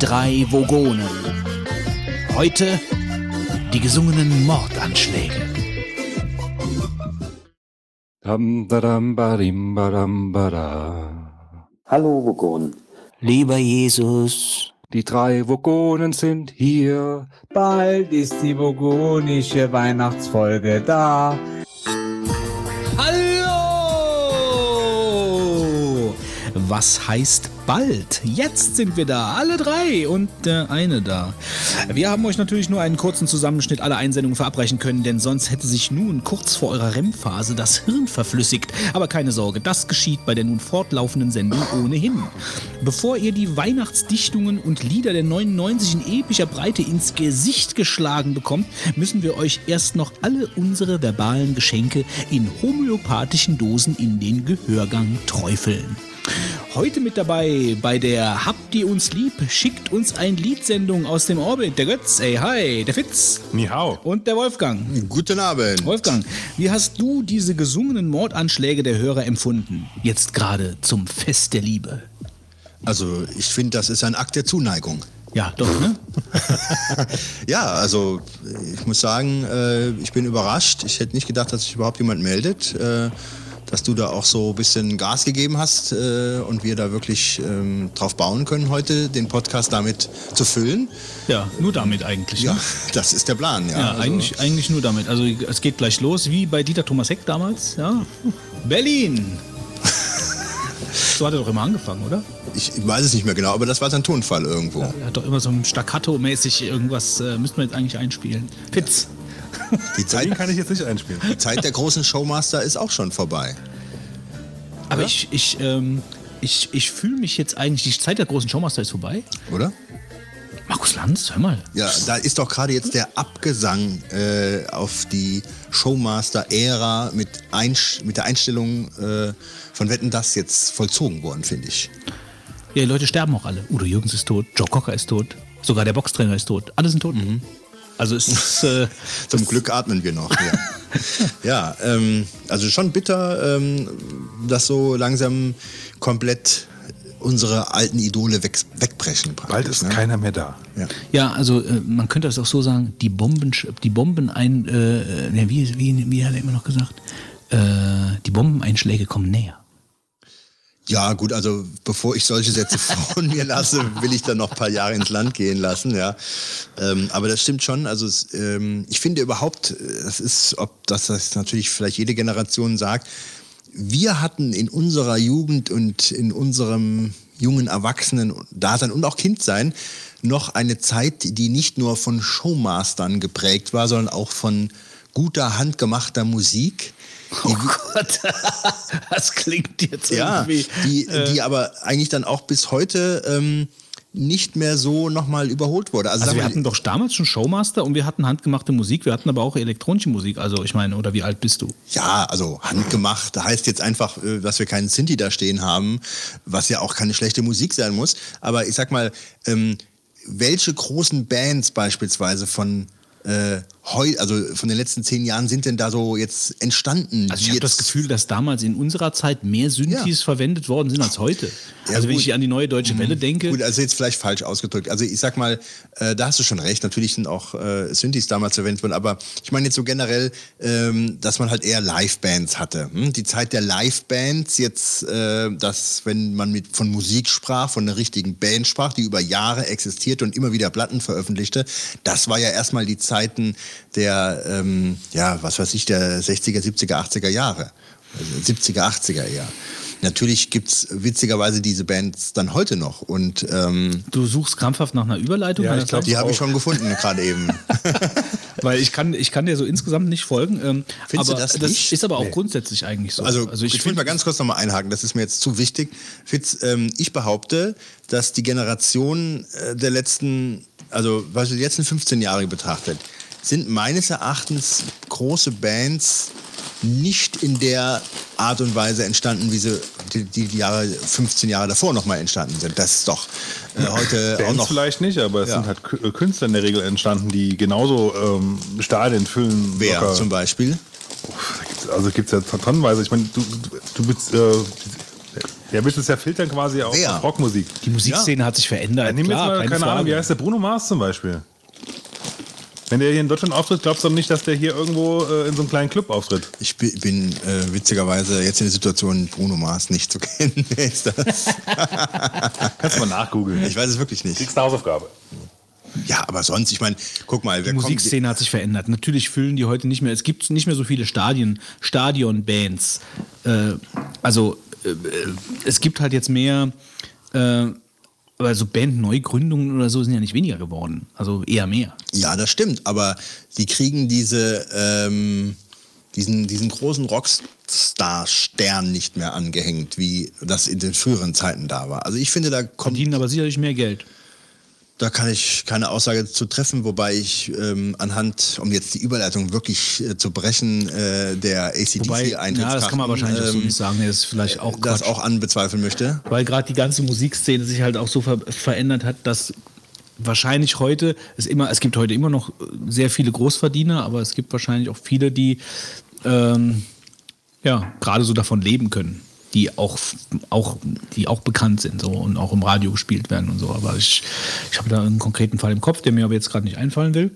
drei Vogonen. Heute die gesungenen Mordanschläge. Hallo Vogon. Lieber Jesus, Die drei Vogonen sind hier. Bald ist die vogonische Weihnachtsfolge da. Was heißt bald? Jetzt sind wir da, alle drei und der eine da. Wir haben euch natürlich nur einen kurzen Zusammenschnitt aller Einsendungen verabreichen können, denn sonst hätte sich nun kurz vor eurer REM-Phase das Hirn verflüssigt. Aber keine Sorge, das geschieht bei der nun fortlaufenden Sendung ohnehin. Bevor ihr die Weihnachtsdichtungen und Lieder der 99 in epischer Breite ins Gesicht geschlagen bekommt, müssen wir euch erst noch alle unsere verbalen Geschenke in homöopathischen Dosen in den Gehörgang träufeln. Heute mit dabei bei der Habt ihr uns lieb, schickt uns ein Liedsendung aus dem Orbit. Der Götz, ey, hi, der Fitz Ni hao. und der Wolfgang. Guten Abend. Wolfgang, wie hast du diese gesungenen Mordanschläge der Hörer empfunden? Jetzt gerade zum Fest der Liebe. Also ich finde, das ist ein Akt der Zuneigung. Ja, doch, ne? Ja, also ich muss sagen, äh, ich bin überrascht. Ich hätte nicht gedacht, dass sich überhaupt jemand meldet. Dass du da auch so ein bisschen Gas gegeben hast äh, und wir da wirklich ähm, drauf bauen können, heute den Podcast damit zu füllen. Ja, nur damit eigentlich. Ja, Ne? das ist der Plan. Ja, Ja, also, eigentlich, eigentlich nur damit. Also es geht gleich los, wie bei Dieter Thomas Heck damals. Ja. Berlin! So hat er doch immer angefangen, oder? Ich weiß es nicht mehr genau, aber das war sein Tonfall irgendwo. Er hat doch immer so ein Staccato-mäßig irgendwas, äh, müssten wir jetzt eigentlich einspielen. Fitz! Die Den Zeit, kann ich jetzt nicht einspielen. die Zeit der großen Showmaster ist auch schon vorbei. Aber ich, ich, ähm, ich, ich fühle mich jetzt eigentlich, die Zeit der großen Showmaster ist vorbei. Oder? Markus Lanz, hör mal. Ja, da ist doch gerade jetzt der Abgesang äh, auf die Showmaster-Ära mit, Einsch- mit der Einstellung äh, von Wetten das jetzt vollzogen worden, finde ich. Ja, die Leute sterben auch alle. Udo Jürgens ist tot, Joe Cocker ist tot, sogar der Boxtrainer ist tot. Alle sind tot. Also es ist, äh, Zum Glück atmen wir noch. Ja, ja ähm, also schon bitter, ähm, dass so langsam komplett unsere alten Idole weg, wegbrechen. Bald ist ne? keiner mehr da. Ja. ja, also äh, man könnte das auch so sagen, die Bomben, die Bomben ein, äh, äh, ne, wie, wie, wie hat er immer noch gesagt? Äh, die Bombeneinschläge kommen näher. Ja, gut, also bevor ich solche Sätze von mir lasse, will ich dann noch ein paar Jahre ins Land gehen lassen, ja. Ähm, aber das stimmt schon. Also es, ähm, ich finde überhaupt, äh, das ist, ob das, das natürlich vielleicht jede Generation sagt, wir hatten in unserer Jugend und in unserem jungen Erwachsenen-Dasein und auch Kindsein noch eine Zeit, die nicht nur von Showmastern geprägt war, sondern auch von guter, handgemachter Musik. Oh Gott, das klingt jetzt Ja, irgendwie. die, äh, die aber eigentlich dann auch bis heute ähm, nicht mehr so nochmal überholt wurde. Also, Also wir mal, hatten doch damals schon Showmaster und wir hatten handgemachte Musik, wir hatten aber auch elektronische Musik. Also ich meine, oder wie alt bist du? ja, also handgemacht heißt jetzt einfach, äh, dass wir keinen Sinti da stehen haben, was ja auch keine schlechte Musik sein muss. Aber ich sag mal, ähm, welche großen Bands beispielsweise von äh, heu, also von den letzten zehn Jahren sind denn da so jetzt entstanden? Also ich habe das Gefühl, dass damals in unserer Zeit mehr Synthes Ja. verwendet worden sind als heute. Ja, also wenn gut. ich an die neue Deutsche Welle denke, Gut, also jetzt vielleicht falsch ausgedrückt. Also ich sag mal, äh, da hast du schon recht. Natürlich sind auch äh, Synthes damals verwendet worden, aber ich meine jetzt so generell, ähm, dass man halt eher Live-Bands hatte. Hm? Die Zeit der Live-Bands jetzt, äh, dass wenn man mit von Musik sprach, von einer richtigen Band sprach, die über Jahre existierte und immer wieder Platten veröffentlichte, das war ja erstmal die Zeiten der, ähm, ja, was weiß ich, der 60er, 70er, 80er Jahre. Also 70er, 80er eher. Natürlich gibt's witzigerweise diese Bands dann heute noch. Und ähm, du suchst krampfhaft nach einer Überleitung. Ja, ich das glaub, die habe ich schon gefunden gerade eben. Weil ich kann, ich kann dir so insgesamt nicht folgen. Ähm, Findest du aber das nicht? ist aber auch grundsätzlich eigentlich so. Also, ich, find- will mal ganz kurz nochmal einhaken, das ist mir jetzt zu wichtig. Fitz, ähm, ich behaupte, dass die Generation äh, der letzten, also was die letzten 15 Jahre betrachtet, sind meines Erachtens große Bands nicht in der Art und Weise entstanden, wie sie die, die Jahre, 15 Jahre davor nochmal entstanden sind. Das ist doch äh, heute auch Bands noch. vielleicht nicht, aber es Ja. sind halt äh, Künstler in der Regel entstanden, die genauso ähm, Stadien füllen. Wer locker. zum Beispiel? Also gibt es ja tonnenweise. Ich meine, du, du, du bist, äh, Ja, willst du es ja filtern quasi auf, auf Rockmusik. Die Musikszene hat sich verändert. Ja, nimm jetzt mal, keine keine Ahnung, wie heißt der Bruno Mars zum Beispiel? Wenn der hier in Deutschland auftritt, glaubst du doch nicht, dass der hier irgendwo äh, in so einem kleinen Club auftritt? Ich bi- bin äh, witzigerweise jetzt in der Situation, Bruno Mars nicht zu kennen. Wer ist das? Kannst du mal nachgoogeln. Ich weiß es wirklich nicht. Kriegst eine Hausaufgabe. Ja, aber sonst, ich meine, guck mal, wer Die kommt- Musikszene hat sich verändert. Natürlich füllen die heute nicht mehr. Es gibt nicht mehr so viele Stadien, Stadionbands. Äh, also es gibt halt jetzt mehr. Äh, aber so Bandneugründungen oder so sind ja nicht weniger geworden. Also eher mehr. Ja, das stimmt, aber die kriegen diese, ähm, diesen, diesen großen Rockstar-Stern nicht mehr angehängt, wie das in den früheren Zeiten da war. Also ich finde, da kommt Verdienen aber sicherlich mehr Geld. Da kann ich keine Aussage zu treffen, wobei ich ähm, anhand, um jetzt die Überleitung wirklich äh, zu brechen, äh, der ACDC Wobei, ja, das kann man wahrscheinlich auch so nicht sagen. Nee, das ist vielleicht auch ähm, das Quatsch. auch anbezweifeln möchte. Weil gerade die ganze Musikszene sich halt auch so ver verändert hat, dass wahrscheinlich heute es immer, es gibt heute immer noch sehr viele Großverdiener, aber es gibt wahrscheinlich auch viele, die ähm, ja gerade so davon leben können, die auch, auch, die auch bekannt sind so und auch im Radio gespielt werden und so. Aber ich, ich habe da einen konkreten Fall im Kopf, der mir aber jetzt gerade nicht einfallen will.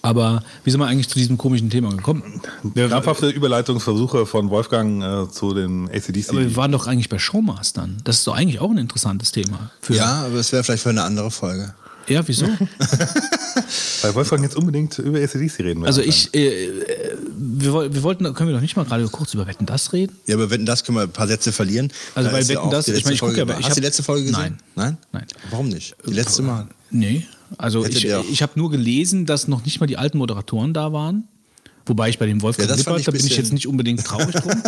Aber wie sind wir eigentlich zu diesem komischen Thema gekommen? Wir, aber Krampfhafte Überleitungsversuche von Wolfgang äh, zu den ACDC. wir waren doch eigentlich bei Showmastern. Das ist doch eigentlich auch ein interessantes Thema. Für, Ja, aber es wäre vielleicht für eine andere Folge. Ja, wieso? Weil Wolfgang jetzt unbedingt über ACDC reden will. Also ich, äh, äh, wir, wir wollten, können wir doch nicht mal gerade kurz über Wetten das reden? Ja, aber Wetten, das können wir ein paar Sätze verlieren. Also Da bei ja Wetten, auch das- ich meine, ich guck Folge ja, Hast du die letzte Folge gesehen? Nein. Nein? Nein. Warum nicht? Die letzte Mal. Nee. Also Hättet ich, ich habe nur gelesen, dass noch nicht mal die alten Moderatoren da waren. Wobei ich bei dem Wolfgang Ja, Lippert, da bin ich jetzt nicht unbedingt traurig drum.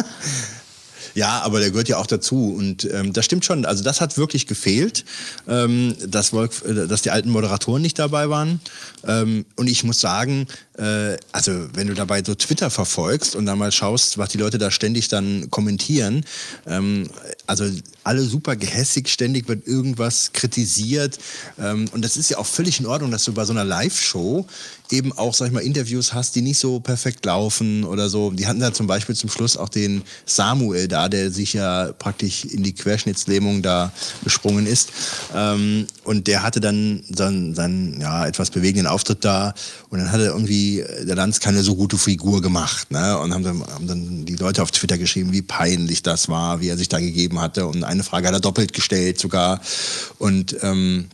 Ja, aber der gehört ja auch dazu. Und ähm, das stimmt schon. Also das hat wirklich gefehlt, ähm, dass, Wolf, äh, dass die alten Moderatoren nicht dabei waren. Ähm, und ich muss sagen, äh, also wenn du dabei so Twitter verfolgst und dann mal schaust, was die Leute da ständig dann kommentieren, ähm, also alle super gehässig, ständig wird irgendwas kritisiert. Ähm, und das ist ja auch völlig in Ordnung, dass du bei so einer Live-Show eben auch, sag ich mal, Interviews hast, die nicht so perfekt laufen oder so. Die hatten da zum Beispiel zum Schluss auch den Samuel da, der sich ja praktisch in die Querschnittslähmung da gesprungen ist. Ähm, und der hatte dann seinen, seinen ja, etwas bewegenden Auftritt da und dann hatte irgendwie der Lanz keine so gute Figur gemacht. Ne? Und haben dann, haben dann die Leute auf Twitter geschrieben, wie peinlich das war, wie er sich da gegeben hatte. Und eine Frage hat er doppelt gestellt sogar. Und ähm,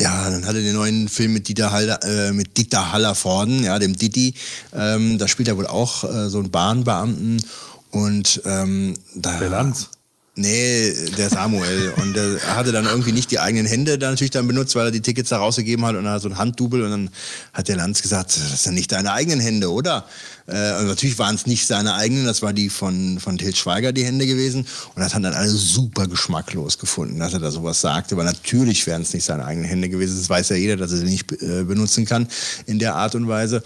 ja, dann hat er den neuen Film mit Dieter Haller, äh, mit Dieter Hallervorden, ja, dem Didi. Ähm, da spielt er wohl auch äh, so einen Bahnbeamten. Und ähm, da. Der Lanz. Nee, der Samuel. und der hatte dann irgendwie nicht die eigenen Hände da natürlich dann benutzt, weil er die Tickets da rausgegeben hat und dann hat so ein Handdouble und dann hat der Lanz gesagt, das sind nicht deine eigenen Hände, oder? Äh, und natürlich waren es nicht seine eigenen, das war die von, von Til Schweiger die Hände gewesen und das hat dann alle super geschmacklos gefunden, dass er da sowas sagte, weil natürlich wären es nicht seine eigenen Hände gewesen, das weiß ja jeder, dass er sie nicht äh, benutzen kann in der Art und Weise.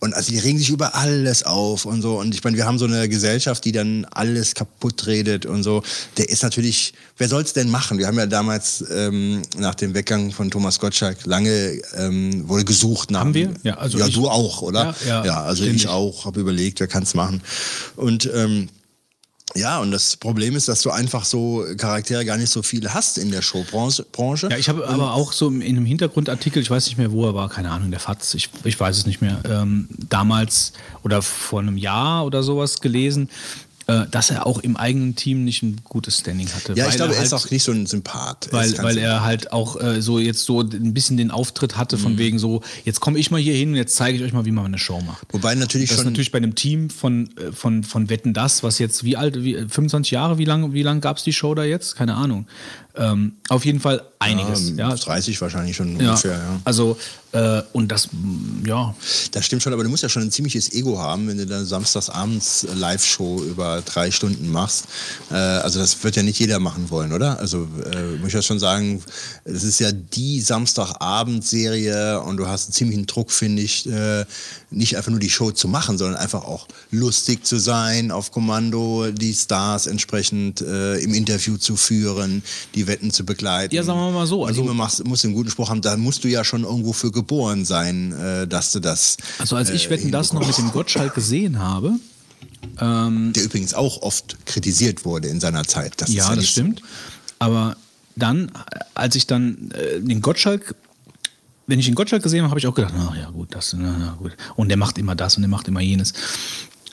Und also die regen sich über alles auf und so. Und ich meine, wir haben so eine Gesellschaft, die dann alles kaputt redet und so. Der ist natürlich, wer soll es denn machen? Wir haben ja damals ähm, nach dem Weggang von Thomas Gottschalk lange ähm, wurde gesucht nach. Haben wir? Ja, also ja ich- du auch, oder? Ja, ja, also ständig. ich auch, habe überlegt, wer kann es machen. Und ähm, ja, und das Problem ist, dass du einfach so Charaktere gar nicht so viele hast in der Showbranche. Branche. Ja, ich habe aber auch so in einem Hintergrundartikel, ich weiß nicht mehr, wo er war, keine Ahnung, der Fatz, ich, ich weiß es nicht mehr, ähm, damals oder vor einem Jahr oder sowas gelesen, dass er auch im eigenen Team nicht ein gutes Standing hatte. Ja, ich glaube, er halt, ist auch nicht so ein Sympath. Weil, weil er halt auch äh, so jetzt so ein bisschen den Auftritt hatte, von wegen so, jetzt komme ich mal hier hin und jetzt zeige ich euch mal, wie man eine Show macht. Wobei natürlich Das ist schon. natürlich bei einem Team von, äh, von, von Wetten Das, was jetzt wie alt, wie, 25 Jahre, wie lange wie lang gab es die Show da jetzt? Keine Ahnung. Ähm, auf jeden Fall einiges. ja, Ja, 30 wahrscheinlich schon ja. ungefähr, ja. Also, äh, und das, ja, Das stimmt schon, aber du musst ja schon ein ziemliches Ego haben, wenn du dann samstagsabends Live-Show über drei Stunden machst. Äh, also das wird ja nicht jeder machen wollen, oder? Also äh, muss ich ja schon sagen, es ist ja die Samstagabendserie und du hast einen ziemlichen Druck, finde ich, äh, nicht einfach nur die Show zu machen, sondern einfach auch lustig zu sein, auf Kommando die Stars entsprechend äh, im Interview zu führen, die Wetten zu begleiten. Ja, sagen wir mal so, also- immer machst, musst einen guten Spruch haben, da musst du ja schon irgendwo für geboren sein, äh, dass du das. Also als ich äh, Wetten das noch mit dem Gottschalk gesehen habe, Ähm, Der übrigens auch oft kritisiert wurde in seiner Zeit. Das ist ja, das nicht so. stimmt. Aber dann, als ich dann äh, den Gottschalk, wenn ich den Gottschalk gesehen habe, habe ich auch gedacht, na ja, gut, das, na, na, gut. Und der macht immer das und der macht immer jenes.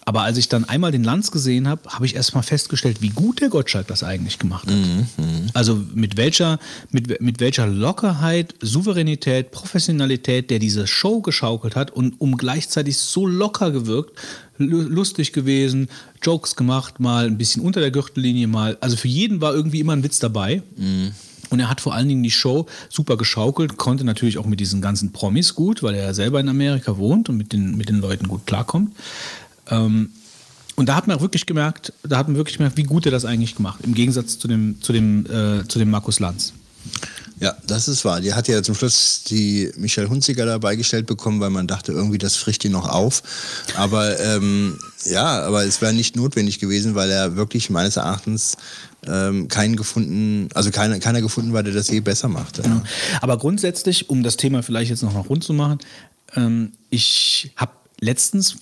Aber als ich dann einmal den Lanz gesehen habe, habe ich erstmal festgestellt, wie gut der Gottschalk das eigentlich gemacht hat. Also mit welcher, mit, mit welcher Lockerheit, Souveränität, Professionalität der diese Show geschaukelt hat und um gleichzeitig so locker gewirkt, lu- lustig gewesen, Jokes gemacht, mal ein bisschen unter der Gürtellinie, mal. Also für jeden war irgendwie immer ein Witz dabei. Und er hat vor allen Dingen die Show super geschaukelt, konnte natürlich auch mit diesen ganzen Promis gut, weil er ja selber in Amerika wohnt und mit den, mit den Leuten gut klarkommt. Ähm, und da hat man wirklich gemerkt, da hat man wirklich gemerkt, wie gut er das eigentlich gemacht, im Gegensatz zu dem, zu dem, äh, zu dem Markus Lanz. Ja, das ist wahr. Die hat ja zum Schluss die Michelle Hunziker dabei gestellt bekommen, weil man dachte, irgendwie das frischt die noch auf. Aber ähm, ja, aber es wäre nicht notwendig gewesen, weil er wirklich meines Erachtens ähm, keinen gefunden, also keiner, keiner gefunden war, der das je besser machte. Ja. Aber grundsätzlich, um das Thema vielleicht jetzt noch mal rund zu machen, ähm, ich habe letztens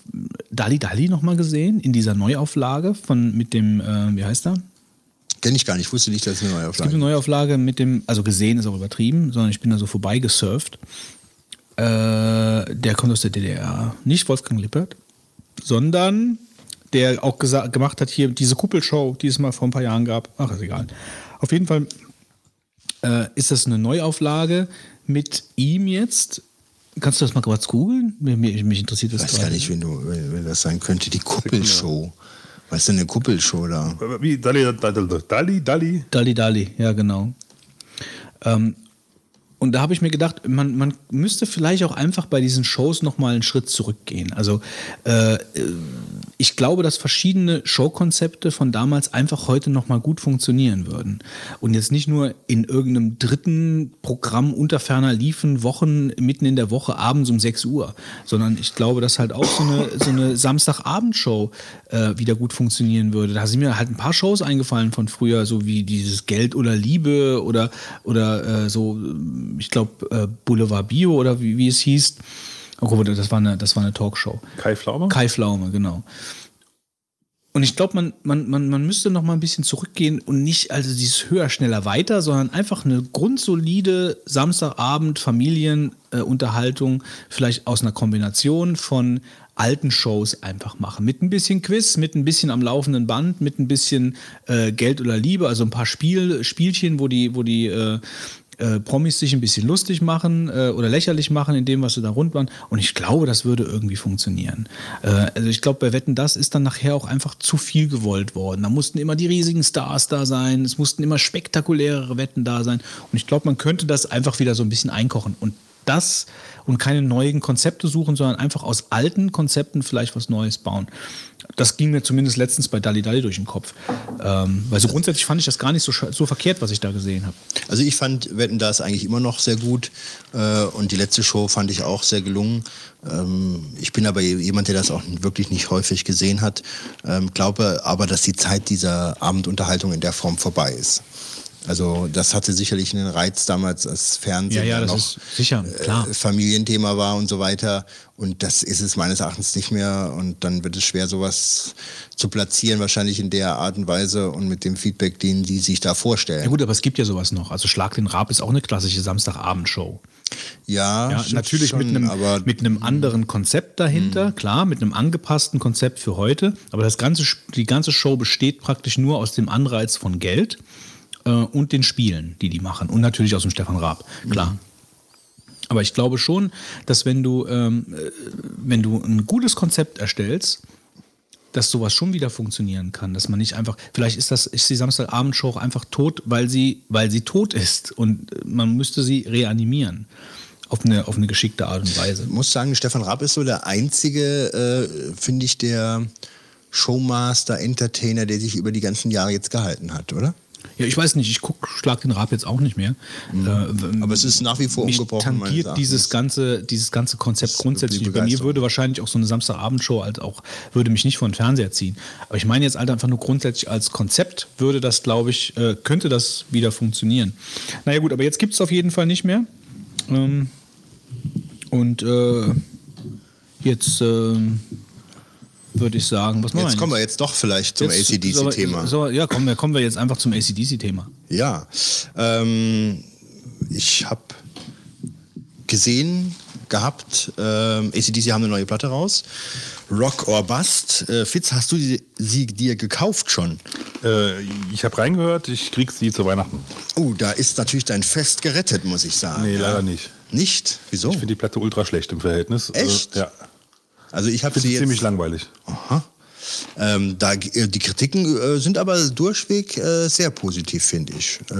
Dali Dali noch mal gesehen in dieser Neuauflage von mit dem, äh, wie heißt er? Kenne ich gar nicht, wusste nicht, dass es eine neue Es gibt eine Neuauflage mit dem, also gesehen ist auch übertrieben, sondern ich bin da so vorbeigesurft. Äh, der kommt aus der DDR. Nicht Wolfgang Lippert, sondern der auch gemacht hat hier diese Kuppelshow, die es mal vor ein paar Jahren gab. Ach, ist egal. Auf jeden Fall äh, ist das eine Neuauflage mit ihm jetzt. Kannst du das mal kurz googeln? Mir, mich interessiert das Ich weiß gar nicht, wenn, du, wenn wenn das sein könnte. Die Kuppelshow. Was ist denn eine Kuppelshow da? Wie Dali, Dali, Dali, Dali. Dali Dali, ja genau. Ähm, und da habe ich mir gedacht, man, man müsste vielleicht auch einfach bei diesen Shows nochmal einen Schritt zurückgehen. Also äh, ich glaube, dass verschiedene Showkonzepte von damals einfach heute nochmal gut funktionieren würden. Und jetzt nicht nur in irgendeinem dritten Programm unter ferner liefen, Wochen mitten in der Woche abends um 6 Uhr, sondern ich glaube, dass halt auch so eine, so eine Samstagabendshow äh, wieder gut funktionieren würde. Da sind mir halt ein paar Shows eingefallen von früher, so wie dieses Geld oder Liebe oder, oder äh, so, ich glaube, äh, Boulevard Bio oder wie, wie es hieß. Oh, das war eine, das war eine Talkshow. Kai Flaume? Kai Pflaume, genau. Und ich glaube, man, man, man, man müsste noch mal ein bisschen zurückgehen und nicht also dieses höher, schneller, weiter, sondern einfach eine grundsolide Samstagabend Familienunterhaltung, vielleicht aus einer Kombination von alten Shows einfach machen. Mit ein bisschen Quiz, mit ein bisschen am laufenden Band, mit ein bisschen äh, Geld oder Liebe, also ein paar Spiel, Spielchen, wo die, wo die äh, äh, Promis sich ein bisschen lustig machen äh, oder lächerlich machen in dem, was sie da rund waren. Und ich glaube, das würde irgendwie funktionieren. Äh, also ich glaube, bei Wetten, das ist dann nachher auch einfach zu viel gewollt worden. Da mussten immer die riesigen Stars da sein, es mussten immer spektakulärere Wetten da sein. Und ich glaube, man könnte das einfach wieder so ein bisschen einkochen. Und das und keine neuen Konzepte suchen, sondern einfach aus alten Konzepten vielleicht was Neues bauen. Das ging mir zumindest letztens bei Dali Dali durch den Kopf. Ähm, so grundsätzlich fand ich das gar nicht so, so verkehrt, was ich da gesehen habe. Also ich fand Wetten das eigentlich immer noch sehr gut äh, und die letzte Show fand ich auch sehr gelungen. Ähm, ich bin aber jemand, der das auch wirklich nicht häufig gesehen hat, ähm, glaube aber, dass die Zeit dieser Abendunterhaltung in der Form vorbei ist. Also das hatte sicherlich einen Reiz damals, als Fernsehen Ja, ja, das noch ist sicher, klar. äh, Familienthema war und so weiter. Und das ist es meines Erachtens nicht mehr. Und dann wird es schwer, sowas zu platzieren, wahrscheinlich in der Art und Weise und mit dem Feedback, den die sich da vorstellen. Ja gut, aber es gibt ja sowas noch. Also Schlag den Rab ist auch eine klassische Samstagabendshow. Ja, Ja, natürlich schon, mit einem, aber mit einem anderen Konzept dahinter, klar, mit einem angepassten Konzept für heute. Aber das ganze, die ganze Show besteht praktisch nur aus dem Anreiz von Geld äh, und den Spielen, die die machen. Und natürlich aus dem Stefan Raab, klar. Aber ich glaube schon, dass wenn du, ähm, äh, wenn du ein gutes Konzept erstellst, dass sowas schon wieder funktionieren kann, dass man nicht einfach, vielleicht ist das, ist die Samstagabendshow auch einfach tot, weil sie, weil sie tot ist und äh, man müsste sie reanimieren. Auf eine, auf eine geschickte Art und Weise. ich muss sagen, Stefan Raab ist so der einzige, äh, finde ich, der Showmaster, Entertainer, der sich über die ganzen Jahre jetzt gehalten hat, oder? Ja, ich weiß nicht, ich guck, schlag den Rab jetzt auch nicht mehr. Äh, Aber es ist nach wie vor mich ungebrochen. tangiert dieses ganze, dieses ganze Konzept grundsätzlich. Bei mir würde wahrscheinlich auch so eine Samstagabendshow als auch, würde mich nicht vor den Fernseher ziehen. Aber ich meine jetzt halt einfach nur grundsätzlich als Konzept würde das, glaube ich, äh, könnte das wieder funktionieren. Naja gut, aber jetzt gibt es auf jeden Fall nicht mehr. Ähm, und äh, jetzt ähm, würde ich sagen. Was Jetzt kommen wir jetzt doch vielleicht zum ACDC-Thema. So, so, ja, kommen wir, kommen wir jetzt einfach zum ACDC-Thema. Ja, ähm, ich habe gesehen gehabt, ähm, ACDC haben eine neue Platte raus. Rock or Bust. Äh, Fitz, hast du die, sie dir gekauft schon? Äh, ich habe reingehört, ich krieg sie zu Weihnachten. Oh, da ist natürlich dein Fest gerettet, muss ich sagen. Nee, ja. leider nicht. Nicht? Wieso? Ich finde die Platte ultra schlecht im Verhältnis. Echt? Äh, ja. Also ich habe sie jetzt. ziemlich langweilig. Aha. Ähm, da, äh, die Kritiken äh, sind aber durchweg äh, sehr positiv, finde ich. Äh,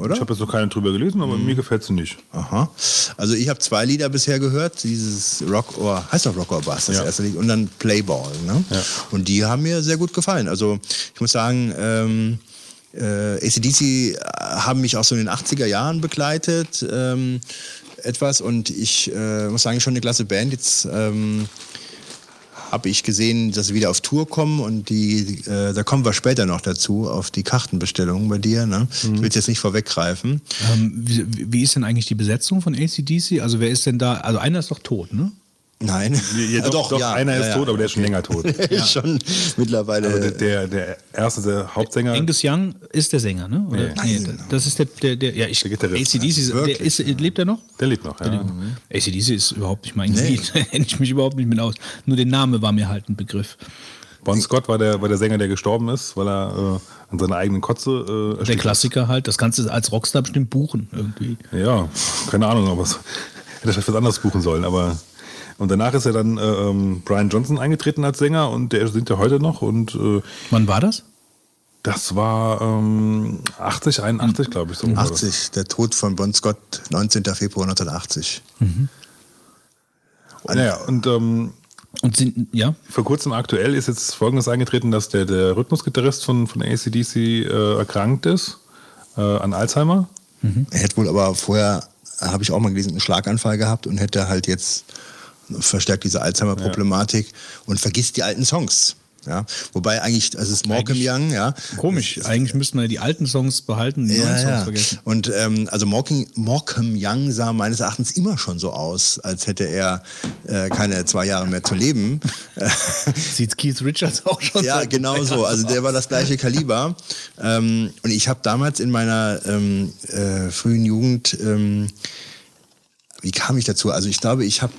oder? Ich habe jetzt noch keine drüber gelesen, aber mir gefällt sie nicht. Aha. Also ich habe zwei Lieder bisher gehört, dieses Rock or heißt doch Rock or Bass, das Ja. erste Lied und dann Playball. Ne? Ja. Und die haben mir sehr gut gefallen. Also ich muss sagen, ähm, äh, ACDC haben mich auch so in den 80er Jahren begleitet ähm, etwas und ich äh, muss sagen, schon eine klasse Band. Jetzt ähm, habe ich gesehen, dass sie wieder auf Tour kommen und die, äh, da kommen wir später noch dazu, auf die Kartenbestellung bei dir. Ne? Mhm. Ich will jetzt nicht vorweggreifen. Ähm, wie, wie ist denn eigentlich die Besetzung von ACDC? Also wer ist denn da? Also einer ist doch tot, ne? Nein. Ja, doch, doch, einer ist tot, aber der ist schon länger tot. Der ist schon mittlerweile. Aber der, der, der erste, der Hauptsänger, Angus Young ist der Sänger, ne? Oder? Nein. das ist der, der, der ja, ich, Der Gitarrist. ACDC, ist- der ist, lebt er noch? der lebt noch. Ja. ACDC ist überhaupt nicht mein Nee. Da kenne ich mich überhaupt nicht mit aus. Nur der Name war mir halt ein Begriff. Bon Scott war der, war der Sänger, der gestorben ist, weil er äh, an seiner eigenen Kotze äh, Der Klassiker halt, das kannst du als Rockstar bestimmt buchen irgendwie. Ja, keine Ahnung, aber es hätte vielleicht was anderes buchen sollen. Aber und danach ist er dann äh, ähm, Brian Johnson eingetreten als Sänger und der singt ja heute noch und äh, Wann war das? das war ähm, 80, 81, glaube ich. So war das. 80, der Tod von Bon Scott, 19. Februar 1980. Naja, und ähm, Und sind, ja, vor kurzem aktuell ist jetzt Folgendes eingetreten, dass der, der Rhythmusgitarrist von, von ACDC äh, erkrankt ist äh, an Alzheimer. Er hätte wohl aber vorher, habe ich auch mal gelesen, einen Schlaganfall gehabt und hätte halt jetzt verstärkt diese Alzheimer-Problematik und vergisst die alten Songs. Ja, wobei eigentlich, also es ist Morecambe Young, ja. komisch. Eigentlich müssten wir die alten Songs behalten, die neuen Ja, Songs ja. vergessen. Und ähm, also Morecambe, Morecambe Young sah meines Erachtens immer schon so aus, als hätte er äh, keine zwei Jahre mehr zu leben. Sieht Keith Richards auch schon Ja, genau so. Also der war das gleiche Kaliber. Ähm, und ich habe damals in meiner ähm, äh, frühen Jugend, ähm, wie kam ich dazu? Also ich glaube, ich habe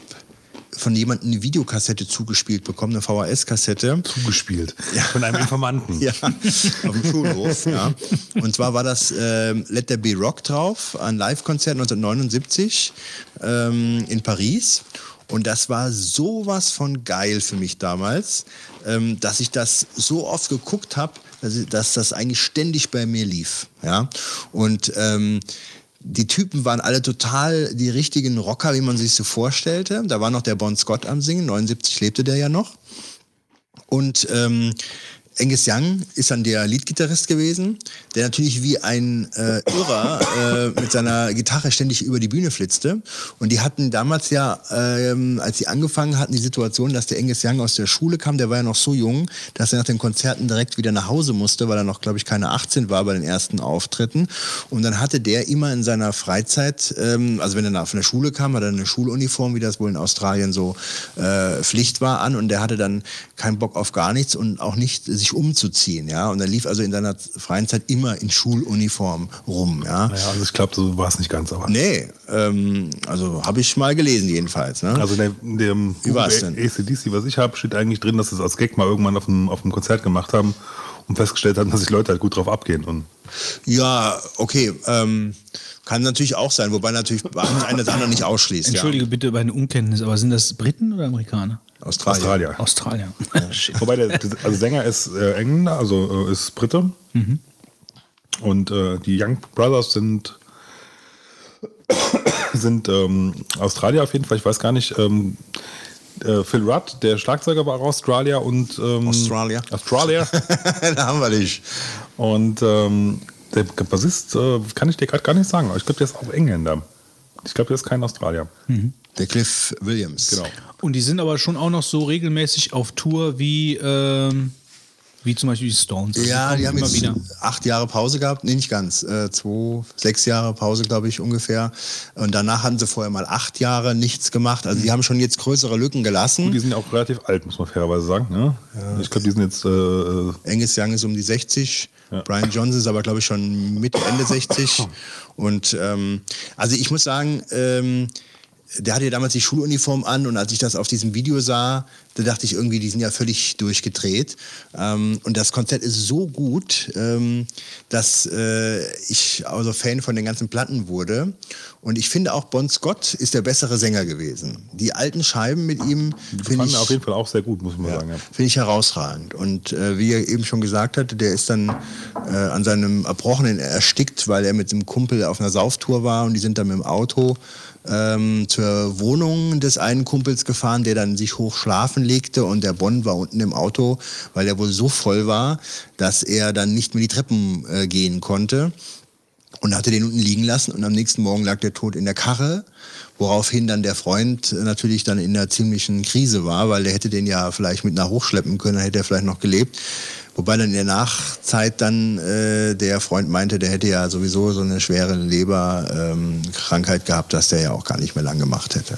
von jemandem eine Videokassette zugespielt bekommen, eine VHS-Kassette. Zugespielt. Von einem Informanten. Ja, auf dem Schulhof. Ja. Und zwar war das ähm, Let There Be Rock drauf, ein Live-Konzert 1979 ähm, in Paris. Und das war sowas von geil für mich damals, ähm, dass ich das so oft geguckt habe, dass, dass das eigentlich ständig bei mir lief. Ja? Und ähm, die Typen waren alle total die richtigen Rocker, wie man sich so vorstellte. Da war noch der Bon Scott am Singen, 79 lebte der ja noch. Und ähm, Angus Young ist dann der Leadgitarrist gewesen, der natürlich wie ein äh, Irrer äh, mit seiner Gitarre ständig über die Bühne flitzte. Und die hatten damals ja, ähm, als sie angefangen hatten, die Situation, dass der Angus Young aus der Schule kam, der war ja noch so jung, dass er nach den Konzerten direkt wieder nach Hause musste, weil er noch, glaube ich, keine 18 war bei den ersten Auftritten. Und dann hatte der immer in seiner Freizeit, ähm, also wenn er nach, von der Schule kam, hat er eine Schuluniform, wie das wohl in Australien so äh, Pflicht war, an und der hatte dann keinen Bock auf gar nichts und auch nicht sich umzuziehen, ja. Und er lief also in seiner freien Zeit immer in Schuluniform rum, ja. Naja, also ich glaube, so war es nicht ganz, aber. Nee, ähm, also habe ich mal gelesen jedenfalls, ne? Also in der, in dem Wie war's denn? ACDC, was ich habe, steht eigentlich drin, dass sie es als Gag mal irgendwann auf einem, auf Konzert gemacht haben und festgestellt haben, dass sich Leute halt gut drauf abgehen. Und ja, okay, ähm, kann natürlich auch sein, wobei natürlich eine das andere nicht ausschließt, Entschuldige bitte über eine Unkenntnis, aber sind das Briten oder Amerikaner? ja. Australier. Australier. Shit. Wobei der also Sänger ist äh, Engländer, also äh, ist Brite. Und äh, die Young Brothers sind, sind ähm, Australier auf jeden Fall. Ich weiß gar nicht. Ähm, äh, Phil Rudd, der Schlagzeuger war auch Australier und ähm, Australia. Australier. da haben wir dich. und ähm, der Bassist äh, kann ich dir gerade gar nicht sagen, aber ich glaube, der ist auch Engländer. Ich glaube, der ist kein Australier. Der Cliff Williams. Genau. Und die sind aber schon auch noch so regelmäßig auf Tour wie, ähm, Wie zum Beispiel die Stones. Also Ja, die haben immer jetzt wieder. acht Jahre Pause gehabt. Nee, nicht ganz. Äh, zwei, sechs Jahre Pause, glaube ich, ungefähr. Und danach hatten sie vorher mal acht Jahre nichts gemacht. Also die haben schon jetzt größere Lücken gelassen. Die sind ja auch relativ alt, muss man fairerweise sagen. Ne? Ich glaube, die sind jetzt. Äh, äh, Angus Young ist um die 60. Brian Johnson ist aber, glaube ich, schon Mitte, Ende 60. Und ähm, also ich muss sagen, ähm, der hatte ja damals die Schuluniform an und als ich das auf diesem Video sah, da dachte ich irgendwie, die sind ja völlig durchgedreht. Ähm, und das Konzert ist so gut, ähm, dass äh, ich also Fan von den ganzen Platten wurde. Und ich finde auch Bon Scott ist der bessere Sänger gewesen. Die alten Scheiben mit ihm die finde ich auf jeden Fall auch sehr gut, muss man sagen. Ja. Finde ich herausragend. Und äh, wie er eben schon gesagt hatte, der ist dann äh, an seinem Erbrochenen erstickt, weil er mit einem Kumpel auf einer Sauftour war und die sind dann mit dem Auto ähm, zur Wohnung des einen Kumpels gefahren, der dann sich hoch schlafen legte. Und der Bonn war unten im Auto, weil er wohl so voll war, dass er dann nicht mehr die Treppen äh, gehen konnte. Und hatte den unten liegen lassen. Und am nächsten Morgen lag der tot in der Karre, woraufhin dann der Freund äh, natürlich dann in einer ziemlichen Krise war, weil der hätte den ja vielleicht mit nach hochschleppen können, dann hätte er vielleicht noch gelebt. Wobei dann in der Nachzeit dann äh, der Freund meinte, der hätte ja sowieso so eine schwere Leberkrankheit gehabt, dass der ja auch gar nicht mehr lang gemacht hätte.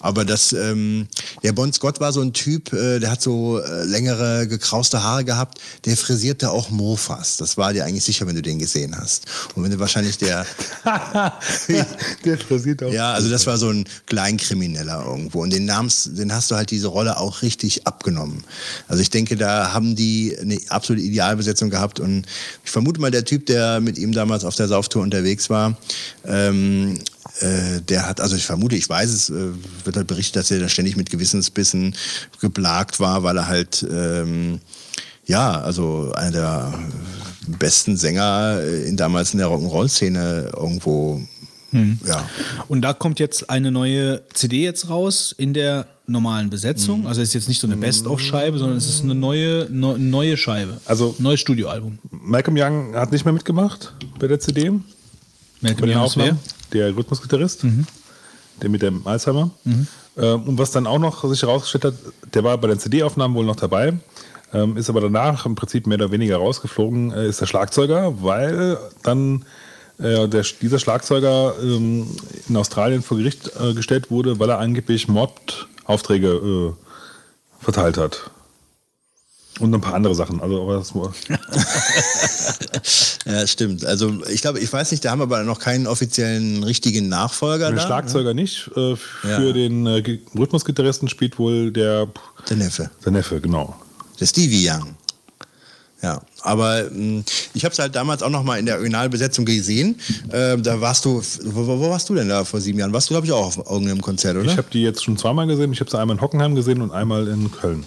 Aber das, ähm, der Bon Scott war so ein Typ, äh, der hat so äh, längere gekrauste Haare gehabt, der frisierte auch Mofas. Das war dir eigentlich sicher, wenn du den gesehen hast. Und wenn du wahrscheinlich der, der frisiert auch. ja, also das war so ein Kleinkrimineller irgendwo. Und den Namens, den hast du halt diese Rolle auch richtig abgenommen. Also ich denke, da haben die eine absolute Idealbesetzung gehabt. Und ich vermute mal, der Typ, der mit ihm damals auf der Sauftour unterwegs war, ähm, äh, der hat, also ich vermute, ich weiß es, äh, wird halt berichtet, dass er da ständig mit Gewissensbissen geplagt war, weil er halt, ähm, ja, also einer der besten Sänger äh, in damals in der Rock'n'Roll-Szene irgendwo, ja. Und da kommt jetzt eine neue CD jetzt raus in der normalen Besetzung. Also es ist jetzt nicht so eine Best-of-Scheibe, sondern es ist eine neue, ne, neue Scheibe. Also- neues Studioalbum. Malcolm Young hat nicht mehr mitgemacht bei der CD. Wer? Aufnahmen. Der Rhythmusgitarrist, der mit dem Alzheimer. Ähm, und was dann auch noch sich herausgestellt hat, der war bei den CD-Aufnahmen wohl noch dabei, ähm, ist aber danach im Prinzip mehr oder weniger rausgeflogen, äh, ist der Schlagzeuger, weil dann äh, der, dieser Schlagzeuger ähm, in Australien vor Gericht äh, gestellt wurde, weil er angeblich Mordaufträge äh, verteilt hat. Und ein paar andere Sachen. Also, aber das, Ja, stimmt. Also ich glaube, ich weiß nicht, da haben wir aber noch keinen offiziellen richtigen Nachfolger der da. Schlagzeuger nicht. Äh, für Ja. den äh, Rhythmusgitarristen spielt wohl der, Der Neffe. der Neffe, genau. Der Stevie Young. Ja, aber mh, ich habe es halt damals auch noch mal in der Originalbesetzung gesehen. Ähm, da warst du, wo, wo wo warst du denn da vor sieben Jahren? Warst du, glaube ich, auch auf irgendeinem Konzert, oder? Ich habe die jetzt schon zweimal gesehen. Ich habe sie einmal in Hockenheim gesehen und einmal in Köln.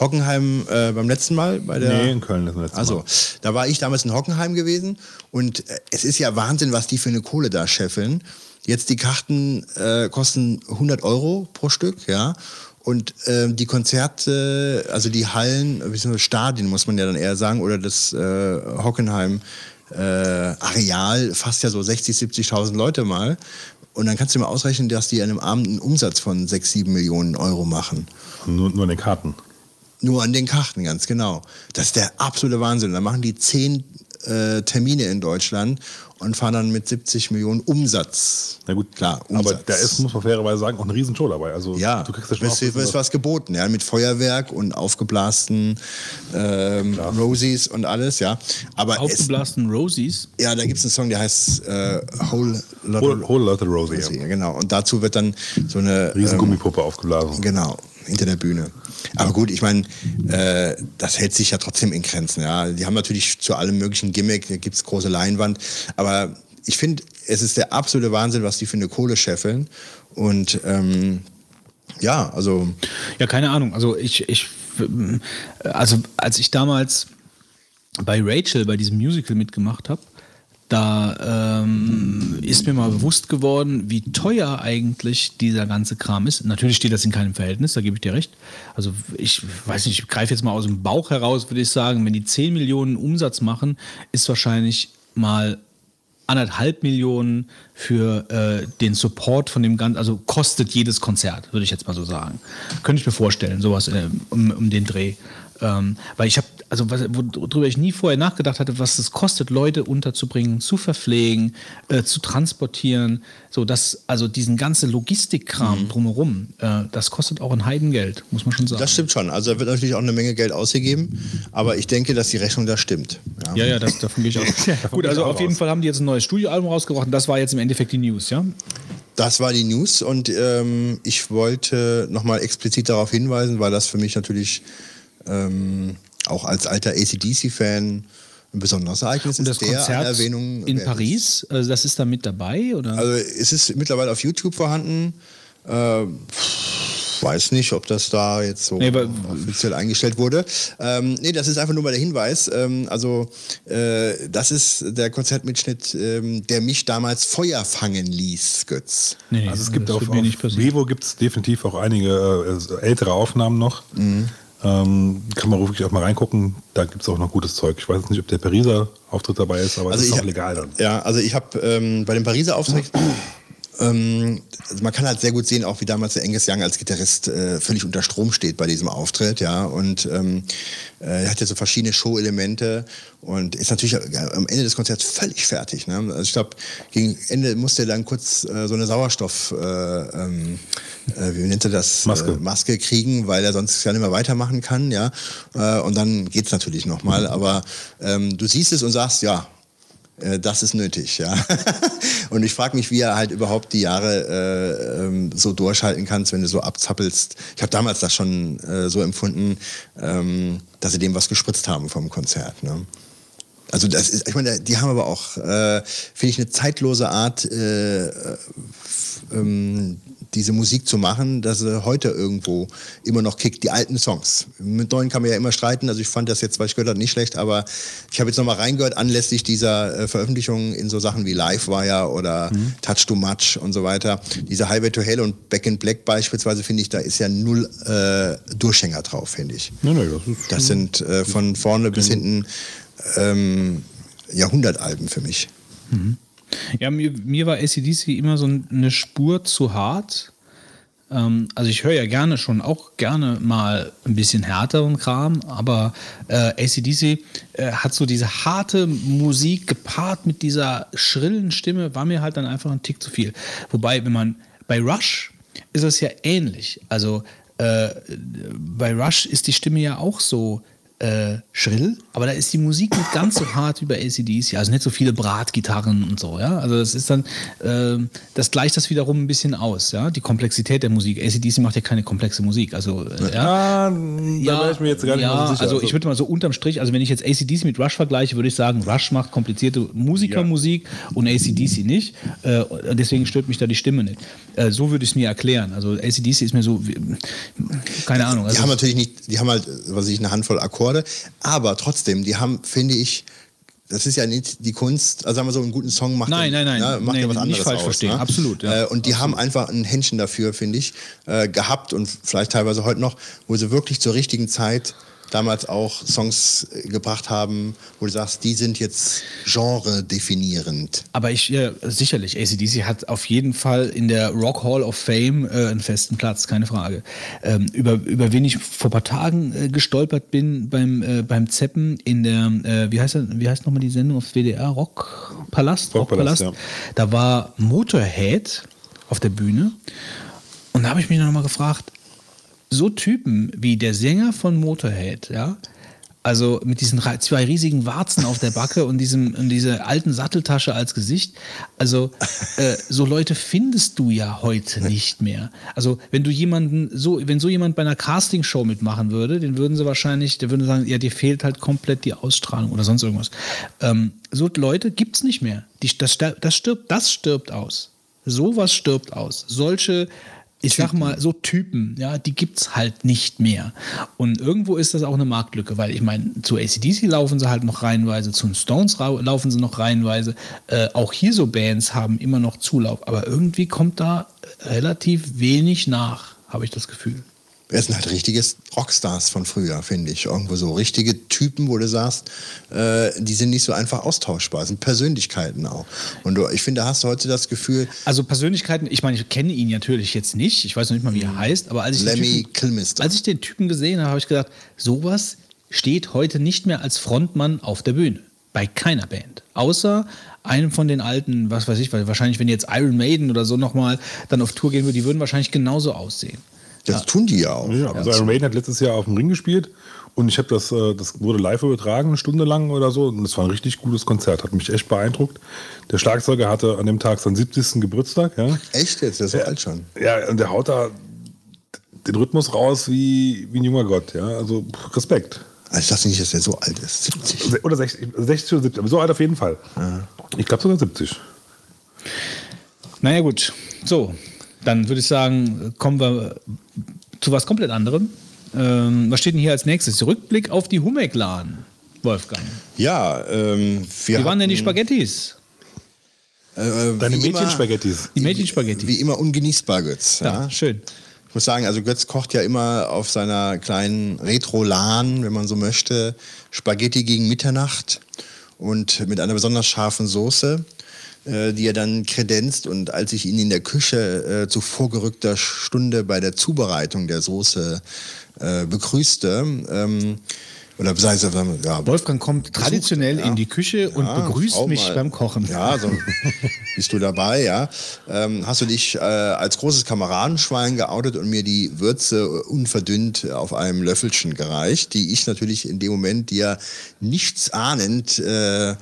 Hockenheim äh, beim letzten Mal bei der. Nee, in Köln das letzte Also, Mal. da war ich damals in Hockenheim gewesen und äh, es ist ja Wahnsinn, was die für eine Kohle da scheffeln. Jetzt die Karten äh, kosten 100 Euro pro Stück, ja. Und ähm, die Konzerte, also die Hallen, beziehungsweise Stadien muss man ja dann eher sagen, oder das äh, Hockenheim äh, Areal fasst ja so 60, 70.000 Leute mal. Und dann kannst du mal ausrechnen, dass die an einem Abend einen Umsatz von 6, 7 Millionen Euro machen. Nur, nur an den Karten. Nur an den Karten, ganz genau. Das ist der absolute Wahnsinn. Da machen die zehn äh, Termine in Deutschland und fahren dann mit 70 Millionen Umsatz. Na gut, Klar, Aber Umsatz. da ist, muss man fairerweise sagen, auch eine Riesenshow dabei. Also Ja, du kriegst ja schon es auch ist, ist was geboten, ja, mit Feuerwerk und aufgeblasten ähm, Rosies und alles, ja. Aber es, Aufgeblasten Rosies. ja, da gibt es einen Song, der heißt äh, Whole Lotta Whole, Whole Lotta Rosie. Rosie, Ja. genau. Und dazu wird dann so eine Riesen ähm, Gummipuppe aufgeblasen. Genau, hinter der Bühne. Aber gut, ich meine, äh, das hält sich ja trotzdem in Grenzen. Ja. Die haben natürlich zu allem möglichen Gimmick, da gibt es große Leinwand. Aber ich finde, es ist der absolute Wahnsinn, was die für eine Kohle scheffeln. Und ähm, ja, also Ja, keine Ahnung. Also ich, ich, also als ich damals bei Rachel bei diesem Musical mitgemacht habe, da ähm, ist mir mal bewusst geworden, wie teuer eigentlich dieser ganze Kram ist. Natürlich steht das in keinem Verhältnis, da gebe ich dir recht. Also ich weiß nicht, ich greife jetzt mal aus dem Bauch heraus, würde ich sagen, wenn die 10 Millionen Umsatz machen, ist wahrscheinlich mal anderthalb Millionen für äh, den Support von dem ganzen, also kostet jedes Konzert, würde ich jetzt mal so sagen. Könnte ich mir vorstellen, sowas äh, um, um den Dreh. Ähm, weil ich habe, also worüber ich nie vorher nachgedacht hatte, was es kostet, Leute unterzubringen, zu verpflegen, äh, zu transportieren, so dass, also diesen ganzen Logistikkram drumherum, äh, das kostet auch ein Heidengeld, muss man schon sagen. Das stimmt schon. Also da wird natürlich auch eine Menge Geld ausgegeben, aber ich denke, dass die Rechnung da stimmt. Ja. ja, ja, das, davon gehe ich aus. Gut, also auch auf jeden. Fall haben die jetzt ein neues Studioalbum rausgebracht und das war jetzt im Endeffekt die News, ja? Das war die News und ähm, ich wollte nochmal explizit darauf hinweisen, weil das für mich natürlich ähm, auch als alter ACDC-Fan ein besonderes Ereignis Und das ist. der Konzert Anerwähnung in. Paris, also das ist da mit dabei, oder? Also es ist mittlerweile auf YouTube vorhanden. Äh, weiß nicht, ob das da jetzt so Nee, offiziell eingestellt wurde. Ähm, nee, das ist einfach nur mal der Hinweis. Ähm, also äh, das ist der Konzertmitschnitt, ähm, der mich damals Feuer fangen ließ, Götz. nee, Also es gibt das auf, auf. Vivo gibt es definitiv auch einige äh, ältere Aufnahmen noch. Mhm. Ähm, kann man wirklich auch mal reingucken. Da gibt es auch noch gutes Zeug. Ich weiß jetzt nicht, ob der Pariser Auftritt dabei ist, aber das ist ich auch legal dann. Ja, also ich habe ähm, bei dem Pariser Auftritt, ähm, also man kann halt sehr gut sehen, auch wie damals der Angus Young als Gitarrist äh, völlig unter Strom steht bei diesem Auftritt, ja, und ähm, äh, er hat ja so verschiedene Show-Elemente und ist natürlich äh, am Ende des Konzerts völlig fertig. Ne? Also ich glaube, gegen Ende musste er dann kurz äh, so eine Sauerstoff, äh, ähm, äh, wie nennt er das? Maske. Äh, Maske kriegen, weil er sonst gar nicht mehr weitermachen kann, ja. Äh, und dann geht's natürlich nochmal, aber ähm, du siehst es und sagst, ja, äh, das ist nötig, ja. Und ich frage mich, wie er halt überhaupt die Jahre äh, ähm, so durchhalten kannst, wenn du so abzappelst. Ich habe damals das schon äh, so empfunden, ähm, dass sie dem was gespritzt haben vom Konzert. Ne? Also das ist, ich meine, die haben aber auch, äh, finde ich, eine zeitlose Art, äh, äh, ähm, diese Musik zu machen, dass sie heute irgendwo immer noch kickt, die alten Songs. Mit neuen kann man ja immer streiten, also ich fand das jetzt, was ich gehört habe, nicht schlecht, aber ich habe jetzt nochmal reingehört, anlässlich dieser äh, Veröffentlichung in so Sachen wie Livewire oder Touch Too Much und so weiter. Diese Highway to Hell und Back in Black beispielsweise, finde ich, da ist ja null äh, Durchhänger drauf, finde ich. Nee, nee, das Das sind äh, von vorne bis hinten ähm, Jahrhundertalben für mich. Ja, mir, mir war ACDC immer so eine Spur zu hart. Ähm, also ich höre ja gerne schon auch gerne mal ein bisschen härteren Kram, aber äh, ACDC äh, hat so diese harte Musik gepaart mit dieser schrillen Stimme, war mir halt dann einfach ein Tick zu viel. Wobei, wenn man bei Rush ist es ja ähnlich. Also äh, bei Rush ist die Stimme ja auch so äh, schrill, aber da ist die Musik nicht ganz so hart wie bei ACDC, also nicht so viele Bratgitarren und so, ja. Also das ist dann, äh, das gleicht das wiederum ein bisschen aus, ja, die Komplexität der Musik. ACDC macht ja keine komplexe Musik, also äh, ja. Ah, da wäre ich mir jetzt gar nicht ja, so sicher. Also ich würde mal so unterm Strich, also wenn ich jetzt ACDC mit Rush vergleiche, würde ich sagen, Rush macht komplizierte Musikermusik und ACDC nicht. Äh, deswegen stört mich da die Stimme nicht. Äh, so würde ich es mir erklären. Also ACDC ist mir so, keine Ahnung. Die Also haben natürlich nicht, die haben halt, was ich, eine Handvoll Akkorde, aber trotzdem, die haben, finde ich, das ist ja nicht die Kunst, also sagen wir so, einen guten Song macht Nein, ja, nein, nein. Ja, macht Nee, ja was nicht anderes falsch aus. verstehen. Ne? Absolut, ja. Äh, und die haben einfach ein Händchen dafür, finde ich, äh, gehabt und vielleicht teilweise heute noch, wo sie wirklich zur richtigen Zeit damals auch Songs äh, gebracht haben, wo du sagst, die sind jetzt genre-definierend. Aber ich, ja, sicherlich, ACDC hat auf jeden Fall in der Rock Hall of Fame äh, einen festen Platz, keine Frage. Ähm, über, über wen ich vor ein paar Tagen äh, gestolpert bin beim, äh, beim Zeppen in der, äh, wie heißt, wie heißt nochmal die Sendung auf WDR? Rockpalast? Rockpalast, ja. Da war Motorhead auf der Bühne und da habe ich mich noch mal gefragt, so Typen wie der Sänger von Motorhead, ja, also mit diesen zwei riesigen Warzen auf der Backe und diesem und dieser alten Satteltasche als Gesicht, also äh, so Leute findest du ja heute nicht mehr. Also wenn du jemanden so, wenn so jemand bei einer Castingshow mitmachen würde, den würden sie wahrscheinlich, der würden sagen, ja, dir fehlt halt komplett die Ausstrahlung oder sonst irgendwas. Ähm, so Leute gibt's nicht mehr. Die, das, das stirbt, das stirbt aus. Sowas stirbt aus. Solche, ich sag mal, so Typen, ja, die gibt's halt nicht mehr. Und irgendwo ist das auch eine Marktlücke, weil ich meine, zu ACDC laufen sie halt noch reihenweise, zu den Stones laufen sie noch reihenweise. Äh, auch hier so Bands haben immer noch Zulauf, aber irgendwie kommt da relativ wenig nach, habe ich das Gefühl. Es sind halt richtige Rockstars von früher, finde ich. Irgendwo so richtige Typen, wo du sagst, äh, die sind nicht so einfach austauschbar, sind Persönlichkeiten auch. Und du, ich finde, da hast du heute das Gefühl, Also Persönlichkeiten, ich meine, ich kenne ihn natürlich jetzt nicht, ich weiß noch nicht mal, wie er heißt, aber als ich, den Lemmy Typen, Kilmister. als ich den Typen gesehen habe, habe ich gedacht, sowas steht heute nicht mehr als Frontmann auf der Bühne. Bei keiner Band. Außer einem von den alten, was weiß ich, weil wahrscheinlich, wenn jetzt Iron Maiden oder so nochmal dann auf Tour gehen würde, die würden wahrscheinlich genauso aussehen. Das tun die ja auch. Ja, also Iron Maiden hat letztes Jahr auf dem Ring gespielt und ich habe das, äh, das wurde live übertragen, eine Stunde lang oder so und es war ein richtig gutes Konzert, hat mich echt beeindruckt. Der Schlagzeuger hatte an dem Tag seinen 70. Geburtstag, ja. Echt jetzt? Der ist so alt schon. Ja, und der haut da den Rhythmus raus wie, wie ein junger Gott, ja. Also Respekt. Also ich dachte nicht, dass der so alt ist. 70. Oder 60, 60 oder 70, aber so alt auf jeden Fall. Ich glaube sogar 70. Naja, gut. So, dann würde ich sagen, kommen wir zu was komplett anderem. Ähm, was steht denn hier als nächstes? Rückblick auf die Humeclan, Wolfgang. Ja, ähm, wir Wie waren denn die Spaghettis? äh, Deine wie immer- Mädchenspaghettis. Die Mädchenspaghetti. Wie immer ungenießbar, Götz. Ja, Ja. schön. Ich muss sagen, also Götz kocht ja immer auf seiner kleinen Retro-Lan, wenn man so möchte, Spaghetti gegen Mitternacht und mit einer besonders scharfen Soße, äh, die er dann kredenzt. Und als ich ihn in der Küche äh, zu vorgerückter Stunde bei der Zubereitung der Soße äh, begrüßte, ähm, oder beziehungsweise, ja, Wolfgang kommt traditionell ja. in die Küche und Ja, begrüßt mich mal. beim Kochen. Ja, so bist du dabei, ja. Ähm, hast du dich äh, als großes Kameradenschwein geoutet und mir die Würze unverdünnt auf einem Löffelchen gereicht, die ich natürlich in dem Moment dir nichts ahnend, äh,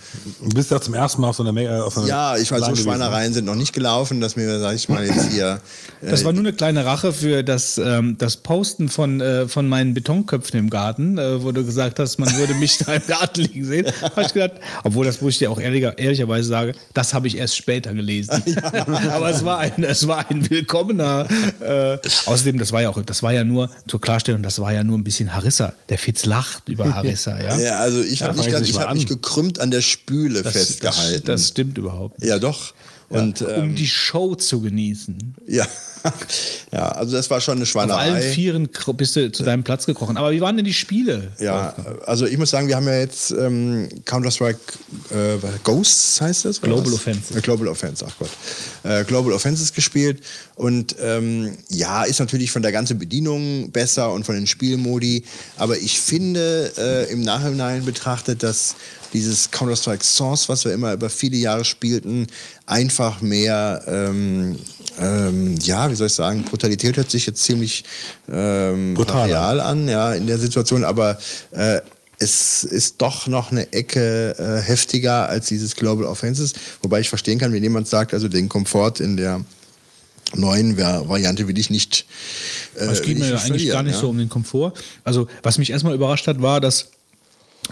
Du bist ja zum ersten Mal auf so einer, auf einer ja, ich weiß, so gewesen. Schweinereien sind noch nicht gelaufen, dass mir, sag ich mal, jetzt hier. Äh, Das war nur eine kleine Rache für das, ähm, das Posten von, äh, von meinen Betonköpfen im Garten, äh, wo du gesagt hast, man würde mich da im Garten liegen sehen. Habe ich gedacht, obwohl das, wo ich dir auch ehrlicher, ehrlicherweise sage, das habe ich erst später gelesen. Aber es war ein, es war ein willkommener. Äh, außerdem, das war ja auch, das war ja nur zur Klarstellung, das war ja nur ein bisschen Harissa. Der Fitz lacht über Harissa, ja. ja, also ich habe mich, ich hab mich gekrümmt an der Spüle Das, festgehalten. das, das stimmt überhaupt. nicht. ja, doch. Und um ähm, die Show zu genießen. ja. ja, also das war schon eine Auf Schweinerei. allen Vieren bist du zu deinem Platz gekrochen. Aber wie waren denn die Spiele? Ja, also ich muss sagen, wir haben ja jetzt ähm, Counter-Strike äh, Ghosts heißt das? Global was? Offensive. Äh, Global Offense, ach Gott. Äh, Global Offenses gespielt und ähm, ja, ist natürlich von der ganzen Bedienung besser und von den Spielmodi, aber ich finde äh, im Nachhinein betrachtet, dass dieses Counter-Strike Source, was wir immer über viele Jahre spielten, einfach mehr, ähm, ähm, ja, wie soll ich sagen, Brutalität hört sich jetzt ziemlich ähm, Brutal an. ja, in der Situation, aber äh, es ist doch noch eine Ecke äh, heftiger als dieses Global Offenses, wobei ich verstehen kann, wenn jemand sagt, also den Komfort in der neuen Va- Variante will ich nicht. Äh, Es geht mir eigentlich gar nicht ja. so um den Komfort. Also, was mich erstmal überrascht hat, war, dass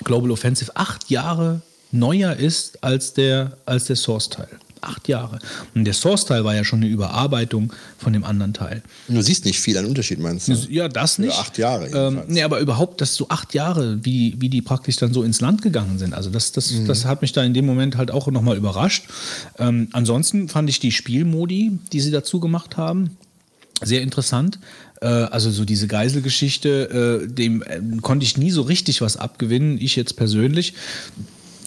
Global Offensive acht Jahre neuer ist als der, als der Source-Teil. Acht Jahre. Und der Source-Teil war ja schon eine Überarbeitung von dem anderen Teil. Du siehst nicht viel an Unterschied, meinst du? Ja, das nicht. acht Jahre Ähm, nee, aber überhaupt, dass so acht Jahre, wie, wie die praktisch dann so ins Land gegangen sind. Also das, das, Mhm. das hat mich da in dem Moment halt auch nochmal überrascht. Ähm, ansonsten fand ich die Spielmodi, die sie dazu gemacht haben, sehr interessant. Äh, also so diese Geiselgeschichte, äh, dem äh, konnte ich nie so richtig was abgewinnen, ich jetzt persönlich.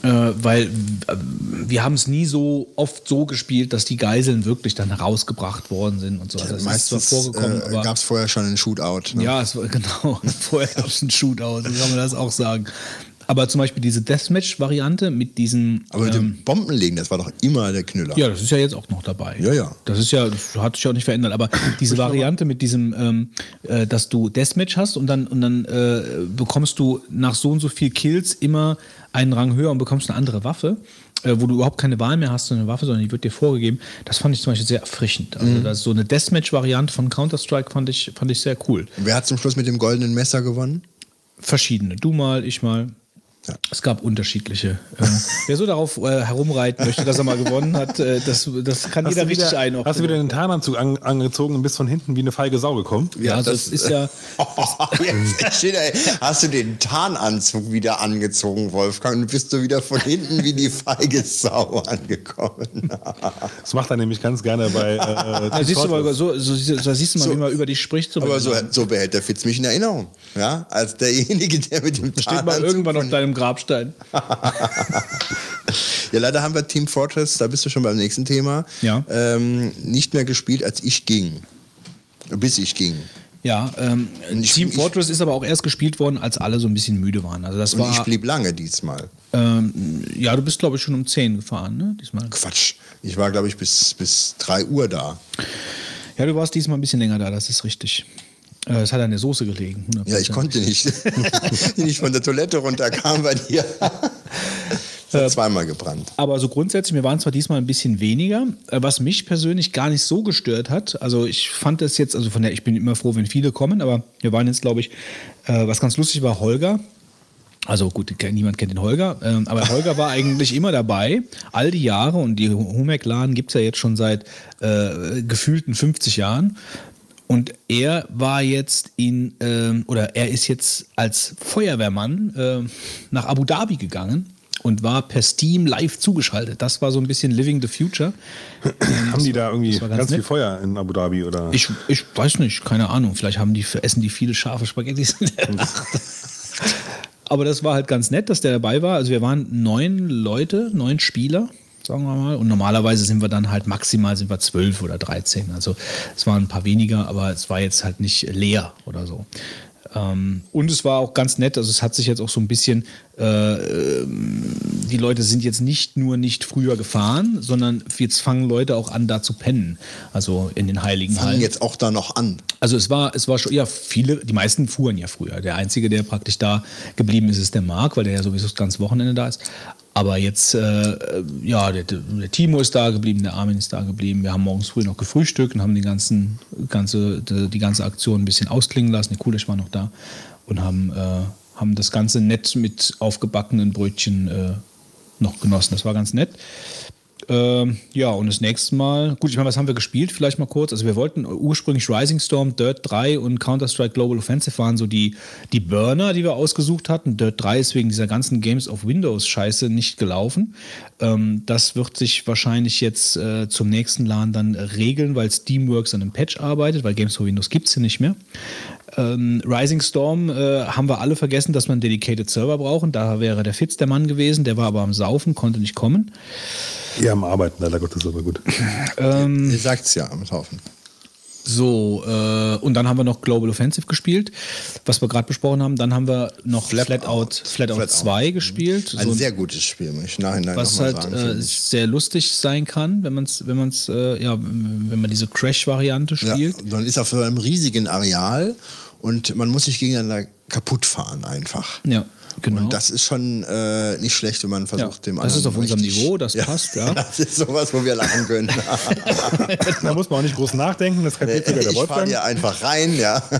Äh, weil äh, wir haben es nie so oft so gespielt, dass die Geiseln wirklich dann herausgebracht worden sind und so. Also das Meistens vorgekommen, äh, gab es vorher schon einen Shootout. Ne? ja, es war genau. Vorher gab es einen Shootout, so kann man das auch sagen. Aber zum Beispiel diese Deathmatch-Variante mit diesen. Aber mit ähm, dem Bombenlegen, das war doch immer der Knüller. ja, das ist ja jetzt auch noch dabei. Ja, ja. Das ist ja, das hat sich auch nicht verändert. Aber diese Variante mit diesem, ähm, äh, dass du Deathmatch hast und dann, und dann äh, bekommst du nach so und so viel Kills immer einen Rang höher und bekommst eine andere Waffe, äh, wo du überhaupt keine Wahl mehr hast, so eine Waffe, sondern die wird dir vorgegeben. Das fand ich zum Beispiel sehr erfrischend. Also Mhm. so eine Deathmatch-Variante von Counter-Strike fand ich, fand ich sehr cool. Und wer hat zum Schluss mit dem goldenen Messer gewonnen? verschiedene. Du mal, ich mal. Es gab unterschiedliche. Äh, wer so darauf äh, herumreiten möchte, dass er mal gewonnen hat, äh, das, das kann Hast jeder du, richtig wieder, einordnen. hast du wieder den Tarnanzug an, angezogen und bist von hinten wie eine feige Sau gekommen? ja, also das, ist ja. Jetzt steht da, hast du den Tarnanzug wieder angezogen, Wolfgang, und bist du wieder von hinten wie die feige Sau angekommen. Das macht er nämlich ganz gerne bei. Äh, Da siehst du mal, so, so, so siehst du mal, wie man über dich spricht. So Aber so, so behält der Fitz mich in Erinnerung. Ja, als derjenige, der mit dem steht mal Tarnanzug irgendwann auf deinem Grabstein. Ja, leider haben wir Team Fortress, da bist du schon beim nächsten Thema, Ja. ähm, nicht mehr gespielt, als ich ging. Bis ich ging. Ja, ähm, Ich- Team ich- Fortress ist aber auch erst gespielt worden, als alle so ein bisschen müde waren. Also das Und ich war, blieb lange diesmal. ähm, ja, du bist glaube ich schon um 10 gefahren, ne, diesmal. Quatsch. Ich war, glaube ich, bis, bis 3 Uhr da. Ja, du warst diesmal ein bisschen länger da, das ist richtig. Äh, Es hat an der Soße gelegen. 100%. Ja, ich konnte nicht. die nicht von der Toilette runterkam bei dir. Es hat zweimal gebrannt. Aber so grundsätzlich, wir waren zwar diesmal ein bisschen weniger, äh, was mich persönlich gar nicht so gestört hat. Also ich fand das jetzt, also von der, ich bin immer froh, wenn viele kommen, aber wir waren jetzt, glaube ich, äh, was ganz lustig war, Holger. Also gut, niemand kennt den Holger, ähm, aber Holger war eigentlich immer dabei, all die Jahre und die Humek-Laden gibt es ja jetzt schon seit äh, gefühlten 50 Jahren. Und er war jetzt in, ähm, oder er ist jetzt als Feuerwehrmann ähm, nach Abu Dhabi gegangen und war per Steam live zugeschaltet. Das war so ein bisschen Living the Future. Haben die da irgendwie ganz, ganz viel. Feuer in Abu Dhabi oder? Ich, ich weiß nicht, keine Ahnung. Vielleicht haben die, essen die viele scharfe Spaghettis. Aber das war halt ganz nett, dass der dabei war. Also wir waren neun Leute, neun Spieler, sagen wir mal. Und normalerweise sind wir dann halt maximal sind wir zwölf oder dreizehn. Also es waren ein paar weniger, aber es war jetzt halt nicht leer oder so. Ähm, und es war auch ganz nett, also es hat sich jetzt auch so ein bisschen, äh, die Leute sind jetzt nicht nur nicht früher gefahren, sondern jetzt fangen Leute auch an, da zu pennen. Also in den Heiligen Fangen Hallen. jetzt auch da noch an. Also es war, es war schon, ja, viele, die meisten fuhren ja früher. Der Einzige, der praktisch da geblieben ist, ist der Marc, weil der ja sowieso das ganze Wochenende da ist. Aber jetzt, äh, ja, der, der Timo ist da geblieben, der Armin ist da geblieben. Wir haben morgens früh noch gefrühstückt und haben die, ganzen, ganze, die ganze Aktion ein bisschen ausklingen lassen. Der Kulisch war noch da und haben, äh, haben das Ganze nett mit aufgebackenen Brötchen äh, noch genossen. Das war ganz nett. Ähm, ja, und das nächste Mal, gut, ich meine, was haben wir gespielt? Vielleicht mal kurz. Also, wir wollten ursprünglich Rising Storm, Dirt 3 und Counter-Strike Global Offensive waren so die, die Burner, die wir ausgesucht hatten. Dirt 3 ist wegen dieser ganzen Games of Windows-Scheiße nicht gelaufen. Ähm, das wird sich wahrscheinlich jetzt äh, zum nächsten LAN dann regeln, weil Steamworks an einem Patch arbeitet, weil Games for Windows gibt es hier nicht mehr. Ähm, Rising Storm äh, haben wir alle vergessen, dass wir einen Dedicated Server brauchen. Da wäre der Fitz der Mann gewesen, der war aber am Saufen, konnte nicht kommen. Ja, am Arbeiten, leider Gottes, aber gut. Ähm, Ihr sagt's ja am Haufen. So, äh, und dann haben wir noch Global Offensive gespielt, was wir gerade besprochen haben. Dann haben wir noch Flatout, Flatout, Flatout. 2 gespielt. Ein so, sehr gutes Spiel, muss ich nachhinein was halt sagen. äh, sehr lustig sein kann, wenn man es, wenn man's, äh, ja, wenn man diese Crash-Variante Ja, spielt. man ist auf so einem riesigen Areal und man muss sich gegeneinander kaputt fahren einfach. Ja, genau. Und das ist schon äh, nicht schlecht, wenn man versucht, Ja, dem das anderen ist auf unserem Niveau, das passt, ja. Das ist sowas, wo wir lachen können. Da muss man auch nicht groß nachdenken, das kapiert sogar der ich fahre hier einfach rein, ja.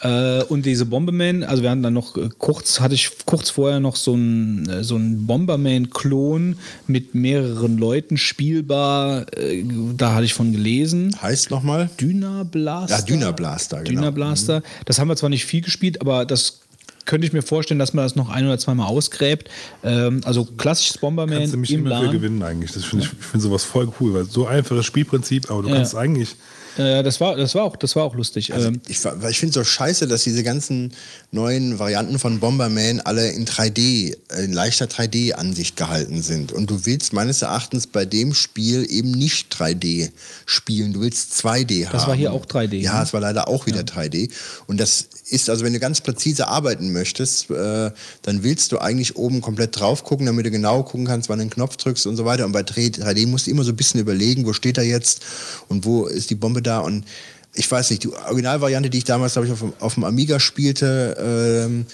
Äh, und diese Bomberman, also wir hatten dann noch äh, kurz, hatte ich kurz vorher noch so ein, äh, so Bomberman-Klon mit mehreren Leuten spielbar. Äh, da hatte ich von gelesen. Heißt nochmal? Dynablaster. Ja, Dynablaster, genau. Dynablaster. Das haben wir zwar nicht viel gespielt, aber das könnte ich mir vorstellen, dass man das noch ein oder zweimal ausgräbt. Ähm, also klassisches Bomberman Kannst du mich im immer für gewinnen eigentlich. Das finde ich, ich finde sowas voll cool, weil so einfaches Spielprinzip, aber du Ja. kannst eigentlich Äh, das, war, das, war auch, das war auch lustig. Also ähm, ich, ich finde es so scheiße, dass diese ganzen neuen Varianten von Bomberman alle in 3D, äh, in leichter 3D-Ansicht gehalten sind. Und du willst meines Erachtens bei dem Spiel eben nicht 3D spielen. Du willst 2D haben. Das war hier auch 3D, Ja, ne? es war leider auch wieder 3D. Und das ist, also wenn du ganz präzise arbeiten möchtest, äh, dann willst du eigentlich oben komplett drauf gucken, damit du genau gucken kannst, wann du den Knopf drückst und so weiter. Und bei 3D musst du immer so ein bisschen überlegen, wo steht er jetzt und wo ist die Bombe da. Und ich weiß nicht, die Originalvariante, die ich damals, glaube ich, auf, dem- auf dem Amiga spielte, ähm,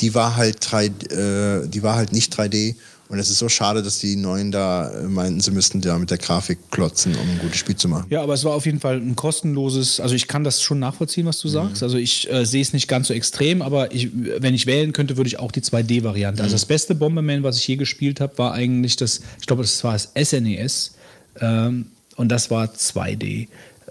die war halt 3, äh, die war halt nicht 3D. Und es ist so schade, dass die neuen da äh, meinten, sie müssten da mit der Grafik klotzen, um ein gutes Spiel zu machen. Ja, aber es war auf jeden Fall ein kostenloses, also ich kann das schon nachvollziehen, was du Mhm. sagst. Also ich äh, sehe es nicht ganz so extrem, aber ich, wenn ich wählen könnte, würde ich auch die 2D-Variante. Mhm. Also das beste Bomberman, was ich je gespielt habe, war eigentlich das, ich glaube, das war das SNES ähm, und das war 2D.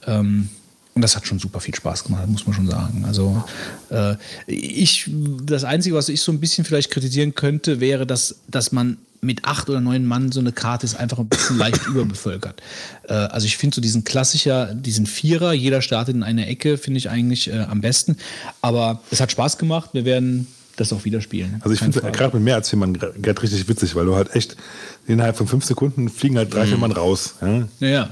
Ähm, und das hat schon super viel Spaß gemacht, muss man schon sagen. Also äh, ich, das Einzige, was ich so ein bisschen vielleicht kritisieren könnte, wäre, dass, dass man mit acht oder neun Mann so eine Karte ist einfach ein bisschen leicht überbevölkert. Äh, also ich finde so diesen klassischer, diesen Vierer, jeder startet in einer Ecke, finde ich eigentlich äh, am besten. Aber es hat Spaß gemacht. Wir werden das auch wieder spielen. Also ich finde Frage. gerade mit mehr als vier Mann gerade richtig witzig, weil du halt echt innerhalb von fünf Sekunden fliegen halt drei, vier Mann raus. Ja? Ja, ja.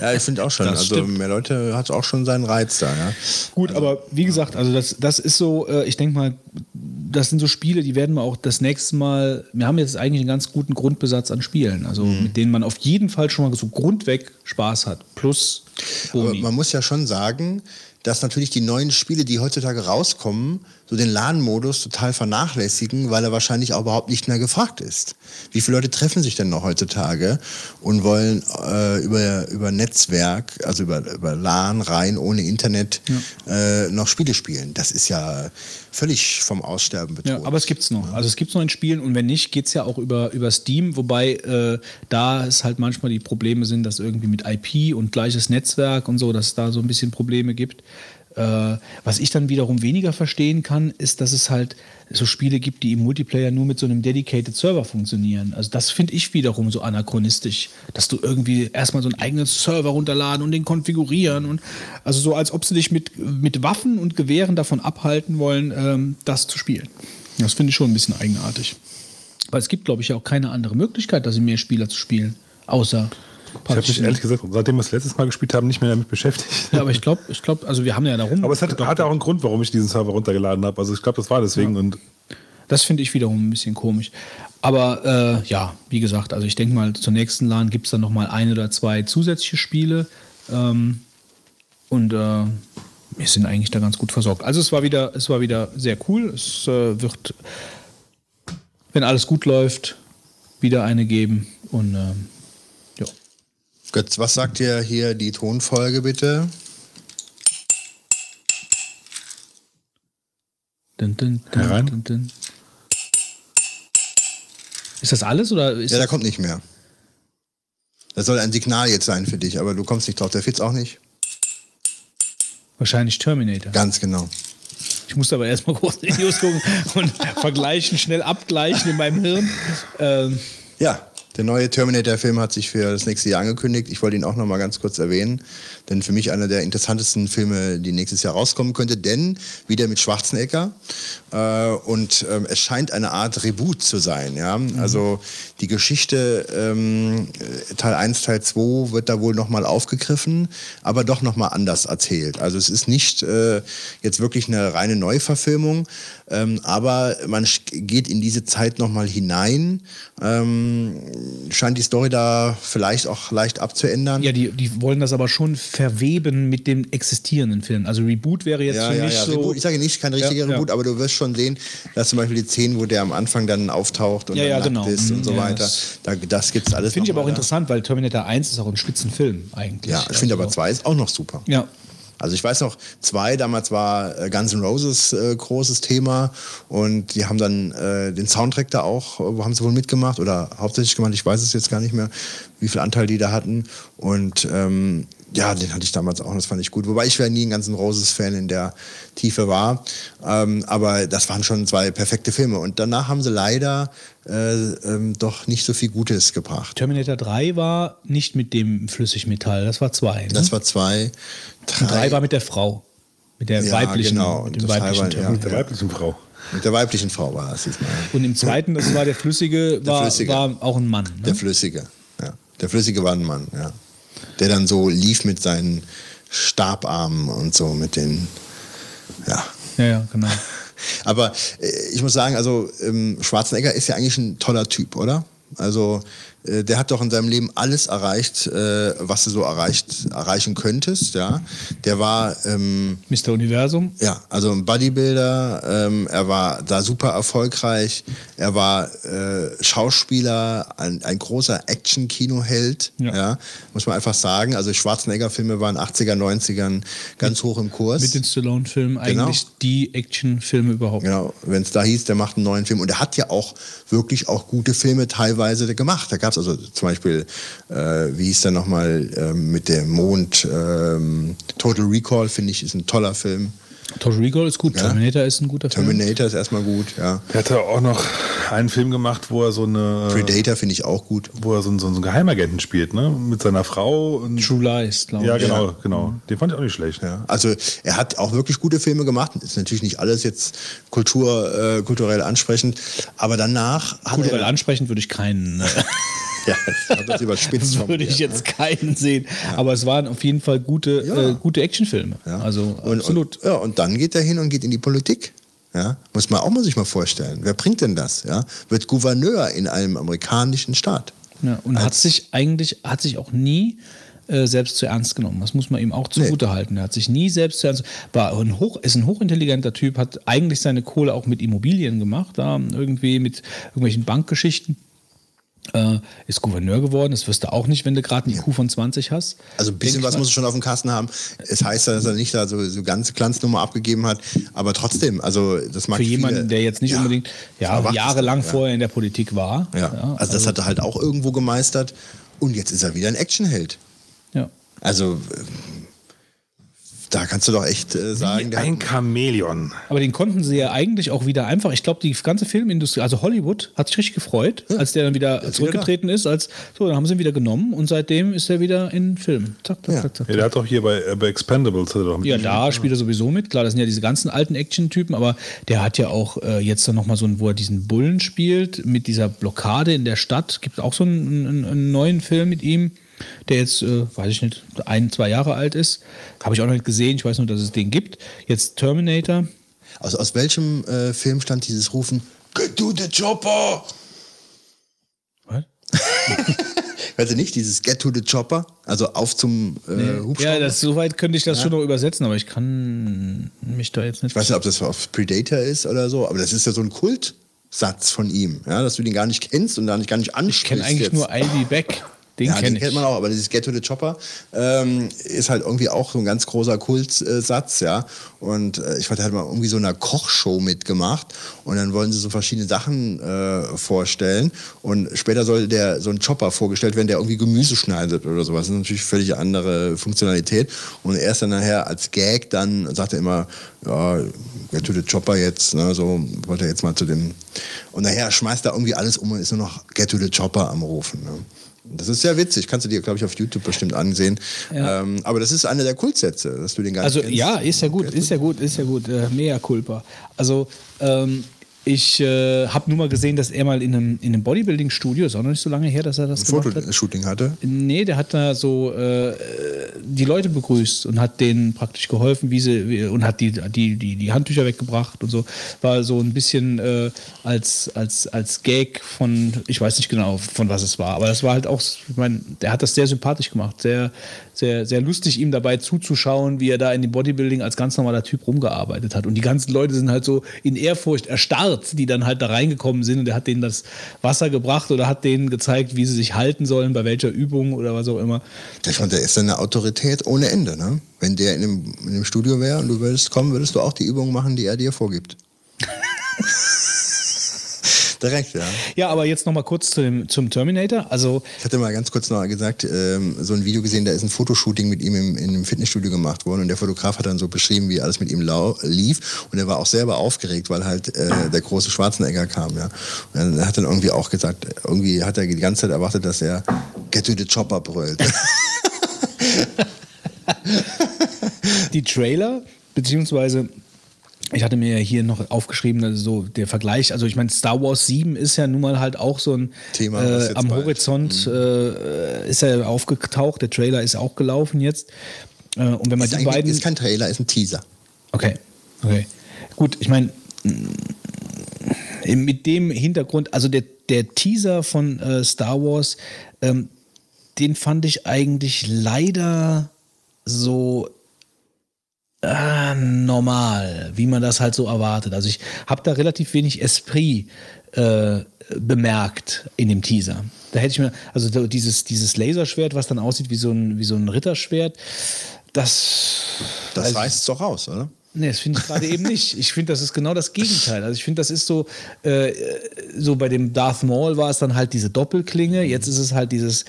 Ja, ich finde auch schon. Das also stimmt. mehr Leute hat auch schon seinen Reiz da. Ja. Gut, aber wie gesagt, also das, das ist so, äh, ich denke mal, das sind so Spiele, die werden wir auch das nächste Mal, wir haben jetzt eigentlich einen ganz guten Grundbesatz an Spielen, also Mhm. mit denen man auf jeden Fall schon mal so grundweg Spaß hat. Plus Aber Boni. man muss ja schon sagen, dass natürlich die neuen Spiele, die heutzutage rauskommen, so den LAN-Modus total vernachlässigen, weil er wahrscheinlich auch überhaupt nicht mehr gefragt ist. Wie viele Leute treffen sich denn noch heutzutage und wollen äh, über, über Netzwerk, also über, über LAN rein, ohne Internet, äh, noch Spiele spielen? Das ist ja völlig vom Aussterben bedroht. Ja, aber es gibt's noch. Also es gibt's noch in Spielen und wenn nicht, geht's ja auch über, über Steam, wobei äh, da es halt manchmal die Probleme sind, dass irgendwie mit IP und gleiches Netzwerk und so, dass es da so ein bisschen Probleme gibt. Äh, was ich dann wiederum weniger verstehen kann, ist, dass es halt so Spiele gibt, die im Multiplayer nur mit so einem dedicated Server funktionieren. Also das finde ich wiederum so anachronistisch, dass du irgendwie erstmal so einen eigenen Server runterladen und den konfigurieren und also so als ob sie dich mit, mit Waffen und Gewehren davon abhalten wollen, ähm, das zu spielen. Das finde ich schon ein bisschen eigenartig. Weil es gibt, glaube ich, ja auch keine andere Möglichkeit, dass sie mehr Spieler zu spielen, außer Ich habe mich ehrlich gesagt, seitdem wir es letztes Mal gespielt haben, nicht mehr damit beschäftigt. Ja, aber ich glaube, ich glaube, also wir haben ja darum. Aber es hat, hat auch einen Grund, warum ich diesen Server runtergeladen habe. Also ich glaube, das war deswegen. Und Das finde ich wiederum ein bisschen komisch. Aber äh, ja, wie gesagt, also ich denke mal, zur nächsten LAN gibt es dann noch mal ein oder zwei zusätzliche Spiele. Ähm, und äh, wir sind eigentlich da ganz gut versorgt. Also es war wieder, es war wieder sehr cool. Es äh, wird, wenn alles gut läuft, wieder eine geben. Und ähm, ja. Götz, was sagt dir hier die Tonfolge bitte? Dun, dun, dun, Herein. dun, dun. Ist das alles oder ist Ja, da kommt nicht mehr. Das soll ein Signal jetzt sein für dich, aber du kommst nicht drauf. Der Fitz auch nicht. wahrscheinlich Terminator? Ganz genau. Ich musste aber erstmal kurz Videos gucken und vergleichen, schnell abgleichen in meinem Hirn. Ähm, Ja, der neue Terminator-Film hat sich für das nächste Jahr angekündigt. Ich wollte ihn auch noch mal ganz kurz erwähnen, denn für mich einer der interessantesten Filme, die nächstes Jahr rauskommen könnte, denn wieder mit Schwarzenegger äh, und ähm, es scheint eine Art Reboot zu sein. Ja? Also die Geschichte ähm, äh, Teil 1, Teil 2 wird da wohl noch mal aufgegriffen, aber doch noch mal anders erzählt. Also es ist nicht äh, jetzt wirklich eine reine Neuverfilmung, ähm, aber man geht in diese Zeit noch mal hinein. Ähm, scheint die Story da vielleicht auch leicht abzuändern. ja, die, die wollen das aber schon verweben mit dem existierenden Film. Also Reboot wäre jetzt Ja, für ja, mich ja. so. Reboot, ich sage nicht kein richtiger. Reboot, aber du wirst schon sehen, dass zum Beispiel die Szenen, wo der am Anfang dann auftaucht und Ja, dann genau. ist und so Mhm, weiter. das- Da, das gibt's alles. Finde ich aber auch mal, interessant, weil Terminator 1 ist auch ein Spitzenfilm eigentlich. Ja, ich finde aber Also- zwei ist auch noch super. Ja. Also ich weiß noch, zwei, damals war äh, Guns N' Roses äh, großes Thema und die haben dann äh, den Soundtrack da auch, äh, wo haben sie wohl mitgemacht oder hauptsächlich gemacht, ich weiß es jetzt gar nicht mehr, wie viel Anteil die da hatten und ähm, ja, den hatte ich damals auch, das fand ich gut. Wobei ich ja nie ein Guns N' Roses-Fan in der Tiefe war, ähm, aber das waren schon zwei perfekte Filme und danach haben sie leider äh, ähm, doch nicht so viel Gutes gebracht. Terminator 3 war nicht mit dem Flüssigmetall, das war 2. Ne? Das war zwei, drei, Und 3 war mit der Frau. Mit der Ja, weiblichen, genau. mit dem weiblichen teilweise, ja. Mit der weiblichen Frau. mit der weiblichen Frau war das diesmal. Und im zweiten, das war der Flüssige, war, Flüssige. war auch ein Mann. Ne? Der Flüssige, ja. Der Flüssige war ein Mann, ja. Der dann so lief mit seinen Stabarmen und so, mit den, ja. ja, ja, genau. Aber äh, ich muss sagen, also ähm, Schwarzenegger ist ja eigentlich ein toller Typ, oder? Also der hat doch in seinem Leben alles erreicht, äh, was du so erreicht, erreichen könntest, ja. Der war ähm, Mr. Universum. ja, also ein Bodybuilder, ähm, er war da super erfolgreich, er war äh, Schauspieler, ein, ein großer Action-Kino-Held, Ja. ja. muss man einfach sagen. Also Schwarzenegger-Filme waren 80er, 90ern ganz hoch im Kurs. Mit den Stallone-Filmen Genau. eigentlich die Actionfilme überhaupt. Genau, wenn es da hieß, der macht einen neuen Film. Und er hat ja auch wirklich auch gute Filme teilweise gemacht. Da gab es also zum Beispiel, äh, wie hieß der nochmal, ähm, mit dem Mond, ähm, Total Recall, finde ich, ist ein toller Film. Total Recall ist gut, Ja. Terminator ist ein guter Film. Terminator ist erstmal gut, ja. Der hatte auch noch einen Film gemacht, wo er so eine. Predator finde ich auch gut. Wo er so, einen- so einen Geheimagenten spielt, ne? Mit seiner Frau. Und True Lies, glaube ja, ich. genau, genau. Den fand ich auch nicht schlecht. Ja, also er hat auch wirklich gute Filme gemacht. Ist natürlich nicht alles jetzt Kultur, äh, kulturell ansprechend, aber danach hat Kulturell er, ansprechend würde ich keinen, äh, ja, das hat das überspitzt würde ich jetzt keinen sehen. Aber es waren auf jeden Fall gute, Ja. äh, gute Actionfilme. Ja. Also und, absolut. Und, ja, und dann geht er hin und geht in die Politik. Ja, muss man auch mal sich mal vorstellen. Wer bringt denn das? Ja, wird Gouverneur in einem amerikanischen Staat. Ja, und hat sich eigentlich, hat sich auch nie äh, selbst zu ernst genommen. Das muss man ihm auch zugute halten. Er hat sich nie selbst zu ernst war ein hoch, ist ein hochintelligenter Typ, hat eigentlich seine Kohle auch mit Immobilien gemacht, da irgendwie mit irgendwelchen Bankgeschichten. Äh, ist Gouverneur geworden, das wirst du auch nicht, wenn du gerade einen IQ von 20 hast. Also ein bisschen was mal. muss er schon auf dem Kasten haben. Es heißt, ja, dass er nicht da so, so ganze Glanznummer abgegeben hat, aber trotzdem, also das mag Für viele- jemanden, der jetzt nicht Ja, unbedingt ja, jahrelang ja. vorher in der Politik war. Ja. also das hat er halt auch irgendwo gemeistert und jetzt ist er wieder ein Actionheld. ja. Also da kannst du doch echt äh, sagen, Wie ein Chamäleon. Aber den konnten sie ja eigentlich auch wieder einfach. Ich glaube, die ganze Filmindustrie, also Hollywood, hat sich richtig gefreut, als der dann wieder ist zurückgetreten ist. Als so, dann haben sie ihn wieder genommen und seitdem ist er wieder in Filmen. Zack, zack, Ja. zack, zack. Ja, der hat doch hier bei, äh, bei Expendables hat er doch Ja, da spielt er sowieso mit. Klar, das sind ja diese ganzen alten Action-Typen, aber der hat ja auch äh, jetzt dann nochmal so einen, wo er diesen Bullen spielt, mit dieser Blockade in der Stadt. Gibt auch so einen, einen, einen neuen Film mit ihm, der jetzt, äh, weiß ich nicht, ein, zwei Jahre alt ist. Habe ich auch noch nicht gesehen. Ich weiß nur, dass es den gibt. Jetzt Terminator. aus, aus welchem äh, Film stand dieses Rufen? Get to the chopper! Was? Weißt du nicht, dieses Get to the chopper? Also auf zum äh, Hubschrauber? Ja, das, soweit könnte ich das schon noch übersetzen, aber ich kann mich da jetzt nicht. Ich weiß nicht, ob das auf Predator ist oder so, aber das ist ja so ein Kultsatz von ihm, ja, dass du den gar nicht kennst und gar nicht, gar nicht ich ansprichst. kenne eigentlich jetzt. nur I'll Be Back. Den ja, den kenne kennt man auch, aber dieses Get to the Chopper ähm, ist halt irgendwie auch so ein ganz großer Kultsatz, ja. Und äh, ich hatte halt mal irgendwie so einer Kochshow mitgemacht und dann wollen sie so verschiedene Sachen äh, vorstellen und später soll der so ein Chopper vorgestellt werden, der irgendwie Gemüse schneidet oder sowas. Das ist natürlich völlig andere Funktionalität und er ist dann nachher als Gag dann sagt er immer, ja, Get to the Chopper jetzt, ne, so wollte er jetzt mal zu dem und nachher schmeißt er irgendwie alles um und ist nur noch Get to the Chopper am Rufen. Ne. Das ist sehr witzig, kannst du dir, glaube ich, auf YouTube bestimmt ansehen. Ja. Ähm, aber das ist einer der Kultsätze, dass du den gar Also ja, ist ja gut, ist ja gut, ist ja gut. Äh, mea culpa. Also ähm, ich äh, habe nur mal gesehen, dass er mal in einem, in einem Bodybuilding-Studio, ist auch noch nicht so lange her, dass er das ein gemacht hat. Fotoshooting hatte. Nee, der hat da so äh, die Leute begrüßt und hat denen praktisch geholfen, wie sie wie, und hat die, die, die, die Handtücher weggebracht und so. War so ein bisschen äh, als, als, als Gag von, ich weiß nicht genau, von was es war, aber das war halt auch, ich meine, der hat das sehr sympathisch gemacht, sehr, sehr, sehr lustig, ihm dabei zuzuschauen, wie er da in dem Bodybuilding als ganz normaler Typ rumgearbeitet hat. Und die ganzen Leute sind halt so in Ehrfurcht erstarrt, die dann halt da reingekommen sind und er hat denen das Wasser gebracht oder hat denen gezeigt, wie sie sich halten sollen, bei welcher Übung oder was auch immer. Ich fand, der ist eine Autorität ohne Ende. Ne? Wenn der in dem, in dem Studio wäre und du würdest kommen, würdest du auch die Übungen machen, die er dir vorgibt. Direkt, ja. Ja, aber jetzt noch mal kurz zu dem, zum Terminator. Also, Ich hatte mal ganz kurz noch gesagt, ähm, so ein Video gesehen, da ist ein Fotoshooting mit ihm im, in einem Fitnessstudio gemacht worden und der Fotograf hat dann so beschrieben, wie alles mit ihm lau lief und er war auch selber aufgeregt, weil halt äh, der große Schwarzenegger kam, ja. Und er hat dann irgendwie auch gesagt, irgendwie hat er die ganze Zeit erwartet, dass er Get to the Chopper brüllt. die Trailer, beziehungsweise ich hatte mir ja hier noch aufgeschrieben, also so der Vergleich, also ich meine, Star Wars 7 ist ja nun mal halt auch so ein Thema, äh, am bald- Horizont äh, ist er aufgetaucht, der Trailer ist auch gelaufen jetzt. Äh, und wenn man ist, die beiden. ist kein Trailer, ist ein Teaser. Okay, okay. Gut, ich meine, mit dem Hintergrund, also der, der Teaser von äh, Star Wars, ähm, den fand ich eigentlich leider so äh, normal, wie man das halt so erwartet. Also ich habe da relativ wenig Esprit äh, bemerkt in dem Teaser. Da hätte ich mir, also so dieses, dieses Laserschwert, was dann aussieht wie so ein, wie so ein Ritterschwert, das Das Also- reißt es doch raus, oder? Nee, das finde ich gerade eben nicht. Ich finde, das ist genau das Gegenteil. Also ich finde, das ist so, äh, so bei dem Darth Maul war es dann halt diese Doppelklinge, jetzt ist es halt dieses,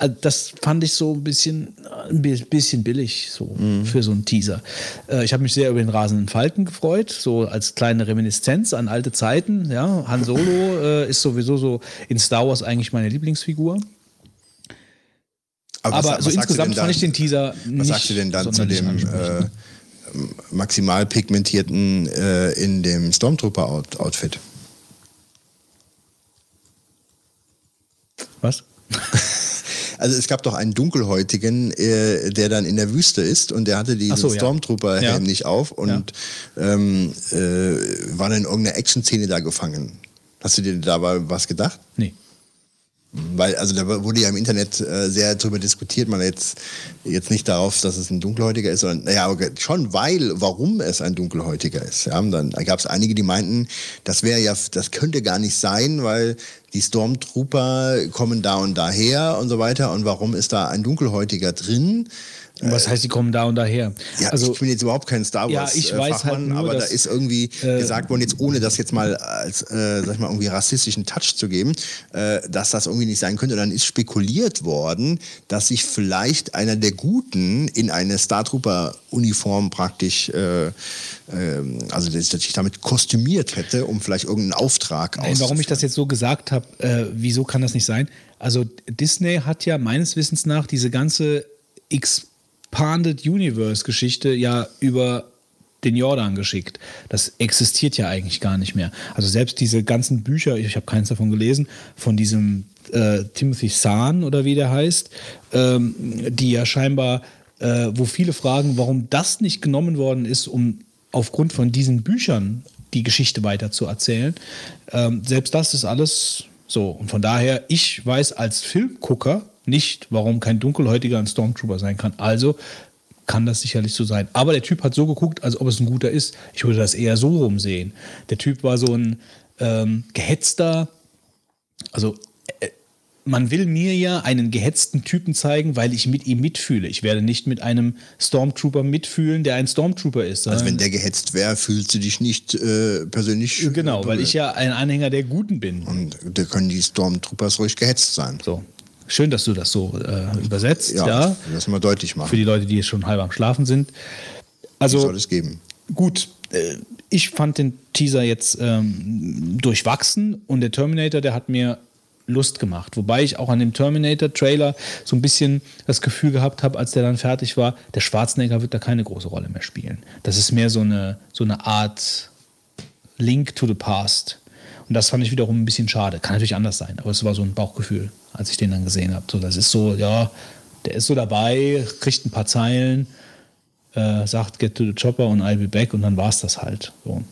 also das fand ich so ein bisschen, ein bi- bisschen billig so für so einen Teaser. Äh, ich habe mich sehr über den rasenden Falken gefreut, so als kleine Reminiszenz an alte Zeiten. Ja, Han Solo äh, ist sowieso so in Star Wars eigentlich meine Lieblingsfigur. Aber, was- so was insgesamt denn fand dann- ich den Teaser nicht Was sagst du denn dann zu dem äh, maximal pigmentierten äh, in dem Stormtrooper-Outfit? Was? Also es gab doch einen Dunkelhäutigen, äh, der dann in der Wüste ist und der hatte diesen Ach so, ja. Stormtrooper-Helm Ja. nicht auf und ähm, äh, war dann in irgendeiner Action-Szene da gefangen. Hast du dir dabei was gedacht? Nee. Weil, also da wurde ja im Internet äh, sehr drüber diskutiert, man jetzt, jetzt nicht darauf, dass es ein Dunkelhäutiger ist, sondern, naja, aber schon weil, warum es ein Dunkelhäutiger ist. Ja, dann gab es einige, die meinten, das wäre ja, das könnte gar nicht sein, weil die Stormtrooper kommen da und daher und so weiter. Und warum ist da ein Dunkelhäutiger drin? Und was heißt, die kommen da und daher? Ja, also ich bin jetzt überhaupt kein Star Ja, Wars ich äh, weiß halt Fachmann, nur, aber da ist irgendwie äh, gesagt worden, jetzt ohne das jetzt mal als, äh, sag ich mal, irgendwie rassistischen Touch zu geben, äh, dass das irgendwie nicht sein könnte. Und dann ist spekuliert worden, dass sich vielleicht einer der Guten in eine Star Trooper Uniform praktisch, äh, ähm, also dass sich damit kostümiert hätte, um vielleicht irgendeinen Auftrag Nein, warum ich das jetzt so gesagt habe, äh, wieso kann das nicht sein? Also Disney hat ja meines Wissens nach diese ganze Expanded Universe Geschichte ja über den Jordan geschickt. Das existiert ja eigentlich gar nicht mehr. Also selbst diese ganzen Bücher, ich habe keins davon gelesen, von diesem äh, Timothy Zahn oder wie der heißt, ähm, die ja scheinbar, äh, wo viele fragen, warum das nicht genommen worden ist, um aufgrund von diesen Büchern die Geschichte weiter zu erzählen. Ähm, selbst das ist alles so. Und von daher, ich weiß als Filmgucker nicht, warum kein Dunkelhäutiger ein Stormtrooper sein kann. Also kann das sicherlich so sein. Aber der Typ hat so geguckt, als ob es ein guter ist. Ich würde das eher so rumsehen. Der Typ war so ein ähm, gehetzter, also äh, man will mir ja einen gehetzten Typen zeigen, weil ich mit ihm mitfühle. Ich werde nicht mit einem Stormtrooper mitfühlen, der ein Stormtrooper ist. Also wenn der gehetzt wäre, fühlst du dich nicht äh, persönlich. genau, weil berührt. ich ja ein Anhänger der Guten bin. Und da können die Stormtroopers ruhig gehetzt sein. So. Schön, dass du das so äh, übersetzt, ja. Ja, das mal deutlich machen. Für die Leute, die jetzt schon halb am Schlafen sind. Die Also soll es geben. gut, äh, ich fand den Teaser jetzt ähm, durchwachsen und der Terminator, der hat mir Lust gemacht. Wobei ich auch an dem Terminator-Trailer so ein bisschen das Gefühl gehabt habe, als der dann fertig war, der Schwarzenegger wird da keine große Rolle mehr spielen. Das ist mehr so eine, so eine Art Link to the Past. Und das fand ich wiederum ein bisschen schade. Kann natürlich anders sein, aber es war so ein Bauchgefühl, als ich den dann gesehen habe. So, das ist so, ja, der ist so dabei, kriegt ein paar Zeilen, äh, sagt Get to the Chopper und I'll be back und dann war es das halt. So.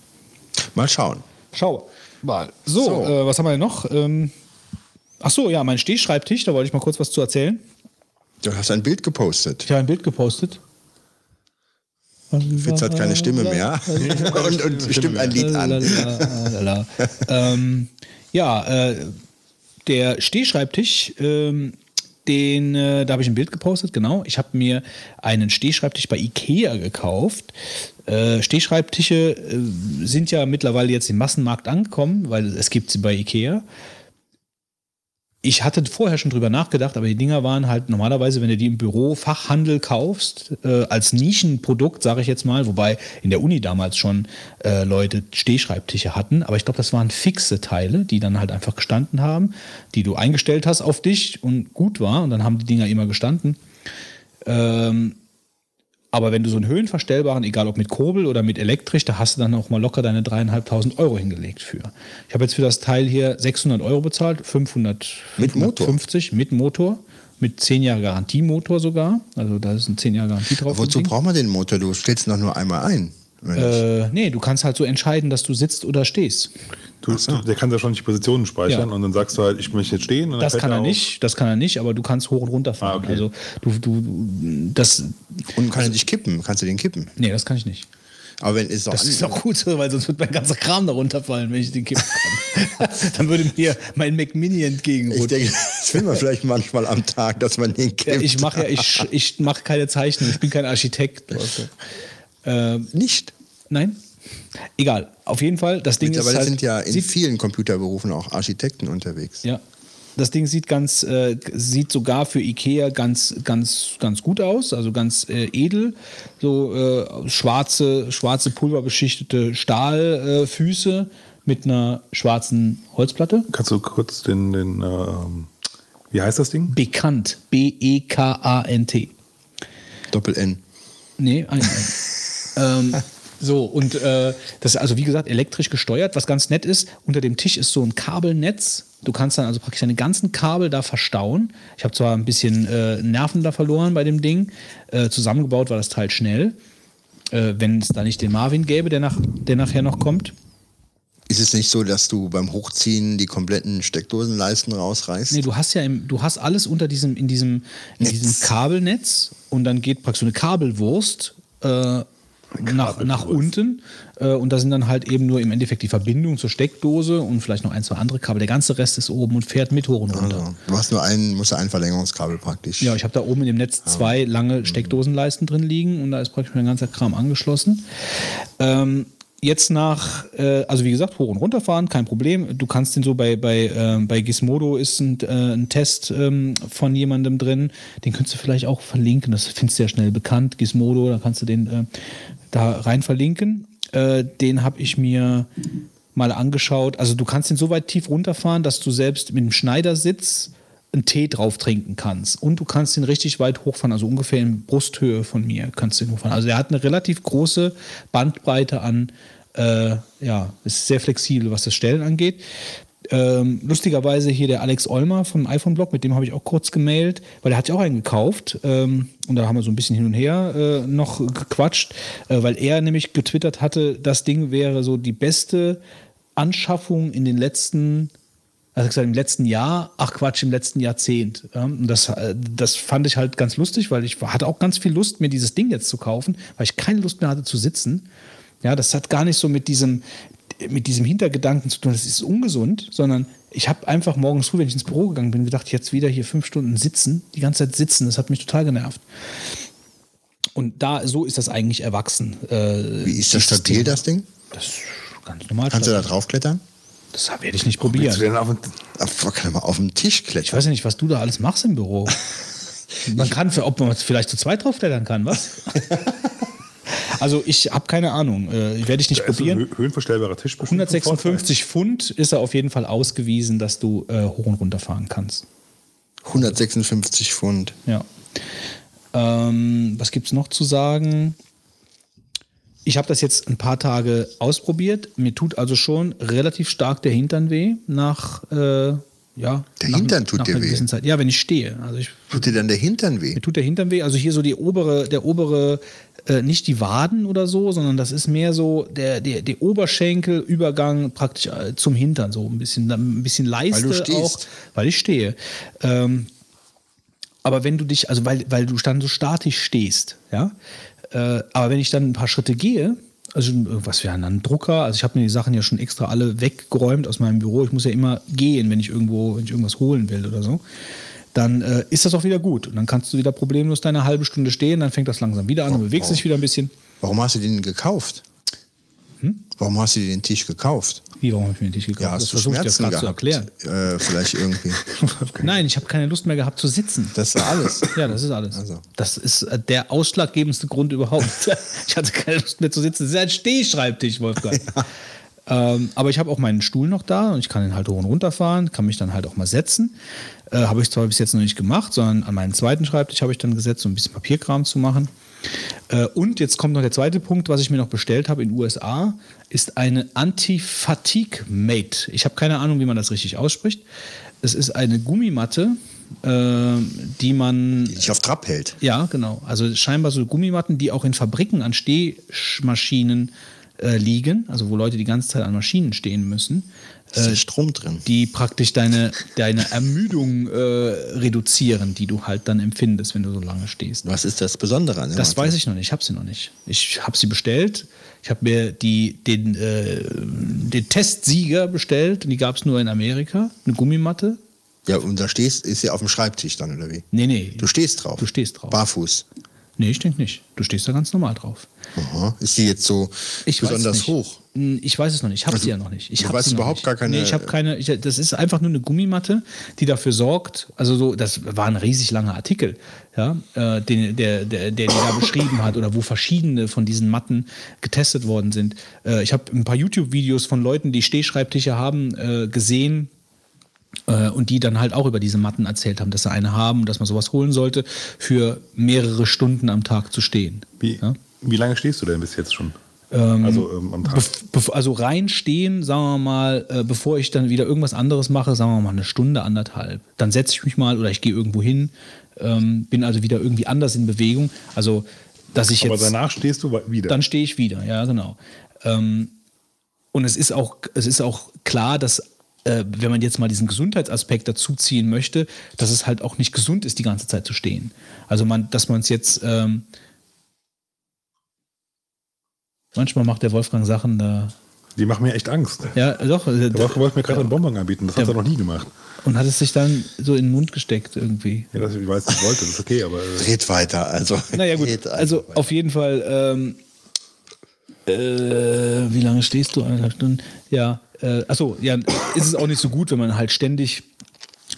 Mal schauen. Schau mal. So, So. Äh, was haben wir denn noch? Ähm, ach so, ja, mein Stehschreibtisch, da wollte ich mal kurz was zu erzählen. Du hast ein Bild gepostet. Ich habe ein Bild gepostet. Fitz hat keine Stimme mehr und, und stimmt ein Lied an. Ähm, ja, äh, der Stehschreibtisch, ähm, den, äh, da habe ich ein Bild gepostet, genau. Ich habe mir einen Stehschreibtisch bei Ikea gekauft. Äh, Stehschreibtische äh, sind ja mittlerweile jetzt im Massenmarkt angekommen, weil es gibt sie bei Ikea. Ich hatte vorher schon drüber nachgedacht, aber die Dinger waren halt normalerweise, wenn du die im Büro Fachhandel kaufst, äh, als Nischenprodukt, sage ich jetzt mal, wobei in der Uni damals schon äh, Leute Stehschreibtische hatten, aber ich glaube, das waren fixe Teile, die dann halt einfach gestanden haben, die du eingestellt hast auf dich und gut war und dann haben die Dinger immer gestanden. Ähm, aber wenn du so einen höhenverstellbaren, egal ob mit Kurbel oder mit elektrisch, da hast du dann auch mal locker deine dreieinhalbtausend Euro hingelegt für. Ich habe jetzt für das Teil hier 600 Euro bezahlt, 500, Mit Motor? 50 mit Motor, mit 10 Jahre Garantiemotor sogar. Also da ist ein 10 Jahre Garantie drauf. Wozu im Ding. braucht man den Motor? Du stellst ihn doch nur einmal ein. äh, nee, du kannst halt so entscheiden, dass du sitzt oder stehst. Du, der kann ja schon die Positionen speichern Ja. und dann sagst du halt, ich möchte jetzt stehen. Und dann Das kann er auf- nicht, das kann er nicht, aber du kannst hoch und runter fahren. Ah, okay. Also du, du, du, das, Und kann er dich kippen? Kannst du den kippen? nee, das kann ich nicht. Aber wenn ist doch Das ist auch gut so, weil sonst wird mein ganzer Kram da runterfallen, wenn ich den kippen kann. Dann würde mir mein Mac Mini ich entgegenrutschen. denke, das will man vielleicht manchmal am Tag, dass man den Ja, kippt. ich mache ja, ich, ich mache keine Zeichnung, ich bin kein Architekt. Ähm, nicht. nein? Egal. Auf jeden Fall, das Ding ist Mittlerweile halt, sind ja in sieht- vielen Computerberufen auch Architekten unterwegs. ja. das Ding sieht ganz, äh, sieht sogar für Ikea ganz, ganz, ganz gut aus, also ganz äh, edel. So äh, schwarze, schwarze pulverbeschichtete Stahlfüße äh, mit einer schwarzen Holzplatte. Kannst du kurz den, den ähm, wie heißt das Ding? Bekannt. E B-E-K-A-N-T. Doppel-N. Nee, ein. ähm, so, und äh, das ist also wie gesagt elektrisch gesteuert. Was ganz nett ist, unter dem Tisch ist so ein Kabelnetz. Du kannst dann also praktisch deine ganzen Kabel da verstauen. Ich habe zwar ein bisschen äh, Nerven da verloren bei dem Ding. Äh, zusammengebaut war das Teil schnell. Äh, wenn es da nicht den Marvin gäbe, der, nach, der nachher noch kommt. Ist es nicht so, dass du beim Hochziehen die kompletten Steckdosenleisten rausreißt? Nee, du hast ja im, du hast alles unter diesem, in diesem, in diesem Kabelnetz und dann geht praktisch so eine Kabelwurst äh, nach, nach unten äh, und da sind dann halt eben nur im Endeffekt die Verbindung zur Steckdose und vielleicht noch ein, zwei andere Kabel. Der ganze Rest ist oben und fährt mit hoch und runter. Also, du hast nur einen, musst du ein Verlängerungskabel praktisch. Ja, ich habe da oben in dem Netz zwei lange Steckdosenleisten drin liegen und da ist praktisch mein ganzer Kram angeschlossen. Ähm, jetzt nach, äh, also wie gesagt, hoch und runter fahren, kein Problem. Du kannst den so bei, bei, ähm, bei Gizmodo ist ein, äh, ein Test ähm, von jemandem drin, den könntest du vielleicht auch verlinken, das findest du ja schnell bekannt, Gizmodo, da kannst du den äh, da rein verlinken. Äh, den habe ich mir mal angeschaut. Also du kannst den so weit tief runterfahren, dass du selbst mit dem Schneidersitz einen Tee drauf trinken kannst. Und du kannst ihn richtig weit hochfahren, also ungefähr in Brusthöhe von mir kannst du ihn hochfahren. Also er hat eine relativ große Bandbreite an, äh, ja, ist sehr flexibel, was das Stellen angeht. Ähm, lustigerweise hier der Alex Olmer vom iPhone-Blog, mit dem habe ich auch kurz gemailt, weil er hat ja auch einen gekauft. Ähm, und da haben wir so ein bisschen hin und her äh, noch gequatscht, äh, weil er nämlich getwittert hatte, das Ding wäre so die beste Anschaffung in den letzten also gesagt, im letzten Jahr, ach Quatsch, im letzten Jahrzehnt. Ja, und das, äh, das fand ich halt ganz lustig, weil ich hatte auch ganz viel Lust, mir dieses Ding jetzt zu kaufen, weil ich keine Lust mehr hatte zu sitzen. Ja, das hat gar nicht so mit diesem, mit diesem Hintergedanken zu tun, das ist ungesund, sondern ich habe einfach morgens früh, wenn ich ins Büro gegangen bin, gedacht, jetzt wieder hier fünf Stunden sitzen, die ganze Zeit sitzen, das hat mich total genervt. Und da, so ist das eigentlich erwachsen. Äh, Wie ist das stabil, das Ding? Das ist ganz normal. Kannst du da stabil. draufklettern? Das werde ich nicht Willst du probieren. denn auf den, kann man auf dem Tisch Ich klettern? weiß ja nicht, was du da alles machst im Büro. Man kann, für, ob man vielleicht zu zweit draufklettern kann, was? Also ich habe keine Ahnung. Äh, werde ich nicht da ist so ein probieren. hö- höhenverstellbarer Tisch bestimmt ein 156 Pfund ist er auf jeden Fall ausgewiesen, dass du äh, hoch und runter fahren kannst. 156 Pfund. Ja. Ähm, was gibt es noch zu sagen? Ich habe das jetzt ein paar Tage ausprobiert. Mir tut also schon relativ stark der Hintern weh nach äh, ja. Der nach, Hintern tut nach dir weh? Ja, wenn ich stehe. Also ich Tut dir dann der Hintern weh? Mir tut der Hintern weh. Also hier so die obere, der obere, äh, nicht die Waden oder so, sondern das ist mehr so der, der, der Oberschenkelübergang praktisch äh, zum Hintern, so ein bisschen, ein bisschen Leiste Weil auch, weil ich stehe. Ähm, aber wenn du dich, also weil, weil du dann so statisch stehst, ja, äh, aber wenn ich dann ein paar Schritte gehe, also was wäre ein Drucker, also ich habe mir die Sachen ja schon extra alle weggeräumt aus meinem Büro, ich muss ja immer gehen, wenn ich irgendwo, wenn ich irgendwas holen will oder so, dann äh, ist das auch wieder gut und dann kannst du wieder problemlos deine halbe Stunde stehen, dann fängt das langsam wieder an, du bewegst dich wieder ein bisschen. Warum hast du den gekauft? Warum hast du dir den Tisch gekauft? Wie, warum habe ich mir den Tisch gekauft? Ja, hast das du versuche ich dir gerade zu erklären. Äh, vielleicht irgendwie. Nein, ich habe keine Lust mehr gehabt zu sitzen. Das war alles. Ja, das ist alles. Also. Das ist äh, der ausschlaggebendste Grund überhaupt. ich hatte keine Lust mehr zu sitzen. Das ist ein Stehschreibtisch, Wolfgang. Ähm, aber ich habe auch meinen Stuhl noch da und ich kann ihn halt hoch und runter fahren, kann mich dann halt auch mal setzen. Äh, habe ich zwar bis jetzt noch nicht gemacht, sondern an meinen zweiten Schreibtisch habe ich dann gesetzt, um ein bisschen Papierkram zu machen. Äh, und jetzt kommt noch der zweite Punkt, was ich mir noch bestellt habe in den USA, ist eine Anti-Fatigue Mate. Ich habe keine Ahnung, wie man das richtig ausspricht. Es ist eine Gummimatte, äh, die man Die dich auf Trab hält. ja, genau. Also scheinbar so Gummimatten, die auch in Fabriken an Stehmaschinen äh, liegen, also wo Leute die ganze Zeit an Maschinen stehen müssen, Da ist der Strom drin. die praktisch deine, deine Ermüdung äh, reduzieren, die du halt dann empfindest, wenn du so lange stehst. Was ist das Besondere an der Das Matte? weiß ich noch nicht, ich habe sie noch nicht. Ich habe sie bestellt. Ich habe mir die, den, äh, den Testsieger bestellt und die gab es nur in Amerika, eine Gummimatte. Ja, und da stehst, ist sie auf dem Schreibtisch dann, oder wie? Nee, nee. Du stehst drauf. Du stehst drauf. Barfuß. Nee, ich denke nicht. Du stehst da ganz normal drauf. Aha. Ist die jetzt so Ich besonders hoch? Hm, Ich weiß es noch nicht. Ich habe sie ja noch nicht. Ich du weißt sie überhaupt nicht. gar keine- Nee, ich habe keine. Ich, das ist einfach nur eine Gummimatte, die dafür sorgt. Also so, das war ein riesig langer Artikel, ja, äh, den, der, der, der die da beschrieben hat oder wo verschiedene von diesen Matten getestet worden sind. Äh, ich habe ein paar YouTube-Videos von Leuten, die Stehschreibtische haben, äh, gesehen. äh, Und die dann halt auch über diese Matten erzählt haben, dass sie eine haben und dass man sowas holen sollte, für mehrere Stunden am Tag zu stehen. Wie, Ja? Wie lange stehst du denn bis jetzt schon? also ähm, am Tag. Also reinstehen, sagen wir mal, äh, bevor ich dann wieder irgendwas anderes mache, sagen wir mal eine Stunde, anderthalb. Dann setze ich mich mal oder ich gehe irgendwo hin, ähm, bin also wieder irgendwie anders in Bewegung. Also, dass ich Aber jetzt. danach stehst du wieder. Dann stehe ich wieder, ja, genau. Ähm, und es ist auch, es ist auch klar, dass äh, wenn man jetzt mal diesen Gesundheitsaspekt dazu ziehen möchte, dass es halt auch nicht gesund ist, die ganze Zeit zu stehen. Also man, dass man es jetzt ähm, manchmal macht der Wolfgang Sachen da. die machen mir echt Angst. Ja, doch. äh, Der Wolfgang wollte mir gerade einen Bonbon anbieten. Das hat Ja. er noch nie gemacht. Und hat es sich dann so in den Mund gesteckt irgendwie. Ja, das, ich weiß, ich wollte, das ist okay, aber äh, Red weiter, also. Naja, gut. Also weiter. auf jeden Fall, ähm, äh, wie lange stehst du? Eineinhalb Stunden? Ja, äh, achso, ja, ist es auch nicht so gut, wenn man halt ständig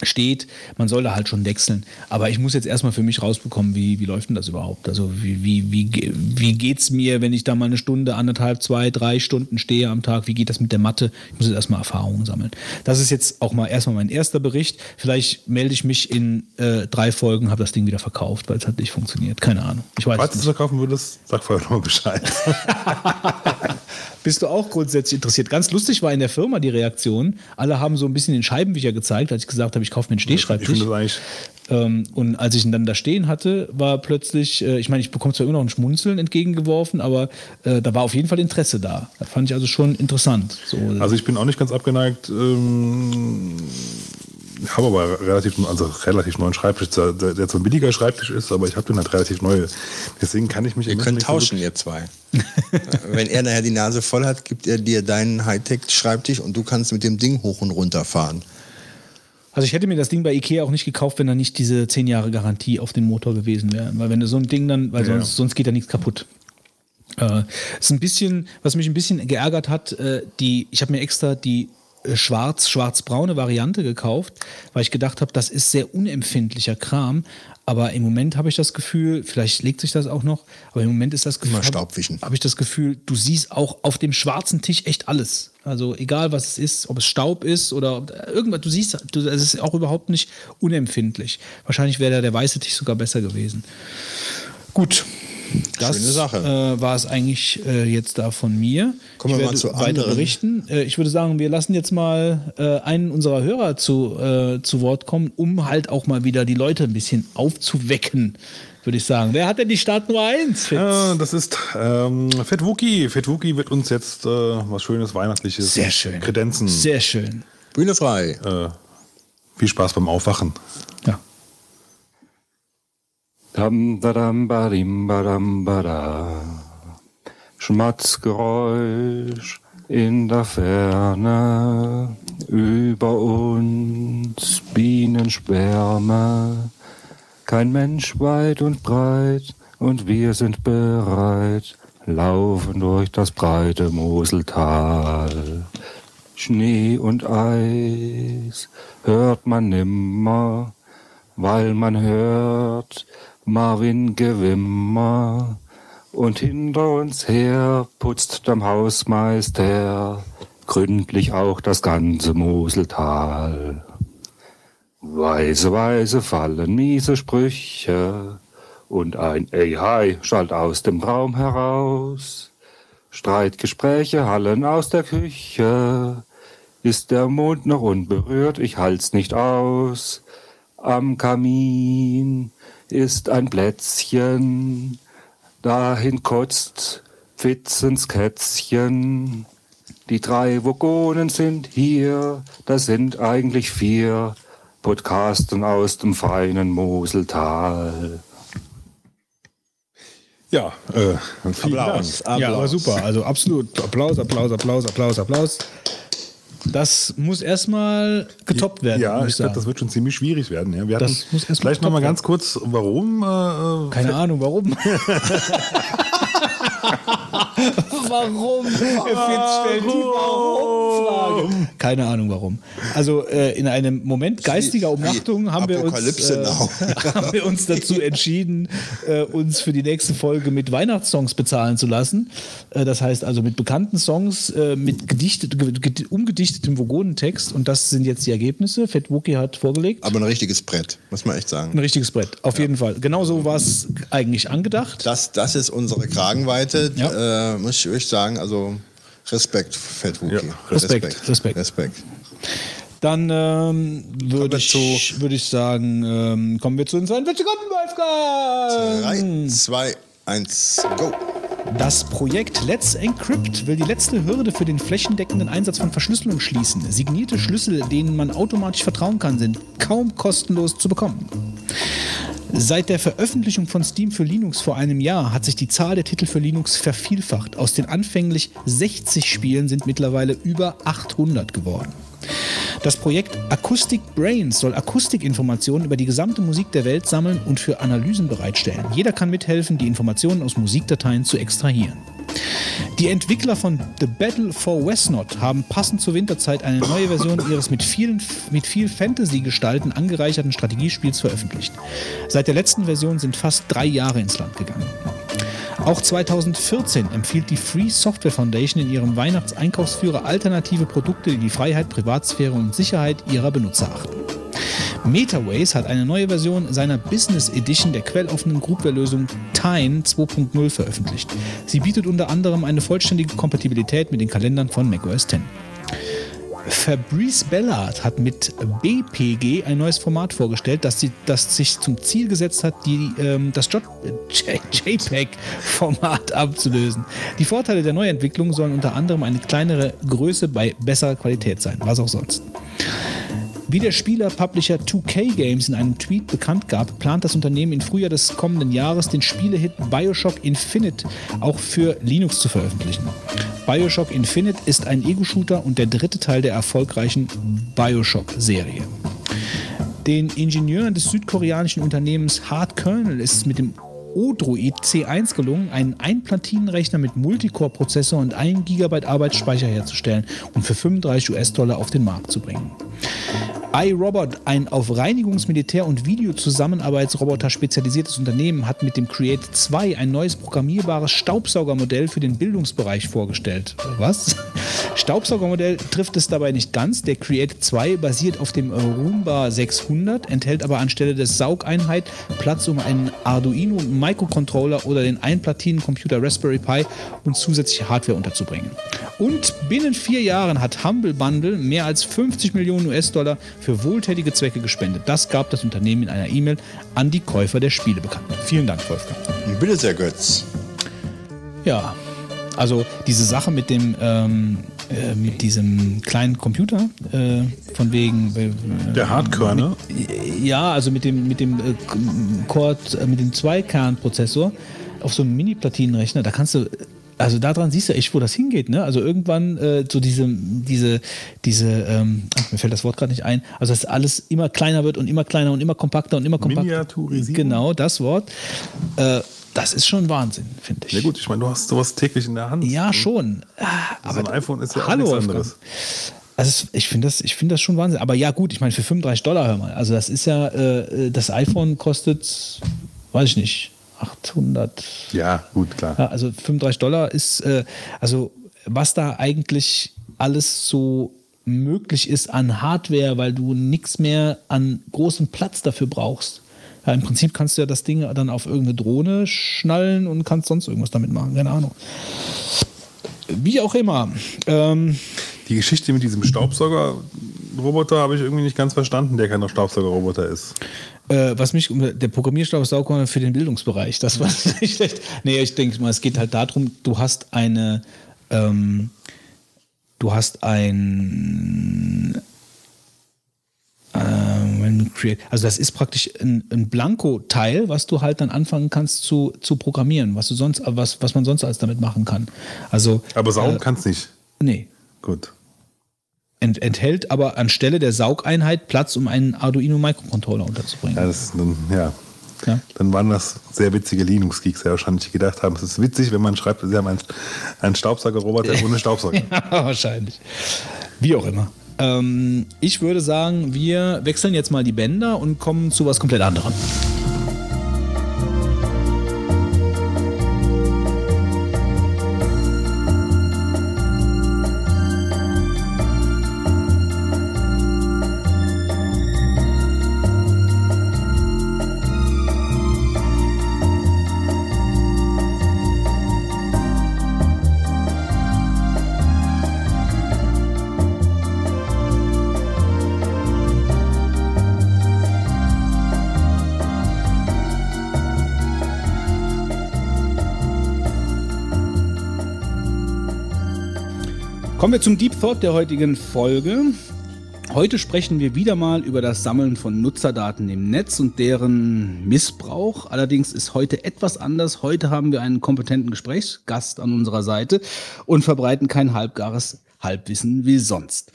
steht. Man soll da halt schon wechseln. Aber ich muss jetzt erstmal für mich rausbekommen, wie, wie läuft denn das überhaupt? Also wie, wie, wie, wie geht's mir, wenn ich da mal eine Stunde, anderthalb, zwei, drei Stunden stehe am Tag? Wie geht das mit der Mathe? Ich muss jetzt erstmal Erfahrungen sammeln. Das ist jetzt auch mal erstmal mein erster Bericht. Vielleicht melde ich mich in äh, drei Folgen, habe das Ding wieder verkauft, weil es hat nicht funktioniert. Keine Ahnung. Ich weiß falls es du es verkaufen würdest, sag vorher nochmal Bescheid. Bist du auch grundsätzlich interessiert? Ganz lustig war in der Firma die Reaktion. Alle haben so ein bisschen den Scheibenwischer gezeigt, als ich gesagt habe, ich kaufe mir einen Stehschreibtisch. Ähm, und als ich ihn dann da stehen hatte, war plötzlich, äh, ich meine, ich bekomme zwar immer noch ein Schmunzeln entgegengeworfen, aber äh, da war auf jeden Fall Interesse da. Das fand ich also schon interessant. So, also ich bin auch nicht ganz abgeneigt. Ähm, habe aber relativ, also relativ neuen Schreibtisch, der, der zwar ein billiger Schreibtisch ist, aber ich habe den halt relativ neu. Deswegen kann ich mich Ihr könnt nicht so tauschen, ihr zwei. Wenn er nachher die Nase voll hat, gibt er dir deinen Hightech-Schreibtisch und du kannst mit dem Ding hoch und runter fahren. Also ich hätte mir das Ding bei Ikea auch nicht gekauft, wenn da nicht diese 10 Jahre Garantie auf den Motor gewesen wäre. Weil wenn du so ein Ding dann, weil Ja. sonst, sonst geht da nichts kaputt. Äh, ist ein bisschen, was mich ein bisschen geärgert hat, äh, die, ich habe mir extra die schwarz, schwarz-braune Variante gekauft, weil ich gedacht habe, das ist sehr unempfindlicher Kram. Aber im Moment habe ich das Gefühl, vielleicht legt sich das auch noch, aber im Moment ist das Gefühl, Immer Staubwischen. habe ich das Gefühl, du siehst auch auf dem schwarzen Tisch echt alles. Also egal was es ist, ob es Staub ist oder irgendwas, du siehst, du, es ist auch überhaupt nicht unempfindlich. Wahrscheinlich wäre da der weiße Tisch sogar besser gewesen. Gut. Das Schöne Sache. Äh, war es eigentlich äh, jetzt da von mir. Kommen ich wir mal zu anderen. berichten. Äh, ich würde sagen, wir lassen jetzt mal äh, einen unserer Hörer zu, äh, zu Wort kommen, um halt auch mal wieder die Leute ein bisschen aufzuwecken, würde ich sagen. Wer hat denn die Startnummer 1? Fitz? Ja, das ist ähm, Fett Wookie. Fett Wookie wird uns jetzt äh, was Schönes, Weihnachtliches Sehr schön. Kredenzen. Sehr schön. Bühne frei. Äh, viel Spaß beim Aufwachen. Schmatzgeräusch in der Ferne, über uns Bienenschwärme. Kein Mensch weit und breit, und wir sind bereit, laufen durch das breite Moseltal. Schnee und Eis hört man nimmer, weil man hört Marvin Gewimmer. Und hinter uns her putzt der Hausmeister gründlich auch das ganze Moseltal. Weise, weise fallen miese Sprüche und ein Ey hi schallt aus dem Raum heraus. Streitgespräche hallen aus der Küche. Ist der Mond noch unberührt? Ich halt's nicht aus. Am Kamin ist ein Plätzchen. Dahin kotzt Pfitzens Kätzchen. Die drei Vogonen sind hier, das sind eigentlich vier Podcasten aus dem feinen Moseltal. Ja, äh, vielen Applaus. Ja, aber super. Also absolut. Applaus, Applaus, Applaus, Applaus, Applaus. Das muss erstmal getoppt werden. Ja, muss ich glaube, das wird schon ziemlich schwierig werden. Ja. Wir hatten Das muss erst vielleicht noch mal getoppt ganz kurz, warum. Äh, Keine Ahnung, warum. warum? Die Warum-Frage. Keine Ahnung warum. Also äh, in einem Moment geistiger Umnachtung haben wir, uns, äh, haben wir uns dazu entschieden, äh, uns für die nächste Folge mit Weihnachtssongs bezahlen zu lassen. Äh, das heißt also mit bekannten Songs, äh, mit gedichtet, ge- ge- umgedichtetem Vogonentext. Und das sind jetzt die Ergebnisse. Fett Wookie hat vorgelegt. Aber ein richtiges Brett, muss man echt Ein sagen. richtiges Brett, auf jeden Fall. Genauso war es eigentlich angedacht. Das, das ist unsere Kragenweite, Ja. Äh, muss ich euch sagen. Also Respekt, Fettwuki. Ja, Respekt, Respekt. Respekt. Dann ähm, würde ich, würd ich sagen, ähm, kommen wir zu den 42 Sekunden, Wolfgang. Drei, zwei, eins, go. Das Projekt Let's Encrypt will die letzte Hürde für den flächendeckenden Einsatz von Verschlüsselung schließen. Signierte Schlüssel, denen man automatisch vertrauen kann, sind kaum kostenlos zu bekommen. Seit der Veröffentlichung von Steam für Linux vor einem Jahr hat sich die Zahl der Titel für Linux vervielfacht. Aus den anfänglich 60 Spielen sind mittlerweile über 800 geworden. Das Projekt Acoustic Brains soll Akustikinformationen über die gesamte Musik der Welt sammeln und für Analysen bereitstellen. Jeder kann mithelfen, die Informationen aus Musikdateien zu extrahieren. Die Entwickler von The Battle for Westnot haben passend zur Winterzeit eine neue Version ihres mit, vielen, mit viel Fantasy-Gestalten angereicherten Strategiespiels veröffentlicht. Seit der letzten Version sind fast drei Jahre ins Land gegangen. Auch 2014 empfiehlt die Free Software Foundation in ihrem Weihnachtseinkaufsführer alternative Produkte, die die Freiheit, Privatsphäre und Sicherheit ihrer Benutzer achten. MetaWays hat eine neue Version seiner Business Edition der quelloffenen Groupware-Lösung Tyne 2.0 veröffentlicht. Sie bietet unter anderem eine vollständige Kompatibilität mit den Kalendern von macOS X. Fabrice Bellard hat mit BPG ein neues Format vorgestellt, das, sie, das sich zum Ziel gesetzt hat, die, ähm, das JPEG-Format abzulösen. Die Vorteile der Neuentwicklung sollen unter anderem eine kleinere Größe bei besserer Qualität sein, was auch sonst. Wie der Spieler-Publisher 2K Games in einem Tweet bekannt gab, plant das Unternehmen im Frühjahr des kommenden Jahres den Spielehit Bioshock Infinite auch für Linux zu veröffentlichen. Bioshock Infinite ist ein Ego-Shooter und der dritte Teil der erfolgreichen Bioshock-Serie. Den Ingenieuren des südkoreanischen Unternehmens Hard Kernel ist es mit dem Odroid C1 gelungen, einen Einplatinenrechner mit Multicore-Prozessor und 1 GB Arbeitsspeicher herzustellen und für 35 US-Dollar auf den Markt zu bringen. iRobot, ein auf Reinigungs-, Militär- und Videozusammenarbeitsroboter spezialisiertes Unternehmen, hat mit dem Create 2 ein neues programmierbares Staubsaugermodell für den Bildungsbereich vorgestellt. Was? Staubsaugermodell trifft es dabei nicht ganz. Der Create 2 basiert auf dem Roomba 600, enthält aber anstelle des Saugeinheit Platz um einen Arduino Microcontroller oder den Einplatinencomputer Raspberry Pi und zusätzliche Hardware unterzubringen. Und binnen vier Jahren hat Humble Bundle mehr als 50 Millionen US-Dollar für wohltätige Zwecke gespendet. Das gab das Unternehmen in einer E-Mail an die Käufer der Spiele bekannt. Vielen Dank, Wolfgang. Bitte sehr, Götz. Ja, also diese Sache mit dem ähm, äh, mit diesem kleinen Computer, äh, von wegen äh, Der Hardcore, ne? ja, also mit dem mit dem äh, Core, äh, mit dem Zweikernprozessor auf so einem Mini-Platinenrechner, da kannst du also daran siehst du echt, wo das hingeht, ne? Also irgendwann äh, so diese, diese, diese, ähm, ach, mir fällt das Wort gerade nicht ein, also dass alles immer kleiner wird und immer kleiner und immer kompakter und immer kompakter. Miniaturisierung? Genau, das Wort. Äh, das ist schon Wahnsinn, finde ich. Ja gut, ich meine, du hast sowas täglich in der Hand. Ja, schon. so ein iPhone ist ja auch Hallo, nichts Wolfgang. anderes. Also ich finde das, ich finde das schon Wahnsinn. Aber ja gut, ich meine für 35 Dollar hör mal. Also das ist ja, äh, das iPhone kostet, weiß ich nicht, 800. Ja, gut, klar. Ja, also 35 Dollar ist, äh, also was da eigentlich alles so möglich ist an Hardware, weil du nichts mehr an großem Platz dafür brauchst. Ja, Im Prinzip kannst du ja das Ding dann auf irgendeine Drohne schnallen und kannst sonst irgendwas damit machen, keine Ahnung. Wie auch immer. Ähm, Die Geschichte mit diesem Staubsaugerroboter habe ich irgendwie nicht ganz verstanden, der kein Staubsaugerroboter ist. Äh, was mich, der Programmierstabsauger für den Bildungsbereich, das war nicht schlecht. Nee, ich denke mal, es geht halt darum, du hast eine, ähm, du hast ein, also das ist praktisch ein, ein Blanko-Teil, was du halt dann anfangen kannst zu, zu programmieren, was du sonst, was, was man sonst alles damit machen kann. Also, Aber saugen äh, kann's nicht. nee. Gut. ent enthält aber anstelle der Saugeinheit Platz, um einen Arduino Microcontroller unterzubringen. Ja, das dann, ja. Ja. Dann waren das sehr witzige Linux-Geeks, die wahrscheinlich gedacht haben, es ist witzig, wenn man schreibt, sie haben einen, einen Staubsaugerroboter ohne Staubsauger. Ja, wahrscheinlich. Wie auch immer. Ähm, ich würde sagen, wir wechseln jetzt mal die Bänder und kommen zu was komplett anderem. Kommen wir zum Deep Thought der heutigen Folge. Heute sprechen wir wieder mal über das Sammeln von Nutzerdaten im Netz und deren Missbrauch. Allerdings ist heute etwas anders. Heute haben wir einen kompetenten Gesprächsgast an unserer Seite und verbreiten kein halbgares Halbwissen wie sonst.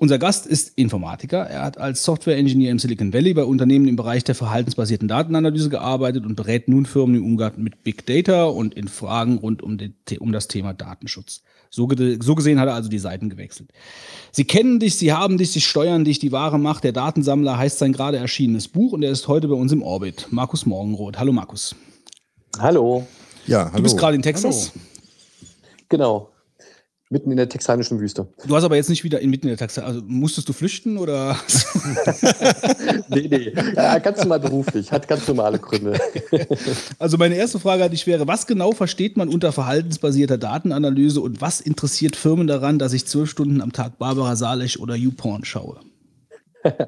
Unser Gast ist Informatiker. Er hat als Software-Engineer im Silicon Valley bei Unternehmen im Bereich der verhaltensbasierten Datenanalyse gearbeitet und berät nun Firmen im Umgang mit Big Data und in Fragen rund um, den, um das Thema Datenschutz. So, ge so gesehen hat er also die Seiten gewechselt. Sie kennen dich, sie haben dich, sie steuern dich. Die wahre Macht der Datensammler heißt sein gerade erschienenes Buch und er ist heute bei uns im Orbit. Markus Morgenroth. Hallo Markus. Hallo. Ja, hallo. Du bist gerade in Texas. Genau. Mitten in der texanischen Wüste. Du hast aber jetzt nicht wieder inmitten in der Texas. Also musstest du flüchten oder? nee, nee. Ja, ganz normal beruflich. Hat ganz normale Gründe. also meine erste Frage an dich wäre, was genau versteht man unter verhaltensbasierter Datenanalyse und was interessiert Firmen daran, dass ich zwölf Stunden am Tag Barbara Salech oder YouPorn schaue?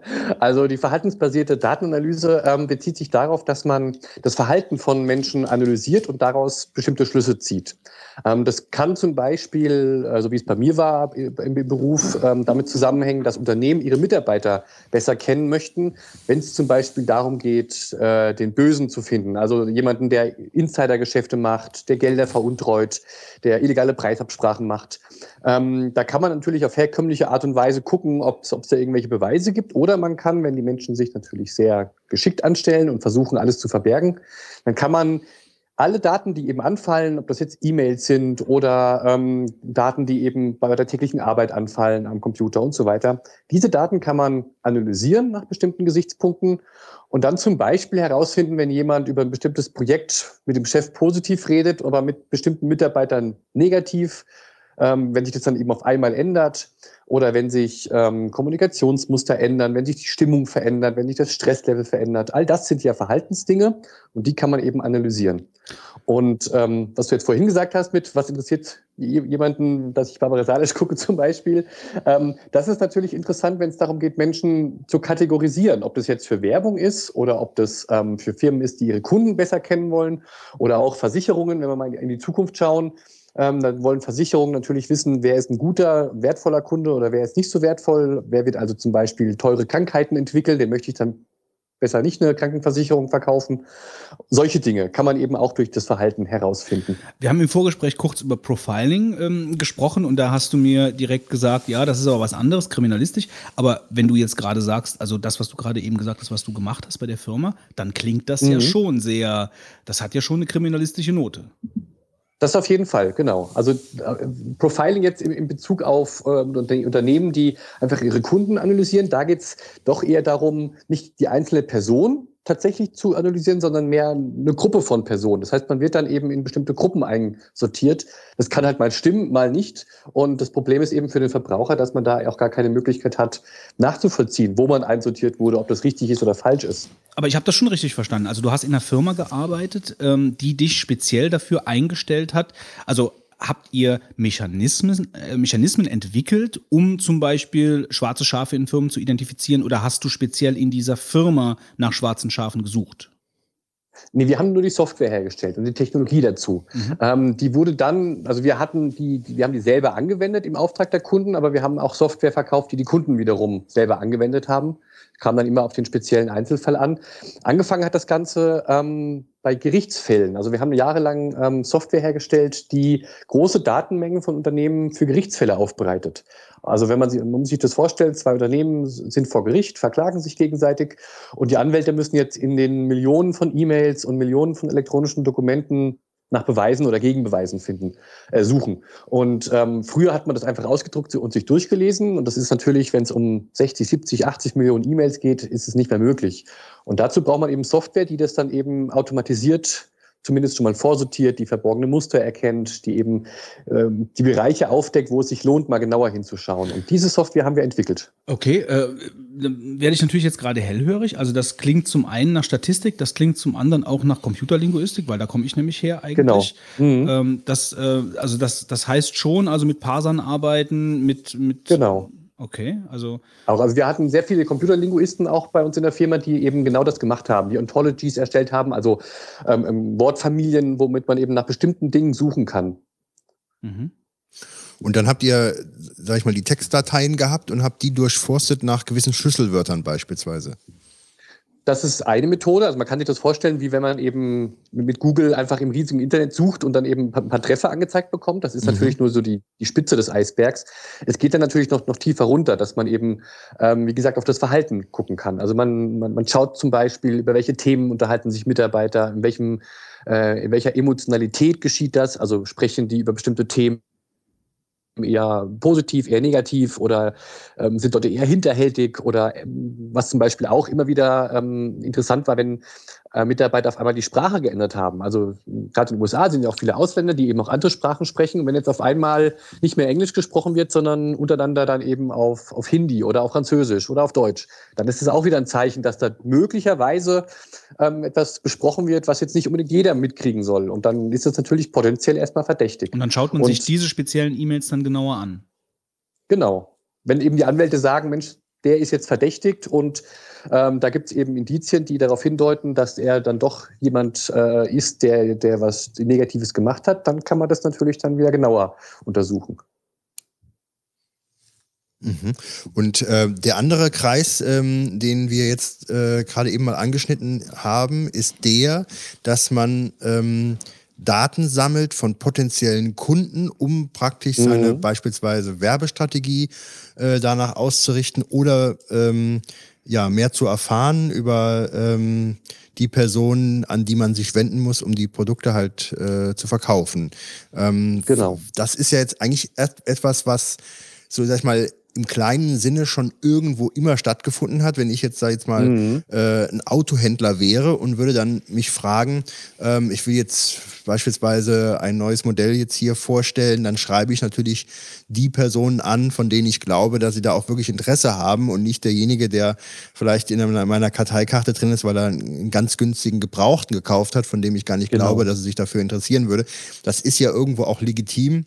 Also die verhaltensbasierte Datenanalyse ähm, bezieht sich darauf, dass man das Verhalten von Menschen analysiert und daraus bestimmte Schlüsse zieht. Ähm, das kann zum Beispiel, also wie es bei mir war im Beruf, ähm, damit zusammenhängen, dass Unternehmen ihre Mitarbeiter besser kennen möchten, wenn es zum Beispiel darum geht, äh, den Bösen zu finden. Also jemanden, der Insidergeschäfte macht, der Gelder veruntreut, der illegale Preisabsprachen macht. Ähm, da kann man natürlich auf herkömmliche Art und Weise gucken, ob es da irgendwelche Beweise gibt. Oder man kann, wenn die Menschen sich natürlich sehr geschickt anstellen und versuchen, alles zu verbergen, dann kann man alle Daten, die eben anfallen, ob das jetzt E-Mails sind oder ähm, Daten, die eben bei der täglichen Arbeit anfallen am Computer und so weiter, diese Daten kann man analysieren nach bestimmten Gesichtspunkten und dann zum Beispiel herausfinden, wenn jemand über ein bestimmtes Projekt mit dem Chef positiv redet, aber mit bestimmten Mitarbeitern negativ, ähm, wenn sich das dann eben auf einmal ändert oder wenn sich ähm, Kommunikationsmuster ändern, wenn sich die Stimmung verändert, wenn sich das Stresslevel verändert. All das sind ja Verhaltensdinge und die kann man eben analysieren. Und ähm, was du jetzt vorhin gesagt hast mit, was interessiert jemanden, dass ich Barbara Salisch gucke zum Beispiel, ähm, das ist natürlich interessant, wenn es darum geht, Menschen zu kategorisieren, ob das jetzt für Werbung ist oder ob das ähm, für Firmen ist, die ihre Kunden besser kennen wollen oder auch Versicherungen, wenn wir mal in die Zukunft schauen. Ähm, dann wollen Versicherungen natürlich wissen, wer ist ein guter, wertvoller Kunde oder wer ist nicht so wertvoll. Wer wird also zum Beispiel teure Krankheiten entwickeln, den möchte ich dann besser nicht eine Krankenversicherung verkaufen. Solche Dinge kann man eben auch durch das Verhalten herausfinden. Wir haben im Vorgespräch kurz über Profiling ähm, gesprochen und da hast du mir direkt gesagt, ja, das ist aber was anderes, kriminalistisch. Aber wenn du jetzt gerade sagst, also das, was du gerade eben gesagt hast, was du gemacht hast bei der Firma, dann klingt das mhm. ja schon sehr, das hat ja schon eine kriminalistische Note. Das auf jeden Fall, genau. Also äh, Profiling jetzt in, Bezug auf äh, Unternehmen, die einfach ihre Kunden analysieren, da geht es doch eher darum, nicht die einzelne Person tatsächlich zu analysieren, sondern mehr eine Gruppe von Personen. Das heißt, man wird dann eben in bestimmte Gruppen einsortiert. Das kann halt mal stimmen, mal nicht. Und das Problem ist eben für den Verbraucher, dass man da auch gar keine Möglichkeit hat, nachzuvollziehen, wo man einsortiert wurde, ob das richtig ist oder falsch ist. Aber ich habe das schon richtig verstanden. Also du hast in einer Firma gearbeitet, ähm, die dich speziell dafür eingestellt hat. Also habt ihr Mechanismen, äh, Mechanismen entwickelt, um zum Beispiel schwarze Schafe in Firmen zu identifizieren oder hast du speziell in dieser Firma nach schwarzen Schafen gesucht? Nee, wir haben nur die Software hergestellt und die Technologie dazu. Mhm. Ähm, die wurde dann, also wir hatten die, die, wir haben die selber angewendet im Auftrag der Kunden, aber wir haben auch Software verkauft, die die Kunden wiederum selber angewendet haben. Kam dann immer auf den speziellen Einzelfall an. Angefangen hat das Ganze ähm, bei Gerichtsfällen. Also wir haben jahrelang ähm, Software hergestellt, die große Datenmengen von Unternehmen für Gerichtsfälle aufbereitet. Also wenn man sich, man muss sich das vorstellen, zwei Unternehmen sind vor Gericht, verklagen sich gegenseitig und die Anwälte müssen jetzt in den Millionen von E-Mails und Millionen von elektronischen Dokumenten nach Beweisen oder Gegenbeweisen finden, äh, suchen. Und ähm, früher hat man das einfach ausgedruckt und sich durchgelesen. Und das ist natürlich, wenn es um 60, 70, 80 Millionen E-Mails geht, ist es nicht mehr möglich. Und dazu braucht man eben Software, die das dann eben automatisiert zumindest schon mal vorsortiert, die verborgene Muster erkennt, die eben ähm, die Bereiche aufdeckt, wo es sich lohnt, mal genauer hinzuschauen. Und diese Software haben wir entwickelt. Okay, äh, werde ich natürlich jetzt gerade hellhörig. Also das klingt zum einen nach Statistik, das klingt zum anderen auch nach Computerlinguistik, weil da komme ich nämlich her eigentlich. Genau. Mhm. Ähm, das, äh, also das, das heißt schon, also mit Parsern arbeiten, mit, mit Genau. Okay, also. Auch, also wir hatten sehr viele Computerlinguisten auch bei uns in der Firma, die eben genau das gemacht haben, die Ontologies erstellt haben, also ähm, ähm, Wortfamilien, womit man eben nach bestimmten Dingen suchen kann. Mhm. Und dann habt ihr, sag ich mal, die Textdateien gehabt und habt die durchforstet nach gewissen Schlüsselwörtern beispielsweise. Das ist eine Methode. Also man kann sich das vorstellen, wie wenn man eben mit Google einfach im riesigen Internet sucht und dann eben ein paar Treffer angezeigt bekommt. Das ist Mhm. natürlich nur so die, die Spitze des Eisbergs. Es geht dann natürlich noch, noch tiefer runter, dass man eben, ähm, wie gesagt, auf das Verhalten gucken kann. Also man, man, man schaut zum Beispiel, über welche Themen unterhalten sich Mitarbeiter, in welchem, äh, in welcher Emotionalität geschieht das, also sprechen die über bestimmte Themen eher positiv, eher negativ oder ähm, sind dort eher hinterhältig oder ähm, was zum Beispiel auch immer wieder ähm, interessant war, wenn äh, Mitarbeiter auf einmal die Sprache geändert haben. Also gerade in den USA sind ja auch viele Ausländer, die eben auch andere Sprachen sprechen. Und wenn jetzt auf einmal nicht mehr Englisch gesprochen wird, sondern untereinander dann eben auf, auf Hindi oder auf Französisch oder auf Deutsch, dann ist es auch wieder ein Zeichen, dass da möglicherweise ähm, etwas besprochen wird, was jetzt nicht unbedingt jeder mitkriegen soll. Und dann ist das natürlich potenziell erstmal verdächtig. Und dann schaut man Und- sich diese speziellen E-Mails dann genauer an. Genau. Wenn eben die Anwälte sagen, Mensch, der ist jetzt verdächtigt und ähm, da gibt es eben Indizien, die darauf hindeuten, dass er dann doch jemand äh, ist, der, der was Negatives gemacht hat, dann kann man das natürlich dann wieder genauer untersuchen. Mhm. Und äh, der andere Kreis, ähm, den wir jetzt äh, gerade eben mal angeschnitten haben, ist der, dass man ähm, Daten sammelt von potenziellen Kunden, um praktisch Mhm. seine beispielsweise Werbestrategie äh, danach auszurichten oder ähm, ja mehr zu erfahren über ähm, die Personen, an die man sich wenden muss, um die Produkte halt äh, zu verkaufen. Ähm, Genau. Das ist ja jetzt eigentlich et- etwas, was so sag ich mal im kleinen Sinne schon irgendwo immer stattgefunden hat. Wenn ich jetzt sag jetzt mal Mhm. äh, ein Autohändler wäre und würde dann mich fragen, ähm, ich will jetzt beispielsweise ein neues Modell jetzt hier vorstellen, dann schreibe ich natürlich die Personen an, von denen ich glaube, dass sie da auch wirklich Interesse haben und nicht derjenige, der vielleicht in einer- meiner Karteikarte drin ist, weil er einen ganz günstigen Gebrauchten gekauft hat, von dem ich gar nicht Genau. glaube, dass er sich dafür interessieren würde. Das ist ja irgendwo auch legitim.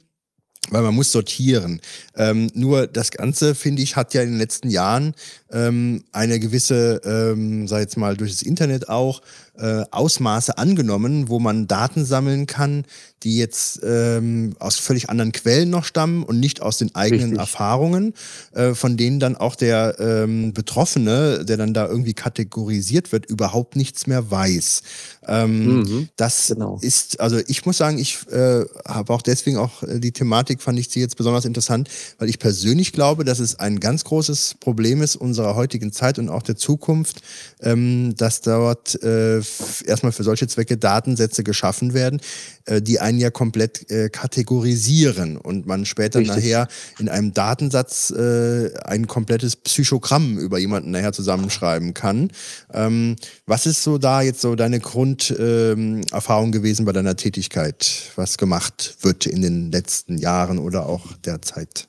Weil man muss sortieren. Ähm, nur das Ganze, finde ich, hat ja in den letzten Jahren ähm, eine gewisse, ähm, sag jetzt mal, durch das Internet auch, äh, Ausmaße angenommen, wo man Daten sammeln kann, die jetzt ähm, aus völlig anderen Quellen noch stammen und nicht aus den eigenen Richtig. Erfahrungen, äh, von denen dann auch der ähm, Betroffene, der dann da irgendwie kategorisiert wird, überhaupt nichts mehr weiß. Ähm, Mhm. Das Genau. ist, also ich muss sagen, ich äh, habe auch deswegen auch äh, die Thematik, fand ich sie jetzt besonders interessant, weil ich persönlich glaube, dass es ein ganz großes Problem ist unserer heutigen Zeit und auch der Zukunft, ähm, dass dort äh, erstmal für solche Zwecke Datensätze geschaffen werden, äh, die einen ja komplett äh, kategorisieren und man später Richtig. nachher in einem Datensatz äh, ein komplettes Psychogramm über jemanden nachher zusammenschreiben kann. Ähm, was ist so da jetzt so deine Grunderfahrung ähm, gewesen bei deiner Tätigkeit, was gemacht wird in den letzten Jahren oder auch derzeit?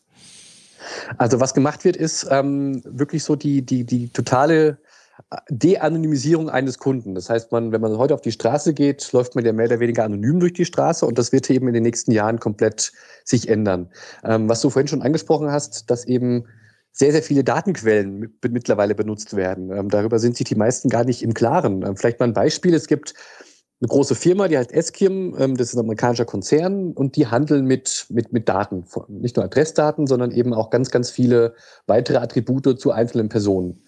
Also was gemacht wird, ist ähm, wirklich so die, die, die totale De-Anonymisierung eines Kunden. Das heißt, man, wenn man heute auf die Straße geht, läuft man ja mehr oder weniger anonym durch die Straße und das wird eben in den nächsten Jahren komplett sich ändern. Ähm, was du vorhin schon angesprochen hast, dass eben sehr, sehr viele Datenquellen mit, mittlerweile benutzt werden. Ähm, darüber sind sich die meisten gar nicht im Klaren. Ähm, vielleicht mal ein Beispiel. Es gibt eine große Firma, die heißt Eskim, ähm, das ist ein amerikanischer Konzern und die handeln mit, mit, mit Daten. Nicht nur Adressdaten, sondern eben auch ganz, ganz viele weitere Attribute zu einzelnen Personen.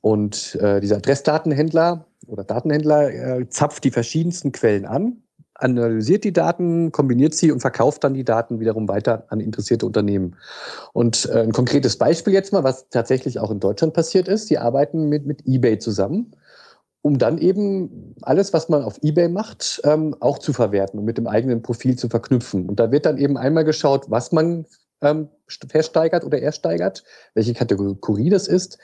Und äh, dieser Adressdatenhändler oder Datenhändler äh, zapft die verschiedensten Quellen an, analysiert die Daten, kombiniert sie und verkauft dann die Daten wiederum weiter an interessierte Unternehmen. Und äh, ein konkretes Beispiel jetzt mal, was tatsächlich auch in Deutschland passiert ist, die arbeiten mit, mit eBay zusammen um dann eben alles, was man auf eBay macht, ähm, auch zu verwerten und mit dem eigenen Profil zu verknüpfen. Und da wird dann eben einmal geschaut, was man ähm, versteigert oder ersteigert, welche Kategorie das ist,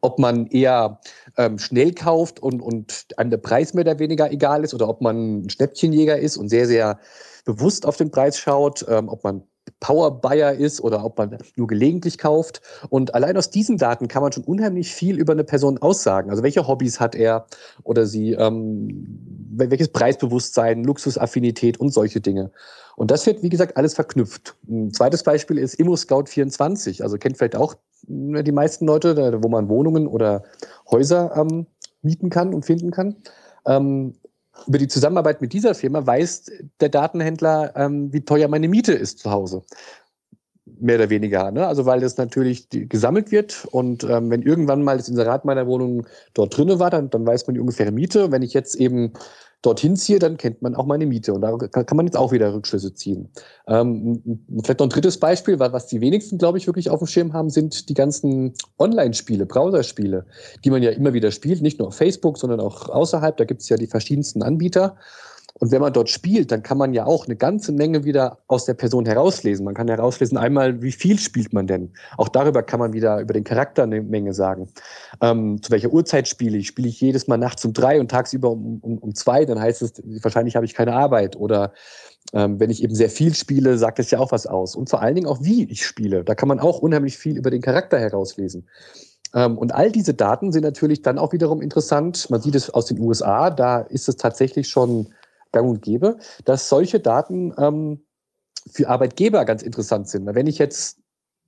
ob man eher ähm, schnell kauft und, und einem der Preis mehr oder weniger egal ist oder ob man ein Schnäppchenjäger ist und sehr, sehr bewusst auf den Preis schaut, ähm, ob man Power-Buyer ist oder ob man nur gelegentlich kauft. Und allein aus diesen Daten kann man schon unheimlich viel über eine Person aussagen. Also welche Hobbys hat er oder sie, ähm, welches Preisbewusstsein, Luxusaffinität und solche Dinge. Und das wird, wie gesagt, alles verknüpft. Ein zweites Beispiel ist ImmoScout24. Also kennt vielleicht auch äh, die meisten Leute, wo man Wohnungen oder Häuser ähm, mieten kann und finden kann. Ähm, über die Zusammenarbeit mit dieser Firma weiß der Datenhändler, ähm, wie teuer meine Miete ist zu Hause. Mehr oder weniger. Ne? Also weil das natürlich gesammelt wird und ähm, wenn irgendwann mal das Inserat meiner Wohnung dort drinne war, dann, dann weiß man die ungefähre Miete. Wenn ich jetzt eben dorthin ziehe, dann kennt man auch meine Miete. Und da kann man jetzt auch wieder Rückschlüsse ziehen. Ähm, vielleicht noch ein drittes Beispiel, was die wenigsten, glaube ich, wirklich auf dem Schirm haben, sind die ganzen Online-Spiele, Browserspiele, die man ja immer wieder spielt, nicht nur auf Facebook, sondern auch außerhalb. Da gibt es ja die verschiedensten Anbieter. Und wenn man dort spielt, dann kann man ja auch eine ganze Menge wieder aus der Person herauslesen. Man kann herauslesen, einmal, wie viel spielt man denn? Auch darüber kann man wieder über den Charakter eine Menge sagen. Ähm, zu welcher Uhrzeit spiele ich? Spiele ich jedes Mal nachts um drei und tagsüber um, um, um zwei? Dann heißt es, wahrscheinlich habe ich keine Arbeit. Oder ähm, wenn ich eben sehr viel spiele, sagt es ja auch was aus. Und vor allen Dingen auch, wie ich spiele. Da kann man auch unheimlich viel über den Charakter herauslesen. Ähm, und all diese Daten sind natürlich dann auch wiederum interessant. Man sieht es aus den USA, da ist es tatsächlich schon gang und gäbe, dass solche Daten ähm, für Arbeitgeber ganz interessant sind. Wenn ich jetzt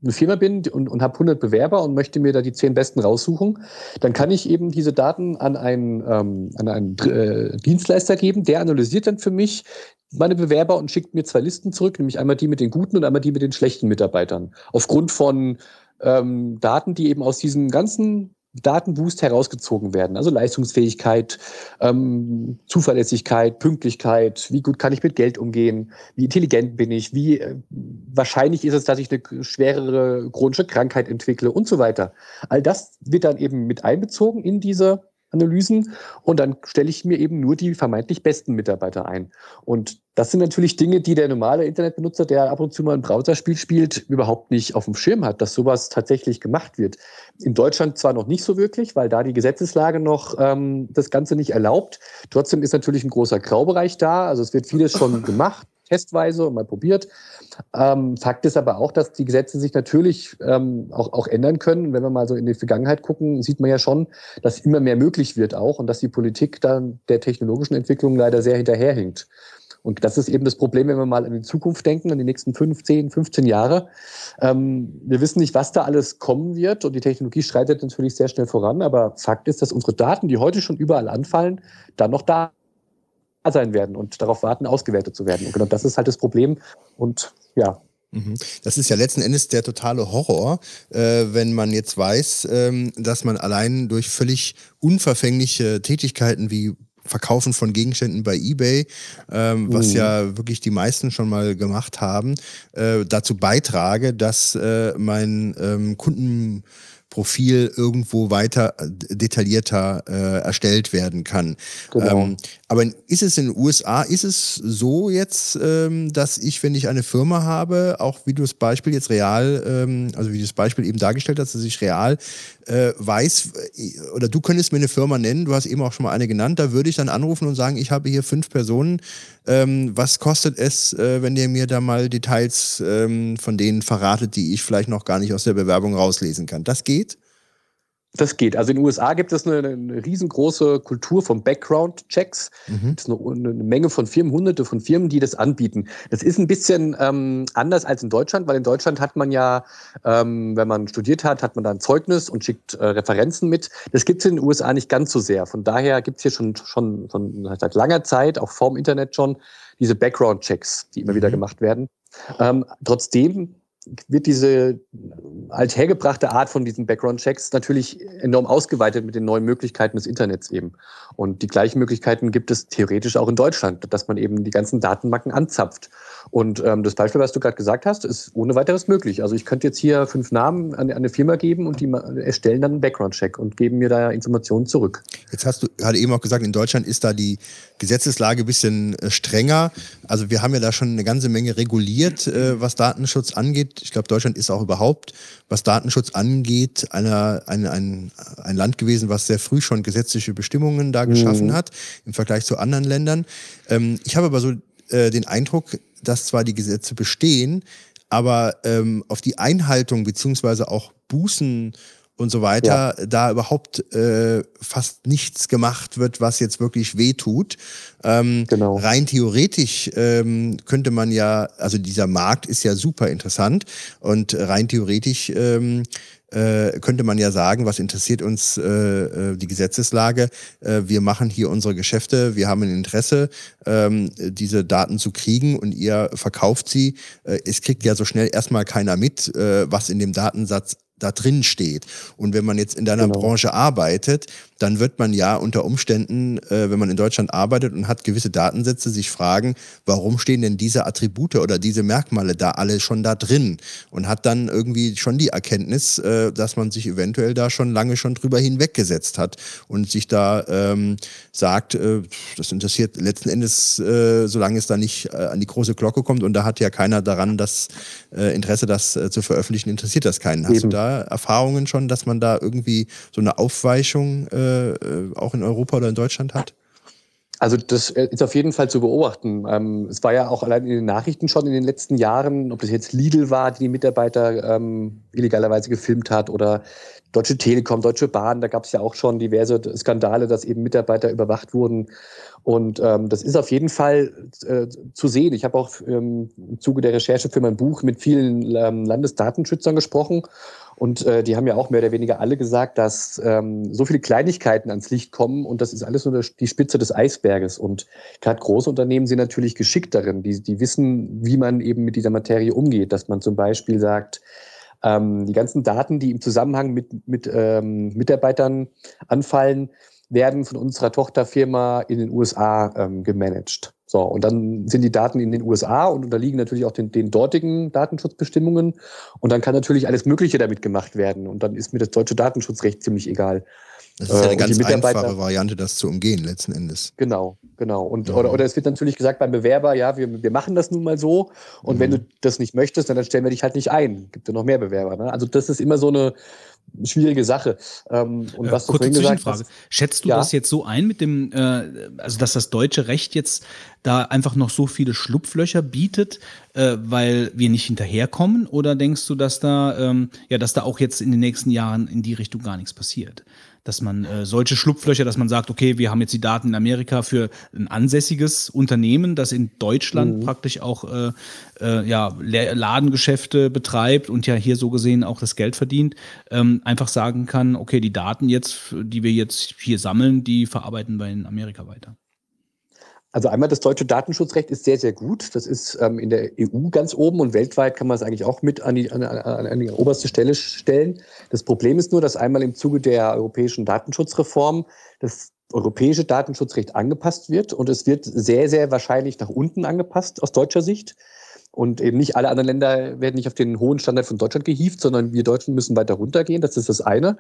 eine Firma bin und, und habe 100 Bewerber und möchte mir da die 10 besten raussuchen, dann kann ich eben diese Daten an einen, ähm, an einen äh, Dienstleister geben, der analysiert dann für mich meine Bewerber und schickt mir zwei Listen zurück, nämlich einmal die mit den guten und einmal die mit den schlechten Mitarbeitern. Aufgrund von ähm, Daten, die eben aus diesem ganzen Datenboost herausgezogen werden. Also Leistungsfähigkeit, ähm, Zuverlässigkeit, Pünktlichkeit, wie gut kann ich mit Geld umgehen, wie intelligent bin ich, wie äh, wahrscheinlich ist es, dass ich eine schwerere chronische Krankheit entwickle und so weiter. All das wird dann eben mit einbezogen in diese Analysen und dann stelle ich mir eben nur die vermeintlich besten Mitarbeiter ein. Und das sind natürlich Dinge, die der normale Internetbenutzer, der ab und zu mal ein Browserspiel spielt, überhaupt nicht auf dem Schirm hat, dass sowas tatsächlich gemacht wird. In Deutschland zwar noch nicht so wirklich, weil da die Gesetzeslage noch ähm, das Ganze nicht erlaubt. Trotzdem ist natürlich ein großer Graubereich da. Also es wird vieles schon gemacht testweise und mal probiert. Ähm, Fakt ist aber auch, dass die Gesetze sich natürlich ähm, auch, auch ändern können. Wenn wir mal so in die Vergangenheit gucken, sieht man ja schon, dass immer mehr möglich wird auch und dass die Politik dann der technologischen Entwicklung leider sehr hinterherhinkt. Und das ist eben das Problem, wenn wir mal an die Zukunft denken, an die nächsten 15, 15 Jahre. Ähm, wir wissen nicht, was da alles kommen wird und die Technologie schreitet natürlich sehr schnell voran. Aber Fakt ist, dass unsere Daten, die heute schon überall anfallen, dann noch da sein werden und darauf warten, ausgewertet zu werden. Und genau das ist halt das Problem. Und ja, mhm. das ist ja letzten Endes der totale Horror, äh, wenn man jetzt weiß, ähm, dass man allein durch völlig unverfängliche Tätigkeiten wie Verkaufen von Gegenständen bei eBay, ähm, was mhm. ja wirklich die meisten schon mal gemacht haben, äh, dazu beitrage, dass äh, mein ähm, Kunden Profil irgendwo weiter äh, detaillierter äh, erstellt werden kann. Genau. Ähm, aber ist es in den USA, ist es so jetzt, ähm, dass ich, wenn ich eine Firma habe, auch wie du das Beispiel jetzt real, ähm, also wie du das Beispiel eben dargestellt hast, dass ich real äh, weiß, äh, oder du könntest mir eine Firma nennen, du hast eben auch schon mal eine genannt, da würde ich dann anrufen und sagen, ich habe hier fünf Personen, ähm, was kostet es, äh, wenn ihr mir da mal Details ähm, von denen verratet, die ich vielleicht noch gar nicht aus der Bewerbung rauslesen kann? Das geht? Das geht. Also in den USA gibt es eine, eine riesengroße Kultur von Background-Checks. Mhm. Das ist eine, eine, Menge von Firmen, hunderte von Firmen, die das anbieten. Das ist ein bisschen ähm, anders als in Deutschland, weil in Deutschland hat man ja, ähm, wenn man studiert hat, hat man da ein Zeugnis und schickt äh, Referenzen mit. Das gibt es in den USA nicht ganz so sehr. Von daher gibt es hier schon, schon, schon seit langer Zeit, auch vorm Internet schon, diese Background-Checks, die immer mhm. wieder gemacht werden. Ähm, trotzdem wird diese althergebrachte Art von diesen Background-Checks natürlich enorm ausgeweitet mit den neuen Möglichkeiten des Internets eben. Und die gleichen Möglichkeiten gibt es theoretisch auch in Deutschland, dass man eben die ganzen Datenbanken anzapft. Und ähm, das Beispiel, was du gerade gesagt hast, ist ohne weiteres möglich. Also ich könnte jetzt hier fünf Namen an eine Firma geben und die erstellen dann einen Background-Check und geben mir da Informationen zurück. Jetzt hast du gerade eben auch gesagt, in Deutschland ist da die Gesetzeslage ein bisschen äh, strenger. Also wir haben ja da schon eine ganze Menge reguliert, äh, was Datenschutz angeht. Ich glaube, Deutschland ist auch überhaupt, was Datenschutz angeht, eine, eine, ein, ein Land gewesen, was sehr früh schon gesetzliche Bestimmungen da geschaffen Mhm. hat im Vergleich zu anderen Ländern. Ähm, ich habe aber so äh, den Eindruck, dass zwar die Gesetze bestehen, aber ähm, auf die Einhaltung beziehungsweise auch Bußen und so weiter, da überhaupt äh, fast nichts gemacht wird, was jetzt wirklich wehtut. Ähm, Genau. Rein theoretisch ähm, könnte man ja, also dieser Markt ist ja super interessant und rein theoretisch ähm, äh, könnte man ja sagen, was interessiert uns äh, äh, die Gesetzeslage? Äh, wir machen hier unsere Geschäfte, wir haben ein Interesse, ähm, diese Daten zu kriegen und ihr verkauft sie. Äh, es kriegt ja so schnell erstmal keiner mit, äh, was in dem Datensatz da drin steht. Und wenn man jetzt in deiner Genau. Branche arbeitet, dann wird man ja unter Umständen, äh, wenn man in Deutschland arbeitet und hat gewisse Datensätze, sich fragen, warum stehen denn diese Attribute oder diese Merkmale da alle schon da drin? Und hat dann irgendwie schon die Erkenntnis, äh, dass man sich eventuell da schon lange schon drüber hinweggesetzt hat und sich da ähm, sagt, äh, das interessiert letzten Endes, äh, solange es da nicht äh, an die große Glocke kommt und da hat ja keiner daran das äh, Interesse, das zu veröffentlichen, interessiert das keinen. Hast Eben. du da Erfahrungen schon, dass man da irgendwie so eine Aufweichung äh, äh, auch in Europa oder in Deutschland hat? Also das äh, ist auf jeden Fall zu beobachten. Ähm, es war ja auch allein in den Nachrichten schon in den letzten Jahren, ob das jetzt Lidl war, die die Mitarbeiter ähm, illegalerweise gefilmt hat oder Deutsche Telekom, Deutsche Bahn, da gab es ja auch schon diverse Skandale, dass eben Mitarbeiter überwacht wurden. Und ähm, das ist auf jeden Fall äh, zu sehen. Ich habe auch ähm, im Zuge der Recherche für mein Buch mit vielen ähm, Landesdatenschützern gesprochen. Und äh, die haben ja auch mehr oder weniger alle gesagt, dass ähm, so viele Kleinigkeiten ans Licht kommen und das ist alles nur die Spitze des Eisberges. Und gerade große Unternehmen sind natürlich geschickt darin. Die, die wissen, wie man eben mit dieser Materie umgeht, dass man zum Beispiel sagt, ähm, die ganzen Daten, die im Zusammenhang mit, mit ähm, Mitarbeitern anfallen, werden von unserer Tochterfirma in den USA ähm, gemanagt. So, und dann sind die Daten in den USA und unterliegen natürlich auch den, den dortigen Datenschutzbestimmungen. Und dann kann natürlich alles Mögliche damit gemacht werden. Und dann ist mir das deutsche Datenschutzrecht ziemlich egal. Das ist ja Äh, eine ganz einfache Variante, das zu umgehen, letzten Endes. Genau, genau. Und, Ja. oder, oder es wird natürlich gesagt beim Bewerber, ja, wir, wir machen das nun mal so. Und wenn Mhm. du das nicht möchtest, dann stellen wir dich halt nicht ein. Gibt ja noch mehr Bewerber. Ne? Also das ist immer so eine schwierige Sache. Ähm, und Äh, was du kurze Zwischenfrage. hast, Schätzt du Ja. das jetzt so ein mit dem, äh, also dass das deutsche Recht jetzt da einfach noch so viele Schlupflöcher bietet, äh, weil wir nicht hinterherkommen? Oder denkst du, dass da, ähm, ja, dass da auch jetzt in den nächsten Jahren in die Richtung gar nichts passiert? Dass man äh, solche Schlupflöcher, dass man sagt, okay, wir haben jetzt die Daten in Amerika für ein ansässiges Unternehmen, das in Deutschland Mhm. praktisch auch äh, äh, ja, Ladengeschäfte betreibt und ja hier so gesehen auch das Geld verdient, ähm, einfach sagen kann, okay, die Daten jetzt, die wir jetzt hier sammeln, die verarbeiten wir in Amerika weiter. Also einmal das deutsche Datenschutzrecht ist sehr, sehr gut. Das ist ähm, in der EU ganz oben und weltweit kann man es eigentlich auch mit an die, an, an, an die oberste Stelle stellen. Das Problem ist nur, dass einmal im Zuge der europäischen Datenschutzreform das europäische Datenschutzrecht angepasst wird und es wird sehr, sehr wahrscheinlich nach unten angepasst aus deutscher Sicht. Und eben nicht alle anderen Länder werden nicht auf den hohen Standard von Deutschland gehievt, sondern wir Deutschen müssen weiter runtergehen. Das ist das eine.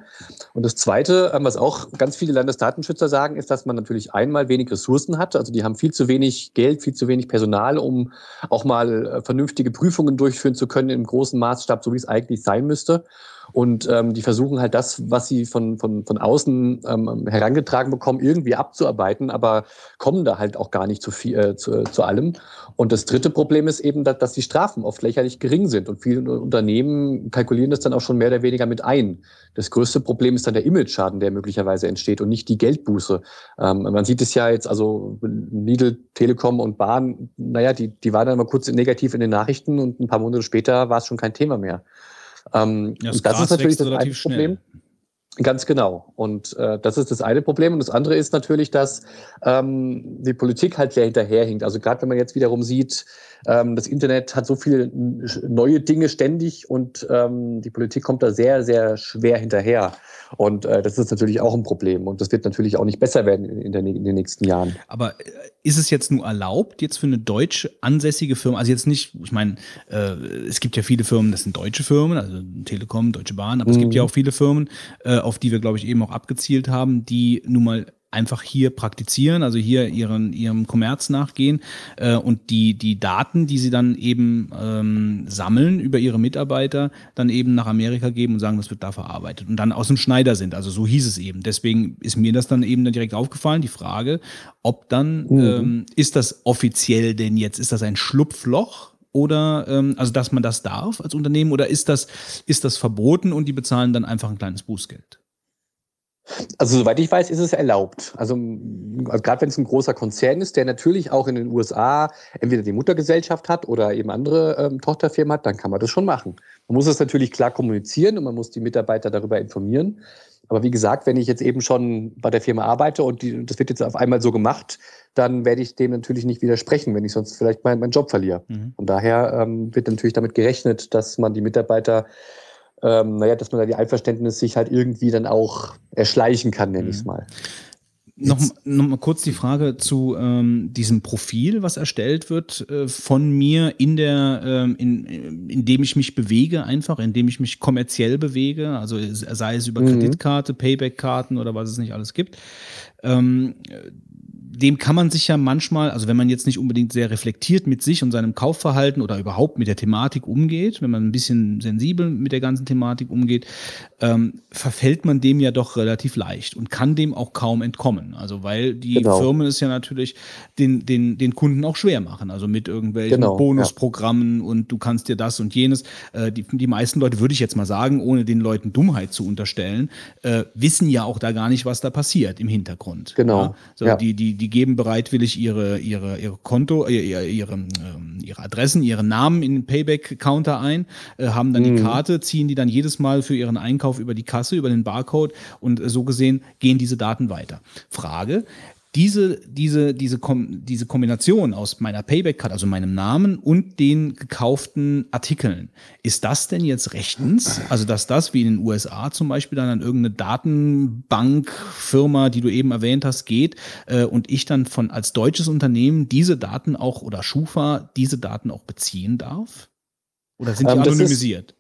Und das Zweite, ähm, was auch ganz viele Landesdatenschützer sagen, ist, dass man natürlich einmal wenig Ressourcen hat. Also die haben viel zu wenig Geld, viel zu wenig Personal, um auch mal äh, vernünftige Prüfungen durchführen zu können im großen Maßstab, so wie es eigentlich sein müsste. Und ähm, die versuchen halt das, was sie von, von, von außen ähm, herangetragen bekommen, irgendwie abzuarbeiten, aber kommen da halt auch gar nicht zu, viel, äh, zu, zu allem. Und das dritte Problem ist eben, dass, dass die Strafen oft lächerlich gering sind. Und viele Unternehmen kalkulieren das dann auch schon mehr oder weniger mit ein. Das größte Problem ist dann der Image-Schaden, der möglicherweise entsteht und nicht die Geldbuße. Ähm, man sieht es ja jetzt, also Lidl, Telekom und Bahn, naja, die, die waren dann mal kurz negativ in den Nachrichten und ein paar Monate später war es schon kein Thema mehr. Ähm, Ja, das das ist natürlich das eine Problem. Ganz genau. Und äh, das ist das eine Problem. Und das andere ist natürlich, dass ähm, die Politik halt sehr hinterherhinkt. Also gerade wenn man jetzt wiederum sieht, ähm, das Internet hat so viele neue Dinge ständig und ähm, die Politik kommt da sehr, sehr schwer hinterher. Und äh, das ist natürlich auch ein Problem. Und das wird natürlich auch nicht besser werden in, der, in den nächsten Jahren. Aber äh, ist es jetzt nur erlaubt, jetzt für eine deutsche ansässige Firma, also jetzt nicht, ich meine, äh, es gibt ja viele Firmen, das sind deutsche Firmen, also Telekom, Deutsche Bahn, aber mhm. es gibt ja auch viele Firmen, äh, auf die wir, glaube ich, eben auch abgezielt haben, die nun mal einfach hier praktizieren, also hier ihren, ihrem Kommerz nachgehen äh, und die, die Daten, die sie dann eben ähm, sammeln über ihre Mitarbeiter, dann eben nach Amerika geben und sagen, das wird da verarbeitet und dann aus dem Schneider sind. Also so hieß es eben. Deswegen ist mir das dann eben dann direkt aufgefallen, die Frage, ob dann, mhm. ähm, ist das offiziell denn jetzt, ist das ein Schlupfloch? Oder ähm, also dass man das darf als Unternehmen oder ist das, ist das verboten und die bezahlen dann einfach ein kleines Bußgeld? Also soweit ich weiß, ist es erlaubt. Also, also gerade wenn es ein großer Konzern ist, der natürlich auch in den USA entweder die Muttergesellschaft hat oder eben andere ähm, Tochterfirmen hat, dann kann man das schon machen. Man muss es natürlich klar kommunizieren und man muss die Mitarbeiter darüber informieren. Aber wie gesagt, wenn ich jetzt eben schon bei der Firma arbeite und die, das wird jetzt auf einmal so gemacht, dann werde ich dem natürlich nicht widersprechen, wenn ich sonst vielleicht meinen, meinen Job verliere. Mhm. Von daher ähm, wird natürlich damit gerechnet, dass man die Mitarbeiter ähm, naja, dass man da die Einverständnis sich halt irgendwie dann auch erschleichen kann, nenne ich es mhm. mal. Noch, noch mal kurz die Frage zu ähm, diesem Profil, was erstellt wird äh, von mir in der, ähm, in, in dem ich mich bewege, einfach, in dem ich mich kommerziell bewege, also sei es über mhm. Kreditkarte, Payback-Karten oder was es nicht alles gibt. Ähm, dem kann man sich ja manchmal, also wenn man jetzt nicht unbedingt sehr reflektiert mit sich und seinem Kaufverhalten oder überhaupt mit der Thematik umgeht, wenn man ein bisschen sensibel mit der ganzen Thematik umgeht, ähm, verfällt man dem ja doch relativ leicht und kann dem auch kaum entkommen. Also weil die genau. Firmen es ja natürlich den, den, den Kunden auch schwer machen, also mit irgendwelchen genau, Bonusprogrammen ja. und du kannst dir das und jenes. Äh, die, die meisten Leute, würde ich jetzt mal sagen, ohne den Leuten Dummheit zu unterstellen, äh, wissen ja auch da gar nicht, was da passiert im Hintergrund. Genau. Ja? So, ja. Die, die, die geben bereitwillig ihre, ihre, ihre Konto, äh, ihre, ihre, ähm, ihre Adressen, ihre Namen in den Payback-Counter ein, äh, haben dann mhm. die Karte, ziehen die dann jedes Mal für ihren Einkauf über die Kasse, über den Barcode und so gesehen gehen diese Daten weiter. Frage, diese, diese, diese, Kom diese Kombination aus meiner Payback-Card, also meinem Namen und den gekauften Artikeln, ist das denn jetzt rechtens? Also, dass das wie in den USA zum Beispiel dann an irgendeine Datenbankfirma, die du eben erwähnt hast, geht äh, und ich dann von als deutsches Unternehmen diese Daten auch oder Schufa diese Daten auch beziehen darf? Oder sind die ähm, anonymisiert?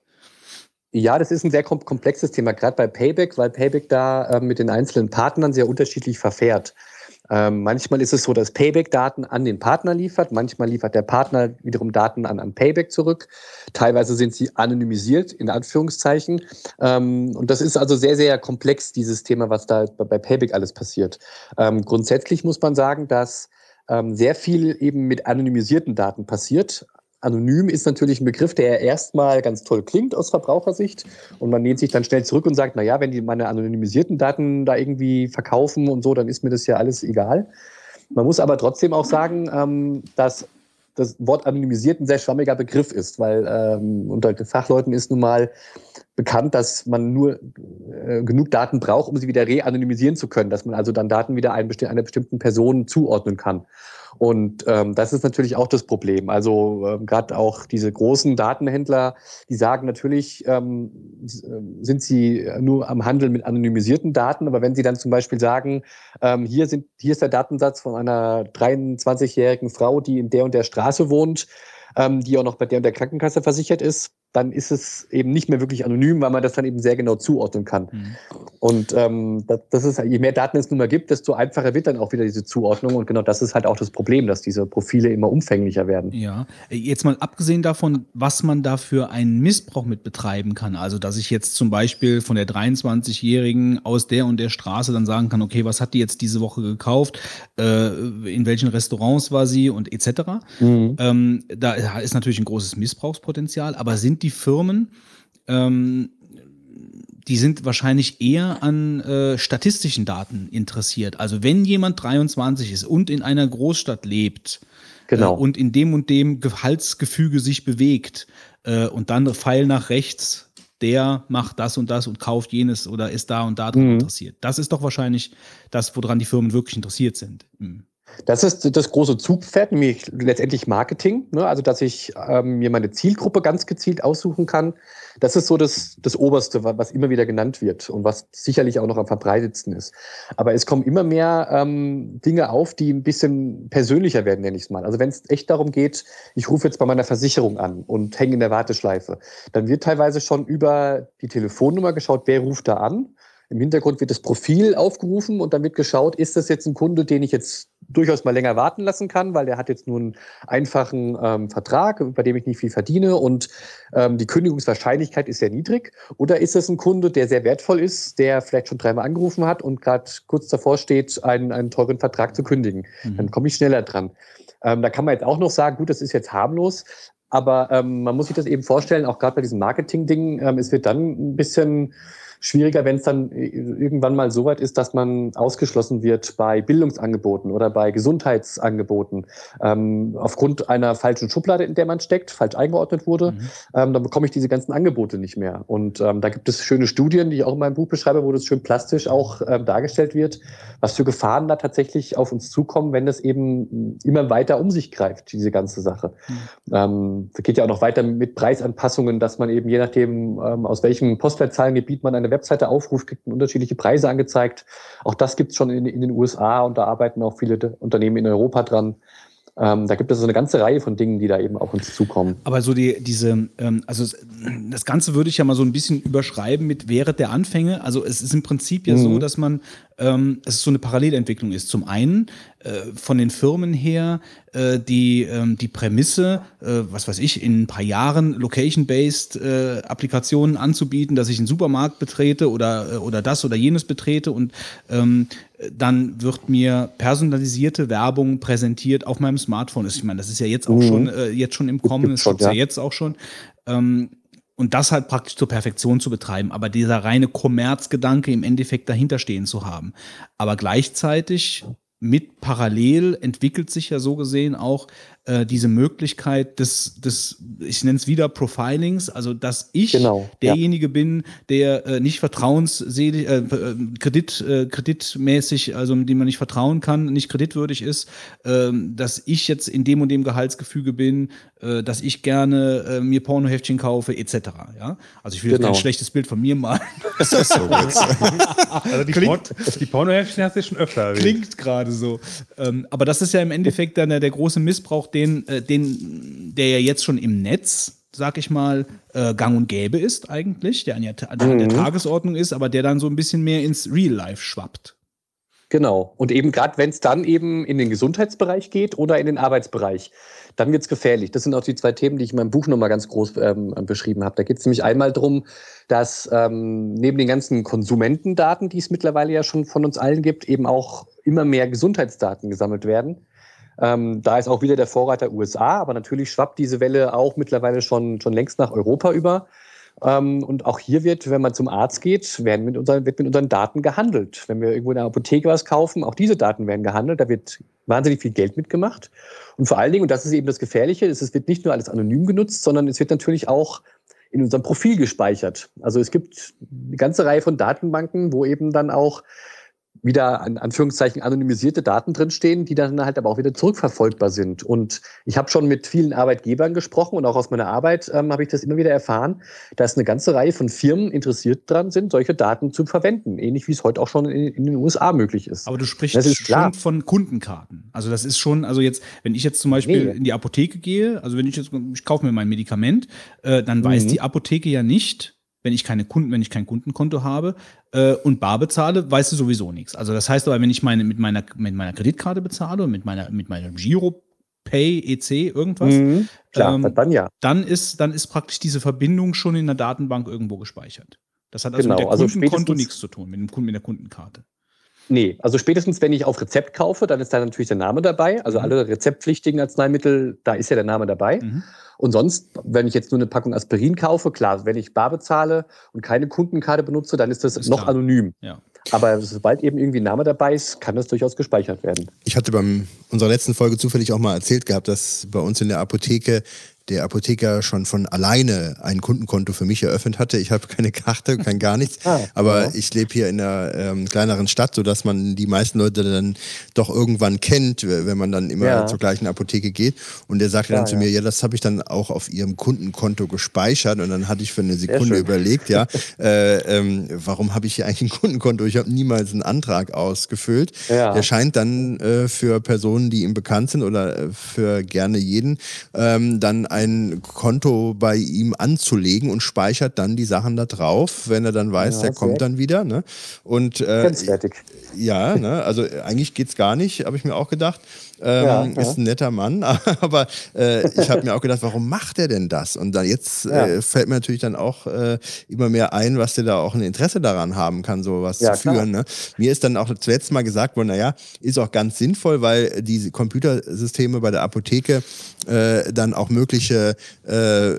Ja, das ist ein sehr komplexes Thema, gerade bei Payback, weil Payback da äh, mit den einzelnen Partnern sehr unterschiedlich verfährt. Ähm, manchmal ist es so, dass Payback Daten an den Partner liefert, manchmal liefert der Partner wiederum Daten an, an Payback zurück. Teilweise sind sie anonymisiert, in Anführungszeichen. Ähm, und das ist also sehr, sehr komplex, dieses Thema, was da bei Payback alles passiert. Ähm, grundsätzlich muss man sagen, dass ähm, sehr viel eben mit anonymisierten Daten passiert. Anonym ist natürlich ein Begriff, der erstmal ganz toll klingt aus Verbrauchersicht und man lehnt sich dann schnell zurück und sagt, na ja, wenn die meine anonymisierten Daten da irgendwie verkaufen und so, dann ist mir das ja alles egal. Man muss aber trotzdem auch sagen, ähm, dass das Wort anonymisiert ein sehr schwammiger Begriff ist, weil ähm, unter Fachleuten ist nun mal bekannt, dass man nur äh, genug Daten braucht, um sie wieder re-anonymisieren zu können, dass man also dann Daten wieder einer bestimmten Person zuordnen kann. Und ähm, das ist natürlich auch das Problem. Also ähm, gerade auch diese großen Datenhändler, die sagen natürlich, ähm, äh, sind sie nur am Handel mit anonymisierten Daten, aber wenn sie dann zum Beispiel sagen, ähm, hier, sind, hier ist der Datensatz von einer 23-jährigen Frau, die in der und der Straße wohnt, ähm, die auch noch bei der und der Krankenkasse versichert ist, dann ist es eben nicht mehr wirklich anonym, weil man das dann eben sehr genau zuordnen kann. Mhm. Und ähm, das, das, ist, je mehr Daten es nun mal gibt, desto einfacher wird dann auch wieder diese Zuordnung. Und genau das ist halt auch das Problem, dass diese Profile immer umfänglicher werden. Ja, jetzt mal abgesehen davon, was man da für einen Missbrauch mit betreiben kann. Also, dass ich jetzt zum Beispiel von der 23-Jährigen aus der und der Straße dann sagen kann, okay, was hat die jetzt diese Woche gekauft, äh, in welchen Restaurants war sie und etc. Mhm. Ähm, da ist natürlich ein großes Missbrauchspotenzial, aber sind die Firmen, ähm, die sind wahrscheinlich eher an äh, statistischen Daten interessiert. Also wenn jemand 23 ist und in einer Großstadt lebt genau. äh, und in dem und dem Gehaltsgefüge sich bewegt äh, und dann Pfeil nach rechts der macht das und das und kauft jenes oder ist da und da dran Mhm. interessiert. Das ist doch wahrscheinlich das, woran die Firmen wirklich interessiert sind. Mhm. Das ist das große Zugpferd, nämlich letztendlich Marketing. Ne? Also, dass ich ähm, mir meine Zielgruppe ganz gezielt aussuchen kann. Das ist so das, das Oberste, wa- was immer wieder genannt wird und was sicherlich auch noch am verbreitetsten ist. Aber es kommen immer mehr ähm, Dinge auf, die ein bisschen persönlicher werden, nenne ich es mal. Also, wenn es echt darum geht, ich rufe jetzt bei meiner Versicherung an und hänge in der Warteschleife, dann wird teilweise schon über die Telefonnummer geschaut, wer ruft da an. Im Hintergrund wird das Profil aufgerufen und dann wird geschaut, ist das jetzt ein Kunde, den ich jetzt durchaus mal länger warten lassen kann, weil der hat jetzt nur einen einfachen ähm, Vertrag, bei dem ich nicht viel verdiene und ähm, die Kündigungswahrscheinlichkeit ist sehr niedrig. Oder ist es ein Kunde, der sehr wertvoll ist, der vielleicht schon dreimal angerufen hat und gerade kurz davor steht, einen, einen teuren Vertrag zu kündigen? Dann komme ich schneller dran. Ähm, da kann man jetzt auch noch sagen, gut, das ist jetzt harmlos, aber ähm, man muss sich das eben vorstellen, auch gerade bei diesen Marketing-Dingen, ähm, es wird dann ein bisschen schwieriger, wenn es dann äh, irgendwann mal so weit ist, dass man ausgeschlossen wird bei Bildungsangeboten oder bei Gesundheitsangeboten ähm, aufgrund einer falschen Schublade, in der man steckt, falsch eingeordnet wurde, ähm, dann bekomme ich diese ganzen Angebote nicht mehr. Und ähm, da gibt es schöne Studien, die ich auch in meinem Buch beschreibe, wo das schön plastisch auch ähm, dargestellt wird, was für Gefahren da tatsächlich auf uns zukommen, wenn das eben immer weiter um sich greift, diese ganze Sache. Ähm, das geht ja auch noch weiter mit Preisanpassungen, dass man eben je nachdem, ähm, aus welchem Postleitzahlengebiet man eine Webseite aufruft, kriegt man unterschiedliche Preise angezeigt. Auch das gibt es schon in, in den USA und da arbeiten auch viele Unternehmen in Europa dran. Ähm, da gibt es so eine ganze Reihe von Dingen, die da eben auf uns zukommen. Aber so die, diese, ähm, also das Ganze würde ich ja mal so ein bisschen überschreiben mit während der Anfänge. Also es ist im Prinzip ja so, dass man, ähm, es ist so eine Parallelentwicklung ist. Zum einen äh, von den Firmen her äh, die, ähm, die Prämisse, äh, was weiß ich, in ein paar Jahren location-based äh, Applikationen anzubieten, dass ich einen Supermarkt betrete oder, äh, oder das oder jenes betrete und ähm, dann wird mir personalisierte Werbung präsentiert auf meinem Smartphone. Ich meine, das ist ja jetzt auch schon, äh, jetzt schon im Kommen, es schon, gibt's ja ja. jetzt auch schon. Ähm, und das halt praktisch zur Perfektion zu betreiben, aber dieser reine Kommerzgedanke im Endeffekt dahinter stehen zu haben. Aber gleichzeitig mit parallel entwickelt sich ja so gesehen auch äh, diese Möglichkeit des, des ich nenne es wieder Profilings, also dass ich Genau, ja. derjenige bin, der äh, nicht vertrauensselig, äh, äh, Kredit, äh, kreditmäßig, also dem man nicht vertrauen kann, nicht kreditwürdig ist, ähm, dass ich jetzt in dem und dem Gehaltsgefüge bin, äh, dass ich gerne äh, mir Pornoheftchen kaufe, etc. Ja? Also ich will jetzt Genau. kein schlechtes Bild von mir malen. Also die, Porn die Pornoheftchen hast du schon öfter erwähnt. Klingt gerade so. Ähm, aber das ist ja im Endeffekt dann der, der große Missbrauch, den, äh, den, der ja jetzt schon im Netz, sag ich mal, äh, gang und gäbe ist eigentlich, der an der, der, an der Tagesordnung ist, aber der dann so ein bisschen mehr ins Real Life schwappt. Genau. Und eben gerade wenn es dann eben in den Gesundheitsbereich geht oder in den Arbeitsbereich, dann wird es gefährlich. Das sind auch die zwei Themen, die ich in meinem Buch nochmal ganz groß ähm, beschrieben habe. Da geht es nämlich einmal darum, dass ähm, neben den ganzen Konsumentendaten, die es mittlerweile ja schon von uns allen gibt, eben auch immer mehr Gesundheitsdaten gesammelt werden. Ähm, da ist auch wieder der Vorreiter USA, aber natürlich schwappt diese Welle auch mittlerweile schon, schon längst nach Europa über. Ähm, und auch hier wird, wenn man zum Arzt geht, werden mit unseren, wird mit unseren Daten gehandelt. Wenn wir irgendwo in der Apotheke was kaufen, auch diese Daten werden gehandelt. Da wird wahnsinnig viel Geld mitgemacht. Und vor allen Dingen, und das ist eben das Gefährliche, ist, es wird nicht nur alles anonym genutzt, sondern es wird natürlich auch in unserem Profil gespeichert. Also es gibt eine ganze Reihe von Datenbanken, wo eben dann auch wieder an Anführungszeichen anonymisierte Daten drinstehen, die dann halt aber auch wieder zurückverfolgbar sind. Und ich habe schon mit vielen Arbeitgebern gesprochen und auch aus meiner Arbeit ähm, habe ich das immer wieder erfahren, dass eine ganze Reihe von Firmen interessiert dran sind, solche Daten zu verwenden, ähnlich wie es heute auch schon in, in den USA möglich ist. Aber du sprichst Das ist schon klar. von Kundenkarten. Also das ist schon, also jetzt, wenn ich jetzt zum Beispiel Nee. in die Apotheke gehe, also wenn ich jetzt, ich kaufe mir mein Medikament, äh, dann weiß Mhm. die Apotheke ja nicht, wenn ich keine Kunden, wenn ich kein Kundenkonto habe äh, und bar bezahle, weißt du sowieso nichts. Also das heißt aber, wenn ich meine mit meiner mit meiner Kreditkarte bezahle und mit meiner mit meinem Giro Pay EC irgendwas, Mhm. Klar, ähm, dann ja. dann ist dann ist praktisch diese Verbindung schon in der Datenbank irgendwo gespeichert. Das hat also Genau, mit der also Kundenkonto spätestens- nichts zu tun, mit dem Kunden mit der Kundenkarte. Nee, also spätestens, wenn ich auf Rezept kaufe, dann ist da natürlich der Name dabei. Also Mhm. alle rezeptpflichtigen Arzneimittel, da ist ja der Name dabei. Mhm. Und sonst, wenn ich jetzt nur eine Packung Aspirin kaufe, klar, wenn ich bar bezahle und keine Kundenkarte benutze, dann ist das Ist noch klar. anonym. Ja. Aber sobald eben irgendwie ein Name dabei ist, kann das durchaus gespeichert werden. Ich hatte bei unserer letzten Folge zufällig auch mal erzählt gehabt, dass bei uns in der Apotheke der Apotheker schon von alleine ein Kundenkonto für mich eröffnet hatte. Ich habe keine Karte, kein gar nichts. Ah, aber ja. ich lebe hier in einer ähm, kleineren Stadt, sodass man die meisten Leute dann doch irgendwann kennt, wenn man dann immer Ja. zur gleichen Apotheke geht. Und der sagte dann zu mir, ja, das habe ich dann auch auf ihrem Kundenkonto gespeichert. Und dann hatte ich für eine Sekunde überlegt, ja, äh, ähm, warum habe ich hier eigentlich ein Kundenkonto? Ich habe niemals einen Antrag ausgefüllt. Der scheint dann äh, für Personen, die ihm bekannt sind oder äh, für gerne jeden, ähm, dann ein Konto bei ihm anzulegen und speichert dann die Sachen da drauf, wenn er dann weiß, Ja, der kommt dann wieder. Ne? Und äh, ja, ne? also eigentlich geht's gar nicht, habe ich mir auch gedacht. Ähm, Ja, ist ja. ein netter Mann, aber äh, ich habe mir auch gedacht, warum macht er denn das? Und dann jetzt Ja. äh, fällt mir natürlich dann auch äh, immer mehr ein, was der da auch ein Interesse daran haben kann, sowas zu führen. Ne? Mir ist dann auch zuletzt mal gesagt worden, naja, ist auch ganz sinnvoll, weil diese Computersysteme bei der Apotheke äh, dann auch mögliche äh, äh,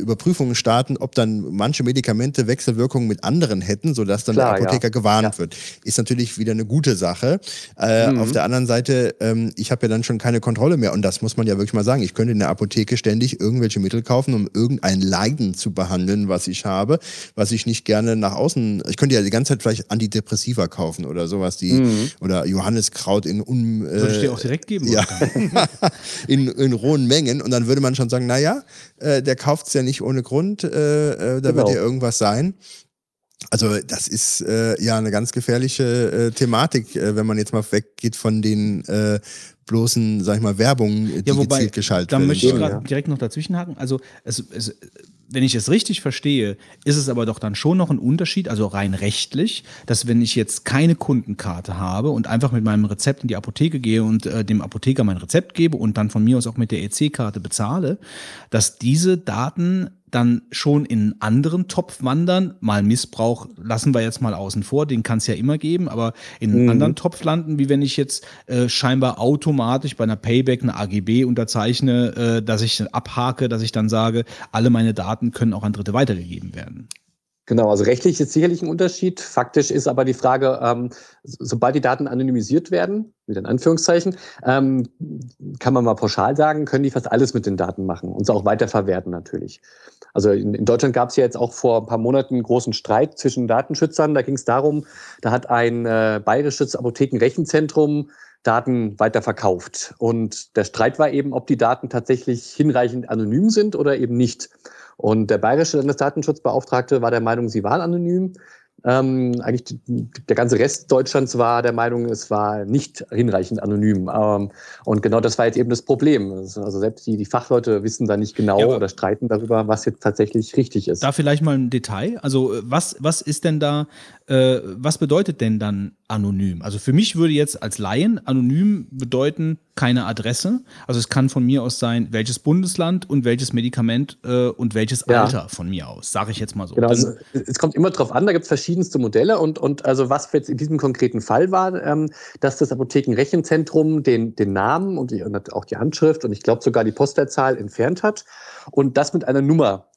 Überprüfungen starten, ob dann manche Medikamente Wechselwirkungen mit anderen hätten, sodass dann Klar, der Apotheker gewarnt wird. Ist natürlich wieder eine gute Sache. Äh, Mhm. Auf der anderen Seite, ähm, ich habe ja dann schon keine Kontrolle mehr und das muss man ja wirklich mal sagen. Ich könnte in der Apotheke ständig irgendwelche Mittel kaufen, um irgendein Leiden zu behandeln, was ich habe, was ich nicht gerne nach außen. Ich könnte ja die ganze Zeit vielleicht Antidepressiva kaufen oder sowas, die Mhm. oder Johanniskraut in un, äh, Soll ich dir auch direkt geben? ja, in, in rohen Mengen und dann würde man schon sagen, naja, äh, der kauft es ja nicht ohne Grund, äh, äh, da Genau. wird ja irgendwas sein. Also das ist äh, ja eine ganz gefährliche äh, Thematik, äh, wenn man jetzt mal weggeht von den äh, bloßen, sag ich mal, Werbungen, die Ja, wobei, gezielt geschaltet da werden. möchte ich gerade direkt noch dazwischenhaken. Also, es, es, wenn ich es richtig verstehe, ist es aber doch dann schon noch ein Unterschied, also rein rechtlich, dass wenn ich jetzt keine Kundenkarte habe und einfach mit meinem Rezept in die Apotheke gehe und äh, dem Apotheker mein Rezept gebe und dann von mir aus auch mit der EC-Karte bezahle, dass diese Daten dann schon in einen anderen Topf wandern. Mal Missbrauch lassen wir jetzt mal außen vor, den kann es ja immer geben, aber in einen anderen Topf landen, wie wenn ich jetzt äh, scheinbar automatisch bei einer Payback eine AGB unterzeichne, äh, dass ich abhake, dass ich dann sage, alle meine Daten können auch an Dritte weitergegeben werden. Genau, also rechtlich ist sicherlich ein Unterschied. Faktisch ist aber die Frage, ähm, so- sobald die Daten anonymisiert werden, wieder in Anführungszeichen, ähm, kann man mal pauschal sagen, können die fast alles mit den Daten machen und sie auch weiterverwerten natürlich. Also in, in Deutschland gab es ja jetzt auch vor ein paar Monaten einen großen Streit zwischen Datenschützern. Da ging es darum, da hat ein äh, bayerisches Apothekenrechenzentrum Daten weiterverkauft. Und der Streit war eben, ob die Daten tatsächlich hinreichend anonym sind oder eben nicht. Und der bayerische Landesdatenschutzbeauftragte war der Meinung, sie waren anonym. Ähm, eigentlich der ganze Rest Deutschlands war der Meinung, es war nicht hinreichend anonym. Ähm, und genau das war jetzt eben das Problem. Also selbst die, die Fachleute wissen da nicht genau Ja, oder streiten darüber, was jetzt tatsächlich richtig ist. Da vielleicht mal ein Detail. Also äh, was, was ist denn da, äh, was bedeutet denn dann anonym? Also für mich würde jetzt als Laien anonym bedeuten keine Adresse. Also es kann von mir aus sein, welches Bundesland und welches Medikament äh, und welches Ja. Alter von mir aus, sage ich jetzt mal so. Genau, also es kommt immer drauf an, da gibt es verschiedenste Modelle und, und also was jetzt in diesem konkreten Fall war, ähm, dass das Apothekenrechenzentrum den, den Namen und, die, und auch die Handschrift und ich glaube sogar die Postleitzahl entfernt hat und das mit einer Nummer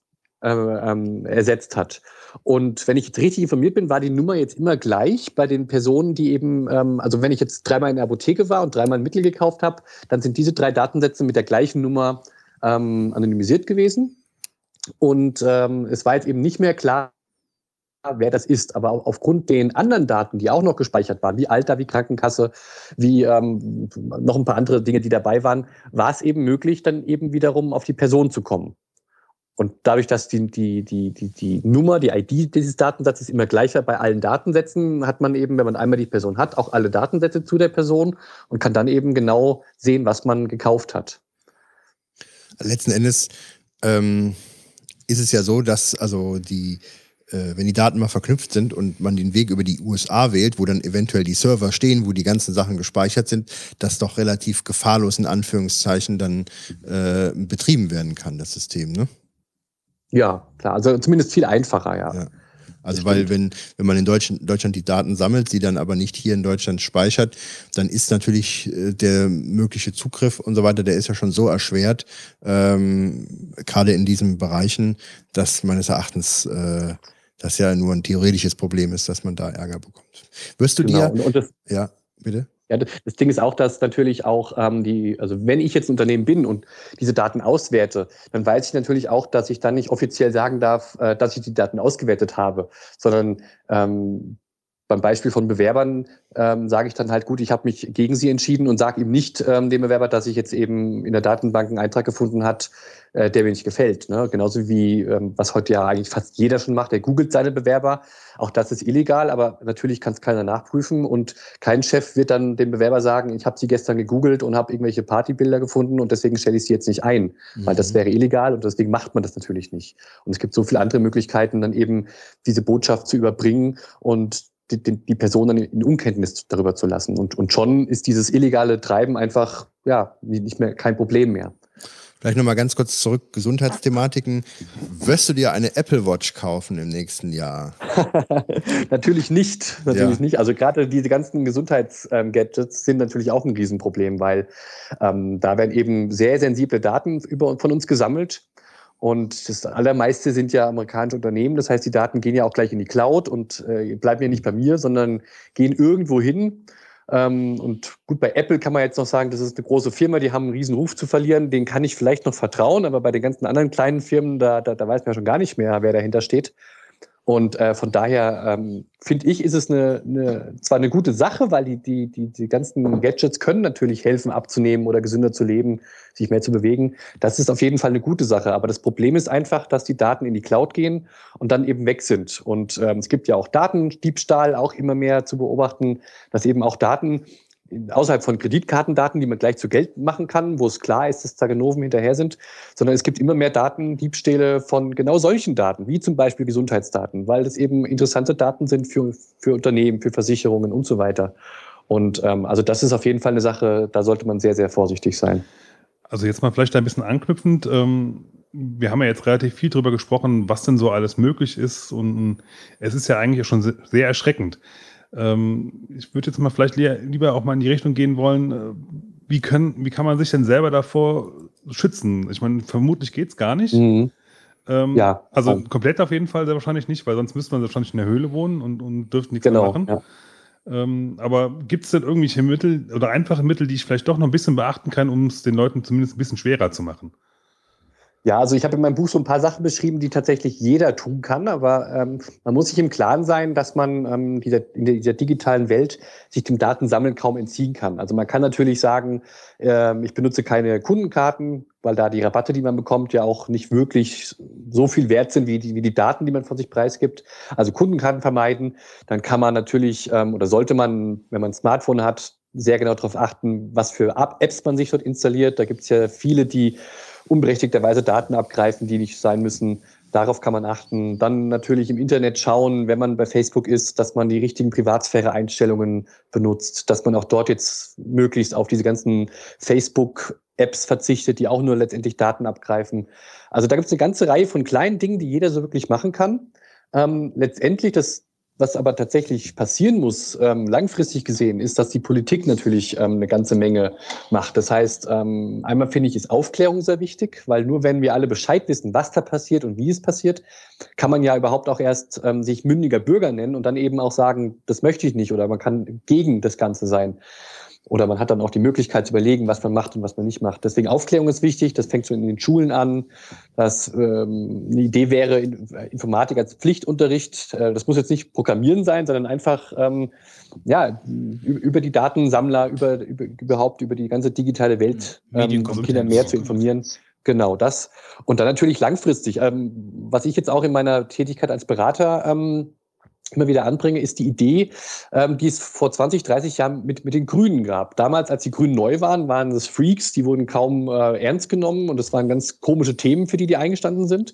äh, ähm, ersetzt hat. Und wenn ich jetzt richtig informiert bin, war die Nummer jetzt immer gleich bei den Personen, die eben, ähm, also wenn ich jetzt dreimal in der Apotheke war und dreimal ein Mittel gekauft habe, dann sind diese drei Datensätze mit der gleichen Nummer ähm, anonymisiert gewesen. Und ähm, es war jetzt eben nicht mehr klar, wer das ist. Aber au- aufgrund den anderen Daten, die auch noch gespeichert waren, wie Alter, wie Krankenkasse, wie ähm, noch ein paar andere Dinge, die dabei waren, war es eben möglich, dann eben wiederum auf die Person zu kommen. Und dadurch, dass die, die, die, die, die Nummer, die ID dieses Datensatzes immer gleich war bei allen Datensätzen, hat man eben, wenn man einmal die Person hat, auch alle Datensätze zu der Person und kann dann eben genau sehen, was man gekauft hat. letzten Endes ähm, ist es ja so, dass also die, äh, wenn die Daten mal verknüpft sind und man den Weg über die USA wählt, wo dann eventuell die Server stehen, wo die ganzen Sachen gespeichert sind, das doch relativ gefahrlos in Anführungszeichen dann äh, betrieben werden kann, das System, ne? Ja, klar. Also zumindest viel einfacher, ja. Ja. Also weil wenn, wenn man in Deutschland, Deutschland die Daten sammelt, sie dann aber nicht hier in Deutschland speichert, dann ist natürlich äh, der mögliche Zugriff und so weiter, der ist ja schon so erschwert, ähm, gerade in diesen Bereichen, dass meines Erachtens äh, das ja nur ein theoretisches Problem ist, dass man da Ärger bekommt. Wirst du Genau. dir, Und, und ja, bitte? Ja, das das Ding ist auch, dass natürlich auch ähm, die, also wenn ich jetzt ein Unternehmen bin und diese Daten auswerte, dann weiß ich natürlich auch, dass ich dann nicht offiziell sagen darf, äh, dass ich die Daten ausgewertet habe, sondern ähm, beim Beispiel von Bewerbern ähm, sage ich dann halt, gut, ich habe mich gegen sie entschieden und sage ihm nicht ähm, dem Bewerber, dass ich jetzt eben in der Datenbank einen Eintrag gefunden hat, äh, der mir nicht gefällt. Ne? Genauso wie, ähm, was heute ja eigentlich fast jeder schon macht, der googelt seine Bewerber. Auch das ist illegal, aber natürlich kann es keiner nachprüfen und kein Chef wird dann dem Bewerber sagen, ich habe sie gestern gegoogelt und habe irgendwelche Partybilder gefunden und deswegen stelle ich sie jetzt nicht ein, weil das wäre illegal und deswegen macht man das natürlich nicht. Und es gibt so viele andere Möglichkeiten, dann eben diese Botschaft zu überbringen und die, die, Person dann in Unkenntnis darüber zu lassen. Und, und schon ist dieses illegale Treiben einfach ja nicht mehr kein Problem mehr. Vielleicht nochmal ganz kurz zurück, Gesundheitsthematiken. Wirst du dir eine Apple Watch kaufen im nächsten Jahr? natürlich nicht, natürlich Ja. nicht. Also gerade diese ganzen Gesundheitsgadgets sind natürlich auch ein Riesenproblem, weil ähm, da werden eben sehr sensible Daten über, von uns gesammelt. Und das allermeiste sind ja amerikanische Unternehmen. Das heißt, die Daten gehen ja auch gleich in die Cloud und äh, bleiben ja nicht bei mir, sondern gehen irgendwo hin. Ähm, und gut, bei Apple kann man jetzt noch sagen, das ist eine große Firma, die haben einen riesen Ruf zu verlieren. Den kann ich vielleicht noch vertrauen, aber bei den ganzen anderen kleinen Firmen, da, da, da weiß man ja schon gar nicht mehr, wer dahinter steht. Und äh, von daher ähm, finde ich, ist es eine, eine, zwar eine gute Sache, weil die, die, die, die ganzen Gadgets können natürlich helfen, abzunehmen oder gesünder zu leben, sich mehr zu bewegen. Das ist auf jeden Fall eine gute Sache. Aber das Problem ist einfach, dass die Daten in die Cloud gehen und dann eben weg sind. Und ähm, es gibt ja auch Datendiebstahl, auch immer mehr zu beobachten, dass eben auch Daten außerhalb von Kreditkartendaten, die man gleich zu Geld machen kann, wo es klar ist, dass da Ganoven hinterher sind, sondern es gibt immer mehr Datendiebstähle von genau solchen Daten, wie zum Beispiel Gesundheitsdaten, weil das eben interessante Daten sind für, für Unternehmen, für Versicherungen und so weiter. Und ähm, also das ist auf jeden Fall eine Sache, da sollte man sehr, sehr vorsichtig sein. Also jetzt mal vielleicht ein bisschen anknüpfend. Ähm, wir haben ja jetzt relativ viel darüber gesprochen, was denn so alles möglich ist. Und es ist ja eigentlich schon se- sehr erschreckend. Ähm, ich würde jetzt mal vielleicht li- lieber auch mal in die Richtung gehen wollen, äh, wie, können, wie kann man sich denn selber davor schützen? Ich meine, vermutlich geht es gar nicht. Mhm. Ähm, Ja. Also komplett auf jeden Fall sehr wahrscheinlich nicht, weil sonst müsste man wahrscheinlich in der Höhle wohnen und, und dürfte nichts Genau. mehr machen. Ja. Ähm, aber gibt es denn irgendwelche Mittel oder einfache Mittel, die ich vielleicht doch noch ein bisschen beachten kann, um es den Leuten zumindest ein bisschen schwerer zu machen? Ja, also ich habe in meinem Buch so ein paar Sachen beschrieben, die tatsächlich jeder tun kann, aber ähm, man muss sich im Klaren sein, dass man ähm, dieser, in dieser digitalen Welt sich dem Datensammeln kaum entziehen kann. Also man kann natürlich sagen, ähm, ich benutze keine Kundenkarten, weil da die Rabatte, die man bekommt, ja auch nicht wirklich so viel wert sind wie die, wie die Daten, die man von sich preisgibt. Also Kundenkarten vermeiden. Dann kann man natürlich ähm, oder sollte man, wenn man ein Smartphone hat, sehr genau darauf achten, was für App- Apps man sich dort installiert. Da gibt es ja viele, die unberechtigterweise Daten abgreifen, die nicht sein müssen. Darauf kann man achten. Dann natürlich im Internet schauen, wenn man bei Facebook ist, dass man die richtigen Privatsphäre-Einstellungen benutzt, dass man auch dort jetzt möglichst auf diese ganzen Facebook-Apps verzichtet, die auch nur letztendlich Daten abgreifen. Also da gibt es eine ganze Reihe von kleinen Dingen, die jeder so wirklich machen kann. Ähm, letztendlich das was aber tatsächlich passieren muss, ähm, langfristig gesehen, ist, dass die Politik natürlich ähm, eine ganze Menge macht. Das heißt, ähm, einmal finde ich, ist Aufklärung sehr wichtig, weil nur wenn wir alle Bescheid wissen, was da passiert und wie es passiert, kann man ja überhaupt auch erst ähm, sich mündiger Bürger nennen und dann eben auch sagen, das möchte ich nicht oder man kann gegen das Ganze sein. Oder man hat dann auch die Möglichkeit zu überlegen, was man macht und was man nicht macht. Deswegen Aufklärung ist wichtig. Das fängt schon in den Schulen an. Das ähm, eine Idee wäre in- Informatik als Pflichtunterricht. Äh, das muss jetzt nicht Programmieren sein, sondern einfach ähm, ja über die Datensammler, über, über überhaupt über die ganze digitale Welt ähm, Medienkonsum- um Kinder mehr zu informieren. Genau das. Und dann natürlich langfristig. Ähm, was ich jetzt auch in meiner Tätigkeit als Berater ähm, immer wieder anbringe, ist die Idee, ähm, die es vor 20, 30 Jahren mit, mit den Grünen gab. Damals, als die Grünen neu waren, waren das Freaks, die wurden kaum äh, ernst genommen und das waren ganz komische Themen, für die die eingestanden sind.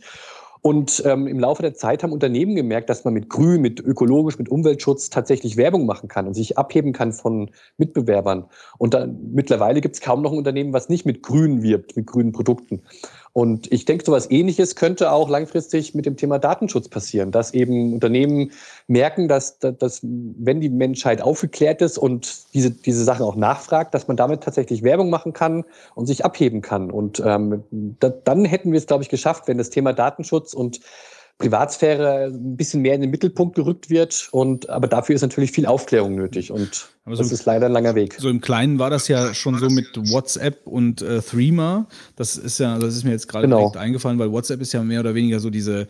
Und ähm, im Laufe der Zeit haben Unternehmen gemerkt, dass man mit Grün, mit ökologisch, mit Umweltschutz tatsächlich Werbung machen kann und sich abheben kann von Mitbewerbern. Und dann, mittlerweile gibt es kaum noch ein Unternehmen, was nicht mit Grün wirbt, mit grünen Produkten. Und ich denke, sowas ähnliches könnte auch langfristig mit dem Thema Datenschutz passieren, dass eben Unternehmen merken, dass, dass, wenn die Menschheit aufgeklärt ist und diese, diese Sachen auch nachfragt, dass man damit tatsächlich Werbung machen kann und sich abheben kann. Und ähm, da, dann hätten wir es, glaube ich, geschafft, wenn das Thema Datenschutz und Privatsphäre ein bisschen mehr in den Mittelpunkt gerückt wird. Und aber dafür ist natürlich viel Aufklärung nötig. Und Aber so, Das ist leider ein langer Weg. so im Kleinen war das ja schon so mit WhatsApp und äh, Threema. Das ist ja, das ist mir jetzt gerade Genau. direkt eingefallen, weil WhatsApp ist ja mehr oder weniger so diese,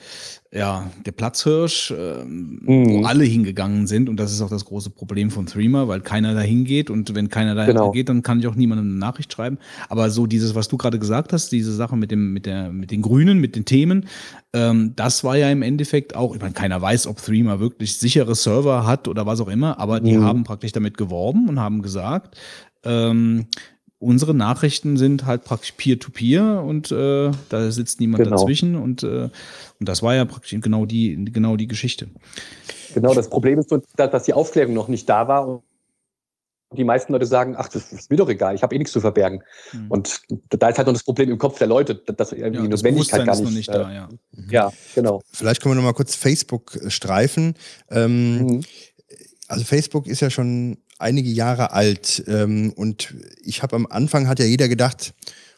ja, der Platzhirsch, ähm, Mhm. wo alle hingegangen sind. Und das ist auch das große Problem von Threema, weil keiner da hingeht. Und wenn keiner da Genau. geht, dann kann ich auch niemandem eine Nachricht schreiben. Aber so dieses, was du gerade gesagt hast, diese Sache mit dem, mit der, mit den Grünen, mit den Themen, ähm, das war ja im Endeffekt auch, ich meine, keiner weiß, ob Threema wirklich sichere Server hat oder was auch immer, aber die Mhm. haben praktisch damit geworben und haben gesagt, ähm, unsere Nachrichten sind halt praktisch Peer-to-Peer und äh, da sitzt niemand Genau. dazwischen und, äh, und das war ja praktisch genau die, genau die Geschichte. Genau, das Problem ist nur, dass die Aufklärung noch nicht da war und die meisten Leute sagen, ach, das ist mir doch egal, ich habe eh nichts zu verbergen. Mhm. Und da ist halt noch das Problem im Kopf der Leute, dass irgendwie Ja, die das Notwendigkeit Bewusstsein gar ist nicht, noch nicht da, äh, ja. Ja, genau. Vielleicht können wir noch mal kurz Facebook äh, streifen. Ähm, Mhm. Also Facebook ist ja schon einige Jahre alt ähm, und ich habe am Anfang hat ja jeder gedacht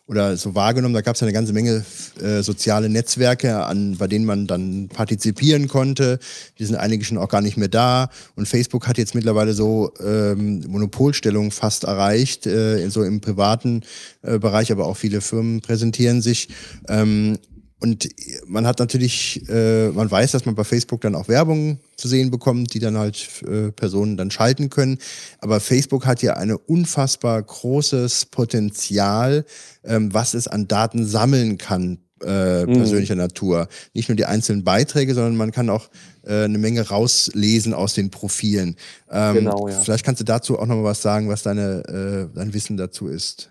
oder so wahrgenommen, da gab es ja eine ganze Menge äh, soziale Netzwerke, an, bei denen man dann partizipieren konnte. Die sind einige schon auch gar nicht mehr da und Facebook hat jetzt mittlerweile so ähm, Monopolstellung fast erreicht, äh, so im privaten äh, Bereich, aber auch viele Firmen präsentieren sich. Ähm, und man hat natürlich, äh, man weiß, dass man bei Facebook dann auch Werbung zu sehen bekommt, die dann halt äh, Personen dann schalten können. Aber Facebook hat ja ein unfassbar großes Potenzial, ähm, was es an Daten sammeln kann, äh, persönlicher Natur. Nicht nur die einzelnen Beiträge, sondern man kann auch äh, eine Menge rauslesen aus den Profilen. Ähm, Genau, ja. Vielleicht kannst du dazu auch noch mal was sagen, was deine, äh, dein Wissen dazu ist.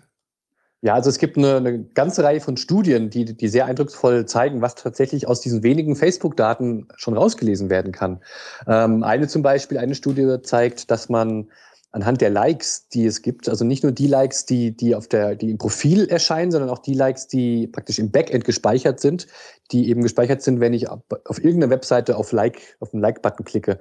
Ja, also es gibt eine, eine ganze Reihe von Studien, die, die sehr eindrucksvoll zeigen, was tatsächlich aus diesen wenigen Facebook-Daten schon rausgelesen werden kann. Ähm, eine zum Beispiel, eine Studie zeigt, dass man anhand der Likes, die es gibt, also nicht nur die Likes, die, die auf der, die im Profil erscheinen, sondern auch die Likes, die praktisch im Backend gespeichert sind, die eben gespeichert sind, wenn ich auf, irgendeiner Webseite auf Like, auf den Like-Button klicke.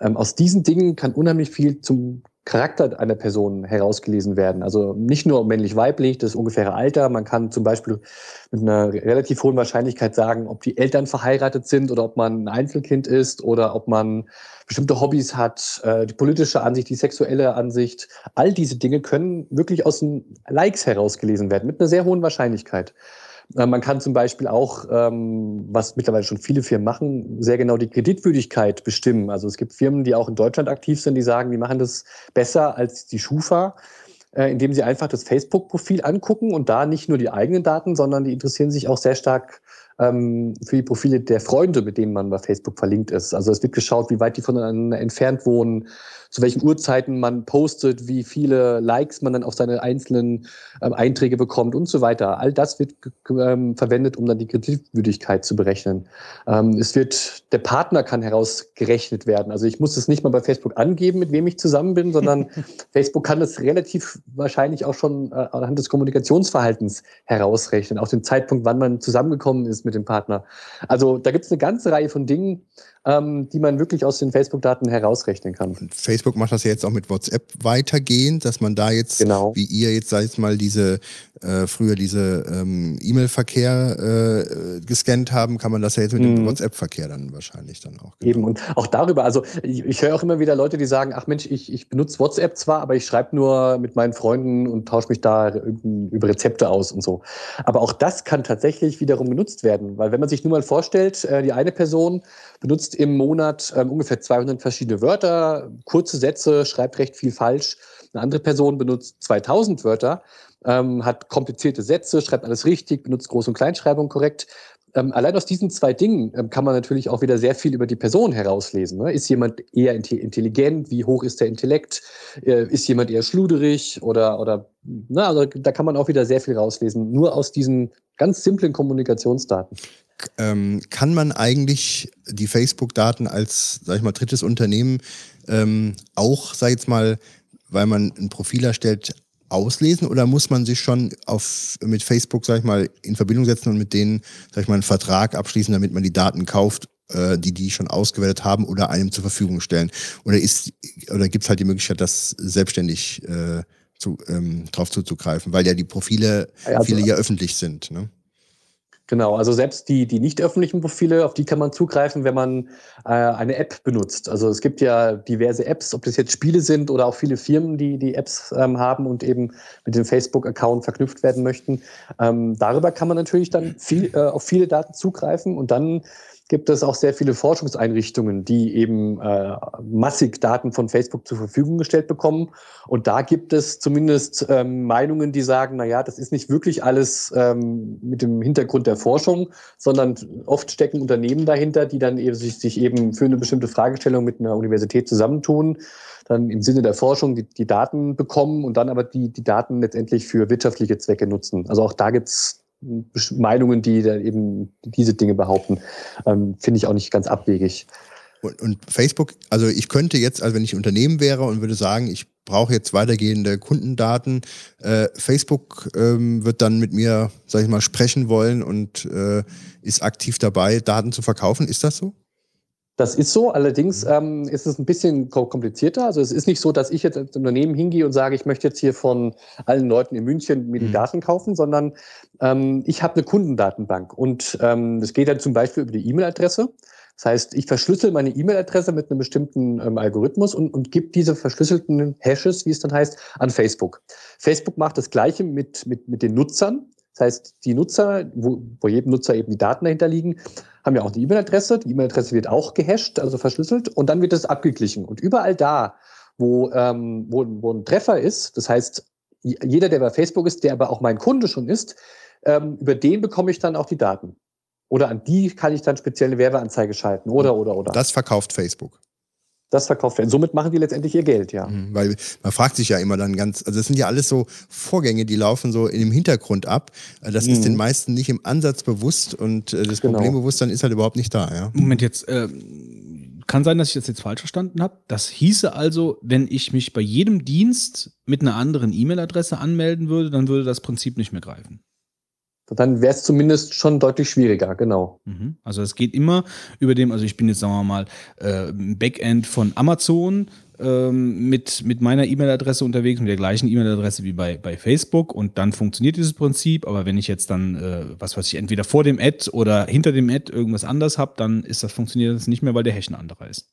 Ähm, aus diesen Dingen kann unheimlich viel zum Charakter einer Person herausgelesen werden. Also nicht nur männlich-weiblich, das ungefähre Alter. Man kann zum Beispiel mit einer relativ hohen Wahrscheinlichkeit sagen, ob die Eltern verheiratet sind oder ob man ein Einzelkind ist oder ob man bestimmte Hobbys hat, äh, die politische Ansicht, die sexuelle Ansicht. All diese Dinge können wirklich aus den Likes herausgelesen werden, mit einer sehr hohen Wahrscheinlichkeit. Äh, Man kann zum Beispiel auch, ähm, was mittlerweile schon viele Firmen machen, sehr genau die Kreditwürdigkeit bestimmen. Also es gibt Firmen, die auch in Deutschland aktiv sind, die sagen, die machen das besser als die Schufa, äh, indem sie einfach das Facebook-Profil angucken und da nicht nur die eigenen Daten, sondern die interessieren sich auch sehr stark ähm, für die Profile der Freunde, mit denen man bei Facebook verlinkt ist. Also es wird geschaut, wie weit die voneinander entfernt wohnen, zu welchen Uhrzeiten man postet, wie viele Likes man dann auf seine einzelnen ähm, Einträge bekommt und so weiter. All das wird ähm, verwendet, um dann die Kreditwürdigkeit zu berechnen. Ähm, es wird, der Partner kann herausgerechnet werden. Also ich muss es nicht mal bei Facebook angeben, mit wem ich zusammen bin, sondern Facebook kann es relativ wahrscheinlich auch schon äh, anhand des Kommunikationsverhaltens herausrechnen, auch den Zeitpunkt, wann man zusammengekommen ist mit dem Partner. Also da gibt es eine ganze Reihe von Dingen, ähm, die man wirklich aus den Facebook-Daten herausrechnen kann. Facebook macht das ja jetzt auch mit WhatsApp weitergehend, dass man da jetzt, Genau. wie ihr jetzt, sag ich mal, diese äh, früher diese ähm, E-Mail-Verkehr äh, gescannt haben, kann man das ja jetzt mit dem Mhm. WhatsApp-Verkehr dann wahrscheinlich dann auch. Eben, und auch darüber, also ich, ich höre auch immer wieder Leute, die sagen, ach Mensch, ich, ich benutze WhatsApp zwar, aber ich schreibe nur mit meinen Freunden und tausche mich da über Rezepte aus und so. Aber auch das kann tatsächlich wiederum genutzt werden, weil wenn man sich nur mal vorstellt, äh, die eine Person benutzt im Monat ähm, ungefähr 200 verschiedene Wörter, kurze Sätze, schreibt recht viel falsch. Eine andere Person benutzt 2000 Wörter, ähm, hat komplizierte Sätze, schreibt alles richtig, benutzt Groß- und Kleinschreibung korrekt. Ähm, allein aus diesen zwei Dingen ähm, kann man natürlich auch wieder sehr viel über die Person herauslesen. Ne? Ist jemand eher inte- intelligent? Wie hoch ist der Intellekt? Äh, ist jemand eher schluderig? Oder, oder na, also da kann man auch wieder sehr viel rauslesen, nur aus diesen ganz simplen Kommunikationsdaten. Ähm, kann man eigentlich die Facebook-Daten als, sag ich mal, drittes Unternehmen ähm, auch, sag ich jetzt mal, weil man ein Profil erstellt, auslesen oder muss man sich schon auf, mit Facebook, sag ich mal, in Verbindung setzen und mit denen, sag ich mal, einen Vertrag abschließen, damit man die Daten kauft, äh, die die schon ausgewertet haben oder einem zur Verfügung stellen? Oder ist oder gibt es halt die Möglichkeit, das selbstständig äh, zu, ähm, drauf zuzugreifen, weil ja die Profile Also- viele ja öffentlich sind, ne? Genau, also selbst die, die nicht öffentlichen Profile, auf die kann man zugreifen, wenn man äh, eine App benutzt. Also es gibt ja diverse Apps, ob das jetzt Spiele sind oder auch viele Firmen, die die Apps ähm, haben und eben mit dem Facebook-Account verknüpft werden möchten. Ähm, darüber kann man natürlich dann viel, äh, auf viele Daten zugreifen und dann gibt es auch sehr viele Forschungseinrichtungen, die eben äh, massig Daten von Facebook zur Verfügung gestellt bekommen. Und da gibt es zumindest ähm, Meinungen, die sagen, na ja, das ist nicht wirklich alles ähm, mit dem Hintergrund der Forschung, sondern oft stecken Unternehmen dahinter, die dann eben sich, sich eben für eine bestimmte Fragestellung mit einer Universität zusammentun, dann im Sinne der Forschung die, die Daten bekommen und dann aber die, die Daten letztendlich für wirtschaftliche Zwecke nutzen. Also auch da gibt's Meinungen, die dann eben diese Dinge behaupten, ähm, finde ich auch nicht ganz abwegig. Und, und, Facebook, also ich könnte jetzt, also wenn ich Unternehmen wäre und würde sagen, ich brauche jetzt weitergehende Kundendaten, äh, Facebook ähm, wird dann mit mir, sag ich mal, sprechen wollen und äh, ist aktiv dabei, Daten zu verkaufen. Ist das so? Das ist so, allerdings ähm, ist es ein bisschen komplizierter. Also es ist nicht so, dass ich jetzt als Unternehmen hingehe und sage, ich möchte jetzt hier von allen Leuten in München mir die mhm. Daten kaufen, sondern ähm, ich habe eine Kundendatenbank und ähm, das geht dann zum Beispiel über die E-Mail-Adresse. Das heißt, ich verschlüssel meine E-Mail-Adresse mit einem bestimmten ähm, Algorithmus und, und gebe diese verschlüsselten Hashes, wie es dann heißt, an Facebook. Facebook macht das Gleiche mit, mit, mit den Nutzern. Das heißt, die Nutzer, wo, wo jedem Nutzer eben die Daten dahinter liegen, haben ja auch die E-Mail-Adresse. Die E-Mail-Adresse wird auch gehasht, also verschlüsselt, und dann wird es abgeglichen. Und überall da, wo, ähm, wo, wo ein Treffer ist, das heißt, jeder, der bei Facebook ist, der aber auch mein Kunde schon ist, ähm, über den bekomme ich dann auch die Daten. Oder an die kann ich dann spezielle Werbeanzeige schalten. Oder, oder, oder. Das verkauft Facebook das verkauft werden. Somit machen die letztendlich ihr Geld, ja. Mhm, weil man fragt sich ja immer dann ganz, also das sind ja alles so Vorgänge, die laufen so in dem Hintergrund ab. Äh, das mhm. ist den meisten nicht im Ansatz bewusst und äh, das genau. Problembewusstsein ist halt überhaupt nicht da, ja. Moment, jetzt äh, kann sein, dass ich das jetzt falsch verstanden habe. Das hieße also, wenn ich mich bei jedem Dienst mit einer anderen E-Mail-Adresse anmelden würde, dann würde das Prinzip nicht mehr greifen. Dann wäre es zumindest schon deutlich schwieriger, genau. Mhm. Also es geht immer über dem, also ich bin jetzt, sagen wir mal, äh, Backend von Amazon ähm, mit, mit meiner E-Mail-Adresse unterwegs, mit der gleichen E-Mail-Adresse wie bei, bei Facebook und dann funktioniert dieses Prinzip. Aber wenn ich jetzt dann, äh, was weiß ich, entweder vor dem Ad oder hinter dem Ad irgendwas anders habe, dann ist das funktioniert das nicht mehr, weil der Hash ein anderer ist.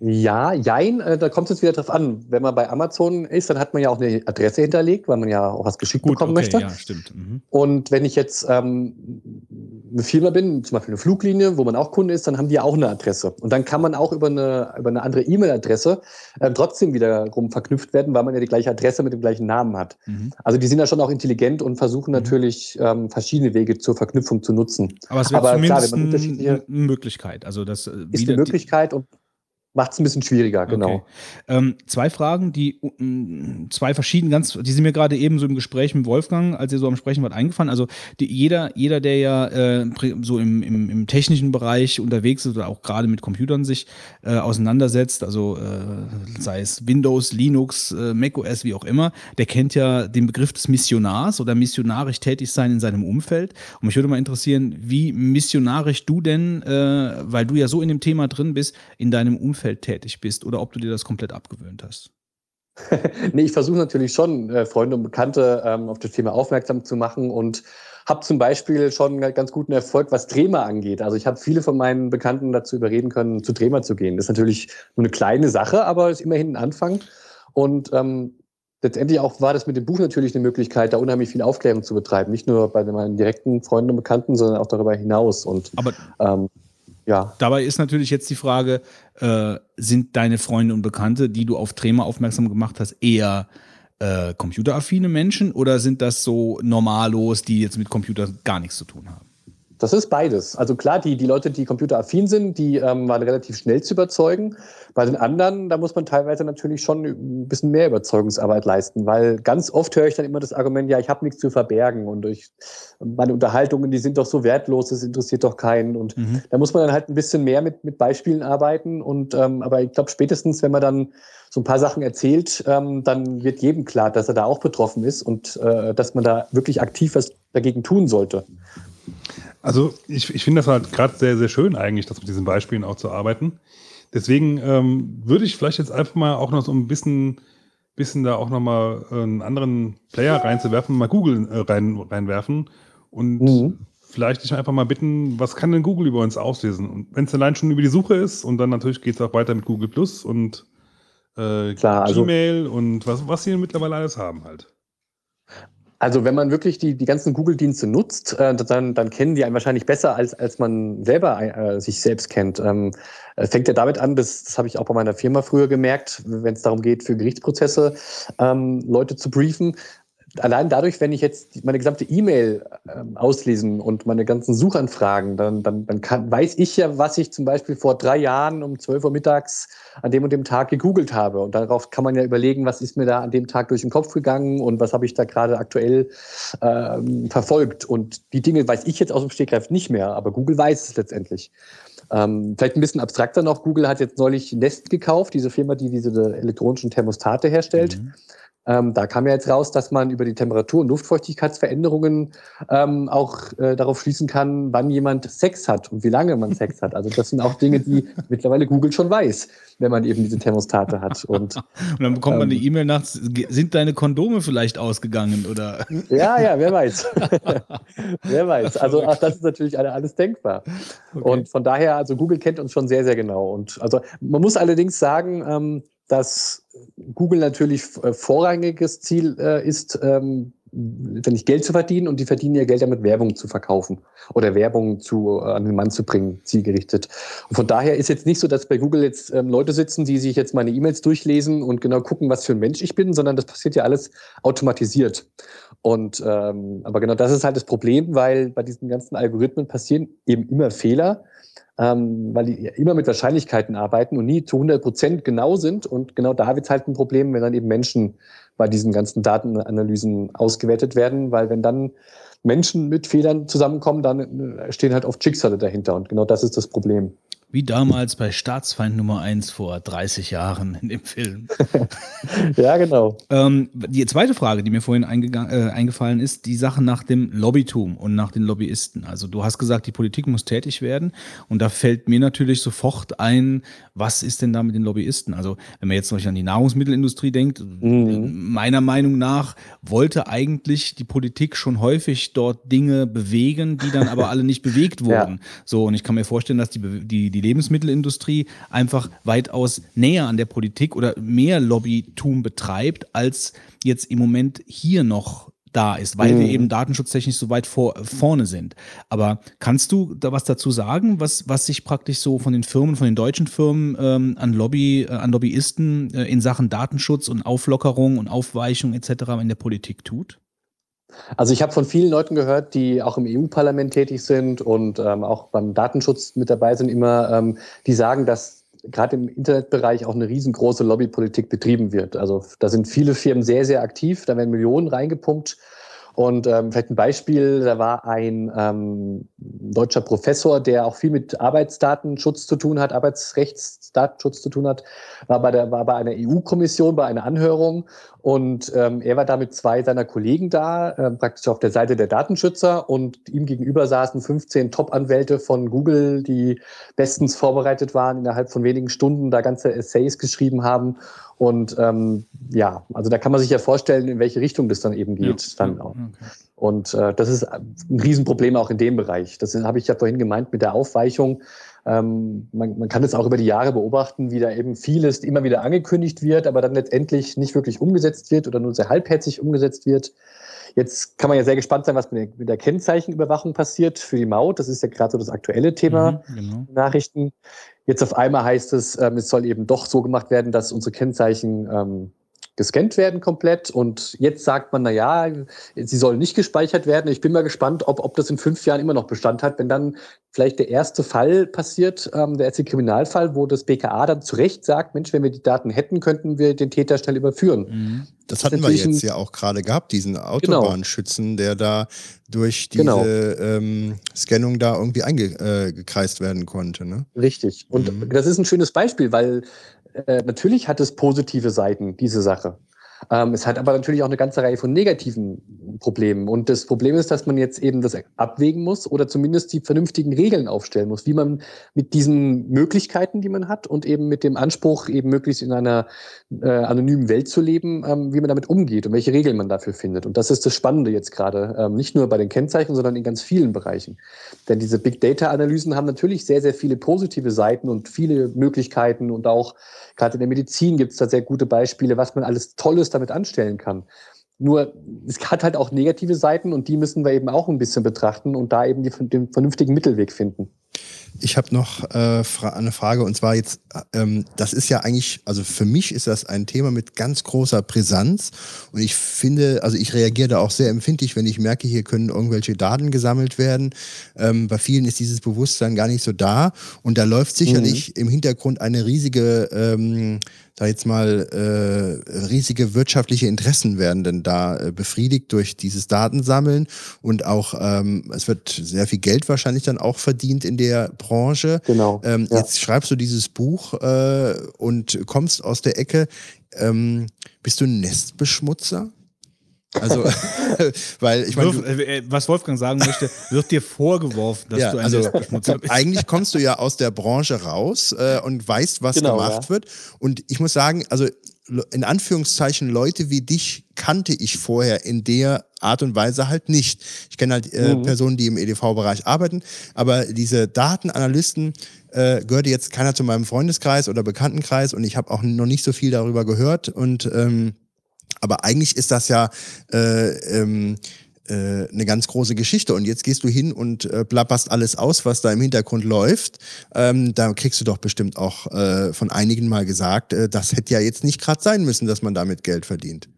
Ja, jein, äh, da kommt es jetzt wieder drauf an. Wenn man bei Amazon ist, dann hat man ja auch eine Adresse hinterlegt, weil man ja auch was geschickt Gut, bekommen okay, möchte. Ja, stimmt. Mhm. Und wenn ich jetzt ähm, eine Firma bin, zum Beispiel eine Fluglinie, wo man auch Kunde ist, dann haben die ja auch eine Adresse. Und dann kann man auch über eine, über eine andere E-Mail-Adresse äh, trotzdem wiederum verknüpft werden, weil man ja die gleiche Adresse mit dem gleichen Namen hat. Mhm. Also die sind ja schon auch intelligent und versuchen mhm. natürlich ähm, verschiedene Wege zur Verknüpfung zu nutzen. Aber es wäre zumindest klar, eine Möglichkeit. Also das äh, ist eine Möglichkeit und macht es ein bisschen schwieriger, genau. Okay. Ähm, zwei Fragen, die um, zwei verschiedene, ganz, die sind mir gerade eben so im Gespräch mit Wolfgang, als ihr so am Sprechen wart, eingefallen. Also die, jeder, jeder, der ja äh, so im, im, im, technischen Bereich unterwegs ist oder auch gerade mit Computern sich äh, auseinandersetzt, also äh, sei es Windows, Linux, äh, macOS, wie auch immer, der kennt ja den Begriff des Missionars oder missionarisch tätig sein in seinem Umfeld. Und mich würde mal interessieren, wie missionarisch du denn, äh, weil du ja so in dem Thema drin bist, in deinem Umfeld Umfeld tätig bist oder ob du dir das komplett abgewöhnt hast. nee, ich versuche natürlich schon, äh, Freunde und Bekannte ähm, auf das Thema aufmerksam zu machen und habe zum Beispiel schon ganz guten Erfolg, was Drehmer angeht. Also ich habe viele von meinen Bekannten dazu überreden können, zu Drehmer zu gehen. Das ist natürlich nur eine kleine Sache, aber ist immerhin ein Anfang. Und ähm, letztendlich auch war das mit dem Buch natürlich eine Möglichkeit, da unheimlich viel Aufklärung zu betreiben. Nicht nur bei meinen direkten Freunden und Bekannten, sondern auch darüber hinaus. Und aber ähm, ja. Dabei ist natürlich jetzt die Frage, äh, sind deine Freunde und Bekannte, die du auf Trema aufmerksam gemacht hast, eher äh, computeraffine Menschen oder sind das so Normalos, die jetzt mit Computer gar nichts zu tun haben? Das ist beides. Also klar, die, die Leute, die computeraffin sind, die ähm, waren relativ schnell zu überzeugen. Bei den anderen, da muss man teilweise natürlich schon ein bisschen mehr Überzeugungsarbeit leisten, weil ganz oft höre ich dann immer das Argument, ja, ich habe nichts zu verbergen und durch meine Unterhaltungen, die sind doch so wertlos, das interessiert doch keinen. Und mhm. da muss man dann halt ein bisschen mehr mit, mit Beispielen arbeiten. Und ähm, aber ich glaube, spätestens, wenn man dann so ein paar Sachen erzählt, ähm, dann wird jedem klar, dass er da auch betroffen ist und äh, dass man da wirklich aktiv was dagegen tun sollte. Also ich, ich finde das halt gerade sehr, sehr schön eigentlich, das mit diesen Beispielen auch zu arbeiten. Deswegen ähm, würde ich vielleicht jetzt einfach mal auch noch so ein bisschen, bisschen da auch nochmal einen anderen Player reinzuwerfen, mal Google äh, rein, reinwerfen und mhm. vielleicht dich einfach mal bitten, was kann denn Google über uns auslesen? Und wenn es allein schon über die Suche ist und dann natürlich geht es auch weiter mit Google Plus und äh, Klar, also- Gmail und was, was sie mittlerweile alles haben halt. Also wenn man wirklich die, die ganzen Google-Dienste nutzt, äh, dann, dann kennen die einen wahrscheinlich besser, als, als man selber äh, sich selbst kennt. Ähm, fängt ja damit an, das, das habe ich auch bei meiner Firma früher gemerkt, wenn es darum geht, für Gerichtsprozesse ähm, Leute zu briefen. Allein dadurch, wenn ich jetzt meine gesamte E-Mail ähm, auslesen und meine ganzen Suchanfragen, dann, dann, dann kann, weiß ich ja, was ich zum Beispiel vor drei Jahren um 12 Uhr mittags an dem und dem Tag gegoogelt habe. Und darauf kann man ja überlegen, was ist mir da an dem Tag durch den Kopf gegangen und was habe ich da gerade aktuell ähm, verfolgt. Und die Dinge weiß ich jetzt aus dem Stegreif nicht mehr, aber Google weiß es letztendlich. Ähm, vielleicht ein bisschen abstrakter noch. Google hat jetzt neulich Nest gekauft, diese Firma, die diese elektronischen Thermostate herstellt. Ähm, da kam ja jetzt raus, dass man über die Temperatur- und Luftfeuchtigkeitsveränderungen ähm, auch äh, darauf schließen kann, wann jemand Sex hat und wie lange man Sex hat. Also das sind auch Dinge, die mittlerweile Google schon weiß, wenn man eben diese Thermostate hat. Und Und dann bekommt man Ähm. eine E-Mail nachts, sind deine Kondome vielleicht ausgegangen oder? ja, ja, wer weiß. wer weiß. Also auch das ist natürlich alle- alles denkbar. Und von daher, also Google kennt uns schon sehr, sehr genau. Und also man muss allerdings sagen, ähm, dass Google natürlich äh, vorrangiges Ziel äh, ist, ähm, letztendlich Geld zu verdienen und die verdienen ihr Geld damit Werbung zu verkaufen oder Werbung zu, äh, an den Mann zu bringen, zielgerichtet. Und von daher ist jetzt nicht so, dass bei Google jetzt ähm, Leute sitzen, die sich jetzt meine E-Mails durchlesen und genau gucken, was für ein Mensch ich bin, sondern das passiert ja alles automatisiert. Und ähm, aber genau das ist halt das Problem, weil bei diesen ganzen Algorithmen passieren eben immer Fehler, ähm, weil die immer mit Wahrscheinlichkeiten arbeiten und nie zu 100 Prozent genau sind. Und genau da wird es halt ein Problem, wenn dann eben Menschen bei diesen ganzen Datenanalysen ausgewertet werden, weil wenn dann Menschen mit Fehlern zusammenkommen, dann äh, stehen halt oft Schicksale dahinter. Und genau das ist das Problem. Wie damals bei Staatsfeind Nummer 1 vor 30 Jahren in dem Film. Ja, genau. Ähm, die zweite Frage, die mir vorhin äh, eingefallen ist, die Sache nach dem Lobbytum und nach den Lobbyisten. Also du hast gesagt, die Politik muss tätig werden und da fällt mir natürlich sofort ein, was ist denn da mit den Lobbyisten? Also wenn man jetzt zum Beispiel an die Nahrungsmittelindustrie denkt, meiner Meinung nach wollte eigentlich die Politik schon häufig dort Dinge bewegen, die dann aber alle nicht bewegt wurden. So, und ich kann mir vorstellen, dass die, die, die Lebensmittelindustrie einfach weitaus näher an der Politik oder mehr Lobbytum betreibt, als jetzt im Moment hier noch da ist, weil wir eben datenschutztechnisch so weit vor, vorne sind. Aber kannst du da was dazu sagen, was, was sich praktisch so von den Firmen, von den deutschen Firmen ähm, an Lobby, äh, an Lobbyisten äh, in Sachen Datenschutz und Auflockerung und Aufweichung etc. in der Politik tut? Also ich habe von vielen Leuten gehört, die auch im EU-Parlament tätig sind und ähm, auch beim Datenschutz mit dabei sind, immer, ähm, die sagen, dass gerade im Internetbereich auch eine riesengroße Lobbypolitik betrieben wird. Also da sind viele Firmen sehr, sehr aktiv, da werden Millionen reingepumpt. Und ähm, vielleicht ein Beispiel, da war ein ähm, deutscher Professor, der auch viel mit Arbeitsdatenschutz zu tun hat, Arbeitsrechtsdatenschutz zu tun hat, war bei, der, war bei einer EU-Kommission, bei einer Anhörung und ähm, er war da mit zwei seiner Kollegen da, äh, praktisch auf der Seite der Datenschützer und ihm gegenüber saßen 15 Top-Anwälte von Google, die bestens vorbereitet waren, innerhalb von wenigen Stunden da ganze Essays geschrieben haben. Und ähm, ja, also da kann man sich ja vorstellen, in welche Richtung das dann eben geht. dann auch. Und äh, das ist ein Riesenproblem auch in dem Bereich. Das habe ich ja vorhin gemeint mit der Aufweichung. Ähm, man, man kann es auch über die Jahre beobachten, wie da eben vieles immer wieder angekündigt wird, aber dann letztendlich nicht wirklich umgesetzt wird oder nur sehr halbherzig umgesetzt wird. Jetzt kann man ja sehr gespannt sein, was mit der, mit der Kennzeichenüberwachung passiert für die Maut. Das ist ja gerade so das aktuelle Thema. Mhm, genau. Nachrichten. Jetzt auf einmal heißt es, ähm, es soll eben doch so gemacht werden, dass unsere Kennzeichen ähm, gescannt werden komplett. Und jetzt sagt man, na ja, sie sollen nicht gespeichert werden. Ich bin mal gespannt, ob, ob das in fünf Jahren immer noch Bestand hat, wenn dann vielleicht der erste Fall passiert, ähm, der erste Kriminalfall, wo das BKA dann zu Recht sagt, Mensch, wenn wir die Daten hätten, könnten wir den Täter schnell überführen. Mhm. Das ist hatten wir jetzt ja auch gerade gehabt, diesen Autobahnschützen, der da durch diese Genau. ähm, Scannung da irgendwie eingekreist werden konnte. Ne? Richtig. Und Mhm. das ist ein schönes Beispiel, weil äh, natürlich hat es positive Seiten, diese Sache. Ähm, es hat aber natürlich auch eine ganze Reihe von negativen Problemen. Und das Problem ist, dass man jetzt eben das abwägen muss oder zumindest die vernünftigen Regeln aufstellen muss, wie man mit diesen Möglichkeiten, die man hat und eben mit dem Anspruch, eben möglichst in einer äh, anonymen Welt zu leben, ähm, wie man damit umgeht und welche Regeln man dafür findet. Und das ist das Spannende jetzt gerade, ähm, nicht nur bei den Kennzeichen, sondern in ganz vielen Bereichen. Denn diese Big Data-Analysen haben natürlich sehr, sehr viele positive Seiten und viele Möglichkeiten und auch gerade in der Medizin gibt es da sehr gute Beispiele, was man alles Tolles damit anstellen kann. Nur es hat halt auch negative Seiten und die müssen wir eben auch ein bisschen betrachten und da eben die, den vernünftigen Mittelweg finden. Ich habe noch äh, eine Frage und zwar jetzt, ähm, das ist ja eigentlich, also für mich ist das ein Thema mit ganz großer Brisanz und ich finde, also ich reagiere da auch sehr empfindlich, wenn ich merke, hier können irgendwelche Daten gesammelt werden. Ähm, bei vielen ist dieses Bewusstsein gar nicht so da und da läuft sicherlich mhm. im Hintergrund eine riesige ähm, da jetzt mal äh, riesige wirtschaftliche Interessen werden denn da äh, befriedigt durch dieses Datensammeln und auch ähm, es wird sehr viel Geld wahrscheinlich dann auch verdient in der Branche. Genau. Ähm, ja. Jetzt schreibst du dieses Buch äh, und kommst aus der Ecke. Ähm, bist du ein Nestbeschmutzer? Also, weil ich meine. Äh, was Wolfgang sagen möchte, wird dir vorgeworfen, dass ja, du ein also, bist. Eigentlich kommst du ja aus der Branche raus äh, und weißt, was Genau, gemacht ja. wird. Und ich muss sagen, also in Anführungszeichen Leute wie dich kannte ich vorher in der Art und Weise halt nicht. Ich kenne halt äh, Mhm. Personen, die im EDV-Bereich arbeiten, aber diese Datenanalysten äh, gehörte jetzt keiner zu meinem Freundeskreis oder Bekanntenkreis und ich habe auch noch nicht so viel darüber gehört und ähm, aber eigentlich ist das ja äh, ähm, äh, eine ganz große Geschichte. Und jetzt gehst du hin und äh, plapperst alles aus, was da im Hintergrund läuft. Ähm, da kriegst du doch bestimmt auch äh, von einigen mal gesagt, äh, das hätte ja jetzt nicht gerade sein müssen, dass man damit Geld verdient.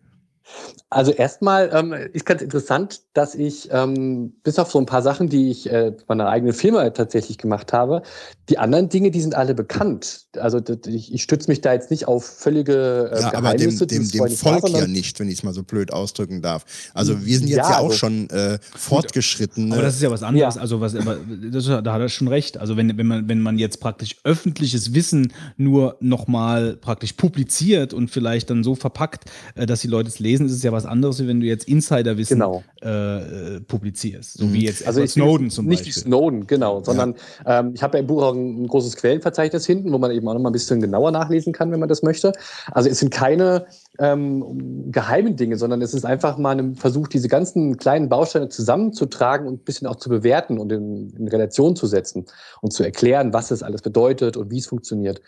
Also erstmal ähm, ist ganz interessant, dass ich ähm, bis auf so ein paar Sachen, die ich äh, bei meiner eigenen Firma tatsächlich gemacht habe, die anderen Dinge, die sind alle bekannt. Also ich, ich stütze mich da jetzt nicht auf völlige äh, Ja, aber dem, dem, dem Volk ja sondern- nicht, wenn ich es mal so blöd ausdrücken darf. Also wir sind jetzt Ja, ja, auch also- schon äh, fortgeschritten. Aber das ist ja was anderes. Ja. Also was, aber das, da hat er schon recht. Also wenn, wenn man wenn man jetzt praktisch öffentliches Wissen nur nochmal praktisch publiziert und vielleicht dann so verpackt, äh, dass die Leute es lesen, ist es ja was anderes, wie wenn du jetzt Insiderwissen Genau. äh, äh, publizierst. So Mhm. wie jetzt Also Snowden zum nicht Beispiel. die Snowden, genau, sondern ähm, ich habe ja im Buch auch ein, ein großes Quellenverzeichnis hinten, wo man eben auch noch mal ein bisschen genauer nachlesen kann, wenn man das möchte. Also es sind keine ähm, geheimen Dinge, sondern es ist einfach mal ein Versuch, diese ganzen kleinen Bausteine zusammenzutragen und ein bisschen auch zu bewerten und in, in Relation zu setzen und zu erklären, was es alles bedeutet und wie es funktioniert.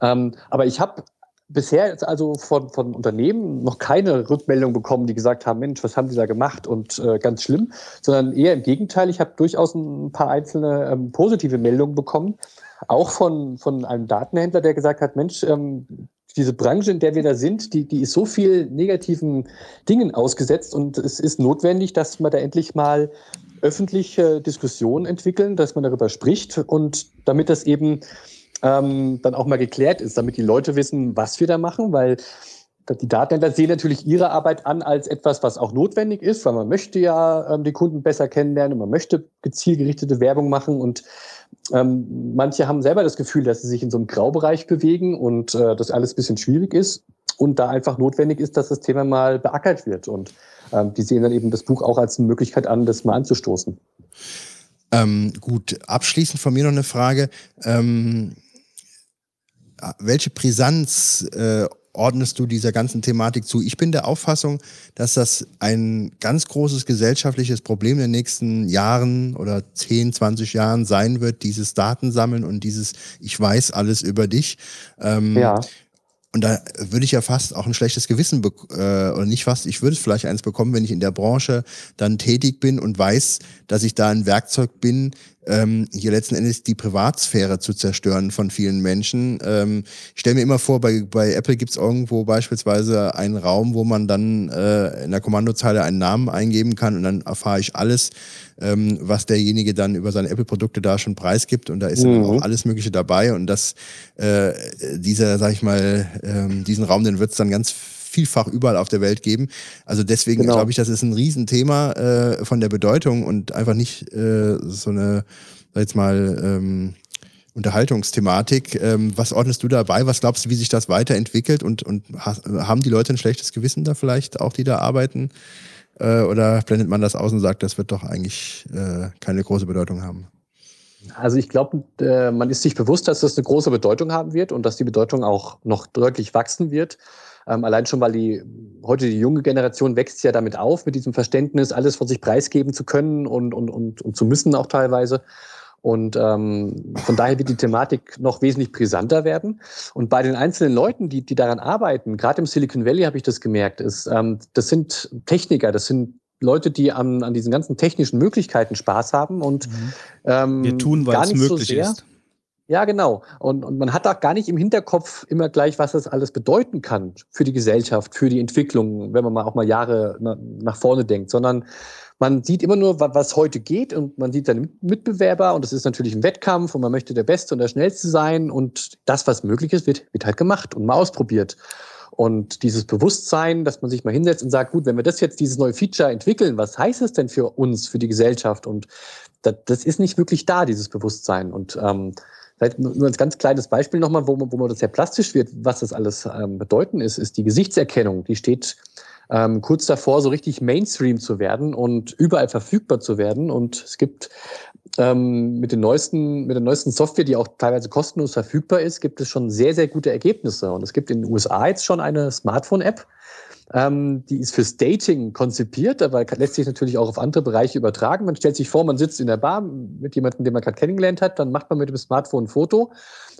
Ähm, aber ich habe bisher jetzt also von, von Unternehmen noch keine Rückmeldung bekommen, die gesagt haben, Mensch, was haben die da gemacht und äh, ganz schlimm, sondern eher im Gegenteil, ich habe durchaus ein paar einzelne ähm, positive Meldungen bekommen, auch von, von einem Datenhändler, der gesagt hat, Mensch, ähm, diese Branche, in der wir da sind, die, die ist so viel negativen Dingen ausgesetzt und es ist notwendig, dass wir da endlich mal öffentliche Diskussionen entwickeln, dass man darüber spricht und damit das eben ähm, dann auch mal geklärt ist, damit die Leute wissen, was wir da machen, weil die Datenhändler sehen natürlich ihre Arbeit an als etwas, was auch notwendig ist, weil man möchte ja ähm, die Kunden besser kennenlernen und man möchte gezielgerichtete Werbung machen und ähm, manche haben selber das Gefühl, dass sie sich in so einem Graubereich bewegen und äh, das alles ein bisschen schwierig ist und da einfach notwendig ist, dass das Thema mal beackert wird und ähm, die sehen dann eben das Buch auch als eine Möglichkeit an, das mal anzustoßen. Ähm, gut, abschließend von mir noch eine Frage. Welche Brisanz äh, ordnest du dieser ganzen Thematik zu? Ich bin der Auffassung, dass das ein ganz großes gesellschaftliches Problem in den nächsten Jahren oder 10, 20 Jahren sein wird, dieses Datensammeln und dieses Ich weiß alles über dich. Ähm, Ja. Und da würde ich ja fast auch ein schlechtes Gewissen, äh, oder nicht fast, ich würde es vielleicht eins bekommen, wenn ich in der Branche dann tätig bin und weiß, dass ich da ein Werkzeug bin, ähm, hier letzten Endes die Privatsphäre zu zerstören von vielen Menschen. Ähm, ich stelle mir immer vor, bei, bei Apple gibt es irgendwo beispielsweise einen Raum, wo man dann äh, in der Kommandozeile einen Namen eingeben kann und dann erfahre ich alles, ähm, was derjenige dann über seine Apple-Produkte da schon preisgibt und da ist dann Mhm. auch alles Mögliche dabei und das, äh, dieser, sag ich mal, ähm, diesen Raum, den wird es dann ganz vielfach überall auf der Welt geben. Also deswegen Genau. glaube ich, das ist ein Riesenthema äh, von der Bedeutung und einfach nicht äh, so eine, sag jetzt mal, ähm, Unterhaltungsthematik. Ähm, was ordnest du dabei? Was glaubst du, wie sich das weiterentwickelt? Und, und ha haben die Leute ein schlechtes Gewissen da vielleicht, auch die da arbeiten? Äh, oder blendet man das aus und sagt, das wird doch eigentlich äh, keine große Bedeutung haben? Also ich glaube, äh, man ist sich bewusst, dass das eine große Bedeutung haben wird und dass die Bedeutung auch noch deutlich wachsen wird. Ähm, allein schon, weil die heute die junge Generation wächst ja damit auf, mit diesem Verständnis, alles von sich preisgeben zu können und, und, und, und zu müssen auch teilweise. Und ähm, von daher wird die Thematik noch wesentlich brisanter werden. Und bei den einzelnen Leuten, die, die daran arbeiten, gerade im Silicon Valley habe ich das gemerkt, ist, ähm, das sind Techniker, das sind Leute, die an, an diesen ganzen technischen Möglichkeiten Spaß haben und Mhm. ähm, Wir tun, weil gar es nicht möglich so sehr, ist. Ja, genau. Und, und man hat auch gar nicht im Hinterkopf immer gleich, was das alles bedeuten kann für die Gesellschaft, für die Entwicklung, wenn man mal auch mal Jahre na, nach vorne denkt, sondern man sieht immer nur, wa- was heute geht und man sieht seine Mitbewerber und das ist natürlich ein Wettkampf und man möchte der Beste und der Schnellste sein und das, was möglich ist, wird, wird halt gemacht und mal ausprobiert. Und dieses Bewusstsein, dass man sich mal hinsetzt und sagt, gut, wenn wir das jetzt, dieses neue Feature entwickeln, was heißt es denn für uns, für die Gesellschaft? Und das, das ist nicht wirklich da, dieses Bewusstsein. Und ähm, vielleicht nur als ganz kleines Beispiel nochmal, wo, wo man das sehr plastisch wird, was das alles ähm, bedeuten ist, ist die Gesichtserkennung. Die steht ähm, kurz davor, so richtig Mainstream zu werden und überall verfügbar zu werden. Und es gibt ähm, mit, den neuesten, mit der neuesten Software, die auch teilweise kostenlos verfügbar ist, gibt es schon sehr, sehr gute Ergebnisse. Und es gibt in den USA jetzt schon eine Smartphone-App, ähm, die ist fürs Dating konzipiert, aber lässt sich natürlich auch auf andere Bereiche übertragen. Man stellt sich vor, man sitzt in der Bar mit jemandem, den man gerade kennengelernt hat, dann macht man mit dem Smartphone ein Foto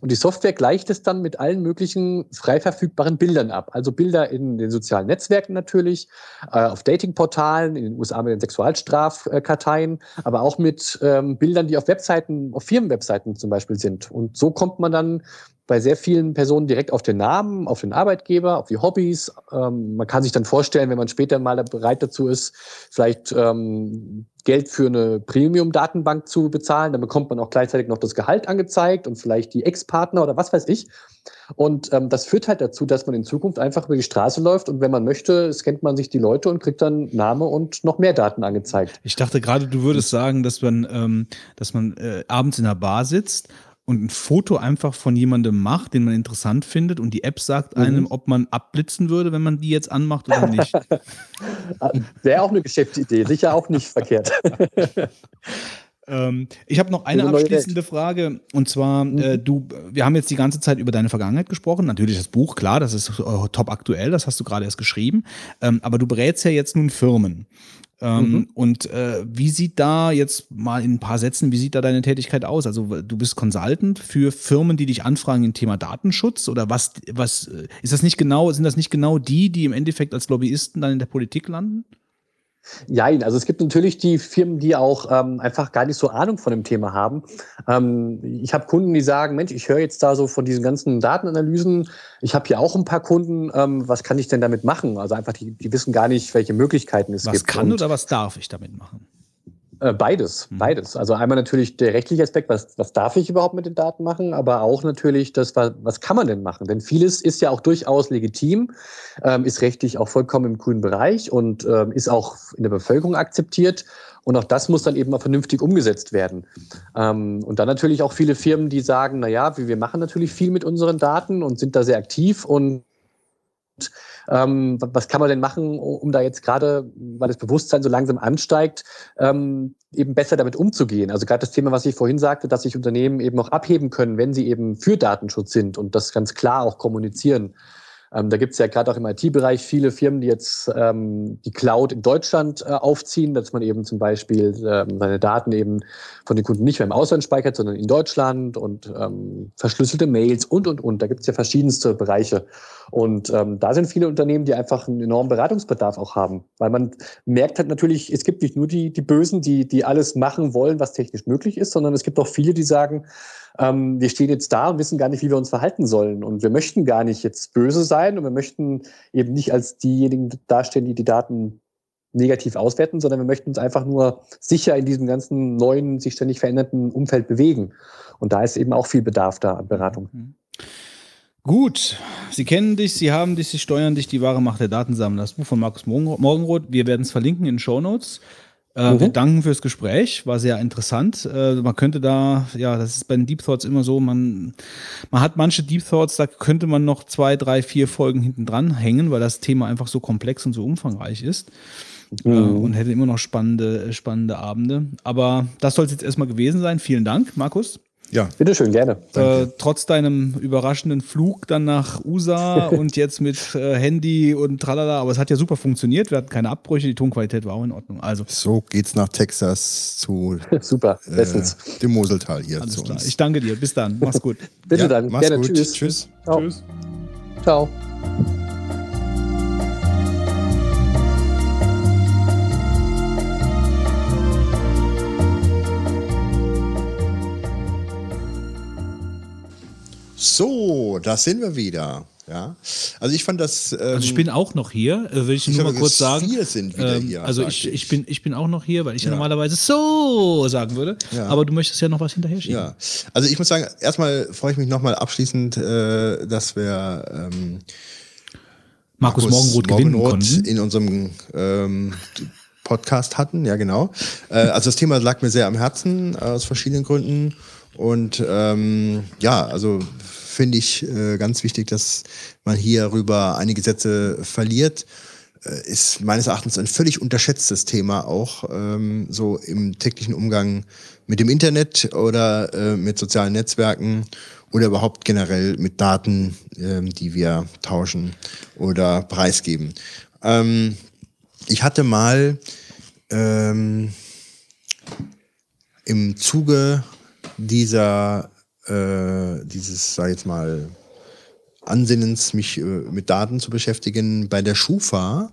und die Software gleicht es dann mit allen möglichen frei verfügbaren Bildern ab. Also Bilder in den sozialen Netzwerken natürlich, äh, auf Datingportalen, in den USA mit den Sexualstrafkarteien, aber auch mit ähm, Bildern, die auf Webseiten, auf Firmenwebseiten zum Beispiel sind. Und so kommt man dann bei sehr vielen Personen direkt auf den Namen, auf den Arbeitgeber, auf die Hobbys. Ähm, man kann sich dann vorstellen, wenn man später mal bereit dazu ist, vielleicht ähm, Geld für eine Premium-Datenbank zu bezahlen, dann bekommt man auch gleichzeitig noch das Gehalt angezeigt und vielleicht die Ex-Partner oder was weiß ich. Und ähm, das führt halt dazu, dass man in Zukunft einfach über die Straße läuft und wenn man möchte, scannt man sich die Leute und kriegt dann Name und noch mehr Daten angezeigt. Ich dachte gerade, du würdest sagen, dass man, ähm, dass man äh, abends in der Bar sitzt und ein Foto einfach von jemandem macht, den man interessant findet und die App sagt einem, ob man abblitzen würde, wenn man die jetzt anmacht oder nicht. Wäre auch eine Geschäftsidee, sicher auch nicht verkehrt. Ähm, ich habe noch eine abschließende Frage und zwar äh, du, wir haben jetzt die ganze Zeit über deine Vergangenheit gesprochen. Natürlich das Buch, klar, das ist äh, top aktuell, das hast du gerade erst geschrieben. Ähm, aber du berätst ja jetzt nun Firmen. Ähm, Und äh, wie sieht da jetzt mal in ein paar Sätzen, wie sieht da deine Tätigkeit aus? Also du bist Consultant für Firmen, die dich anfragen im Thema Datenschutz oder was, was äh, ist das nicht genau, sind das nicht genau die, die im Endeffekt als Lobbyisten dann in der Politik landen? Jein, also es gibt natürlich die Firmen, die auch ähm, einfach gar nicht so Ahnung von dem Thema haben. Ähm, ich habe Kunden, die sagen, Mensch, ich höre jetzt da so von diesen ganzen Datenanalysen, ich habe hier auch ein paar Kunden, ähm, was kann ich denn damit machen? Also einfach, die, die wissen gar nicht, welche Möglichkeiten es Was gibt. kann Und, oder was darf ich damit machen? Äh, beides, Mhm. beides. Also einmal natürlich der rechtliche Aspekt, was, was darf ich überhaupt mit den Daten machen, aber auch natürlich das, was, was kann man denn machen? Denn vieles ist ja auch durchaus legitim, ähm, ist rechtlich auch vollkommen im grünen Bereich und ähm, ist auch in der Bevölkerung akzeptiert. Und auch das muss dann eben mal vernünftig umgesetzt werden. Ähm, und dann natürlich auch viele Firmen, die sagen, na ja, wir wir machen natürlich viel mit unseren Daten und sind da sehr aktiv und ähm, was kann man denn machen, um da jetzt gerade, weil das Bewusstsein so langsam ansteigt, ähm, eben besser damit umzugehen? Also gerade das Thema, was ich vorhin sagte, dass sich Unternehmen eben auch abheben können, wenn sie eben für Datenschutz sind und das ganz klar auch kommunizieren. Ähm, da gibt es ja gerade auch im IT-Bereich viele Firmen, die jetzt ähm, die Cloud in Deutschland äh, aufziehen, dass man eben zum Beispiel ähm, seine Daten eben von den Kunden nicht mehr im Ausland speichert, sondern in Deutschland und ähm, verschlüsselte Mails und, und, und. Da gibt es ja verschiedenste Bereiche. Und ähm, da sind viele Unternehmen, die einfach einen enormen Beratungsbedarf auch haben. Weil man merkt halt natürlich, es gibt nicht nur die, die Bösen, die, die alles machen wollen, was technisch möglich ist, sondern es gibt auch viele, die sagen, ähm, wir stehen jetzt da und wissen gar nicht, wie wir uns verhalten sollen. Und wir möchten gar nicht jetzt böse sein und wir möchten eben nicht als diejenigen dastehen, die die Daten negativ auswerten, sondern wir möchten uns einfach nur sicher in diesem ganzen neuen, sich ständig verändernden Umfeld bewegen. Und da ist eben auch viel Bedarf da an Beratung. Gut, Sie kennen dich, Sie haben dich, Sie steuern dich, die wahre Macht der Datensammler. Das Buch von Markus Morgen- Morgenroth. Wir werden es verlinken in den Show Notes. Äh, Wir danken fürs Gespräch, war sehr interessant. Äh, man könnte da, ja, das ist bei den Deep Thoughts immer so, man, man hat manche Deep Thoughts, da könnte man noch zwei, drei, vier Folgen hinten dran hängen, weil das Thema einfach so komplex und so umfangreich ist. Äh, und hätte immer noch spannende, spannende Abende. Aber das soll es jetzt erstmal gewesen sein. Vielen Dank, Markus. Ja, Bitteschön, gerne. Äh, trotz deinem überraschenden Flug dann nach USA und jetzt mit äh, Handy und tralala, aber es hat ja super funktioniert. Wir hatten keine Abbrüche, die Tonqualität war auch in Ordnung. Also, so geht's nach Texas zu Super, äh, bestens. dem Moseltal hier alles zu klar. uns. Ich danke dir. Bis dann. Mach's gut. Bitte Ja, dann. mach's Gerne. gut. Tschüss. Tschüss. Ciao. Tschüss. Ciao. So, da sind wir wieder. Ja, also ich fand das. Ähm, Also ich bin auch noch hier, äh, will ich, Ich nur mal kurz sagen. wir sind wieder hier, Also ich, ich. bin, ich bin auch noch hier, weil ich ja, Ja. normalerweise so sagen würde. Ja. Aber du möchtest ja noch was hinterher schieben. Ja, also ich muss sagen, erstmal freue ich mich nochmal abschließend, äh, dass wir ähm, Markus, Morgenroth gewinnen Morgenroth konnten. in unserem ähm, Podcast hatten, ja genau. Äh, also das Thema lag mir sehr am Herzen äh, aus verschiedenen Gründen und ähm, ja, also finde ich äh, ganz wichtig, dass man hierüber einige Sätze verliert. Äh, ist meines Erachtens ein völlig unterschätztes Thema auch ähm, so im täglichen Umgang mit dem Internet oder äh, mit sozialen Netzwerken oder überhaupt generell mit Daten, ähm, die wir tauschen oder preisgeben. Ähm, ich hatte mal ähm, im Zuge dieser, äh, dieses, sag jetzt mal, Ansinnens, mich äh, mit Daten zu beschäftigen, bei der Schufa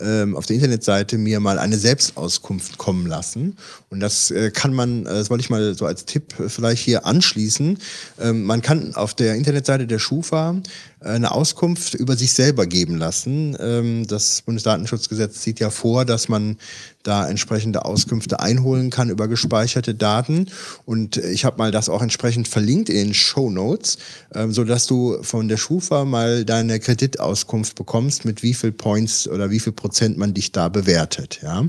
ähm, auf der Internetseite mir mal eine Selbstauskunft kommen lassen. Und das äh, kann man, äh, das wollte ich mal so als Tipp äh, vielleicht hier anschließen. Ähm, man kann auf der Internetseite der Schufa äh, eine Auskunft über sich selber geben lassen. Ähm, das Bundesdatenschutzgesetz sieht ja vor, dass man da entsprechende Auskünfte einholen kann über gespeicherte Daten. Und ich habe mal das auch entsprechend verlinkt in den Show Notes, ähm, so dass du von der Schufa mal deine Kreditauskunft bekommst, mit wie viel Points oder wie viel Prozent man dich da bewertet. Ja,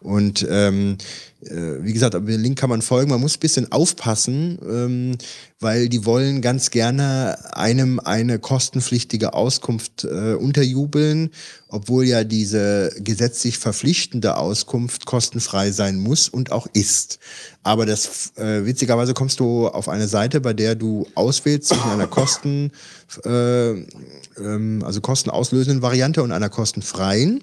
und ähm, äh, wie gesagt, aber den Link kann man folgen. Man muss ein bisschen aufpassen, ähm, weil die wollen ganz gerne einem eine kostenpflichtige Auskunft äh, unterjubeln, obwohl ja diese gesetzlich verpflichtende Auskunft kostenfrei sein muss und auch ist. Aber das äh, witzigerweise kommst du auf eine Seite, bei der du auswählst zwischen einer Kosten, äh, ähm, also kostenauslösenden Variante und einer kostenfreien.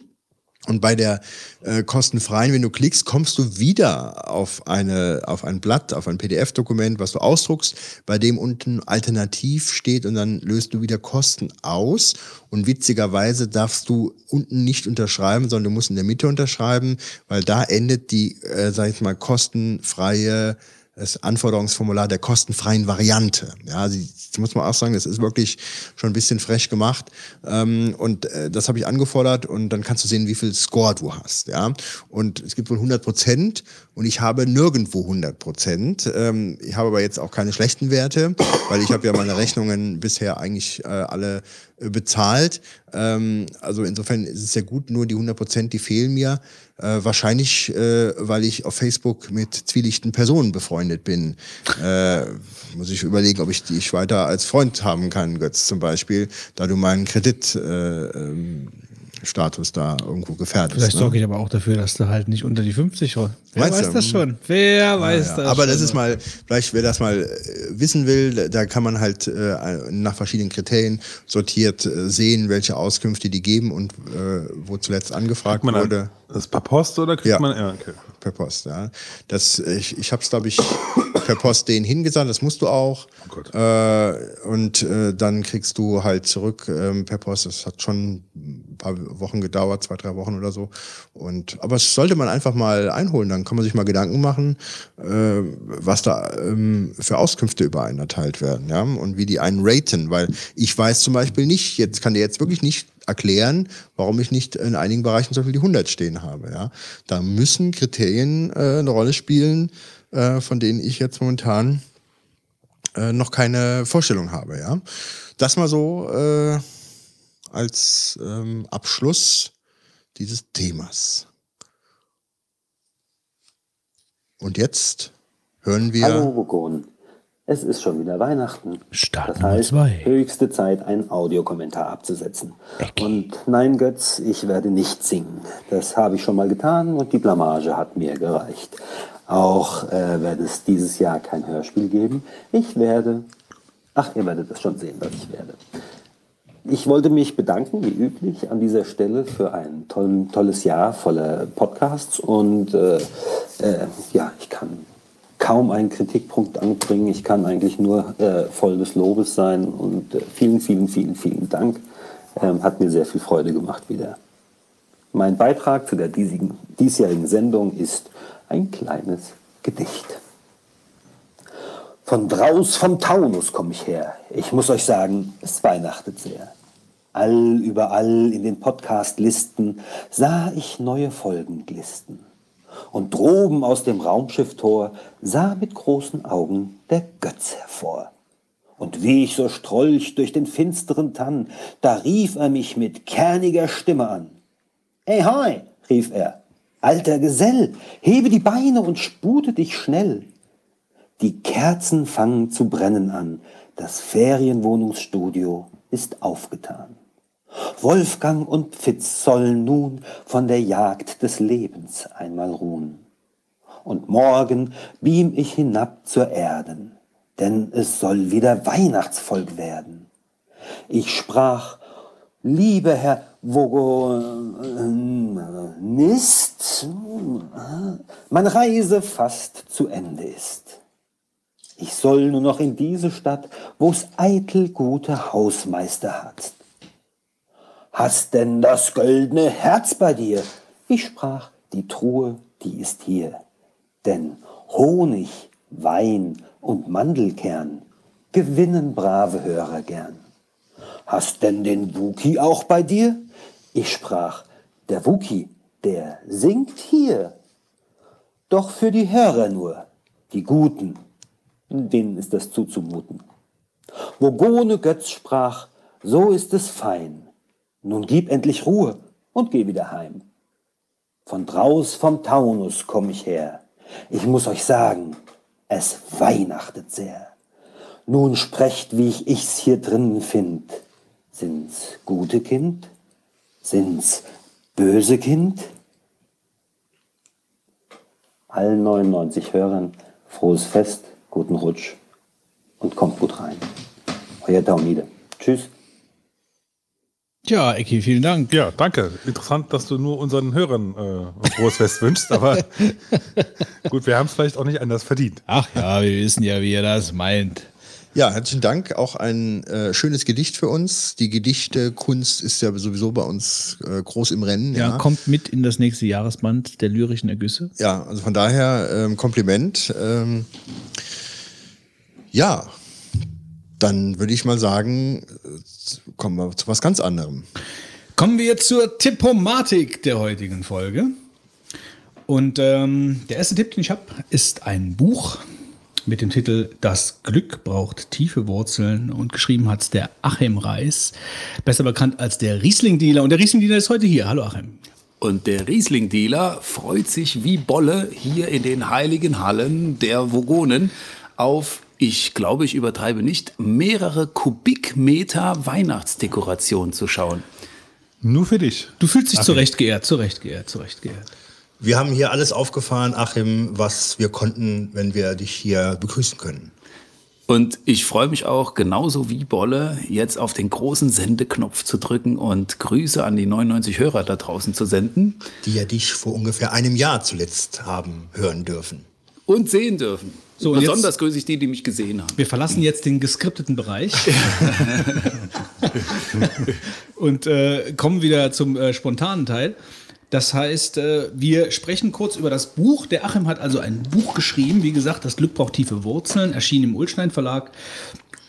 Und bei der äh, kostenfreien, wenn du klickst, kommst du wieder auf, eine, auf ein Blatt, auf ein PDF-Dokument, was du ausdruckst, bei dem unten alternativ steht und dann löst du wieder Kosten aus. Und witzigerweise darfst du unten nicht unterschreiben, sondern du musst in der Mitte unterschreiben, weil da endet die, äh, sag ich mal, kostenfreie das Anforderungsformular der kostenfreien Variante. Ja, sie, muss man auch sagen, das ist wirklich schon ein bisschen frech gemacht. Ähm, und äh, das habe ich angefordert und dann kannst du sehen, wie viel Score du hast. Ja, und es gibt wohl 100 Prozent und ich habe nirgendwo 100 Prozent. Ähm, ich habe aber jetzt auch keine schlechten Werte, weil ich habe ja meine Rechnungen bisher eigentlich äh, alle bezahlt. Ähm, also insofern ist es sehr gut, nur die 100 Prozent, die fehlen mir. Äh, wahrscheinlich, äh, weil ich auf Facebook mit zwielichten Personen befreundet bin. Äh, muss ich überlegen, ob ich dich weiter als Freund haben kann, Götz zum Beispiel, da du meinen Kreditstatus äh, ähm, Status da irgendwo gefährdest. Vielleicht ne? sorge ich aber auch dafür, dass du halt nicht unter die 50 rollst. Wer Meinst weiß du? das schon? Wer weiß Ja, das aber schon? das ist mal, vielleicht wer das mal äh, wissen will, da kann man halt äh, nach verschiedenen Kriterien sortiert äh, sehen, welche Auskünfte die geben und äh, wo zuletzt angefragt wurde. dann, das per Post oder kriegt Ja. man. Ja, okay. Per Post, ja. Das, ich ich habe es, glaube ich, per Post denen hingesandt, das musst du auch. Oh Gott. Äh, und äh, dann kriegst du halt zurück ähm, per Post. Das hat schon ein paar Wochen gedauert, zwei, drei Wochen oder so. Und aber es sollte man einfach mal einholen, dann kann man sich mal Gedanken machen, äh, was da ähm, für Auskünfte über einen erteilt werden, ja, und wie die einen raten, weil ich weiß zum Beispiel nicht, jetzt kann dir jetzt wirklich nicht erklären, warum ich nicht in einigen Bereichen zum Beispiel die 100 stehen habe. Ja, da müssen Kriterien äh, eine Rolle spielen, äh, von denen ich jetzt momentan äh, noch keine Vorstellung habe. Ja, das mal so äh, als ähm, Abschluss dieses Themas. Und jetzt hören wir. Hallo Vogon. Es ist schon wieder Weihnachten. Start das heißt, zwei. höchste Zeit, einen Audiokommentar abzusetzen. Und nein, Götz, ich werde nicht singen. Das habe ich schon mal getan und die Blamage hat mir gereicht. Auch äh, wird es dieses Jahr kein Hörspiel geben. Ich werde. Ach, ihr werdet es schon sehen, was ich werde. Ich wollte mich bedanken, wie üblich, an dieser Stelle für ein tollen, tolles Jahr voller Podcasts. Und äh, äh, ja, ich kann kaum einen Kritikpunkt anbringen. Ich kann eigentlich nur äh, voll des Lobes sein. Und äh, vielen, vielen, vielen, vielen Dank. Ähm, hat mir sehr viel Freude gemacht wieder. Mein Beitrag zu der diesigen, diesjährigen Sendung ist ein kleines Gedicht. Von draus vom Taunus komme ich her. Ich muss euch sagen, es weihnachtet sehr. All überall in den Podcast-Listen sah ich neue Folgen glisten. Und droben aus dem Raumschifftor sah mit großen Augen der Götz hervor. Und wie ich so strolch durch den finsteren Tann, da rief er mich mit kerniger Stimme an. Hey, hoi, rief er, alter Gesell, hebe die Beine und spute dich schnell. Die Kerzen fangen zu brennen an, das Ferienwohnungsstudio ist aufgetan. Wolfgang und Fitz sollen nun von der Jagd des Lebens einmal ruhen. Und morgen beam ich hinab zur Erden, denn es soll wieder Weihnachtsvolk werden. Ich sprach, lieber Herr Vogonist, meine Reise fast zu Ende ist. Ich soll nur noch in diese Stadt, wo's eitel gute Hausmeister hat. Hast denn das goldene Herz bei dir? Ich sprach, die Truhe, die ist hier. Denn Honig, Wein und Mandelkern gewinnen brave Hörer gern. Hast denn den Wuki auch bei dir? Ich sprach, der Wuki, der singt hier. Doch für die Hörer nur, die Guten, denen ist das zuzumuten. Wo Gone Götz sprach, so ist es fein. Nun gib endlich Ruhe und geh wieder heim. Von draus vom Taunus komm ich her. Ich muss euch sagen, es weihnachtet sehr. Nun sprecht, wie ich ich's hier drinnen find. Sind's gute Kind? Sind's böse Kind? Allen 99 Hörern frohes Fest, guten Rutsch und kommt gut rein. Euer Daumide. Tschüss. Tja, Ecki, vielen Dank. Ja, danke. Interessant, dass du nur unseren Hörern äh, ein frohes Fest wünschst, aber gut, wir haben es vielleicht auch nicht anders verdient. Ach ja, wir wissen ja, wie ihr das meint. Ja, herzlichen Dank. Auch ein äh, schönes Gedicht für uns. Die Gedichtekunst ist ja sowieso bei uns äh, groß im Rennen. Ja, Ja, kommt mit in das nächste Jahresband der lyrischen Ergüsse. ja also von daher ähm, Kompliment. Ähm, ja, dann würde ich mal sagen, äh, kommen wir zu was ganz anderem. Kommen wir zur Tippomatik der heutigen Folge. Und ähm, der erste Tipp, den ich habe, ist ein Buch mit dem Titel Das Glück braucht tiefe Wurzeln und geschrieben hat der Achim Reis, besser bekannt als der Riesling-Dealer. Und der Riesling-Dealer ist heute hier. Hallo Achim. Und der Riesling-Dealer freut sich wie Bolle hier in den heiligen Hallen der Vogonen auf, ich glaube, ich übertreibe nicht, mehrere Kubikmeter Weihnachtsdekoration zu schauen. Nur für dich. Du fühlst dich zurecht geehrt, zurecht geehrt, zurecht geehrt. Wir haben hier alles aufgefahren, Achim, was wir konnten, wenn wir dich hier begrüßen können. Und ich freue mich auch, genauso wie Bolle, jetzt auf den großen Sendeknopf zu drücken und Grüße an die 99 Hörer da draußen zu senden Die ja dich vor ungefähr einem Jahr zuletzt haben hören dürfen. und sehen dürfen. So, Besonders grüße ich die, die mich gesehen haben. Wir verlassen jetzt den geskripteten Bereich und äh, kommen wieder zum äh, spontanen Teil. Das heißt, äh, wir sprechen kurz über das Buch. Der Achim hat also ein Buch geschrieben. Wie gesagt, das Glück braucht tiefe Wurzeln, erschien im Ulstein Verlag.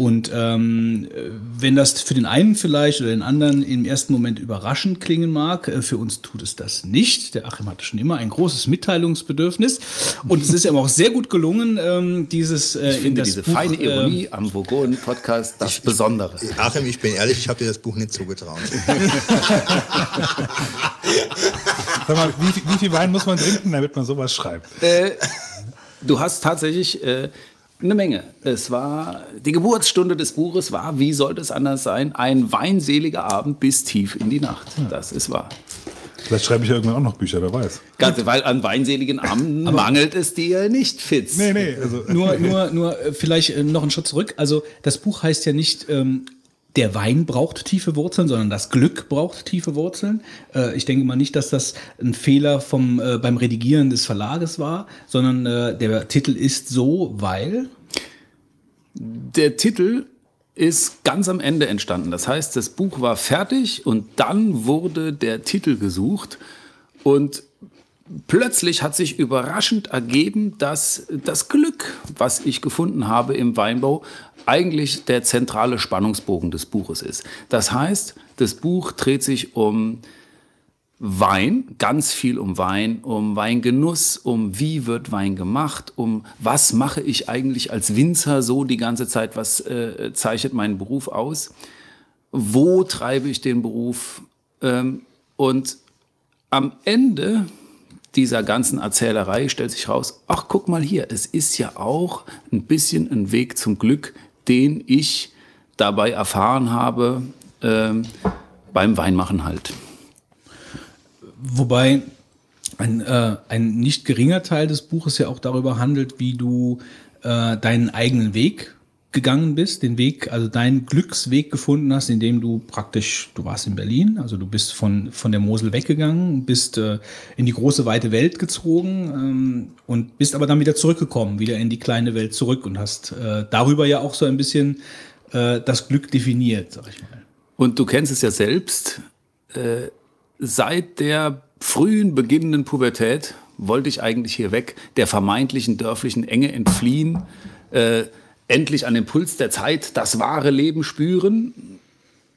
Und ähm, äh, wenn das für den einen vielleicht oder den anderen im ersten Moment überraschend klingen mag, äh, für uns tut es das nicht. Der Achim hatte schon immer ein großes Mitteilungsbedürfnis. Und es ist ihm auch sehr gut gelungen, ähm, dieses äh, Ich in finde das diese Buch, feine äh, Ironie am Vogonen-Podcast das Besondere. Achim, ich bin ehrlich, ich habe dir das Buch nicht zugetraut. Sag mal, wie, wie viel Wein muss man trinken, damit man sowas schreibt? Äh, du hast tatsächlich äh, eine Menge. Es war, die Geburtsstunde des Buches war, wie sollte es anders sein, ein weinseliger Abend bis tief in die Nacht. Das ist wahr. Vielleicht schreibe ich ja irgendwann auch noch Bücher, wer weiß. Ganz, weil an weinseligen Abenden mangelt es dir nicht, Fitz. Nee, nee. Also, Nur, nur, nur äh, vielleicht äh, noch einen Schritt zurück. Also das Buch heißt ja nicht, ähm, der Wein braucht tiefe Wurzeln, sondern das Glück braucht tiefe Wurzeln. Äh, ich denke mal nicht, dass das ein Fehler vom, äh, beim Redigieren des Verlages war, sondern äh, der Titel ist so, weil. Der Titel ist ganz am Ende entstanden. Das heißt, das Buch war fertig und dann wurde der Titel gesucht und plötzlich hat sich überraschend ergeben, dass das Glück, was ich gefunden habe im Weinbau, eigentlich der zentrale Spannungsbogen des Buches ist. Das heißt, das Buch dreht sich um Wein, ganz viel um Wein, um Weingenuss, um wie wird Wein gemacht, um was mache ich eigentlich als Winzer so die ganze Zeit, was äh, zeichnet meinen Beruf aus, wo treibe ich den Beruf ähm, und am Ende dieser ganzen Erzählerei stellt sich raus, ach guck mal hier, es ist ja auch ein bisschen ein Weg zum Glück, den ich dabei erfahren habe ähm, beim Weinmachen halt. Wobei ein, äh, ein nicht geringer Teil des Buches ja auch darüber handelt, wie du äh, deinen eigenen Weg gegangen bist, den Weg, also deinen Glücksweg gefunden hast, indem du praktisch, du warst in Berlin, also du bist von, von der Mosel weggegangen, bist äh, in die große weite Welt gezogen ähm, und bist aber dann wieder zurückgekommen, wieder in die kleine Welt zurück und hast äh, darüber ja auch so ein bisschen äh, das Glück definiert, sag ich mal. Und du kennst es ja selbst, äh, seit der frühen beginnenden Pubertät wollte ich eigentlich hier weg, der vermeintlichen dörflichen Enge entfliehen, äh, endlich an den Puls der Zeit das wahre Leben spüren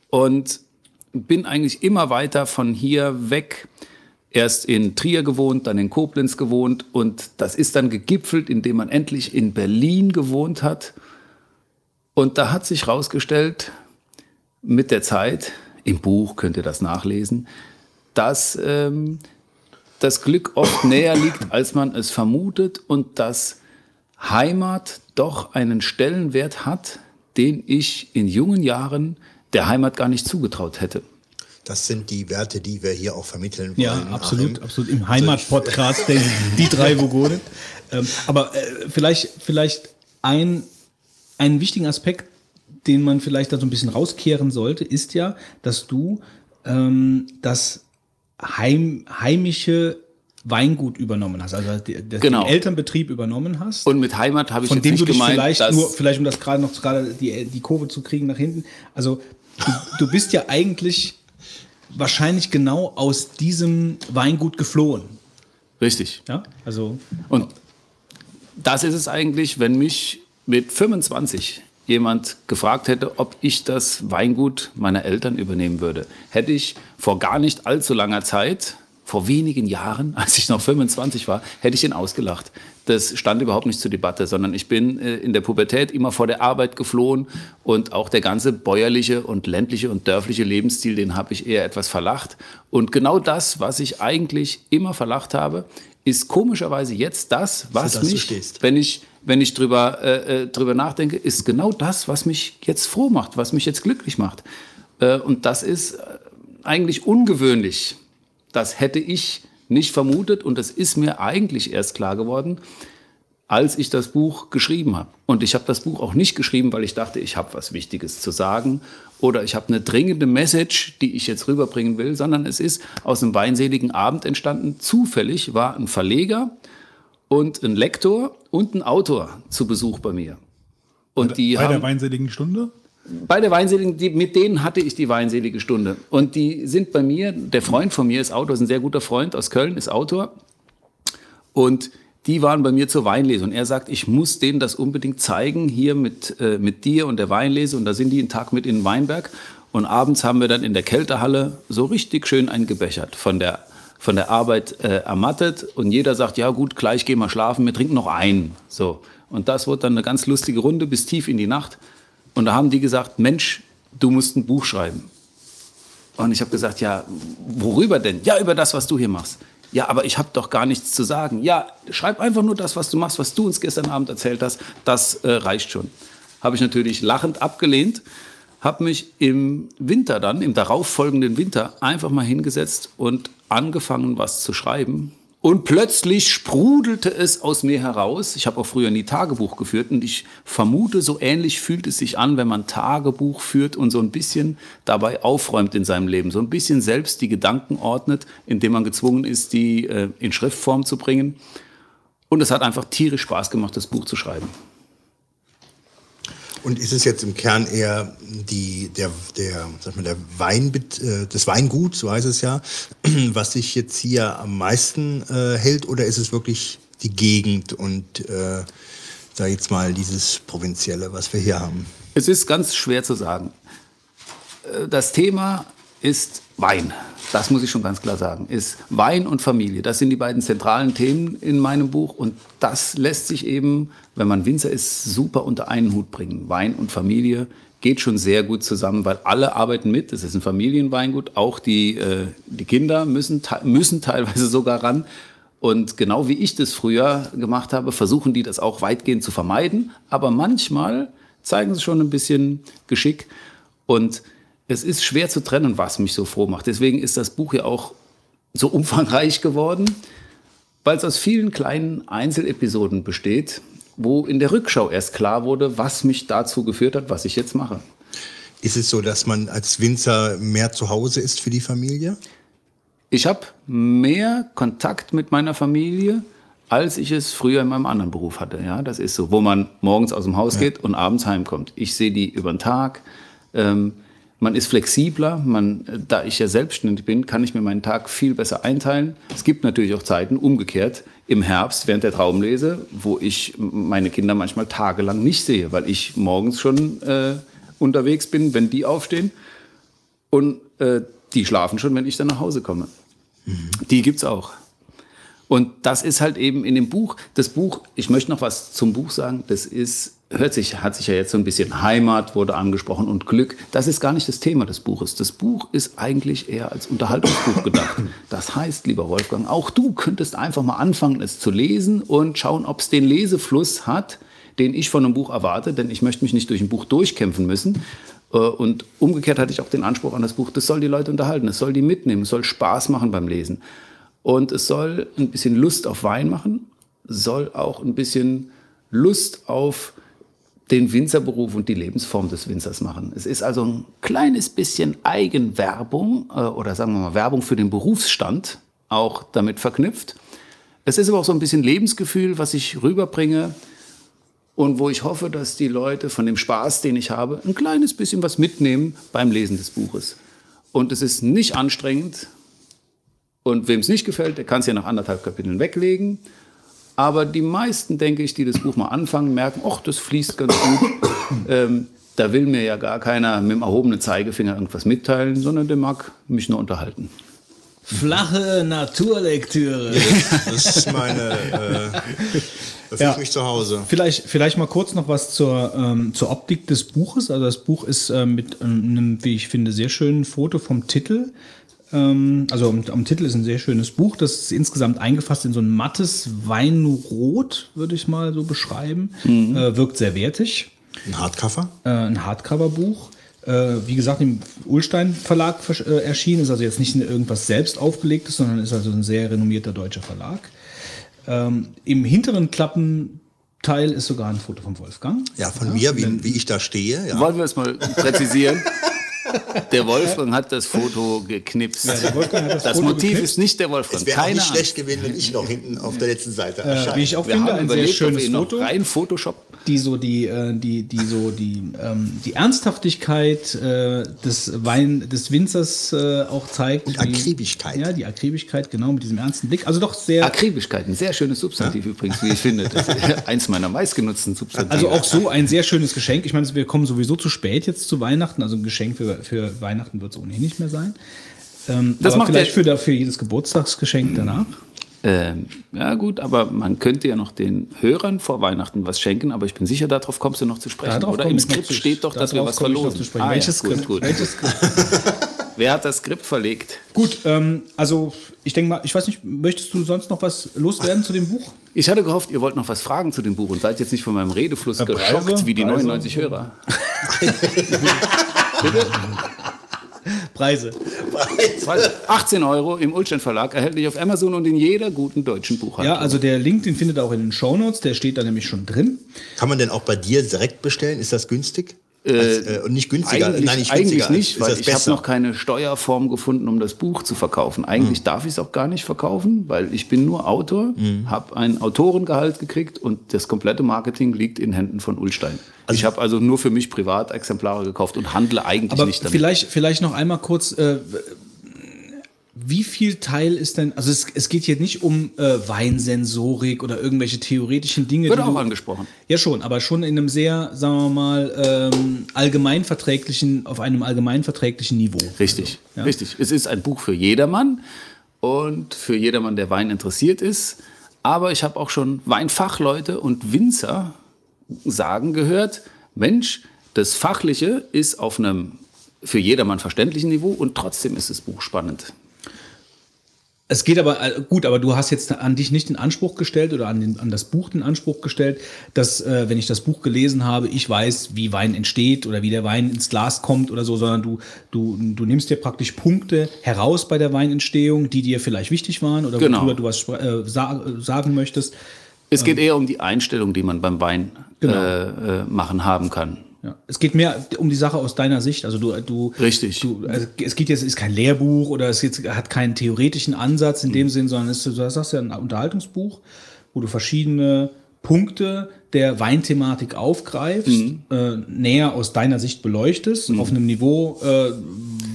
und bin eigentlich immer weiter von hier weg. Erst in Trier gewohnt, dann in Koblenz gewohnt und das ist dann gegipfelt, indem man endlich in Berlin gewohnt hat. Und da hat sich herausgestellt, mit der Zeit, im Buch könnt ihr das nachlesen, dass ähm, das Glück oft näher liegt, als man es vermutet und dass Heimat doch einen Stellenwert hat, den ich in jungen Jahren der Heimat gar nicht zugetraut hätte. Das sind die Werte, die wir hier auch vermitteln wollen. Ja, absolut, Achim. absolut. Im Heimatpodcast, der, die drei Vogonen. Ähm, aber äh, vielleicht, vielleicht ein, einen wichtigen Aspekt, den man vielleicht da so ein bisschen rauskehren sollte, ist ja, dass du ähm, das heim, heimische Weingut übernommen hast, also die- Genau. den Elternbetrieb übernommen hast. Und mit Heimat habe ich von jetzt dem nicht du dich gemeint, vielleicht nur, vielleicht um das gerade noch gerade die, die Kurve zu kriegen nach hinten. Also du, du bist ja eigentlich wahrscheinlich genau aus diesem Weingut geflohen. richtig. Ja, also Und das ist es eigentlich, wenn mich mit 25 jemand gefragt hätte, ob ich das Weingut meiner Eltern übernehmen würde. Hätte ich vor gar nicht allzu langer Zeit, vor wenigen Jahren, als ich noch 25 war, hätte ich ihn ausgelacht. Das stand überhaupt nicht zur Debatte, sondern ich bin äh, in der Pubertät immer vor der Arbeit geflohen und auch der ganze bäuerliche und ländliche und dörfliche Lebensstil, den habe ich eher etwas verlacht. Und genau das, was ich eigentlich immer verlacht habe, ist komischerweise jetzt das, was das mich, wenn ich, wenn ich drüber, äh, äh, drüber nachdenke, ist genau das, was mich jetzt froh macht, was mich jetzt glücklich macht. Äh, und das ist äh, eigentlich ungewöhnlich. Das hätte ich nicht vermutet und das ist mir eigentlich erst klar geworden, als ich das Buch geschrieben habe. Und ich habe das Buch auch nicht geschrieben, weil ich dachte, ich habe was Wichtiges zu sagen oder ich habe eine dringende Message, die ich jetzt rüberbringen will, sondern es ist aus einem weinseligen Abend entstanden. Zufällig war ein Verleger und ein Lektor und ein Autor zu Besuch bei mir. Und die Bei haben der weinseligen Stunde? Bei der Weinseligen, die, mit denen hatte ich die weinselige Stunde. Und die sind bei mir, der Freund von mir ist Autor, ist ein sehr guter Freund aus Köln, ist Autor. Und die waren bei mir zur Weinlese. Und er sagt, ich muss denen das unbedingt zeigen, hier mit, äh, mit dir und der Weinlese. Und da sind die einen Tag mit in den Weinberg. Und abends haben wir dann in der Kältehalle so richtig schön eingebechert von der, von der Arbeit äh, ermattet. Und jeder sagt, ja gut, gleich gehen wir schlafen, wir trinken noch einen. So. Und das wurde dann eine ganz lustige Runde bis tief in die Nacht. Und da haben die gesagt, Mensch, du musst ein Buch schreiben. Und ich habe gesagt, ja, worüber denn? Ja, über das, was du hier machst. Ja, aber ich habe doch gar nichts zu sagen. Ja, schreib einfach nur das, was du machst, was du uns gestern Abend erzählt hast. Das äh, reicht schon. Habe ich natürlich lachend abgelehnt, habe mich im Winter dann, im darauffolgenden Winter, einfach mal hingesetzt und angefangen, was zu schreiben. Und plötzlich sprudelte es aus mir heraus. Ich habe auch früher nie Tagebuch geführt und ich vermute, so ähnlich fühlt es sich an, wenn man Tagebuch führt und so ein bisschen dabei aufräumt in seinem Leben, so ein bisschen selbst die Gedanken ordnet, indem man gezwungen ist, die äh, in Schriftform zu bringen. Und es hat einfach tierisch Spaß gemacht, das Buch zu schreiben. Und ist es jetzt im Kern eher die, der, der, sag mal, der Weinbit, äh, das Weingut, so heißt es ja, was sich jetzt hier am meisten äh, hält, oder ist es wirklich die Gegend und äh, da jetzt mal dieses Provinzielle, was wir hier haben? Es ist ganz schwer zu sagen. Äh, Das Thema ist Wein. Das muss ich schon ganz klar sagen. Ist Wein und Familie. Das sind die beiden zentralen Themen in meinem Buch. Und das lässt sich eben, wenn man Winzer ist, super unter einen Hut bringen. Wein und Familie geht schon sehr gut zusammen, weil alle arbeiten mit. Es ist ein Familienweingut. Auch die, äh, die Kinder müssen, te- müssen teilweise sogar ran. Und genau wie ich das früher gemacht habe, versuchen die das auch weitgehend zu vermeiden. Aber manchmal zeigen sie schon ein bisschen Geschick. Und es ist schwer zu trennen, was mich so froh macht. Deswegen ist das Buch ja auch so umfangreich geworden, weil es aus vielen kleinen Einzelepisoden besteht, wo in der Rückschau erst klar wurde, was mich dazu geführt hat, was ich jetzt mache. Ist es so, dass man als Winzer mehr zu Hause ist für die Familie? Ich habe mehr Kontakt mit meiner Familie, als ich es früher in meinem anderen Beruf hatte. Ja, das ist so, wo man morgens aus dem Haus geht und abends heimkommt. Ich sehe die über den Tag. Ähm, man ist flexibler. Man, da ich ja selbstständig bin, kann ich mir meinen Tag viel besser einteilen. Es gibt natürlich auch Zeiten, umgekehrt, im Herbst während der Traumlese, wo ich meine Kinder manchmal tagelang nicht sehe, weil ich morgens schon äh, unterwegs bin, wenn die aufstehen. Und äh, die schlafen schon, wenn ich dann nach Hause komme. Die gibt's auch. Und das ist halt eben in dem Buch. Das Buch, ich möchte noch was zum Buch sagen. Das ist, hört sich, hat sich ja jetzt so ein bisschen Heimat wurde angesprochen und Glück. Das ist gar nicht das Thema des Buches. Das Buch ist eigentlich eher als Unterhaltungsbuch gedacht. Das heißt, lieber Wolfgang, auch du könntest einfach mal anfangen, es zu lesen und schauen, ob es den Lesefluss hat, den ich von einem Buch erwarte. Denn ich möchte mich nicht durch ein Buch durchkämpfen müssen. Äh, Und umgekehrt hatte ich auch den Anspruch an das Buch, das soll die Leute unterhalten, es soll die mitnehmen, es soll Spaß machen beim Lesen. Und es soll ein bisschen Lust auf Wein machen, soll auch ein bisschen Lust auf den Winzerberuf und die Lebensform des Winzers machen. Es ist also ein kleines bisschen Eigenwerbung äh, oder sagen wir mal Werbung für den Berufsstand auch damit verknüpft. Es ist aber auch so ein bisschen Lebensgefühl, was ich rüberbringe und wo ich hoffe, dass die Leute von dem Spaß, den ich habe, ein kleines bisschen was mitnehmen beim Lesen des Buches. Und es ist nicht anstrengend. Und wem es nicht gefällt, der kann es ja nach anderthalb Kapiteln weglegen. Aber die meisten, denke ich, die das Buch mal anfangen, merken, ach, das fließt ganz gut. ähm, da will mir ja gar keiner mit dem erhobenen Zeigefinger irgendwas mitteilen, sondern der mag mich nur unterhalten. Flache Naturlektüre. Das ist meine, äh, das Ja. ist mich zu Hause. Vielleicht, vielleicht mal kurz noch was zur, ähm, zur Optik des Buches. Also das Buch ist äh, mit ähm, einem, wie ich finde, sehr schönen Foto vom Titel. Ähm, also am, am Titel ist ein sehr schönes Buch. Das ist insgesamt eingefasst in so ein mattes Weinrot, würde ich mal so beschreiben. Äh, wirkt sehr wertig. Ein Hardcover? Äh, ein Hardcover-Buch. Äh, wie gesagt, im Ulstein Verlag äh, erschienen. Ist also jetzt nicht irgendwas selbst aufgelegtes, sondern ist also ein sehr renommierter deutscher Verlag. Ähm, Im hinteren Klappenteil ist sogar ein Foto von Wolfgang. Ja, von mir, wie, wie ich da stehe. Ja. Wollen wir es mal präzisieren? Der Wolfgang hat das Foto geknipst. hat das das Foto Motiv geknipst. ist nicht der Wolfgang. Es wäre nicht Angst. schlecht gewesen, wenn ich noch hinten auf der letzten Seite Äh, erscheine. wie ich auch Wir finde, haben ein sehr überlegt, ob wir schönes Foto. rein Photoshop. Die so die, äh, die, die so die, ähm, die Ernsthaftigkeit äh, des Wein, des Winzers äh, auch zeigt. Und Akribigkeit. Ja, die Akribigkeit, genau, mit diesem ernsten Blick. Also doch sehr. Akribigkeit, ein sehr schönes Substantiv übrigens, wie ich finde. Das ist eins meiner meistgenutzten Substantive. Also auch so ein sehr schönes Geschenk. Ich meine, wir kommen sowieso zu spät jetzt zu Weihnachten. Also ein Geschenk für, für Weihnachten wird es ohnehin nicht mehr sein. Ähm, Das aber macht vielleicht der- für, für jedes Geburtstagsgeschenk danach. Ähm, ja gut, aber man könnte ja noch den Hörern vor Weihnachten was schenken, aber ich bin sicher, darauf kommst du noch zu sprechen. Darauf Oder im Skript zu- steht doch, dass wir was verlosen. Ah, Welches gut, Skript? gut. Welches Skript? Wer hat das Skript verlegt? Gut, ähm, also ich denke mal, ich weiß nicht, möchtest du sonst noch was loswerden zu dem Buch? Ich hatte gehofft, ihr wollt noch was fragen zu dem Buch und seid jetzt nicht von meinem Redefluss Äh, geschockt wie die Preise? 99 Hörer. Preise. 18 Euro im Ulstein Verlag, erhältlich auf Amazon und in jeder guten deutschen Buchhandlung. Ja, also der Link, den findet ihr auch in den Shownotes, der steht da nämlich schon drin. Kann man denn auch bei dir direkt bestellen? Ist das günstig? Äh, und nicht günstiger? Eigentlich, Nein, nicht eigentlich günstiger. nicht, ist weil ich habe noch keine Steuerform gefunden, um das Buch zu verkaufen. Eigentlich Hm. darf ich es auch gar nicht verkaufen, weil ich bin nur Autor, Hm. habe ein Autorengehalt gekriegt und das komplette Marketing liegt in Händen von Ulstein. ich habe also nur für mich privat Exemplare gekauft und handle eigentlich Aber nicht damit. vielleicht, vielleicht noch einmal kurz, äh, wie viel Teil ist denn, also es, es geht hier nicht um äh, Weinsensorik oder irgendwelche theoretischen Dinge. Wird auch du- angesprochen. Ja schon, aber schon in einem sehr, sagen wir mal, ähm, allgemeinverträglichen, auf einem allgemeinverträglichen Niveau. Richtig, Ja. richtig. Es ist ein Buch für jedermann und für jedermann, der Wein interessiert ist. Aber ich habe auch schon Weinfachleute und Winzer sagen gehört, Mensch, das Fachliche ist auf einem für jedermann verständlichen Niveau und trotzdem ist das Buch spannend. Es geht aber, äh, gut, aber du hast jetzt an dich nicht den Anspruch gestellt oder an, den, an das Buch den Anspruch gestellt, dass, äh, wenn ich das Buch gelesen habe, ich weiß, wie Wein entsteht oder wie der Wein ins Glas kommt oder so, sondern du, du, du nimmst dir praktisch Punkte heraus bei der Weinentstehung, die dir vielleicht wichtig waren oder Genau. worüber du was äh, sa sagen möchtest. Es geht eher um die Einstellung, die man beim Wein Genau. äh, äh, machen haben kann. Ja. Es geht mehr um die Sache aus deiner Sicht. Also du, du, Richtig. Du, also es geht jetzt, es ist kein Lehrbuch oder es jetzt, hat keinen theoretischen Ansatz in dem Sinn, sondern es ist, du sagst ja ein Unterhaltungsbuch, wo du verschiedene Punkte der Weinthematik aufgreifst, äh, näher aus deiner Sicht beleuchtest, auf einem Niveau, äh,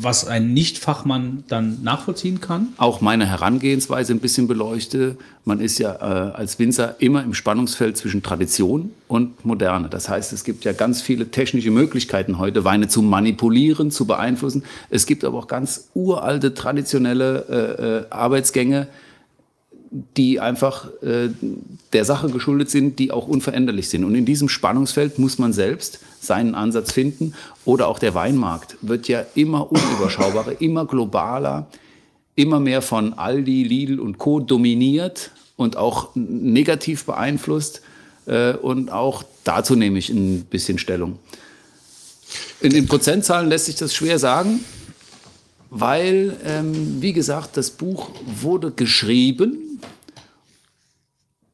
was ein Nicht-Fachmann dann nachvollziehen kann. auch meine Herangehensweise ein bisschen beleuchte. Man ist ja äh, als Winzer immer im Spannungsfeld zwischen Tradition und Moderne. Das heißt, es gibt ja ganz viele technische Möglichkeiten heute, Weine zu manipulieren, zu beeinflussen. Es gibt aber auch ganz uralte, traditionelle äh, äh, Arbeitsgänge, die einfach äh, der Sache geschuldet sind, die auch unveränderlich sind. Und in diesem Spannungsfeld muss man selbst seinen Ansatz finden. Oder auch der Weinmarkt wird ja immer unüberschaubarer, immer globaler, immer mehr von Aldi, Lidl und Co. dominiert und auch negativ beeinflusst. Äh, und auch dazu nehme ich ein bisschen Stellung. In den Prozentzahlen lässt sich das schwer sagen, weil, ähm, wie gesagt, das Buch wurde geschrieben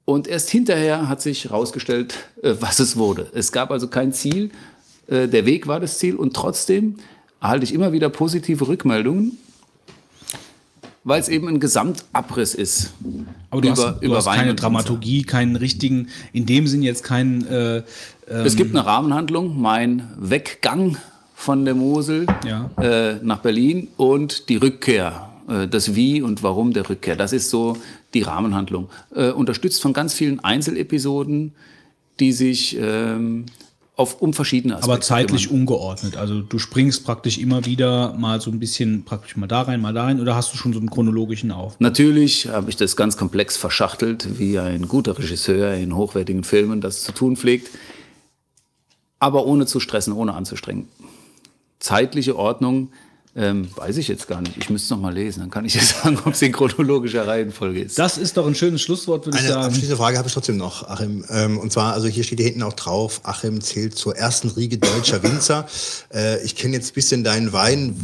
und erst hinterher hat sich herausgestellt, äh, was es wurde. Es gab also kein Ziel, äh, der Weg war das Ziel und trotzdem erhalte ich immer wieder positive Rückmeldungen, weil es eben ein Gesamtabriss ist. Aber du über, hast, du über hast keine Dramaturgie, keinen richtigen, in dem Sinn jetzt keinen. Äh, Winzer. Es gibt eine Rahmenhandlung, mein Weggang von der Mosel Ja. äh, nach Berlin und die Rückkehr. Äh, das Wie und Warum der Rückkehr. Das ist so die Rahmenhandlung. Äh, unterstützt von ganz vielen Einzelepisoden, die sich ähm, auf, um verschiedene Aspekte aber zeitlich kümmern. ungeordnet. Also du springst praktisch immer wieder mal so ein bisschen praktisch mal da rein, mal da rein oder hast du schon so einen chronologischen Auf? Natürlich habe ich das ganz komplex verschachtelt, wie ein guter Regisseur in hochwertigen Filmen das zu tun pflegt, aber ohne zu stressen, ohne anzustrengen. Zeitliche Ordnung ähm, weiß ich jetzt gar nicht. Ich müsste es noch mal lesen, dann kann ich jetzt sagen, ob es in chronologischer Reihenfolge ist. Das ist doch ein schönes Schlusswort, würde ich Eine sagen. abschließende Frage habe ich trotzdem noch, Achim. Ähm, und zwar, also hier steht hier hinten auch drauf, Achim zählt zur ersten Riege deutscher Winzer. Äh, ich kenne jetzt ein bisschen deinen Wein,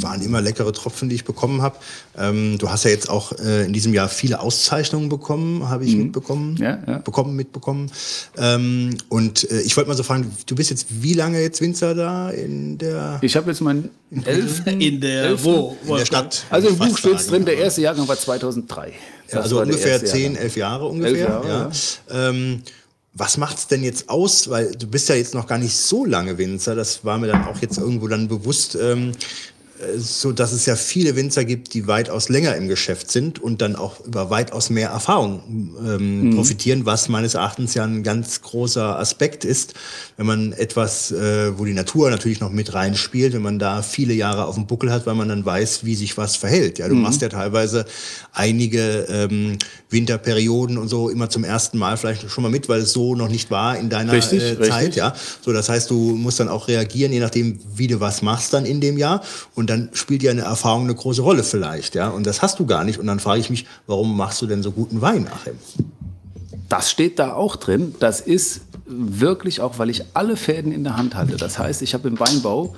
waren immer leckere Tropfen, die ich bekommen habe. Ähm, du hast ja jetzt auch äh, in diesem Jahr viele Auszeichnungen bekommen, habe ich mitbekommen, Mhm. Ja, ja. bekommen, mitbekommen. Ähm, und äh, ich wollte mal so fragen, du bist jetzt wie lange jetzt Winzer da in der, Ich habe jetzt meinen elften, In der elften- wo? in der Stadt? Also im Buch steht sagen, drin, der erste Jahrgang war 2003. Ja, also war ungefähr erste 10, Jahrgang. 11 Jahre ungefähr. Jahre, ja. Ähm, was macht's denn jetzt aus? Weil du bist ja jetzt noch gar nicht so lange Winzer. Das war mir dann auch jetzt irgendwo dann bewusst, ähm, äh, so dass es ja viele Winzer gibt, die weitaus länger im Geschäft sind und dann auch über weitaus mehr Erfahrung ähm, profitieren, was meines Erachtens ja ein ganz großer Aspekt ist, wenn man etwas, äh, wo die Natur natürlich noch mit reinspielt, wenn man da viele Jahre auf dem Buckel hat, weil man dann weiß, wie sich was verhält. Ja, du machst ja teilweise einige ähm, Winterperioden und so immer zum ersten Mal vielleicht schon mal mit, weil es so noch nicht war in deiner Richtig, äh, richtig. Zeit. Ja, so das heißt, du musst dann auch reagieren, je nachdem, wie du was machst dann in dem Jahr. Und Dann spielt ja eine Erfahrung eine große Rolle vielleicht, ja. Und das hast du gar nicht. Und dann frage ich mich, warum machst du denn so guten Wein, Achim? Das steht da auch drin. Das ist wirklich auch, weil ich alle Fäden in der Hand halte. Das heißt, ich habe im Weinbau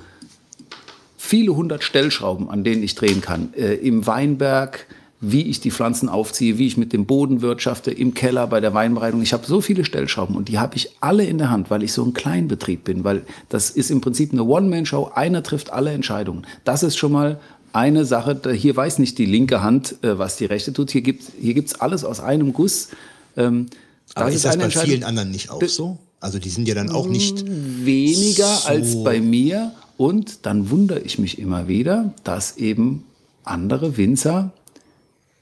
viele hundert Stellschrauben, an denen ich drehen kann. Äh, Im Weinberg, wie ich die Pflanzen aufziehe, wie ich mit dem Boden wirtschafte, im Keller, bei der Weinbereitung. Ich habe so viele Stellschrauben und die habe ich alle in der Hand, weil ich so ein Kleinbetrieb bin. Weil das ist im Prinzip eine One-Man-Show. Einer trifft alle Entscheidungen. Das ist schon mal eine Sache. Hier weiß nicht die linke Hand, äh, was die rechte tut. Hier gibt hier gibt's alles aus einem Guss. Ähm, Aber ist das eine bei vielen anderen nicht auch so? Also die sind ja dann auch nicht. weniger so- als bei mir. Und dann wundere ich mich immer wieder, dass eben andere Winzer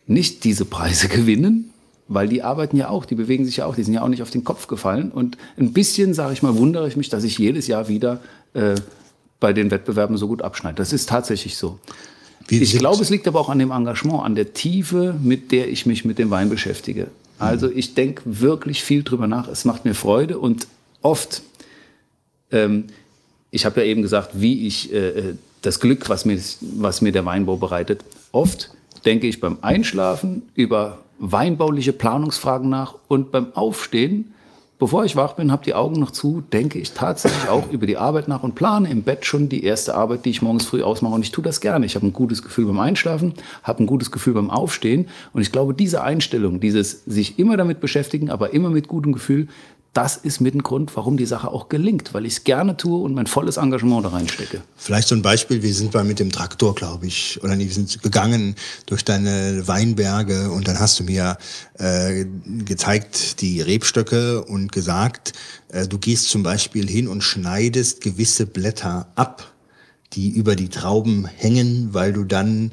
nicht diese Preise gewinnen, weil die arbeiten ja auch, die bewegen sich ja auch, die sind ja auch nicht auf den Kopf gefallen. Und ein bisschen, sage ich mal, wundere ich mich, dass ich jedes Jahr wieder äh, bei den Wettbewerben so gut abschneide. Das ist tatsächlich so. Wie Ich glaube, es liegt aber auch an dem Engagement, an der Tiefe, mit der ich mich mit dem Wein beschäftige. Also ich denke wirklich viel drüber nach. Es macht mir Freude und oft, ähm, ich habe ja eben gesagt, wie ich äh, äh, das Glück, was mir, was mir der Weinbau bereitet. Oft denke ich beim Einschlafen über weinbauliche Planungsfragen nach und beim Aufstehen, bevor ich wach bin, habe die Augen noch zu, denke ich tatsächlich auch über die Arbeit nach und plane im Bett schon die erste Arbeit, die ich morgens früh ausmache. Und ich tue das gerne. Ich habe ein gutes Gefühl beim Einschlafen, habe ein gutes Gefühl beim Aufstehen. Und ich glaube, diese Einstellung, dieses sich immer damit beschäftigen, aber immer mit gutem Gefühl, das ist mit ein Grund, warum die Sache auch gelingt, weil ich es gerne tue und mein volles Engagement da reinstecke. Vielleicht so ein Beispiel, wir sind mal mit dem Traktor, glaube ich, oder nee, wir sind gegangen durch deine Weinberge und dann hast du mir äh, gezeigt die Rebstöcke und gesagt, äh, du gehst zum Beispiel hin und schneidest gewisse Blätter ab, die über die Trauben hängen, weil du dann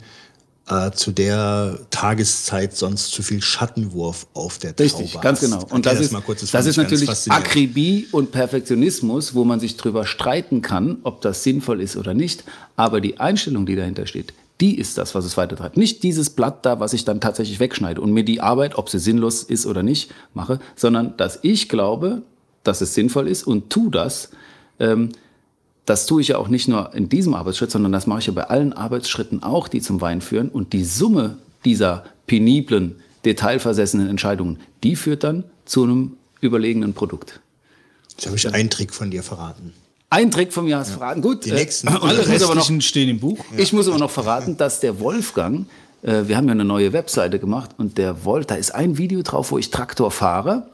äh, zu der Tageszeit sonst zu viel Schattenwurf auf der Traube Richtig, ganz genau. Und Erklär das ist, kurz, das fand ist natürlich. Akribie und Perfektionismus, wo man sich drüber streiten kann, ob das sinnvoll ist oder nicht. Aber die Einstellung, die dahinter steht, die ist das, was es weitertreibt. Nicht dieses Blatt da, was ich dann tatsächlich wegschneide und mir die Arbeit, ob sie sinnlos ist oder nicht, mache, sondern dass ich glaube, dass es sinnvoll ist und tu das. Ähm, das tue ich ja auch nicht nur in diesem Arbeitsschritt, sondern das mache ich ja bei allen Arbeitsschritten auch, die zum Wein führen. Und die Summe dieser peniblen, detailversessenen Entscheidungen, die führt dann zu einem überlegenen Produkt. Jetzt habe ich einen Trick von dir verraten. Ein Trick vom Jahr ist verraten. Gut, Die äh, nächsten- und Alle ich muss aber noch restlichen stehen im Buch. ich muss aber noch verraten, dass der Wolfgang, äh, wir haben ja eine neue Webseite gemacht und der Wolf, da ist ein Video drauf, wo ich Traktor fahre.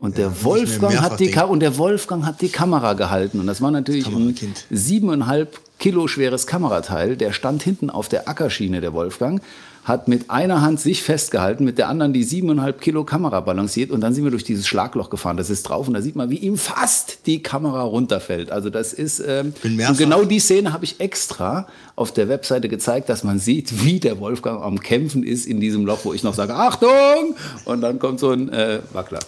Und der Wolfgang hat die Ka und der Wolfgang hat die Kamera gehalten und das war natürlich ein Kamerakind. siebeneinhalb Kilo schweres Kamerateil. Der stand hinten auf der Ackerschiene, der Wolfgang, hat mit einer Hand sich festgehalten, mit der anderen die siebeneinhalb Kilo Kamera balanciert und dann sind wir durch dieses Schlagloch gefahren. Das ist drauf und da sieht man, wie ihm fast die Kamera runterfällt. Also das ist ähm, und genau die Szene habe ich extra auf der Webseite gezeigt, dass man sieht, wie der Wolfgang am Kämpfen ist in diesem Loch, wo ich noch sage, Achtung! Und dann kommt so ein äh, Wackler.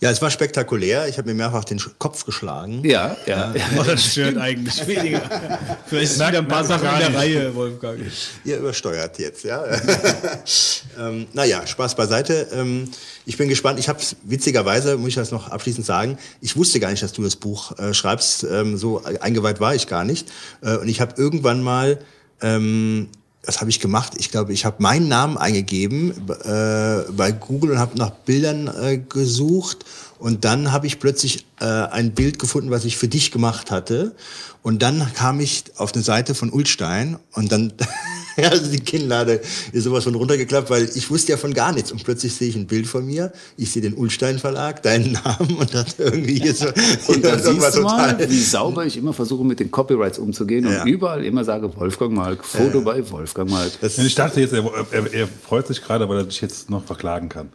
Ja, es war spektakulär. Ich habe mir mehrfach den Kopf geschlagen. Ja, ja. Oh, das stört eigentlich weniger. Vielleicht sind wieder ein paar Sachen in der Reihe, Wolfgang. Ihr übersteuert jetzt, ja. ähm, naja, Spaß beiseite. Ähm, ich bin gespannt. Ich habe witzigerweise, muss ich das noch abschließend sagen, ich wusste gar nicht, dass du das Buch äh, schreibst. Ähm, so eingeweiht war ich gar nicht. Äh, und ich habe irgendwann mal ähm, was habe ich gemacht? Ich glaube, ich habe meinen Namen eingegeben äh, bei Google und habe nach Bildern äh, gesucht. Und dann habe ich plötzlich äh, ein Bild gefunden, was ich für dich gemacht hatte. Und dann kam ich auf eine Seite von Ulstein und dann, ja, also die Kinnlade ist sowas von runtergeklappt, weil ich wusste ja von gar nichts. Und plötzlich sehe ich ein Bild von mir, ich sehe den Ulstein Verlag, deinen Namen und dann irgendwie hier so. Und da das war siehst du mal, total- wie sauber ich immer versuche, mit den Copyrights umzugehen Ja. und überall immer sage, Wolfgang Malk, Foto bei Wolfgang Malk. Das, Ich dachte jetzt, er, er, er freut sich gerade, weil er dich jetzt noch verklagen kann.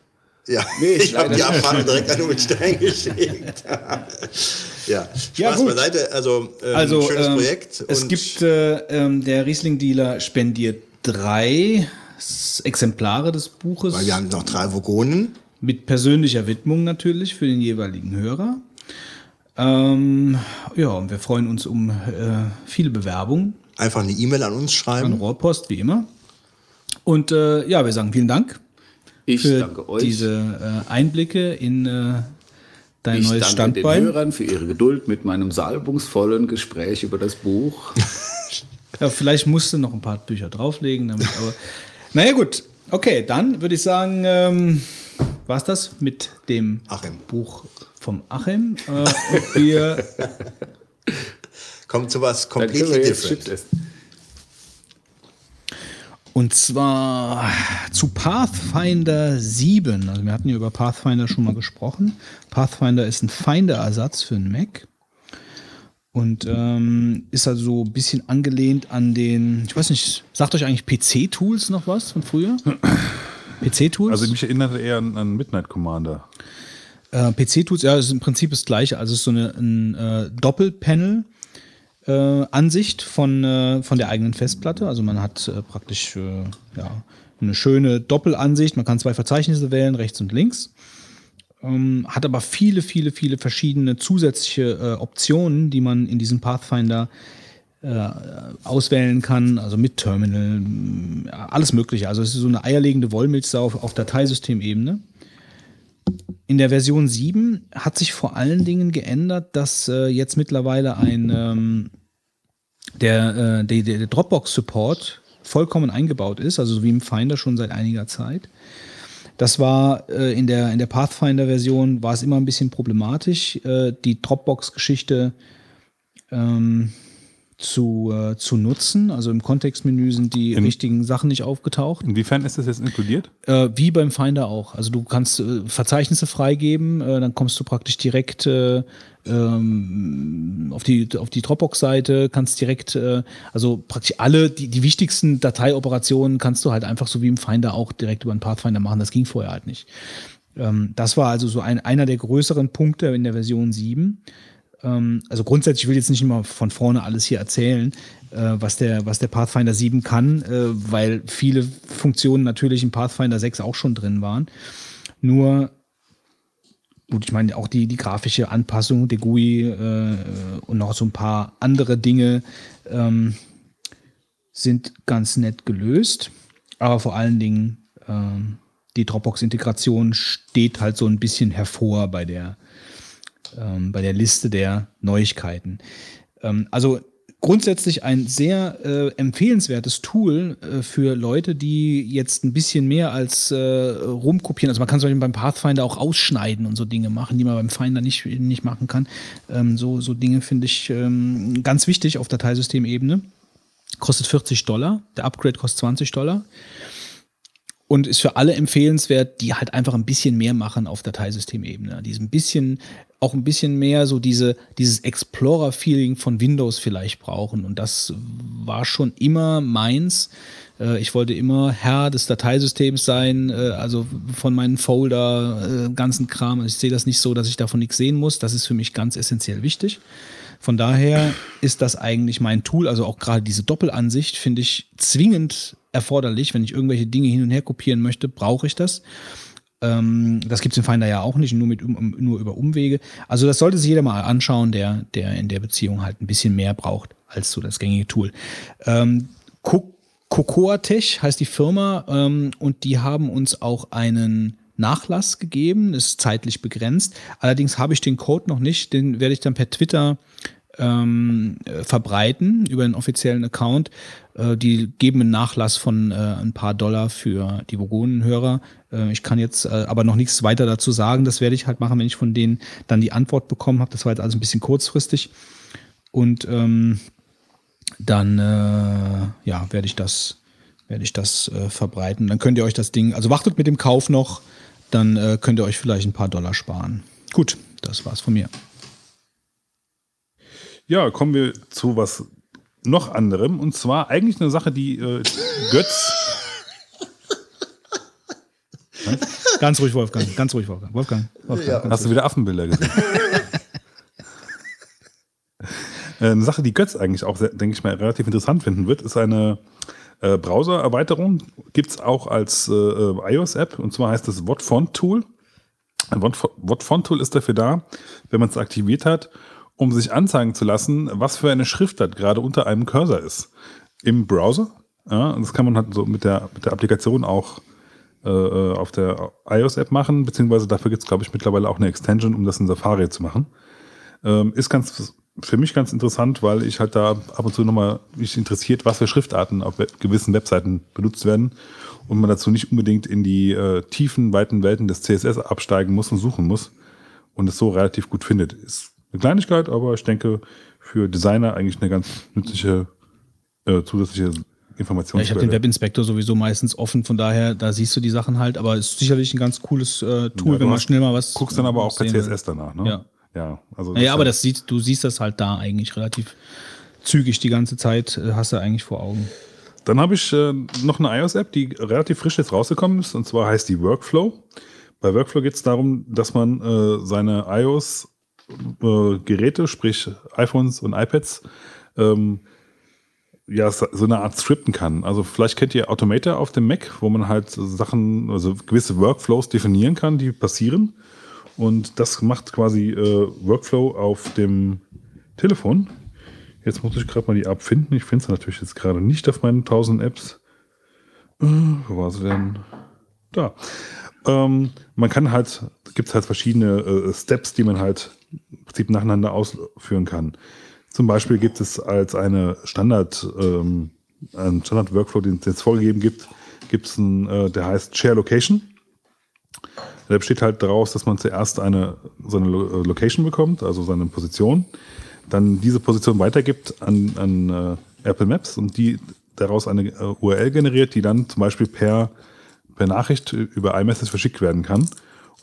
Ja, Nee, ich habe. Abfahrt direkt an Ulstein geschickt. ja, Spaß Ja, gut. beiseite. Also, ähm, Also, schönes ähm, Projekt. es gibt, äh, ähm, der Riesling-Dealer spendiert drei Exemplare des Buches weil wir haben noch drei Vogonen. mit persönlicher Widmung natürlich für den jeweiligen Hörer. Ähm, ja, und wir freuen uns um äh, viele Bewerbungen Einfach eine E-Mail an uns an schreiben. Rohrpost, wie immer. Und äh, ja, wir sagen vielen Dank Ich für danke euch. diese äh, Einblicke in äh, dein ich neues danke Standbein. den Hörern für ihre Geduld mit meinem salbungsvollen Gespräch über das Buch. Ja, vielleicht musst du noch ein paar Bücher drauflegen, damit, aber. naja, gut. Okay, dann würde ich sagen, ähm, war's das mit dem Achim. Buch vom Achim. Äh, und wir Kommt zu was jetzt different. Und zwar zu Pathfinder 7. Also wir hatten ja über Pathfinder schon mal gesprochen. Pathfinder ist ein Finder-Ersatz für einen Mac. Und ähm, ist also so ein bisschen angelehnt an den, ich weiß nicht, sagt euch eigentlich PC-Tools noch was von früher? PC-Tools? Also mich erinnerte eher an, an Midnight Commander. Äh, PC-Tools, ja, ist im Prinzip das gleiche. Also es ist so eine ein, äh, Doppelpanel-Ansicht von, äh, von der eigenen Festplatte. Also man hat äh, praktisch äh, ja, eine schöne Doppelansicht. Man kann zwei Verzeichnisse wählen, rechts und links. Ähm, hat aber viele, viele, viele verschiedene zusätzliche äh, Optionen, die man in diesem Pathfinder äh, auswählen kann, also mit Terminal, alles Mögliche. Also es ist so eine eierlegende Wollmilchsau auf, auf Dateisystemebene. In der Version 7 hat sich vor allen Dingen geändert, dass äh, jetzt mittlerweile ein ähm, der, äh, der, der Dropbox-Support vollkommen eingebaut ist, also so wie im Finder schon seit einiger Zeit. Das war äh, in der, in der Pathfinder-Version war es immer ein bisschen problematisch, äh, die Dropbox-Geschichte ähm, zu, äh, zu nutzen. Also im Kontextmenü sind die In- richtigen Sachen nicht aufgetaucht. Inwiefern ist das jetzt inkludiert? Äh, wie beim Finder auch. Also du kannst äh, Verzeichnisse freigeben, äh, dann kommst du praktisch direkt äh, ähm, auf die, auf die Dropbox-Seite, kannst direkt, äh, also praktisch alle, die, die wichtigsten Dateioperationen kannst du halt einfach so wie im Finder auch direkt über den Pathfinder machen. Das ging vorher halt nicht. Ähm, das war also so ein, einer der größeren Punkte in der Version 7. Ähm, also grundsätzlich ich will jetzt nicht immer von vorne alles hier erzählen, äh, was, der, was der Pathfinder 7 kann, äh, weil viele Funktionen natürlich im Pathfinder 6 auch schon drin waren. Nur, gut, ich meine auch die, die grafische Anpassung der GUI äh, und noch so ein paar andere Dinge ähm, sind ganz nett gelöst. Aber vor allen Dingen ähm, die Dropbox-Integration steht halt so ein bisschen hervor bei der, ähm, bei der Liste der Neuigkeiten. Ähm, also grundsätzlich ein sehr äh, empfehlenswertes Tool äh, für Leute, die jetzt ein bisschen mehr als äh, rumkopieren. Also man kann zum Beispiel beim Pathfinder auch ausschneiden und so Dinge machen, die man beim Finder nicht, nicht machen kann. Ähm, so, so Dinge finde ich ähm, ganz wichtig auf Dateisystemebene. Kostet 40 Dollar. Der Upgrade kostet 20 Dollar und ist für alle empfehlenswert, die halt einfach ein bisschen mehr machen auf Dateisystemebene. Die ein bisschen, auch ein bisschen mehr so diese, dieses Explorer-Feeling von Windows vielleicht brauchen. Und das war schon immer meins. Äh, Ich wollte immer Herr des Dateisystems sein, äh, also von meinen Folder, äh, ganzen Kram. Ich sehe das nicht so, dass ich davon nichts sehen muss. Das ist für mich ganz essentiell wichtig. Von daher ist das eigentlich mein Tool. Also auch gerade diese Doppelansicht finde ich zwingend erforderlich. Wenn ich irgendwelche Dinge hin und her kopieren möchte, brauche ich das. Ähm, das gibt es im Finder ja auch nicht, nur, mit, um, nur über Umwege. Also das sollte sich jeder mal anschauen, der, der in der Beziehung halt ein bisschen mehr braucht als so das gängige Tool. Ähm, Co- Cocoa Tech heißt die Firma ähm, und die haben uns auch einen Nachlass gegeben, ist zeitlich begrenzt. Allerdings habe ich den Code noch nicht, den werde ich dann per Twitter ähm, äh, verbreiten über den offiziellen Account. Äh, die geben einen Nachlass von äh, ein paar Dollar für die Vogonen-Hörer. Äh, ich kann jetzt äh, aber noch nichts weiter dazu sagen. Das werde ich halt machen, wenn ich von denen dann die Antwort bekommen habe. Das war jetzt alles ein bisschen kurzfristig. Und ähm, dann äh, ja, werde ich das, werde ich das äh, verbreiten. Dann könnt ihr euch das Ding, also wartet mit dem Kauf noch, dann äh, könnt ihr euch vielleicht ein paar Dollar sparen. Gut, das war's von mir. Ja, kommen wir zu was noch anderem. Und zwar eigentlich eine Sache, die äh, Götz. Ganz ruhig, Wolfgang. Ganz ruhig, Wolfgang. Wolfgang. Wolfgang ganz Hast du wieder Affenbilder gesehen? Äh, eine Sache, die Götz eigentlich auch, denke ich mal, relativ interessant finden wird, ist eine äh, Browser-Erweiterung. Gibt es auch als äh, äh, iOS-App und zwar heißt es Whatfont Tool. Ein Whatfont Tool ist dafür da, wenn man es aktiviert hat, um sich anzeigen zu lassen, was für eine Schriftart gerade unter einem Cursor ist. Im Browser. Ja, und das kann man halt so mit der, mit der Applikation auch äh, äh, auf der iOS-App machen, beziehungsweise dafür gibt es, glaube ich, mittlerweile auch eine Extension, um das in Safari zu machen. Ähm, ist ganz für mich ganz interessant, weil ich halt da ab und zu nochmal mich interessiert, was für Schriftarten auf gewissen Webseiten benutzt werden und man dazu nicht unbedingt in die äh, tiefen, weiten Welten des CSS absteigen muss und suchen muss und es so relativ gut findet. Ist eine Kleinigkeit, aber ich denke für Designer eigentlich eine ganz nützliche äh, zusätzliche Ja, Informationsquelle. ich habe den Webinspektor sowieso meistens offen, von daher, da siehst du die Sachen halt, aber es ist sicherlich ein ganz cooles äh, Tool, Ja, wenn man schnell mal was. guckst dann aber auch per. CSS danach, ne? Ja. Ja, also Naja, aber das sieht, du siehst das halt da eigentlich relativ zügig die ganze Zeit, äh, hast du eigentlich vor Augen. Dann habe ich äh, noch eine iOS-App, die relativ frisch jetzt rausgekommen ist, und zwar heißt die Workflow. Bei Workflow geht es darum, dass man äh, seine iOS-Geräte, sprich iPhones und iPads, ähm, ja, so eine Art scripten kann. Also vielleicht kennt ihr Automator auf dem Mac, wo man halt Sachen, also gewisse Workflows definieren kann, die passieren. Und das macht quasi äh, Workflow auf dem Telefon. Jetzt muss ich gerade mal die App finden. Ich finde es natürlich jetzt gerade nicht auf meinen 1000 Apps. Äh, wo war sie denn? Da. Ähm, man kann halt, gibt es halt verschiedene äh, Steps, die man halt im Prinzip nacheinander ausführen kann. Zum Beispiel gibt es als eine Standard, ähm, einen Standard-Workflow, den es jetzt vorgegeben gibt, gibt es einen, äh, der heißt Share Location. Der besteht halt daraus, dass man zuerst eine, so eine Lo- äh, Location bekommt, also seine Position, dann diese Position weitergibt an, an äh, Apple Maps und die daraus eine äh, URL generiert, die dann zum Beispiel per, per Nachricht über iMessage verschickt werden kann.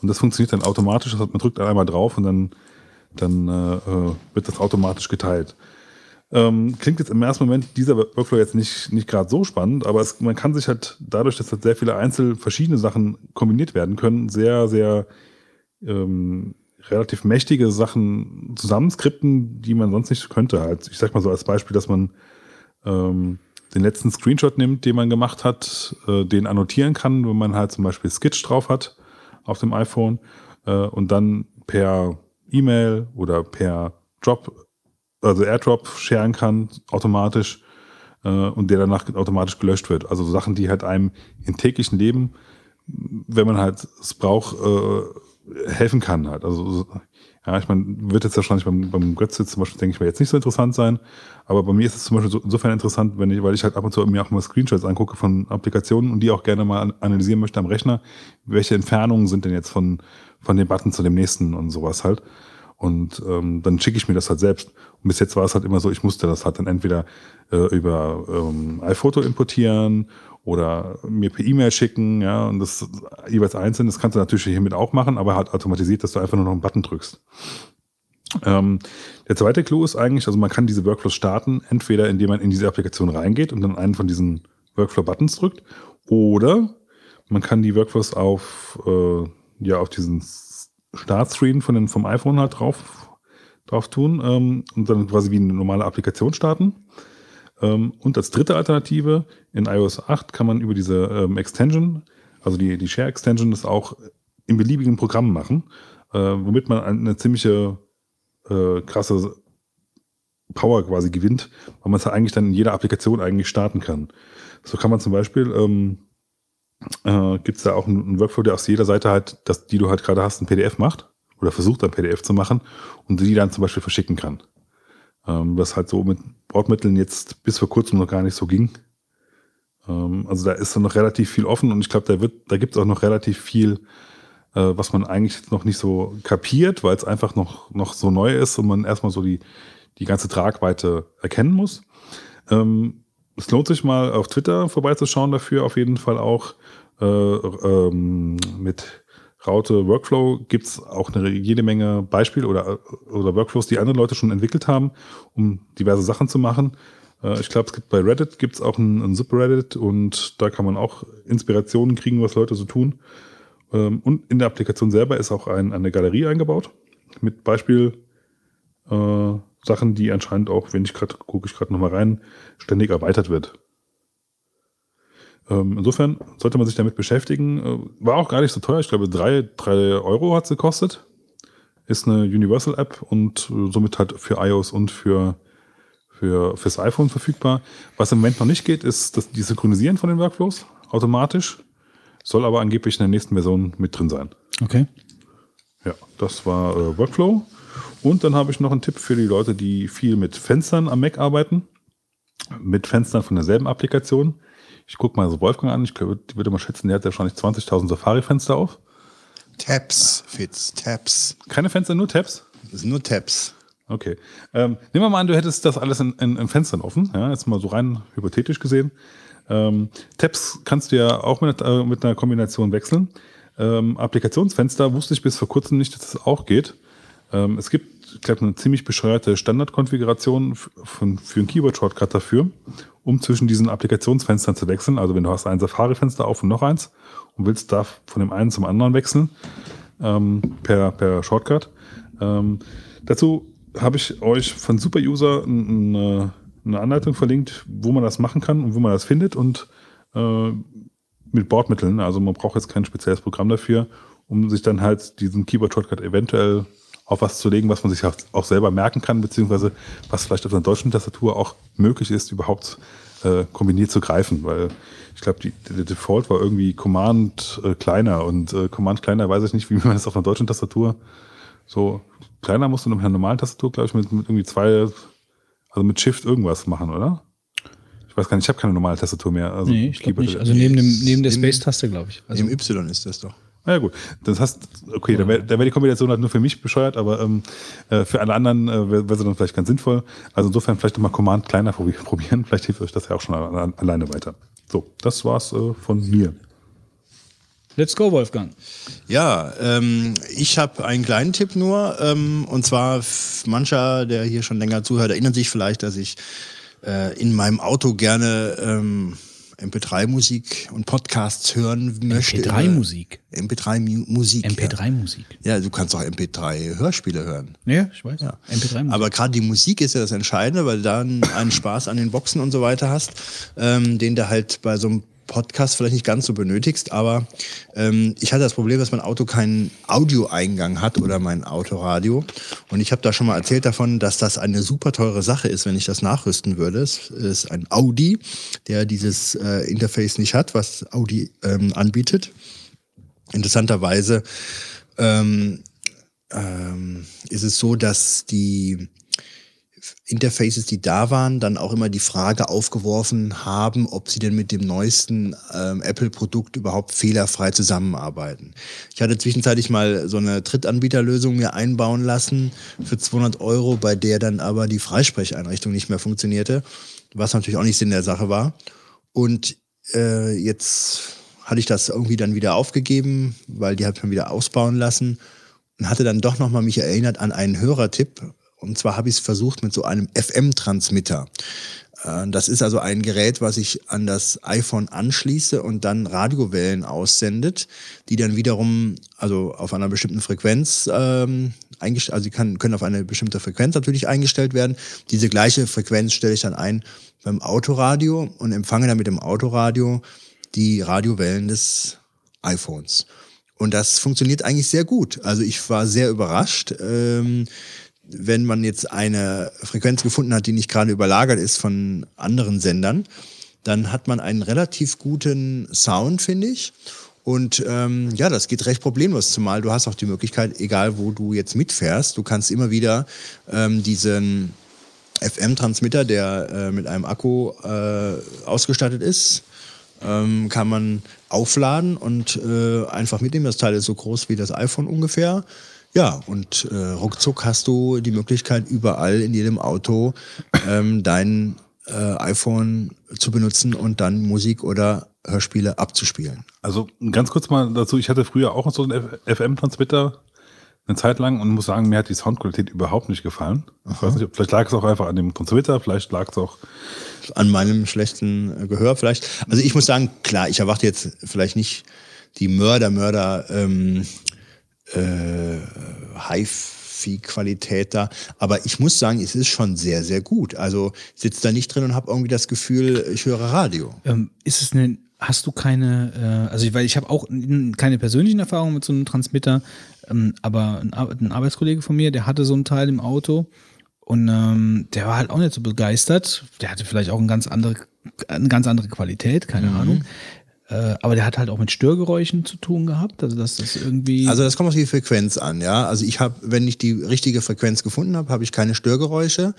Und das funktioniert dann automatisch, das man drückt einmal drauf und dann, dann äh, äh, wird das automatisch geteilt. Ähm, klingt jetzt im ersten Moment dieser Workflow jetzt nicht, nicht gerade so spannend, aber es, man kann sich halt dadurch, dass halt sehr viele einzelne verschiedene Sachen kombiniert werden können, sehr, sehr ähm, relativ mächtige Sachen zusammenskripten, die man sonst nicht könnte. Halt, ich sag mal so als Beispiel, dass man ähm, den letzten Screenshot nimmt, den man gemacht hat, äh, den annotieren kann, wenn man halt zum Beispiel Sketch drauf hat auf dem iPhone äh, und dann per E-Mail oder per Drop, also AirDrop sharen kann automatisch äh, und der danach automatisch gelöscht wird. Also Sachen, die halt einem im täglichen Leben, wenn man halt es braucht, äh, helfen kann halt. Also so- ja, ich meine, wird jetzt wahrscheinlich beim, beim Götze zum Beispiel, denke ich mal, jetzt nicht so interessant sein. Aber bei mir ist es zum Beispiel so, insofern interessant, wenn ich, weil ich halt ab und zu mir auch mal Screenshots angucke von Applikationen und die auch gerne mal an- analysieren möchte am Rechner. Welche Entfernungen sind denn jetzt von, von dem Button zu dem nächsten und sowas halt. Und ähm, dann schicke ich mir das halt selbst. Und bis jetzt war es halt immer so, ich musste das halt dann entweder äh, über ähm, iPhoto importieren oder mir per E-Mail schicken, ja, und das jeweils einzeln, das kannst du natürlich hiermit auch machen, aber halt automatisiert, dass du einfach nur noch einen Button drückst. Ähm, der zweite Clou ist eigentlich, also man kann diese Workflows starten, entweder indem man in diese Applikation reingeht und dann einen von diesen Workflow-Buttons drückt, oder man kann die Workflows auf, äh, ja, auf diesen Startscreen von den, vom iPhone halt drauf, drauf tun ähm, und dann quasi wie eine normale Applikation starten. Ähm, und als dritte Alternative in iOS 8 kann man über diese ähm, Extension, also die, die Share Extension, das auch in beliebigen Programmen machen, äh, womit man eine ziemliche äh, krasse Power quasi gewinnt, weil man es halt eigentlich dann in jeder Applikation eigentlich starten kann. So kann man zum Beispiel, ähm, äh, gibt es da auch einen, Workflow, der aus jeder Seite halt, das, die du halt gerade hast, ein PDF macht oder versucht ein PDF zu machen und die dann zum Beispiel verschicken kann. Ähm, was halt so mit Bordmitteln jetzt bis vor kurzem noch gar nicht so ging. Ähm, also da ist dann noch relativ viel offen und ich glaube, da wird, da gibt es auch noch relativ viel, äh, was man eigentlich jetzt noch nicht so kapiert, weil es einfach noch, noch so neu ist und man erstmal so die, die ganze Tragweite erkennen muss. Ähm, es lohnt sich mal auf Twitter vorbeizuschauen dafür, auf jeden Fall auch äh, ähm, mit Raute Workflow gibt es auch eine jede Menge Beispiele oder, oder Workflows, die andere Leute schon entwickelt haben, um diverse Sachen zu machen. Äh, ich glaube, es gibt bei Reddit gibt es auch ein, ein Subreddit und da kann man auch Inspirationen kriegen, was Leute so tun. Ähm, und in der Applikation selber ist auch ein, eine Galerie eingebaut mit Beispiel äh, Sachen, die anscheinend auch, wenn ich gerade gucke ich gerade nochmal rein, ständig erweitert wird. Ähm, insofern sollte man sich damit beschäftigen. Äh, war auch gar nicht so teuer. Ich glaube, drei, drei Euro hat es gekostet. Ist eine Universal-App und äh, somit halt für iOS und für, für fürs iPhone verfügbar. Was im Moment noch nicht geht, ist das, die Synchronisieren von den Workflows automatisch. Soll aber angeblich in der nächsten Version mit drin sein. Okay. Ja, das war äh, Workflow. Und dann habe ich noch einen Tipp für die Leute, die viel mit Fenstern am Mac arbeiten. Mit Fenstern von derselben Applikation. Ich gucke mal so Wolfgang an. Ich würde mal schätzen, der hat wahrscheinlich 20.000 Safari-Fenster auf. Tabs, Fitz, Tabs. Keine Fenster, nur Tabs? Das sind nur Tabs. Okay. Ähm, nehmen wir mal an, du hättest das alles in, in, in Fenstern offen. Ja, jetzt mal so rein hypothetisch gesehen. Ähm, Tabs kannst du ja auch mit, äh, mit einer Kombination wechseln. Ähm, Applikationsfenster wusste ich bis vor kurzem nicht, dass das auch geht. Ähm, es gibt, ich glaube, eine ziemlich bescheuerte Standardkonfiguration von, für einen Keyboard-Shortcut dafür, um zwischen diesen Applikationsfenstern zu wechseln. Also wenn du hast ein Safari-Fenster auf und noch eins und willst da von dem einen zum anderen wechseln, ähm, per, per Shortcut. Ähm, dazu habe ich euch von Superuser eine, eine Anleitung verlinkt, wo man das machen kann und wo man das findet und äh, mit Bordmitteln. Also man braucht jetzt kein spezielles Programm dafür, um sich dann halt diesen Keyboard-Shortcut eventuell auf was zu legen, was man sich auch, selber merken kann, beziehungsweise was vielleicht auf einer deutschen Tastatur auch möglich ist, überhaupt äh, kombiniert zu greifen, weil ich glaube, die, der Default war irgendwie Command äh, kleiner und äh, Command kleiner weiß ich nicht, wie man das auf einer deutschen Tastatur so kleiner musst du mit einer normalen Tastatur, glaube ich, mit, mit irgendwie zwei, also mit Shift irgendwas machen, oder? Ich weiß gar nicht, ich habe keine normale Tastatur mehr. Also nee, ich glaube nicht. Also neben, dem, neben der Space-Taste, glaube ich. Also, Im Y ist das doch. Na ja, gut. Das heißt, okay, da wäre da wär die Kombination halt nur für mich bescheuert, aber ähm, äh, für alle anderen äh, wäre wär sie dann vielleicht ganz sinnvoll. Also insofern vielleicht nochmal Command kleiner probi- probieren. Vielleicht hilft euch das ja auch schon alle- alleine weiter. So, das war's äh, von mir. let's go, Wolfgang. Ja, ähm, ich habe einen kleinen Tipp nur. Ähm, und zwar, mancher, der hier schon länger zuhört, erinnert sich vielleicht, dass ich äh, in meinem Auto gerne ähm, MP3-Musik und Podcasts hören möchte. MP3-Musik. MP3-Musik. Ja. MP3-Musik. ja, du kannst auch MP3-Hörspiele hören. Ja, ich weiß. Ja. MP3-Musik. Aber gerade die Musik ist ja das Entscheidende, weil du dann einen Spaß an den Boxen und so weiter hast, ähm, den du halt bei so einem Podcast vielleicht nicht ganz so benötigst. Aber ähm, ich hatte das Problem, dass mein Auto keinen Audioeingang hat oder mein Autoradio. Und ich habe da schon mal erzählt davon, dass das eine super teure Sache ist, wenn ich das nachrüsten würde. Es ist ein Audi, der dieses äh, Interface nicht hat, was Audi ähm, anbietet. Interessanterweise ähm, ähm, ist es so, dass die Interfaces, die da waren, dann auch immer die Frage aufgeworfen haben, ob sie denn mit dem neuesten ähm, Apple-Produkt überhaupt fehlerfrei zusammenarbeiten. Ich hatte zwischenzeitlich mal so eine Drittanbieterlösung mir einbauen lassen für 200 Euro, bei der dann aber die Freisprecheinrichtung nicht mehr funktionierte, was natürlich auch nicht Sinn der Sache war. Und äh, jetzt hatte ich das irgendwie dann wieder aufgegeben, weil die hat man wieder ausbauen lassen und hatte dann doch nochmal mich erinnert an einen Hörertipp. Und zwar habe ich es versucht mit so einem FM-Transmitter. Äh, Das ist also ein Gerät, was ich an das iPhone anschließe und dann Radiowellen aussendet, die dann wiederum, also auf einer bestimmten Frequenz ähm, eingestellt, also die kann, können auf eine bestimmte Frequenz natürlich eingestellt werden. Diese gleiche Frequenz stelle ich dann ein beim Autoradio und empfange dann mit dem Autoradio die Radiowellen des iPhones. Und das funktioniert eigentlich sehr gut. Also ich war sehr überrascht. Ähm, wenn man jetzt eine Frequenz gefunden hat, die nicht gerade überlagert ist von anderen Sendern, dann hat man einen relativ guten Sound, finde ich. Und ähm, ja, das geht recht problemlos, zumal du hast auch die Möglichkeit, egal wo du jetzt mitfährst, du kannst immer wieder ähm, diesen FM-Transmitter, der äh, mit einem Akku äh, ausgestattet ist, ähm, kann man aufladen und äh, einfach mitnehmen. Das Teil ist so groß wie das iPhone ungefähr. Ja, und äh, ruckzuck hast du die Möglichkeit, überall in jedem Auto ähm, dein äh, iPhone zu benutzen und dann Musik oder Hörspiele abzuspielen. Also ganz kurz mal dazu, ich hatte früher auch so einen FM-Transmitter eine Zeit lang und muss sagen, mir hat die Soundqualität überhaupt nicht gefallen. Ich weiß nicht, vielleicht lag es auch einfach an dem Transmitter, vielleicht lag es auch an meinem schlechten äh, Gehör vielleicht. Also ich muss sagen, klar, ich erwarte jetzt vielleicht nicht die Mörder, Mörder ähm, äh, Hi-Fi-Qualität da, aber ich muss sagen, es ist schon sehr, sehr gut. Also ich sitze da nicht drin und habe irgendwie das Gefühl, ich höre Radio. Ähm, ist es eine, hast du keine, äh, also weil ich habe auch keine persönlichen Erfahrungen mit so einem Transmitter, ähm, aber ein, Ar- ein Arbeitskollege von mir, der hatte so ein Teil im Auto und ähm, der war halt auch nicht so begeistert. Der hatte vielleicht auch eine ganz andere, eine ganz andere Qualität, keine Ahnung. Äh, aber der hat halt auch mit Störgeräuschen zu tun gehabt. Also, dass das irgendwie. Also das kommt auf die Frequenz an, ja. Also ich habe, wenn ich die richtige Frequenz gefunden habe, habe ich keine Störgeräusche.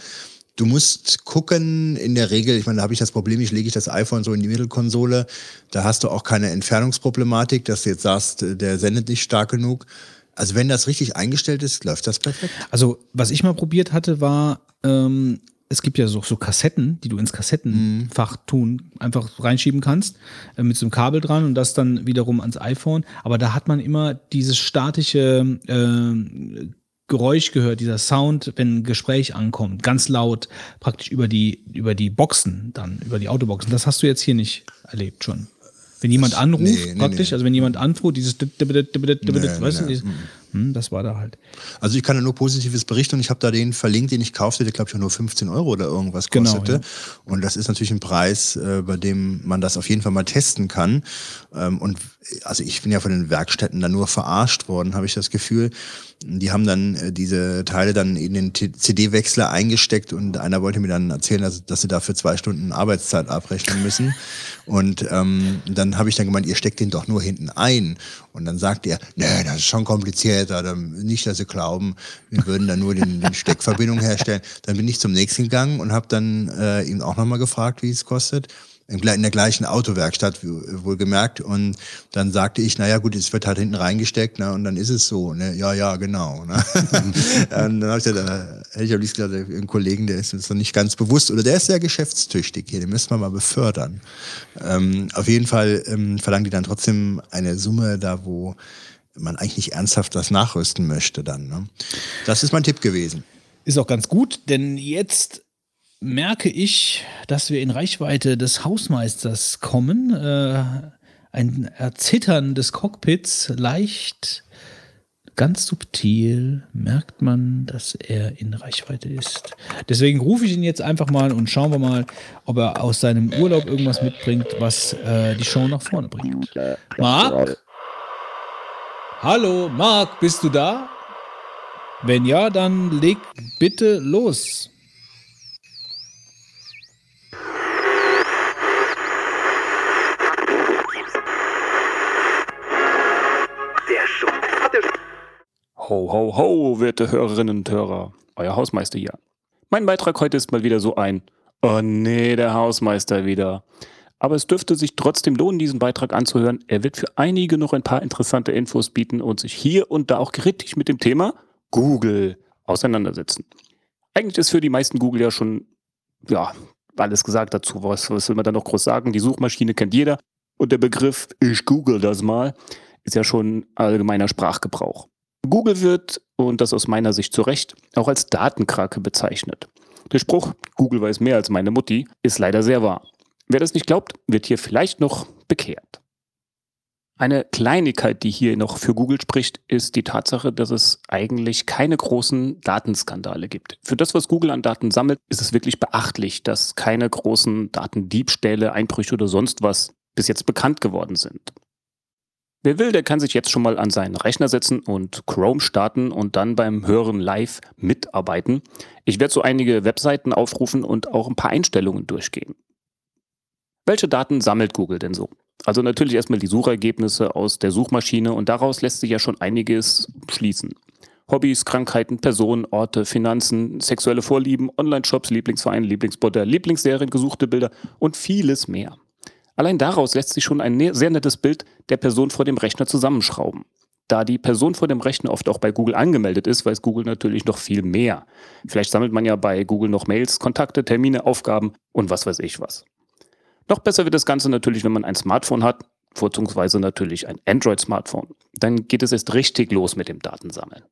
Du musst gucken, in der Regel, ich meine, da habe ich das Problem, ich lege ich das iPhone so in die Mittelkonsole, da hast du auch keine Entfernungsproblematik, dass du jetzt sagst, der sendet nicht stark genug. Also wenn das richtig eingestellt ist, läuft das perfekt. Also, was ich mal probiert hatte, war, ähm, es gibt ja so, so Kassetten, die du ins Kassettenfach tun, einfach reinschieben kannst, äh, mit so einem Kabel dran und das dann wiederum ans iPhone. Aber da hat man immer dieses statische äh, Geräusch gehört, dieser Sound, wenn ein Gespräch ankommt, ganz laut, praktisch über die, über die Boxen dann, über die Autoboxen. Das hast du jetzt hier nicht erlebt schon. Wenn jemand anruft, nee, nee, praktisch, nee. also wenn jemand anruft, dieses, weißt du, dieses, hm, das war da halt. Also ich kann da nur Positives berichten und ich habe da den verlinkt, den ich kaufte, der glaube ich auch nur 15 Euro oder irgendwas Genau, kostete. ja. Und das ist natürlich ein Preis, äh, bei dem man das auf jeden Fall mal testen kann. Ähm, und also ich bin ja von den Werkstätten da nur verarscht worden, habe ich das Gefühl. Die haben dann äh, diese Teile dann in den CD-Wechsler eingesteckt und einer wollte mir dann erzählen, dass, dass sie dafür zwei Stunden Arbeitszeit abrechnen müssen. Und ähm, dann habe ich dann gemeint, ihr steckt den doch nur hinten ein. Und dann sagt er, nee, das ist schon komplizierter. Dann, nicht, dass sie glauben, wir würden da nur den, den Steckverbindung herstellen. Dann bin ich zum nächsten gegangen und habe dann äh, ihn auch nochmal gefragt, wie es kostet. In der gleichen Autowerkstatt, wohlgemerkt. Und dann sagte ich, naja gut, es wird halt hinten reingesteckt, ne, und dann ist es so. Ne? Ja, ja, genau. Ne? und dann habe ich gesagt, da hätte ich am liebsten gesagt, einen Kollegen, der ist uns noch nicht ganz bewusst, oder der ist sehr geschäftstüchtig hier, den müssen wir mal befördern. Ähm, auf jeden Fall ähm, verlangen die dann trotzdem eine Summe da, wo man eigentlich nicht ernsthaft das nachrüsten möchte dann. Ne? Das ist mein Tipp gewesen. Ist auch ganz gut, denn jetzt merke ich, dass wir in Reichweite des Hausmeisters kommen. Äh, ein Erzittern des Cockpits, leicht, ganz subtil merkt man, dass er in Reichweite ist. Deswegen rufe ich ihn jetzt einfach mal und schauen wir mal, ob er aus seinem Urlaub irgendwas mitbringt, was äh, die Show nach vorne bringt. Marc? Hallo, Marc, bist du da? Wenn ja, dann leg bitte los. Ho, ho, ho, werte Hörerinnen und Hörer. Euer Hausmeister hier. Mein Beitrag heute ist mal wieder so ein Oh nee, der Hausmeister wieder. Aber es dürfte sich trotzdem lohnen, diesen Beitrag anzuhören. Er wird für einige noch ein paar interessante Infos bieten und sich hier und da auch kritisch mit dem Thema Google auseinandersetzen. Eigentlich ist für die meisten Google ja schon, ja, alles gesagt dazu. Was, was will man da noch groß sagen? Die Suchmaschine kennt jeder. Und der Begriff, ich google das mal, ist ja schon allgemeiner Sprachgebrauch. Google wird, und das aus meiner Sicht zu Recht, auch als Datenkrake bezeichnet. Der Spruch, Google weiß mehr als meine Mutti, ist leider sehr wahr. Wer das nicht glaubt, wird hier vielleicht noch bekehrt. Eine Kleinigkeit, die hier noch für Google spricht, ist die Tatsache, dass es eigentlich keine großen Datenskandale gibt. Für das, was Google an Daten sammelt, ist es wirklich beachtlich, dass keine großen Datendiebstähle, Einbrüche oder sonst was bis jetzt bekannt geworden sind. Wer will, der kann sich jetzt schon mal an seinen Rechner setzen und Chrome starten und dann beim Hören live mitarbeiten. Ich werde so einige Webseiten aufrufen und auch ein paar Einstellungen durchgehen. Welche Daten sammelt Google denn so? Also natürlich erstmal die Suchergebnisse aus der Suchmaschine und daraus lässt sich ja schon einiges schließen. Hobbys, Krankheiten, Personen, Orte, Finanzen, sexuelle Vorlieben, Online-Shops, Lieblingsverein, Lieblingsbutter, Lieblingsserien, gesuchte Bilder und vieles mehr. Allein daraus lässt sich schon ein ne- sehr nettes Bild der Person vor dem Rechner zusammenschrauben. Da die Person vor dem Rechner oft auch bei Google angemeldet ist, weiß Google natürlich noch viel mehr. Vielleicht sammelt man ja bei Google noch Mails, Kontakte, Termine, Aufgaben und was weiß ich was. Noch besser wird das Ganze natürlich, wenn man ein Smartphone hat, vorzugsweise natürlich ein Android-Smartphone. Dann geht es erst richtig los mit dem Datensammeln.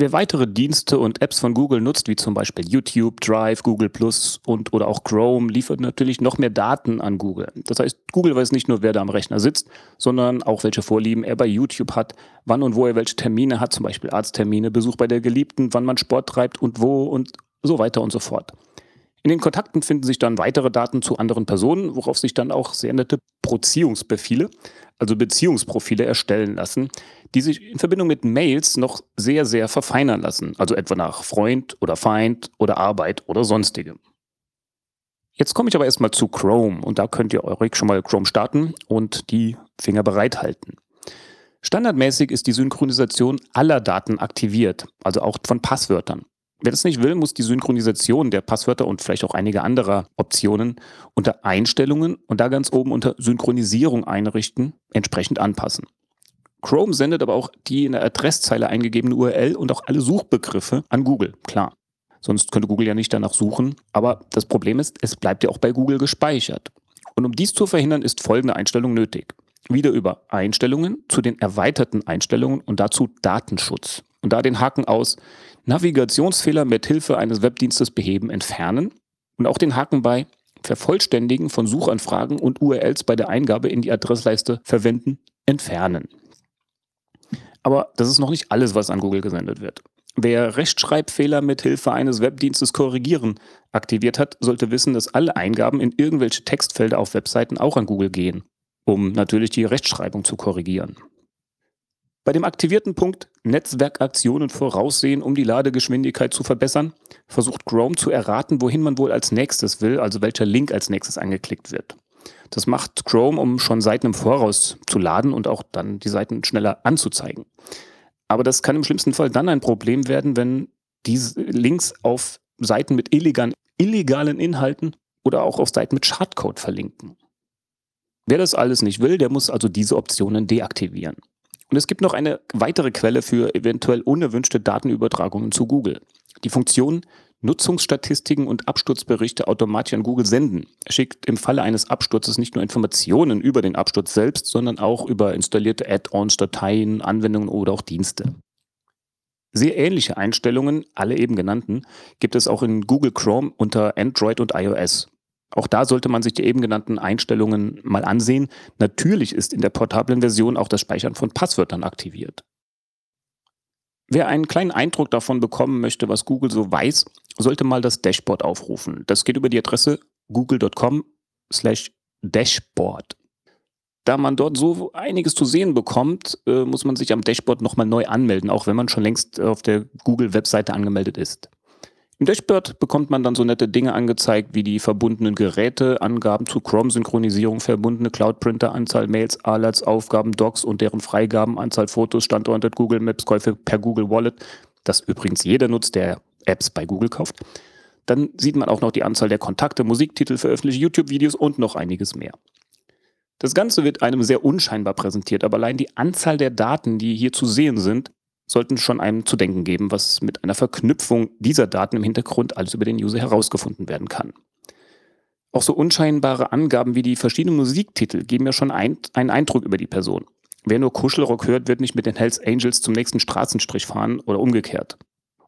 Wer weitere Dienste und Apps von Google nutzt, wie zum Beispiel YouTube, Drive, Google Plus und oder auch Chrome, liefert natürlich noch mehr Daten an Google. Das heißt, Google weiß nicht nur, wer da am Rechner sitzt, sondern auch welche Vorlieben er bei YouTube hat, wann und wo er welche Termine hat, zum Beispiel Arzttermine, Besuch bei der Geliebten, wann man Sport treibt und wo und so weiter und so fort. In den Kontakten finden sich dann weitere Daten zu anderen Personen, worauf sich dann auch sehr nette Proziehungsbefehle, also Beziehungsprofile erstellen lassen, die sich in Verbindung mit Mails noch sehr, sehr verfeinern lassen, also etwa nach Freund oder Feind oder Arbeit oder sonstigem. Jetzt komme ich aber erstmal zu Chrome und da könnt ihr euch schon mal Chrome starten und die Finger bereithalten. Standardmäßig ist die Synchronisation aller Daten aktiviert, also auch von Passwörtern. Wer das nicht will, muss die Synchronisation der Passwörter und vielleicht auch einige anderer Optionen unter Einstellungen und da ganz oben unter Synchronisierung einrichten, entsprechend anpassen. Chrome sendet aber auch die in der Adresszeile eingegebene URL und auch alle Suchbegriffe an Google, klar. Sonst könnte Google ja nicht danach suchen. Aber das Problem ist, es bleibt ja auch bei Google gespeichert. Und um dies zu verhindern, ist folgende Einstellung nötig. Wieder über Einstellungen zu den erweiterten Einstellungen und dazu Datenschutz. Und da den Haken aus Navigationsfehler mit Hilfe eines Webdienstes beheben entfernen und auch den Haken bei Vervollständigen von Suchanfragen und URLs bei der Eingabe in die Adressleiste verwenden entfernen. Aber das ist noch nicht alles, was an Google gesendet wird. Wer Rechtschreibfehler mit Hilfe eines Webdienstes korrigieren aktiviert hat, sollte wissen, dass alle Eingaben in irgendwelche Textfelder auf Webseiten auch an Google gehen, um natürlich die Rechtschreibung zu korrigieren. Bei dem aktivierten Punkt Netzwerkaktionen voraussehen, um die Ladegeschwindigkeit zu verbessern, versucht Chrome zu erraten, wohin man wohl als nächstes will, also welcher Link als nächstes angeklickt wird. Das macht Chrome, um schon Seiten im Voraus zu laden und auch dann die Seiten schneller anzuzeigen. Aber das kann im schlimmsten Fall dann ein Problem werden, wenn diese Links auf Seiten mit illegalen, illegalen Inhalten oder auch auf Seiten mit Schadcode verlinken. Wer das alles nicht will, der muss also diese Optionen deaktivieren. Und es gibt noch eine weitere Quelle für eventuell unerwünschte Datenübertragungen zu Google. Die Funktion Nutzungsstatistiken und Absturzberichte automatisch an Google senden. Schickt im Falle eines Absturzes nicht nur Informationen über den Absturz selbst, sondern auch über installierte Add-ons, Dateien, Anwendungen oder auch Dienste. Sehr ähnliche Einstellungen, alle eben genannten, gibt es auch in Google Chrome unter Android und iOS. Auch da sollte man sich die eben genannten Einstellungen mal ansehen. Natürlich ist in der portablen Version auch das Speichern von Passwörtern aktiviert. Wer einen kleinen Eindruck davon bekommen möchte, was Google so weiß, sollte mal das Dashboard aufrufen. Das geht über die Adresse google.com slash dashboard. Da man dort so einiges zu sehen bekommt, äh, muss man sich am Dashboard nochmal neu anmelden, auch wenn man schon längst auf der Google-Webseite angemeldet ist. Im Dashboard bekommt man dann so nette Dinge angezeigt wie die verbundenen Geräte, Angaben zu Chrome-Synchronisierung, verbundene Cloud-Printer, Anzahl Mails, Alerts, Aufgaben, Docs und deren Freigaben, Anzahl Fotos, Standorte, Google Maps, Käufe per Google Wallet, das übrigens jeder nutzt, der Apps bei Google kauft. Dann sieht man auch noch die Anzahl der Kontakte, Musiktitel, veröffentlichte YouTube-Videos und noch einiges mehr. Das Ganze wird einem sehr unscheinbar präsentiert, aber allein die Anzahl der Daten, die hier zu sehen sind, sollten schon einem zu denken geben, was mit einer Verknüpfung dieser Daten im Hintergrund alles über den User herausgefunden werden kann. Auch so unscheinbare Angaben wie die verschiedenen Musiktitel geben ja schon ein, einen Eindruck über die Person. Wer nur Kuschelrock hört, wird nicht mit den Hells Angels zum nächsten Straßenstrich fahren oder umgekehrt.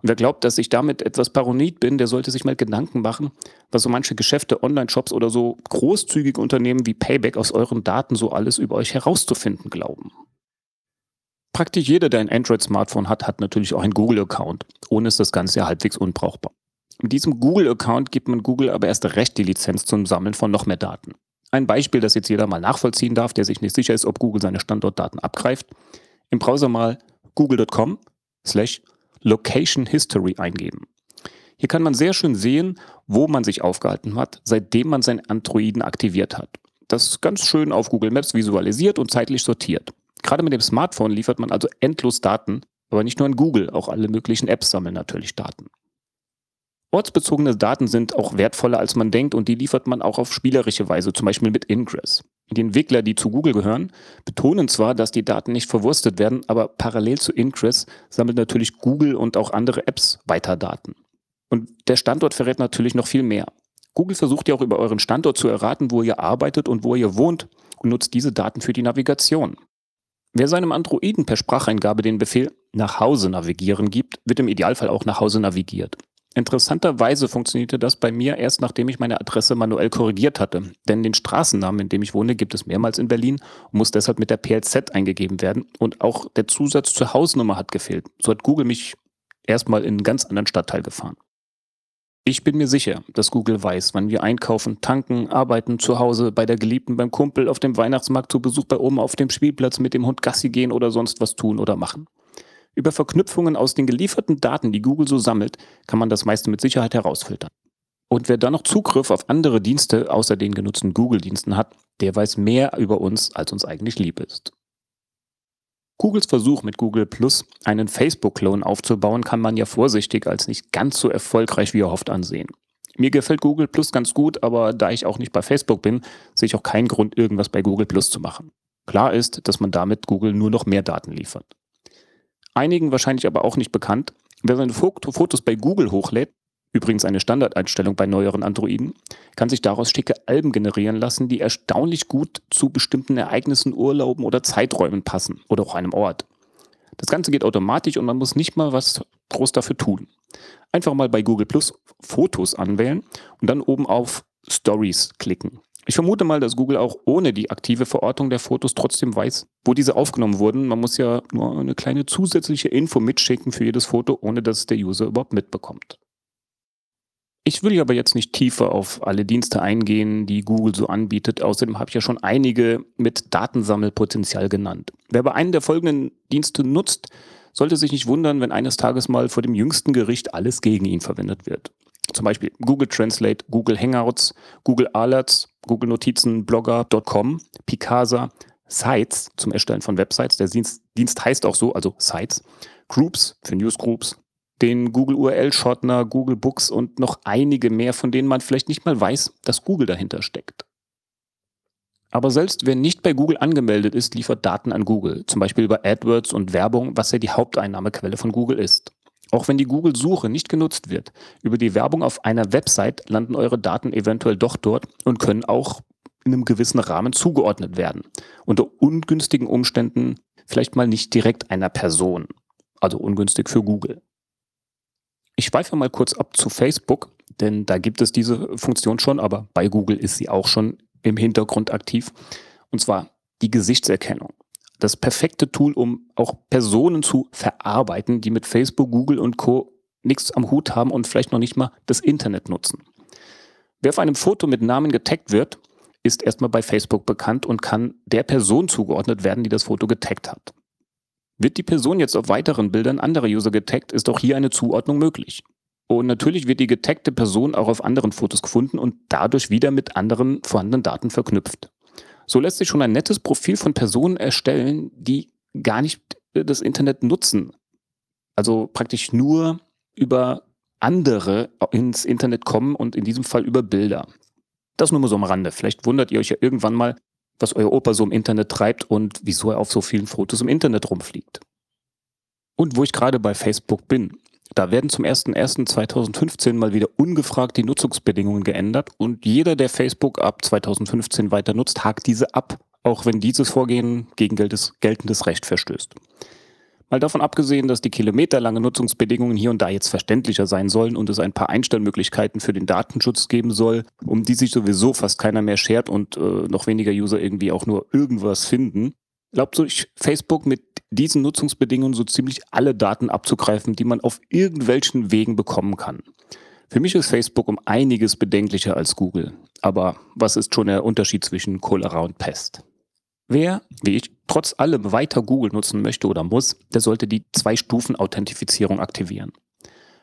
Und wer glaubt, dass ich damit etwas paranoid bin, der sollte sich mal Gedanken machen, was so manche Geschäfte, Online-Shops oder so großzügige Unternehmen wie Payback aus euren Daten so alles über euch herauszufinden glauben. Praktisch jeder, der ein Android-Smartphone hat, hat natürlich auch einen Google-Account. Ohne ist das Ganze ja halbwegs unbrauchbar. Mit diesem Google-Account gibt man Google aber erst recht die Lizenz zum Sammeln von noch mehr Daten. Ein Beispiel, das jetzt jeder mal nachvollziehen darf, der sich nicht sicher ist, ob Google seine Standortdaten abgreift. Im Browser mal google.com slash location history eingeben. Hier kann man sehr schön sehen, wo man sich aufgehalten hat, seitdem man seinen Androiden aktiviert hat. Das ist ganz schön auf Google Maps visualisiert und zeitlich sortiert. Gerade mit dem Smartphone liefert man also endlos Daten, aber nicht nur in Google, auch alle möglichen Apps sammeln natürlich Daten. Ortsbezogene Daten sind auch wertvoller, als man denkt und die liefert man auch auf spielerische Weise, zum Beispiel mit Ingress. Die Entwickler, die zu Google gehören, betonen zwar, dass die Daten nicht verwurstet werden, aber parallel zu Ingress sammelt natürlich Google und auch andere Apps weiter Daten. Und der Standort verrät natürlich noch viel mehr. Google versucht ja auch über euren Standort zu erraten, wo ihr arbeitet und wo ihr wohnt und nutzt diese Daten für die Navigation. Wer seinem Androiden per Spracheingabe den Befehl nach Hause navigieren gibt, wird im Idealfall auch nach Hause navigiert. Interessanterweise funktionierte das bei mir erst nachdem ich meine Adresse manuell korrigiert hatte. Denn den Straßennamen, in dem ich wohne, gibt es mehrmals in Berlin und muss deshalb mit der PLZ eingegeben werden. Und auch der Zusatz zur Hausnummer hat gefehlt. So hat Google mich erstmal in einen ganz anderen Stadtteil gefahren. Ich bin mir sicher, dass Google weiß, wann wir einkaufen, tanken, arbeiten, zu Hause, bei der Geliebten, beim Kumpel, auf dem Weihnachtsmarkt, zu Besuch bei Oma auf dem Spielplatz, mit dem Hund Gassi gehen oder sonst was tun oder machen. Über Verknüpfungen aus den gelieferten Daten, die Google so sammelt, kann man das meiste mit Sicherheit herausfiltern. Und wer dann noch Zugriff auf andere Dienste außer den genutzten Google-Diensten hat, der weiß mehr über uns, als uns eigentlich lieb ist. Googles Versuch mit Google Plus einen Facebook-Clone aufzubauen, kann man ja vorsichtig als nicht ganz so erfolgreich wie erhofft ansehen. Mir gefällt Google Plus ganz gut, aber da ich auch nicht bei Facebook bin, sehe ich auch keinen Grund, irgendwas bei Google Plus zu machen. Klar ist, dass man damit Google nur noch mehr Daten liefert. Einigen wahrscheinlich aber auch nicht bekannt, wer seine Fotos bei Google hochlädt, übrigens eine Standardeinstellung bei neueren Androiden, kann sich daraus schicke Alben generieren lassen, die erstaunlich gut zu bestimmten Ereignissen, Urlauben oder Zeiträumen passen oder auch einem Ort. Das Ganze geht automatisch und man muss nicht mal was groß dafür tun. Einfach mal bei Google Plus Fotos anwählen und dann oben auf Stories klicken. Ich vermute mal, dass Google auch ohne die aktive Verortung der Fotos trotzdem weiß, wo diese aufgenommen wurden. Man muss ja nur eine kleine zusätzliche Info mitschicken für jedes Foto, ohne dass es der User überhaupt mitbekommt. Ich will aber jetzt nicht tiefer auf alle Dienste eingehen, die Google so anbietet. Außerdem habe ich ja schon einige mit Datensammelpotenzial genannt. Wer bei einem der folgenden Dienste nutzt, sollte sich nicht wundern, wenn eines Tages mal vor dem jüngsten Gericht alles gegen ihn verwendet wird. Zum Beispiel Google Translate, Google Hangouts, Google Alerts, Google Notizen, Blogger.com, Picasa, Sites zum Erstellen von Websites. Der Dienst, Dienst heißt auch so, also Sites. Groups für Newsgroups, den Google URL-Shortener, Google Books und noch einige mehr, von denen man vielleicht nicht mal weiß, dass Google dahinter steckt. Aber selbst wer nicht bei Google angemeldet ist, liefert Daten an Google, zum Beispiel über AdWords und Werbung, was ja die Haupteinnahmequelle von Google ist. Auch wenn die Google-Suche nicht genutzt wird, über die Werbung auf einer Website landen eure Daten eventuell doch dort und können auch in einem gewissen Rahmen zugeordnet werden. Unter ungünstigen Umständen vielleicht mal nicht direkt einer Person. Also ungünstig für Google. Ich schweife mal kurz ab zu Facebook, denn da gibt es diese Funktion schon, aber bei Google ist sie auch schon im Hintergrund aktiv. Und zwar die Gesichtserkennung. Das perfekte Tool, um auch Personen zu verarbeiten, die mit Facebook, Google und Co. nichts am Hut haben und vielleicht noch nicht mal das Internet nutzen. Wer auf einem Foto mit Namen getaggt wird, ist erstmal bei Facebook bekannt und kann der Person zugeordnet werden, die das Foto getaggt hat. Wird die Person jetzt auf weiteren Bildern anderer User getaggt, ist auch hier eine Zuordnung möglich. Und natürlich wird die getaggte Person auch auf anderen Fotos gefunden und dadurch wieder mit anderen vorhandenen Daten verknüpft. So lässt sich schon ein nettes Profil von Personen erstellen, die gar nicht äh, das Internet nutzen. Also praktisch nur über andere ins Internet kommen und in diesem Fall über Bilder. Das nur mal so am Rande. Vielleicht wundert ihr euch ja irgendwann mal, was euer Opa so im Internet treibt und wieso er auf so vielen Fotos im Internet rumfliegt. Und wo ich gerade bei Facebook bin. Da werden zum 01.01.2015 mal wieder ungefragt die Nutzungsbedingungen geändert und jeder, der Facebook ab 2015 weiter nutzt, hakt diese ab, auch wenn dieses Vorgehen gegen geltendes Recht verstößt. Mal davon abgesehen, dass die kilometerlange Nutzungsbedingungen hier und da jetzt verständlicher sein sollen und es ein paar Einstellmöglichkeiten für den Datenschutz geben soll, um die sich sowieso fast keiner mehr schert und äh, noch weniger User irgendwie auch nur irgendwas finden, glaubt sich Facebook mit diesen Nutzungsbedingungen so ziemlich alle Daten abzugreifen, die man auf irgendwelchen Wegen bekommen kann. Für mich ist Facebook um einiges bedenklicher als Google. Aber was ist schon der Unterschied zwischen Cholera und Pest? Wer, wie ich, trotz allem weiter Google nutzen möchte oder muss, der sollte die Zwei-Stufen-Authentifizierung aktivieren.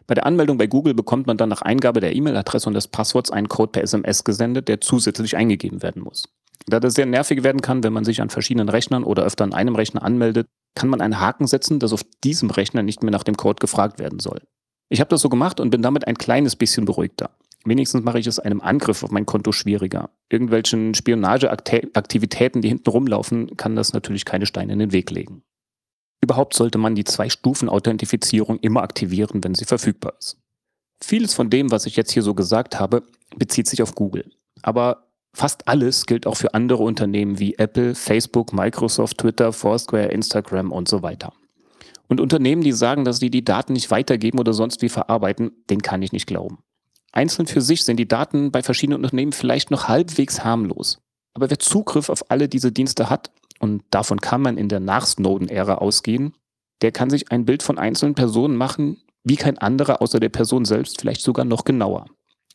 Bei der Anmeldung bei Google bekommt man dann nach Eingabe der E-Mail-Adresse und des Passworts einen Code per SMS gesendet, der zusätzlich eingegeben werden muss. Da das sehr nervig werden kann, wenn man sich an verschiedenen Rechnern oder öfter an einem Rechner anmeldet, kann man einen Haken setzen, dass auf diesem Rechner nicht mehr nach dem Code gefragt werden soll. Ich habe das so gemacht und bin damit ein kleines bisschen beruhigter. Wenigstens mache ich es einem Angriff auf mein Konto schwieriger. Irgendwelchen Spionageaktivitäten, die hinten rumlaufen, kann das natürlich keine Steine in den Weg legen. Überhaupt sollte man die Zwei-Stufen-Authentifizierung immer aktivieren, wenn sie verfügbar ist. Vieles von dem, was ich jetzt hier so gesagt habe, bezieht sich auf Google. Aber fast alles gilt auch für andere Unternehmen wie Apple, Facebook, Microsoft, Twitter, Foursquare, Instagram und so weiter. Und Unternehmen, die sagen, dass sie die Daten nicht weitergeben oder sonst wie verarbeiten, den kann ich nicht glauben. Einzeln für sich sind die Daten bei verschiedenen Unternehmen vielleicht noch halbwegs harmlos. Aber wer Zugriff auf alle diese Dienste hat, und davon kann man in der Nach-Snowden-Ära ausgehen, der kann sich ein Bild von einzelnen Personen machen, wie kein anderer außer der Person selbst, vielleicht sogar noch genauer.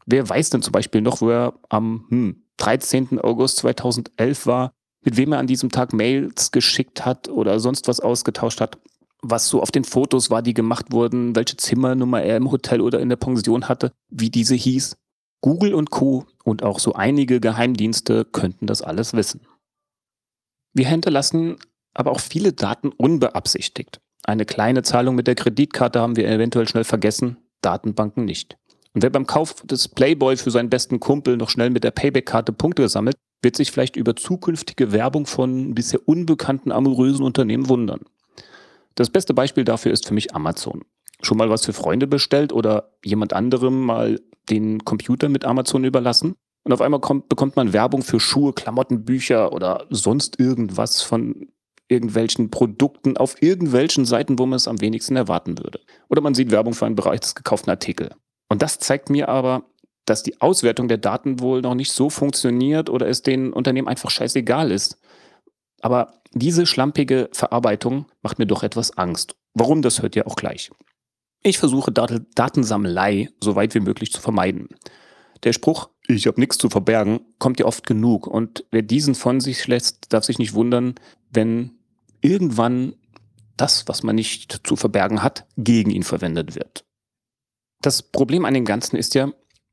Wer weiß denn zum Beispiel noch, wo er am hm, 13. August 2011 war, mit wem er an diesem Tag Mails geschickt hat oder sonst was ausgetauscht hat, was so auf den Fotos war, die gemacht wurden, welche Zimmernummer er im Hotel oder in der Pension hatte, wie diese hieß. Google und Co. und auch so einige Geheimdienste könnten das alles wissen. Wir hinterlassen aber auch viele Daten unbeabsichtigt. Eine kleine Zahlung mit der Kreditkarte haben wir eventuell schnell vergessen, Datenbanken nicht. Und wer beim Kauf des Playboy für seinen besten Kumpel noch schnell mit der Payback-Karte Punkte sammelt, wird sich vielleicht über zukünftige Werbung von bisher unbekannten amorösen Unternehmen wundern. Das beste Beispiel dafür ist für mich Amazon. Schon mal was für Freunde bestellt oder jemand anderem mal den Computer mit Amazon überlassen? Und auf einmal kommt, bekommt man Werbung für Schuhe, Klamotten, Bücher oder sonst irgendwas von irgendwelchen Produkten auf irgendwelchen Seiten, wo man es am wenigsten erwarten würde. Oder man sieht Werbung für einen bereits gekauften Artikel. Und das zeigt mir aber, dass die Auswertung der Daten wohl noch nicht so funktioniert oder es den Unternehmen einfach scheißegal ist. Aber diese schlampige Verarbeitung macht mir doch etwas Angst. Warum, das hört ihr auch gleich. Ich versuche Dat Datensammelei so weit wie möglich zu vermeiden. Der Spruch, ich habe nichts zu verbergen, kommt ja oft genug. Und wer diesen von sich lässt, darf sich nicht wundern, wenn irgendwann das, was man nicht zu verbergen hat, gegen ihn verwendet wird. Das Problem an dem Ganzen ist ja,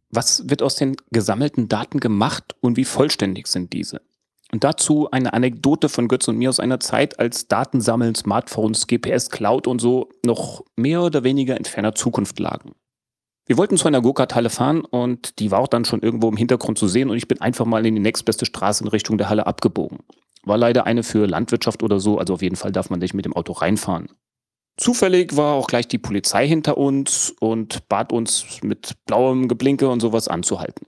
was wird aus den gesammelten Daten gemacht und wie vollständig sind diese? Und dazu eine Anekdote von Götz und mir aus einer Zeit, als Datensammeln, Smartphones, GPS, Cloud und so noch mehr oder weniger in ferner Zukunft lagen. Wir wollten zu einer Go-Kart-Halle fahren und die war auch dann schon irgendwo im Hintergrund zu sehen und ich bin einfach mal in die nächstbeste Straße in Richtung der Halle abgebogen. War leider eine für Landwirtschaft oder so, also auf jeden Fall darf man nicht mit dem Auto reinfahren. Zufällig war auch gleich die Polizei hinter uns und bat uns mit blauem Geblinke und sowas anzuhalten.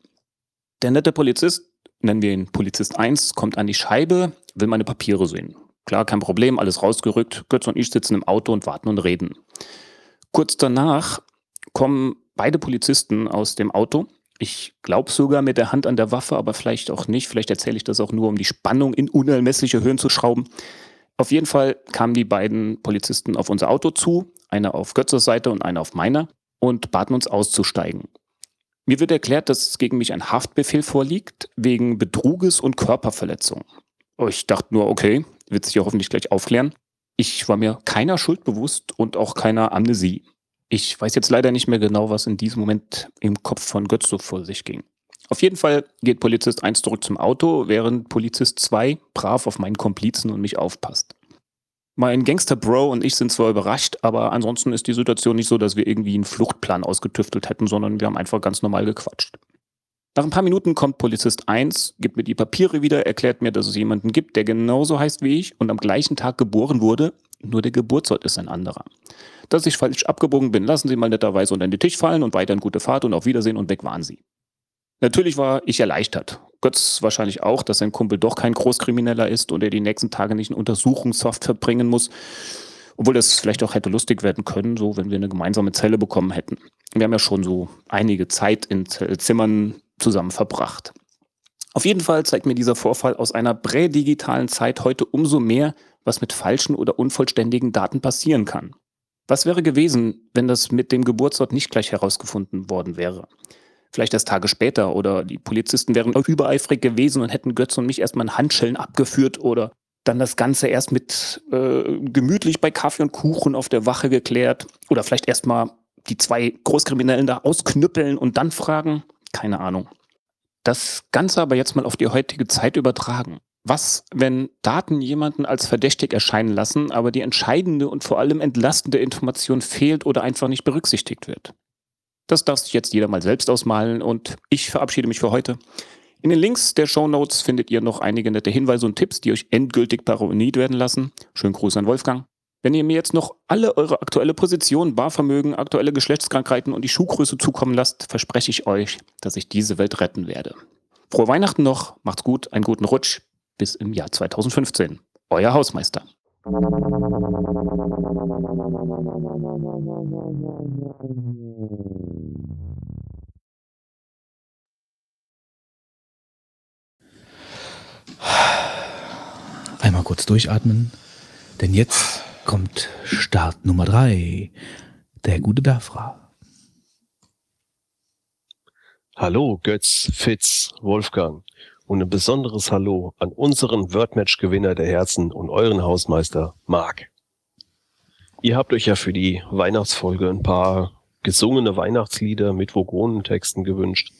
Der nette Polizist, nennen wir ihn Polizist 1, kommt an die Scheibe, will meine Papiere sehen. Klar, kein Problem, alles rausgerückt. Götz und ich sitzen im Auto und warten und reden. Kurz danach kommen beide Polizisten aus dem Auto. Ich glaube sogar mit der Hand an der Waffe, aber vielleicht auch nicht. Vielleicht erzähle ich das auch nur, um die Spannung in unermessliche Höhen zu schrauben. Auf jeden Fall kamen die beiden Polizisten auf unser Auto zu, einer auf Götzes Seite und einer auf meiner, und baten uns auszusteigen. Mir wird erklärt, dass gegen mich ein Haftbefehl vorliegt, wegen Betruges und Körperverletzung. Oh, ich dachte nur, okay, wird sich ja hoffentlich gleich aufklären. Ich war mir keiner Schuld bewusst und auch keiner Amnesie. Ich weiß jetzt leider nicht mehr genau, was in diesem Moment im Kopf von Götz so vor sich ging. Auf jeden Fall geht Polizist 1 zurück zum Auto, während Polizist 2 brav auf meinen Komplizen und mich aufpasst. Mein Gangster-Bro und ich sind zwar überrascht, aber ansonsten ist die Situation nicht so, dass wir irgendwie einen Fluchtplan ausgetüftelt hätten, sondern wir haben einfach ganz normal gequatscht. Nach ein paar Minuten kommt Polizist 1, gibt mir die Papiere wieder, erklärt mir, dass es jemanden gibt, der genauso heißt wie ich und am gleichen Tag geboren wurde, nur der Geburtsort ist ein anderer. Dass ich falsch abgebogen bin, lassen Sie mal netterweise unter den Tisch fallen und weiterhin gute Fahrt und auf Wiedersehen und weg waren Sie. Natürlich war ich erleichtert. Götz wahrscheinlich auch, dass sein Kumpel doch kein Großkrimineller ist und er die nächsten Tage nicht in Untersuchungshaft verbringen muss. Obwohl das vielleicht auch hätte lustig werden können, so wenn wir eine gemeinsame Zelle bekommen hätten. Wir haben ja schon so einige Zeit in Zimmern zusammen verbracht. Auf jeden Fall zeigt mir dieser Vorfall aus einer prädigitalen Zeit heute umso mehr, was mit falschen oder unvollständigen Daten passieren kann. Was wäre gewesen, wenn das mit dem Geburtsort nicht gleich herausgefunden worden wäre? Vielleicht erst Tage später oder die Polizisten wären übereifrig gewesen und hätten Götz und mich erstmal in Handschellen abgeführt oder dann das Ganze erst mit äh, gemütlich bei Kaffee und Kuchen auf der Wache geklärt oder vielleicht erstmal die zwei Großkriminellen da ausknüppeln und dann fragen. Keine Ahnung. Das Ganze aber jetzt mal auf die heutige Zeit übertragen. Was, wenn Daten jemanden als verdächtig erscheinen lassen, aber die entscheidende und vor allem entlastende Information fehlt oder einfach nicht berücksichtigt wird? Das darf sich jetzt jeder mal selbst ausmalen und ich verabschiede mich für heute. In den Links der Show Notes findet ihr noch einige nette Hinweise und Tipps, die euch endgültig paranoid werden lassen. Schönen Gruß an Wolfgang. Wenn ihr mir jetzt noch alle eure aktuelle Position, Barvermögen, aktuelle Geschlechtskrankheiten und die Schuhgröße zukommen lasst, verspreche ich euch, dass ich diese Welt retten werde. Frohe Weihnachten noch, macht's gut, einen guten Rutsch. Bis im Jahr 2015. Euer Hausmeister. Einmal kurz durchatmen, denn jetzt kommt Start Nummer 3, der gute Dafra. Hallo Götz, Fitz, Wolfgang und ein besonderes Hallo an unseren Wordmatch-Gewinner der Herzen und euren Hausmeister Marc. Ihr habt euch ja für die Weihnachtsfolge ein paar gesungene Weihnachtslieder mit Vogonentexten gewünscht.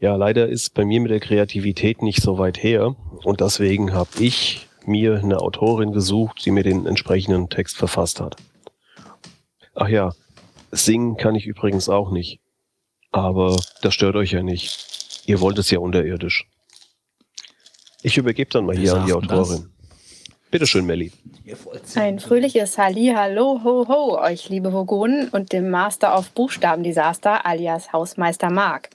Ja, leider ist bei mir mit der Kreativität nicht so weit her und deswegen habe ich mir eine Autorin gesucht, die mir den entsprechenden Text verfasst hat. Ach ja, singen kann ich übrigens auch nicht. Aber das stört euch ja nicht. Ihr wollt es ja unterirdisch. Ich übergebe dann mal Wer hier an die das? Autorin. Bitte schön, Melli. Ein fröhliches Halli, Hallo, Ho, Ho, euch liebe Vogonen und dem Master of Buchstabendesaster alias Hausmeister Mark.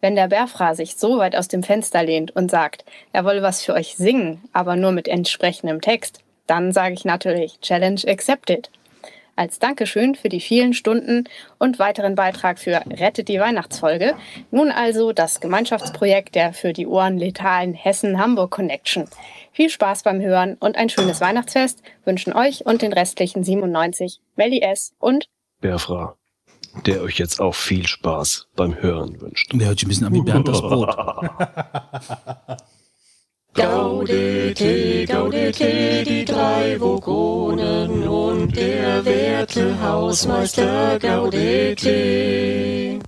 Wenn der Bärfra sich so weit aus dem Fenster lehnt und sagt, er wolle was für euch singen, aber nur mit entsprechendem Text, dann sage ich natürlich Challenge accepted. Als Dankeschön für die vielen Stunden und weiteren Beitrag für Rettet die Weihnachtsfolge. Nun also das Gemeinschaftsprojekt der für die Ohren letalen Hessen-Hamburg Connection. Viel Spaß beim Hören und ein schönes Weihnachtsfest wünschen euch und den restlichen 97 Melli S. und Bärfra, der euch jetzt auch viel Spaß beim Hören wünscht. Der hört sich ein bisschen an wie Bernd das Brot. Gaudete, gaudete, die drei Vogonen und der werte Hausmeister Gaudete.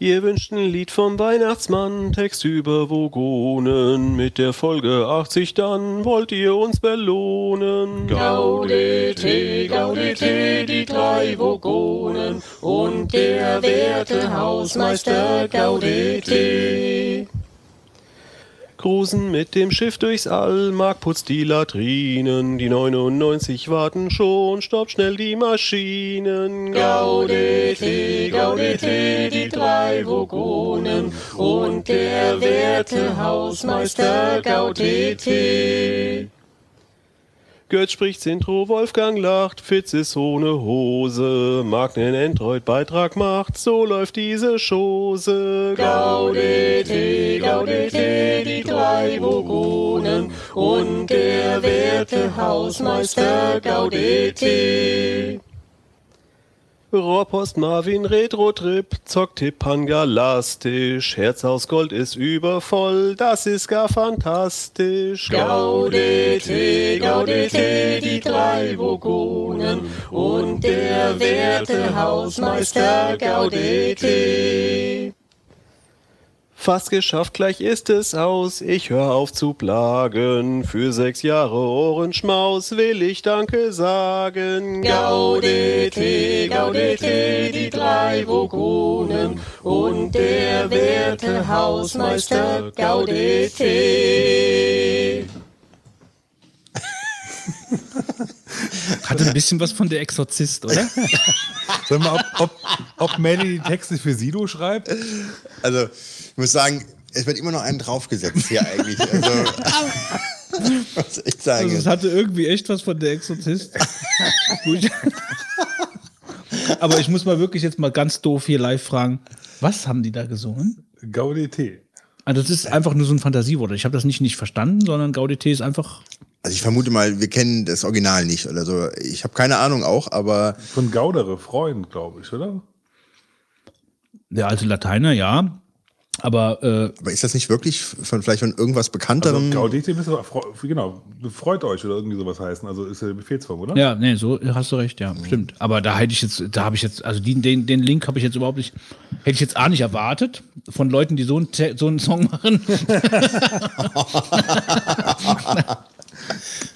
Ihr wünscht ein Lied vom Weihnachtsmann, Text über Vogonen. Mit der Folge 80 dann wollt ihr uns belohnen. Gaudete, gaudete, die drei Vogonen und der werte Hausmeister Gaudete. Cruisen mit dem Schiff durchs All, Mark putzt die Latrinen. Die 99 warten schon, stoppt schnell die Maschinen. Gaudete, gaudete, die drei Vogonen und der werte Hausmeister Gaudete. Götz spricht's Intro, Wolfgang lacht, Fitz ist ohne Hose, Mark nen Android-Beitrag macht, so läuft diese Chose. Gaudete, gaudete, die drei Vogonen und der werte Hausmeister Gaudete. Rohrpost Marvin Retro-Trip, Zocktipp Pangalastisch, Herz aus Gold ist übervoll, das ist gar fantastisch. Gaudete, gaudete, die drei Vogonen und der werte Hausmeister Gaudete. Fast geschafft, gleich ist es aus, ich hör auf zu plagen, für sechs Jahre Ohrenschmaus will ich Danke sagen. Gaudete, gaudete, die drei Vogonen und der werte Hausmeister Gaudete. Hatte ein bisschen was von der Exorzist, oder? Sag mal, ob, ob, ob Melly die Texte für Sido schreibt? Also, muss sagen, es wird immer noch einen draufgesetzt hier eigentlich. Also, muss ich sagen. Also es hatte irgendwie echt was von der Exorzist. Gut. Aber ich muss mal wirklich jetzt mal ganz doof hier live fragen, was haben die da gesungen? Gaudete. Also das ist einfach nur so ein Fantasiewort. Ich habe das nicht nicht verstanden, sondern Gaudete ist einfach Also ich vermute mal, wir kennen das Original nicht oder so. Ich habe keine Ahnung auch, aber. Von Gaudere, Freund, glaube ich, oder? der alte Lateiner, ja. Aber, äh, Aber ist das nicht wirklich von vielleicht von irgendwas Bekannterem? Also Gaudete müsste genau, freut euch oder irgendwie sowas heißen. Also ist ja die Befehlsform, oder? ja, nee, so hast du recht, ja, stimmt. Aber da hätte ich jetzt, da habe ich jetzt, also die, den, den Link habe ich jetzt überhaupt nicht, hätte ich jetzt A nicht erwartet von Leuten, die so einen, so einen Song machen.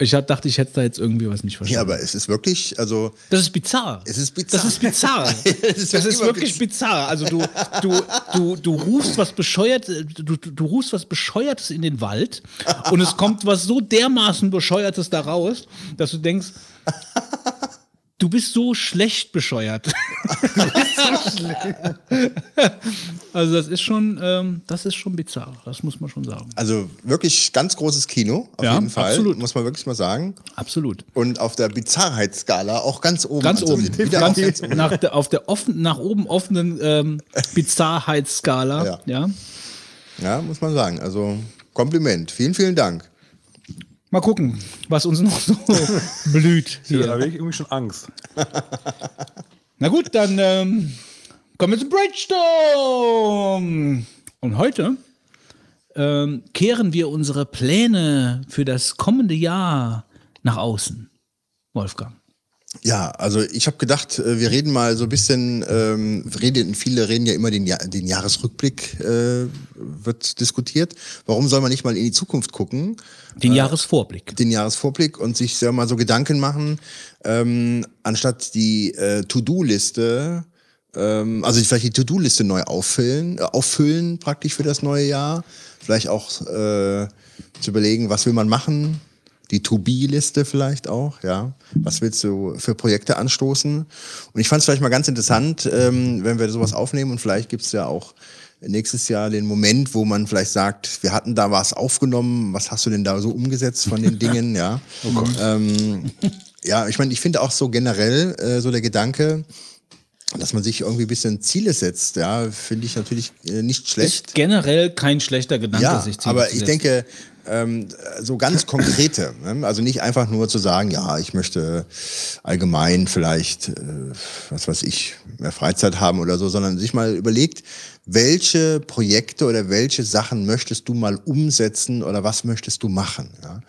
ich dachte, ich hätte da jetzt irgendwie was nicht verstanden. Ja, aber es ist wirklich, also. Das ist bizarr. Es ist bizarr. Das ist bizarr. Ist das ist wirklich bizarr. Also du, du, du, du rufst was bescheuert, du, du du rufst was Bescheuertes in den Wald und es kommt was so dermaßen Bescheuertes da raus, dass du denkst, du bist so schlecht bescheuert. So schlecht. also das ist schon, ähm, das ist schon bizarr. Das muss man schon sagen. Also wirklich ganz großes Kino, auf Ja, jeden Fall. absolut. Muss man wirklich mal sagen. Absolut. Und auf der Bizarrheitsskala auch ganz oben. Ganz oben. anzusiedeln. Wieder Ganz, ganz oben. nach der, auf der offen, nach oben offenen ähm, Bizarrheitsskala. Ja. ja. Ja, muss man sagen. Also Kompliment. Vielen, vielen Dank. Mal gucken, was uns noch so blüht Da hier. habe ich irgendwie schon Angst. Na gut, dann ähm, kommen wir zum Brainstorm. Und heute ähm, kehren wir unsere Pläne für das kommende Jahr nach außen. Wolfgang. Ja, also ich habe gedacht, äh, wir reden mal so ein bisschen, ähm, reden, viele reden ja immer den, ja den Jahresrückblick, äh, wird diskutiert. Warum soll man nicht mal in die Zukunft gucken? Den Äh, Jahresvorblick. Den Jahresvorblick und sich selber mal so Gedanken machen, ähm, anstatt die äh, To-Do-Liste, ähm, also vielleicht die To-Do-Liste neu auffüllen, äh, auffüllen praktisch für das neue Jahr. Vielleicht auch äh, zu überlegen, was will man machen, die To-Be-Liste vielleicht auch, ja. Was willst du für Projekte anstoßen? Und ich fand es vielleicht mal ganz interessant, ähm, wenn wir sowas aufnehmen und vielleicht gibt es ja auch nächstes Jahr den Moment, wo man vielleicht sagt, wir hatten da was aufgenommen, was hast du denn da so umgesetzt von den Dingen, ja. ähm, ja, ich meine, ich finde auch so generell äh, so der Gedanke, dass man sich irgendwie ein bisschen Ziele setzt, ja, finde ich natürlich äh, nicht schlecht. Ist generell kein schlechter Gedanke, Ja, sich Ziele aber zu ich setzen. denke, ähm, so ganz konkrete, ne? also nicht einfach nur zu sagen, ja, ich möchte allgemein vielleicht, äh, was weiß ich, mehr Freizeit haben oder so, sondern sich mal überlegt, welche Projekte oder welche Sachen möchtest du mal umsetzen oder was möchtest du machen? Ja?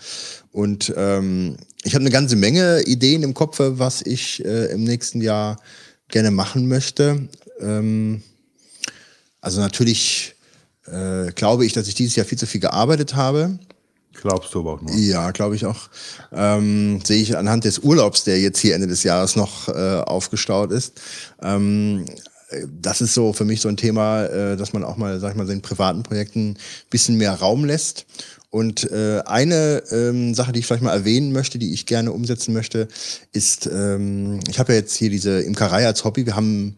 Und ähm, ich habe eine ganze Menge Ideen im Kopf, was ich äh, im nächsten Jahr gerne machen möchte. Ähm, also natürlich äh, glaube ich, dass ich dieses Jahr viel zu viel gearbeitet habe. Glaubst du aber auch nur. Ja, glaube ich auch. Ähm, sehe ich anhand des Urlaubs, der jetzt hier Ende des Jahres noch äh, aufgestaut ist. Ähm, das ist so für mich so ein Thema, äh, dass man auch mal, sag ich mal, den privaten Projekten ein bisschen mehr Raum lässt. Und äh, eine ähm, Sache, die ich vielleicht mal erwähnen möchte, die ich gerne umsetzen möchte, ist, ähm, ich habe ja jetzt hier diese Imkerei als Hobby. Wir haben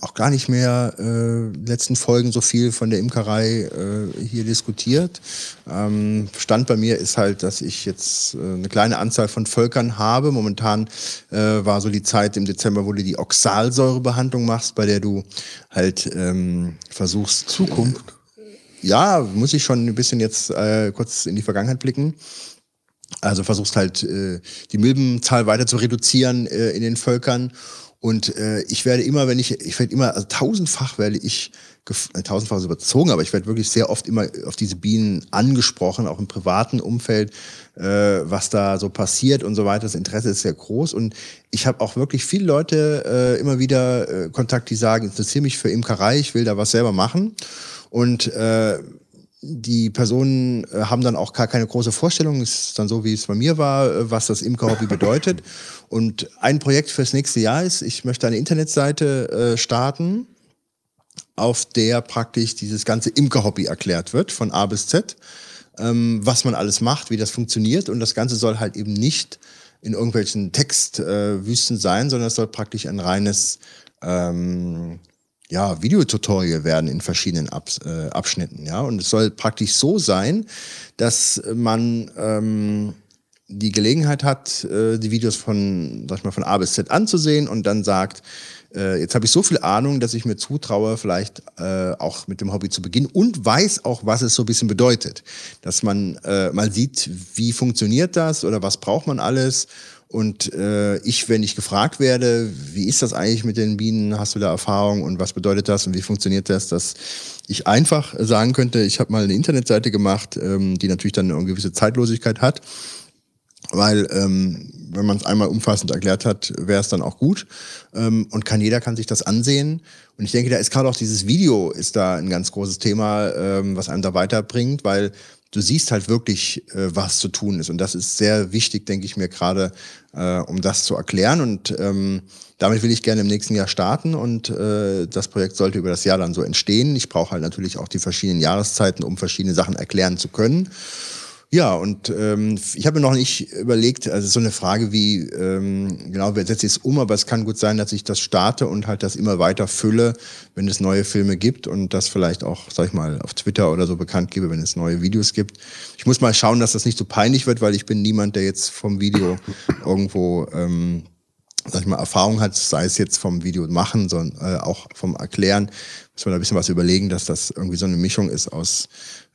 auch gar nicht mehr äh, letzten Folgen so viel von der Imkerei äh, hier diskutiert. Ähm, Stand bei mir ist halt, dass ich jetzt äh, eine kleine Anzahl von Völkern habe. Momentan äh, war so die Zeit im Dezember, wo du die Oxalsäurebehandlung machst, bei der du halt ähm, versuchst. Zukunft. ja, muss ich schon ein bisschen jetzt äh, kurz in die Vergangenheit blicken. Also versuchst halt äh, die Milbenzahl weiter zu reduzieren äh, in den Völkern. Und äh, ich werde immer, wenn ich, ich werde immer, also tausendfach werde ich, äh, tausendfach ist überzogen, aber ich werde wirklich sehr oft immer auf diese Bienen angesprochen, auch im privaten Umfeld, äh, was da so passiert und so weiter. Das Interesse ist sehr groß und ich habe auch wirklich viele Leute äh, immer wieder äh, Kontakt, die sagen, interessiere mich für Imkerei, ich will da was selber machen. Und äh, die Personen äh, haben dann auch gar keine große Vorstellung, ist dann so, wie es bei mir war, äh, was das Imkerhobby bedeutet. Und ein Projekt fürs nächste Jahr ist, ich möchte eine Internetseite äh, starten, auf der praktisch dieses ganze Imkerhobby erklärt wird, von A bis Z, ähm, was man alles macht, wie das funktioniert. Und das Ganze soll halt eben nicht in irgendwelchen Textwüsten äh, sein, sondern es soll praktisch ein reines ähm, ja, Videotutorial werden in verschiedenen Abs äh, Abschnitten. Ja? Und es soll praktisch so sein, dass man ähm, die Gelegenheit hat, äh, die Videos von, sag ich mal, von A bis Z anzusehen und dann sagt, äh, jetzt habe ich so viel Ahnung, dass ich mir zutraue, vielleicht äh, auch mit dem Hobby zu beginnen und weiß auch, was es so ein bisschen bedeutet. Dass man äh, mal sieht, wie funktioniert das oder was braucht man alles. Und äh, ich, wenn ich gefragt werde, wie ist das eigentlich mit den Bienen, hast du da Erfahrung? Und was bedeutet das? Und wie funktioniert das, dass ich einfach sagen könnte, ich habe mal eine Internetseite gemacht, ähm, die natürlich dann eine gewisse Zeitlosigkeit hat weil ähm, wenn man es einmal umfassend erklärt hat, wäre es dann auch gut. Ähm, und kann jeder kann sich das ansehen. Und ich denke, da ist gerade auch dieses Video ist da ein ganz großes Thema, ähm, was einem da weiterbringt, weil du siehst halt wirklich, äh, was zu tun ist. Und das ist sehr wichtig, denke ich mir gerade, äh, um das zu erklären. Und ähm, damit will ich gerne im nächsten Jahr starten. Und äh, das Projekt sollte über das Jahr dann so entstehen. Ich brauche halt natürlich auch die verschiedenen Jahreszeiten, um verschiedene Sachen erklären zu können. Ja, und ähm, ich habe mir noch nicht überlegt, also so eine Frage wie, ähm, genau, wer setzt es um, aber es kann gut sein, dass ich das starte und halt das immer weiter fülle, wenn es neue Filme gibt und das vielleicht auch, sag ich mal, auf Twitter oder so bekannt gebe, wenn es neue Videos gibt. Ich muss mal schauen, dass das nicht so peinlich wird, weil ich bin niemand, der jetzt vom Video irgendwo ähm, sag ich mal, Erfahrung hat, sei es jetzt vom Video machen, sondern äh, auch vom Erklären, muss man da ein bisschen was überlegen, dass das irgendwie so eine Mischung ist aus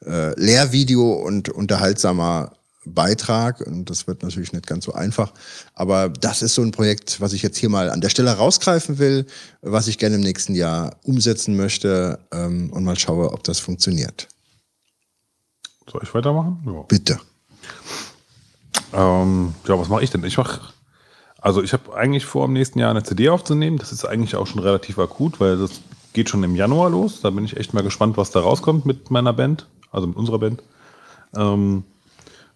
äh, Lehrvideo und unterhaltsamer Beitrag. Und das wird natürlich nicht ganz so einfach. Aber das ist so ein Projekt, was ich jetzt hier mal an der Stelle rausgreifen will, was ich gerne im nächsten Jahr umsetzen möchte ähm, und mal schaue, ob das funktioniert. Soll ich weitermachen? Ja. Bitte. Ähm, ja, was mache ich denn? Ich mache Also ich habe eigentlich vor, im nächsten Jahr eine CD aufzunehmen. Das ist eigentlich auch schon relativ akut, weil das geht schon im Januar los. Da bin ich echt mal gespannt, was da rauskommt mit meiner Band, also mit unserer Band. Ähm,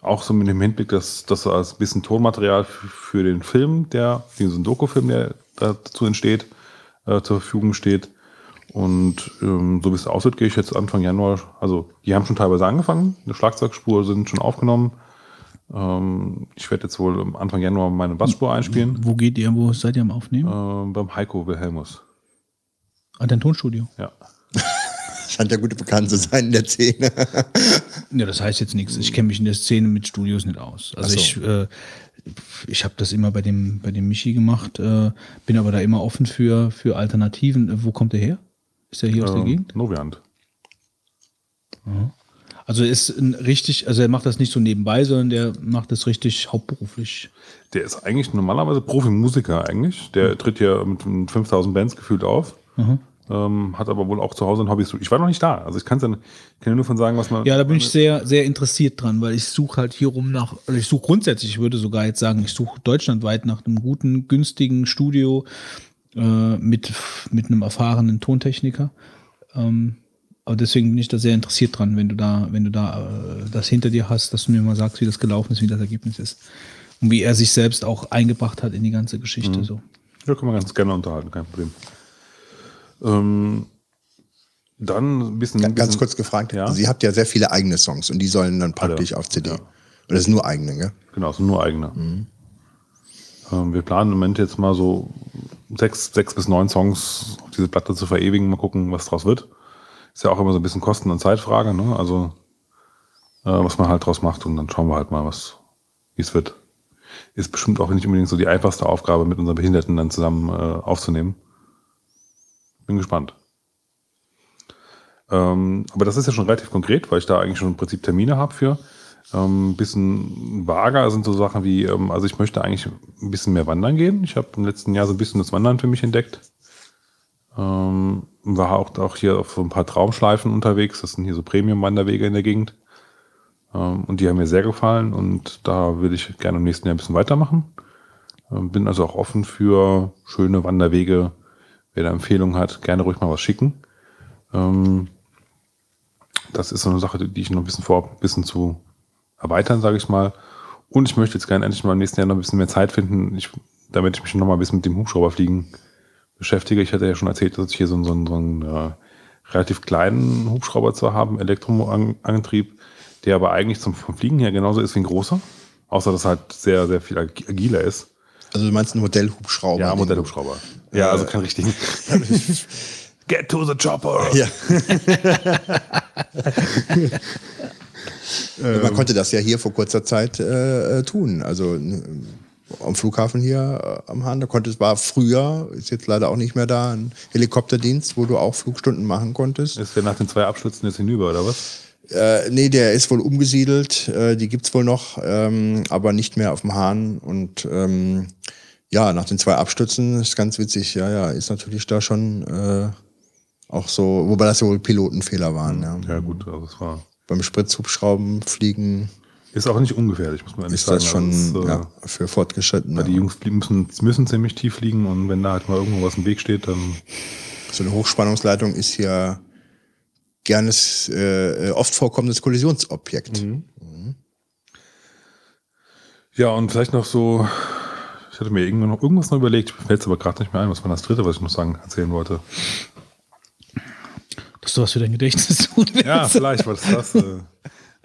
auch so mit dem Hinblick, dass das als bisschen Tonmaterial für den Film, der, ein Dokufilm, der dazu entsteht, äh, zur Verfügung steht. Und ähm, so wie es aussieht, gehe ich jetzt Anfang Januar, also die haben schon teilweise angefangen, eine Schlagzeugspur sind schon aufgenommen. Ähm, ich werde jetzt wohl Anfang Januar meine Bassspur einspielen. Wo geht ihr, wo seid ihr am Aufnehmen? Ähm, beim Heiko Wilhelmus. An dein Tonstudio? Ja. Scheint ja gute bekannt zu sein in der Szene. Ja, das heißt jetzt nichts. Ich kenne mich in der Szene mit Studios nicht aus. Also so. ich, äh, ich habe das immer bei dem, bei dem Michi gemacht, äh, bin aber da immer offen für, für Alternativen. Äh, Wo kommt der her? Ist er hier aus der Ähm, Gegend? Noviant. Also ist ein richtig, also er macht das nicht so nebenbei, sondern der macht das richtig hauptberuflich. Der ist eigentlich normalerweise Profimusiker eigentlich. Der tritt ja mit 5000 Bands gefühlt auf. Mhm. Ähm, hat aber wohl auch zu Hause ein Hobby. Ich war noch nicht da. Also ich ja, kann ja nur von sagen, was man. Ja, da bin ich sehr, sehr interessiert dran, weil ich suche halt hier rum nach, also ich suche grundsätzlich, ich würde sogar jetzt sagen, ich suche deutschlandweit nach einem guten, günstigen Studio äh, mit, mit einem erfahrenen Tontechniker. Ähm, aber deswegen bin ich da sehr interessiert dran, wenn du da, wenn du da äh, das hinter dir hast, dass du mir mal sagst, wie das gelaufen ist, wie das Ergebnis ist. Und wie er sich selbst auch eingebracht hat in die ganze Geschichte. Mhm. So. Ja, können wir ganz gerne unterhalten, kein Problem. Ähm, dann ein bisschen. Ganz, bisschen- kurz gefragt, Ja? also ihr habt ja sehr viele eigene Songs und die sollen dann praktisch auf CD. Und das sind nur eigene, gell? Genau, sind nur eigene. Ähm, wir planen im Moment jetzt mal so sechs, sechs bis neun Songs auf diese Platte zu verewigen. Mal gucken, was draus wird. Ist ja auch immer so ein bisschen Kosten- und Zeitfrage, ne? Also, äh, was man halt draus macht und dann schauen wir halt mal, was, wie es wird. Ist bestimmt auch nicht unbedingt so die einfachste Aufgabe, mit unseren Behinderten dann zusammen äh, aufzunehmen. Bin gespannt. Ähm, aber das ist ja schon relativ konkret, weil ich da eigentlich schon im Prinzip Termine habe für. Ähm, ein bisschen vager sind so Sachen wie, ähm, also ich möchte eigentlich ein bisschen mehr wandern gehen. Ich habe im letzten Jahr so ein bisschen das Wandern für mich entdeckt. Ähm, war auch, auch hier auf so ein paar Traumschleifen unterwegs. Das sind hier so Premium-Wanderwege in der Gegend. Ähm, und die haben mir sehr gefallen und da will ich gerne im nächsten Jahr ein bisschen weitermachen. Ähm, bin also auch offen für schöne Wanderwege. Wer da Empfehlungen hat, gerne ruhig mal was schicken. Ähm, das ist so eine Sache, die ich noch ein bisschen vor, ein bisschen zu erweitern, sage ich mal. Und ich möchte jetzt gerne endlich mal im nächsten Jahr noch ein bisschen mehr Zeit finden, ich, damit ich mich noch mal ein bisschen mit dem Hubschrauberfliegen beschäftige. Ich hatte ja schon erzählt, dass ich hier so, einen- so, einen- so einen äh, relativ kleinen Hubschrauber zwar habe, Elektroantrieb, der aber eigentlich zum vom Fliegen her genauso ist wie ein großer, außer dass er halt sehr, sehr viel ag- agiler ist. Also du meinst einen Modellhubschrauber? Ja, Modellhubschrauber. Ja, Äh, also kein richtigen. Get to the chopper! Ja. Man konnte das ja hier vor kurzer Zeit äh, äh, tun. Also am Flughafen hier äh, am Hahn, da konnte es war früher, ist jetzt leider auch nicht mehr da, ein Helikopterdienst, wo du auch Flugstunden machen konntest. Ist der nach den zwei Abstürzen jetzt hinüber, oder was? Äh, nee, der ist wohl umgesiedelt, äh, die gibt's wohl noch, ähm, aber nicht mehr auf dem Hahn. Und ähm, ja, nach den zwei Abstürzen ist ganz witzig, ja, ja, ist natürlich da schon äh, auch so, wobei das ja wohl Pilotenfehler waren, ja. Ja, gut, also es war. Beim Spritzhubschraubenfliegen Ist auch nicht ungefährlich, muss man ehrlich ist das sagen. schon Also es, äh, ja, für Fortgeschrittene. Weil die Jungs fliegen- müssen, müssen ziemlich tief fliegen und wenn da halt mal irgendwo was im Weg steht, dann. So eine Hochspannungsleitung ist ja gernes, äh, oft vorkommendes Kollisionsobjekt. Mhm. Ja, und vielleicht noch so, hatte mir noch irgendwas noch überlegt, fällt es aber gerade nicht mehr ein, was war das dritte, was ich noch sagen, erzählen wollte. Dass du was für dein Gedächtnis tun willst. Ja, vielleicht war das das. Äh,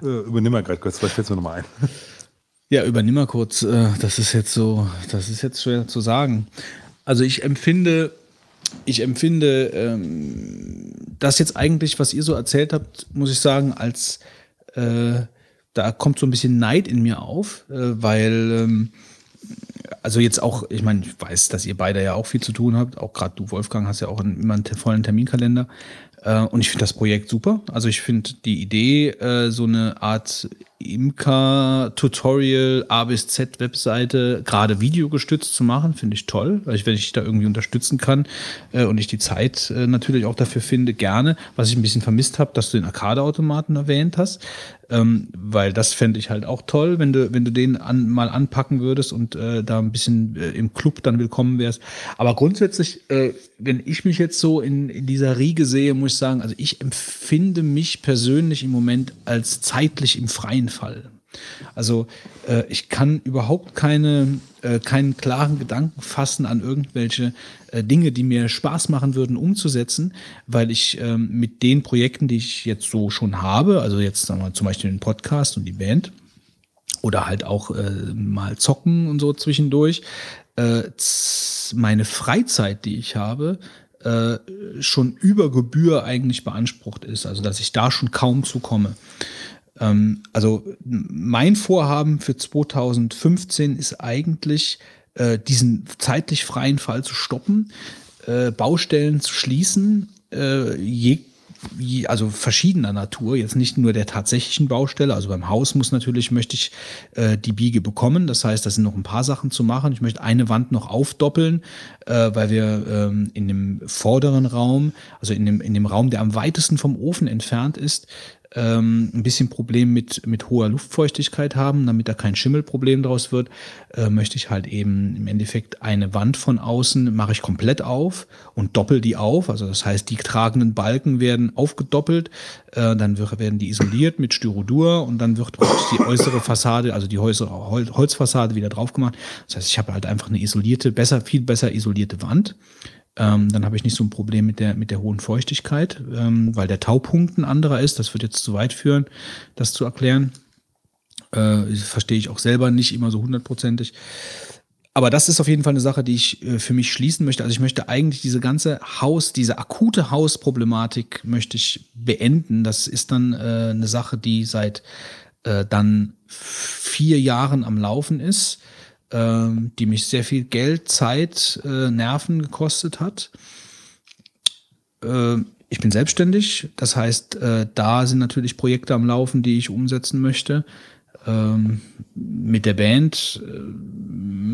äh, übernimm mal gerade kurz, vielleicht fällt es mir nochmal ein. Ja, übernimm mal kurz. äh, Das ist jetzt so, das ist jetzt schwer zu sagen. Also ich empfinde, ich empfinde ähm, das jetzt eigentlich, was ihr so erzählt habt, muss ich sagen, als äh, da kommt so ein bisschen Neid in mir auf, äh, weil ähm, also jetzt auch, ich meine, ich weiß, dass ihr beide ja auch viel zu tun habt, auch gerade du, Wolfgang, hast ja auch einen, immer einen vollen Terminkalender. Äh, und ich finde das Projekt super. Also ich finde die Idee, äh, so eine Art Imker-Tutorial A bis Z Webseite gerade videogestützt zu machen, finde ich toll, weil ich, wenn ich da irgendwie unterstützen kann äh, und ich die Zeit äh, natürlich auch dafür finde, gerne. Was ich ein bisschen vermisst habe, dass du den Arcade-Automaten erwähnt hast, ähm, weil das fände ich halt auch toll, wenn du, wenn du den an, mal anpacken würdest und äh, da ein bisschen äh, im Club dann willkommen wärst. Aber grundsätzlich, äh, wenn ich mich jetzt so in, in dieser Riege sehe, muss ich sagen, also ich empfinde mich persönlich im Moment als zeitlich im freien Fall. Also äh, ich kann überhaupt keine, äh, keinen klaren Gedanken fassen an irgendwelche äh, Dinge, die mir Spaß machen würden umzusetzen, weil ich ähm, mit den Projekten, die ich jetzt so schon habe, also jetzt sagen wir zum Beispiel den Podcast und die Band oder halt auch äh, mal zocken und so zwischendurch, äh, meine Freizeit, die ich habe, äh, schon über Gebühr eigentlich beansprucht ist, also dass ich da schon kaum zukomme. Ähm, also mein Vorhaben für 2015 ist eigentlich, äh, diesen zeitlich freien Fall zu stoppen, äh, Baustellen zu schließen, äh, je, also verschiedener Natur, jetzt nicht nur der tatsächlichen Baustelle. Also beim Haus muss natürlich, möchte ich äh, die Biege bekommen. Das heißt, da sind noch ein paar Sachen zu machen. Ich möchte eine Wand noch aufdoppeln, äh, weil wir ähm, in dem vorderen Raum, also in dem, in dem Raum, der am weitesten vom Ofen entfernt ist, ähm, ein bisschen Problem mit, mit hoher Luftfeuchtigkeit haben, damit da kein Schimmelproblem draus wird, äh, möchte ich halt eben im Endeffekt eine Wand von außen mache ich komplett auf und doppel die auf. Also das heißt, die tragenden Balken werden aufgedoppelt, äh, dann werden die isoliert mit Styrodur und dann wird die äußere Fassade, also die äußere Hol Holzfassade wieder drauf gemacht. Das heißt, ich habe halt einfach eine isolierte, besser, viel besser isolierte Wand. Ähm, dann habe ich nicht so ein Problem mit der, mit der hohen Feuchtigkeit, ähm, weil der Taupunkt ein anderer ist. Das wird jetzt zu weit führen, das zu erklären. Äh, verstehe ich auch selber nicht immer so hundertprozentig. Aber das ist auf jeden Fall eine Sache, die ich äh, für mich schließen möchte. Also ich möchte eigentlich diese ganze Haus, diese akute Hausproblematik möchte ich beenden. Das ist dann äh, eine Sache, die seit äh, dann vier Jahren am Laufen ist ähm, die mich sehr viel Geld, Zeit, äh, Nerven gekostet hat. Äh, ich bin selbstständig, das heißt, äh, da sind natürlich Projekte am Laufen, die ich umsetzen möchte. Ähm, mit der Band äh,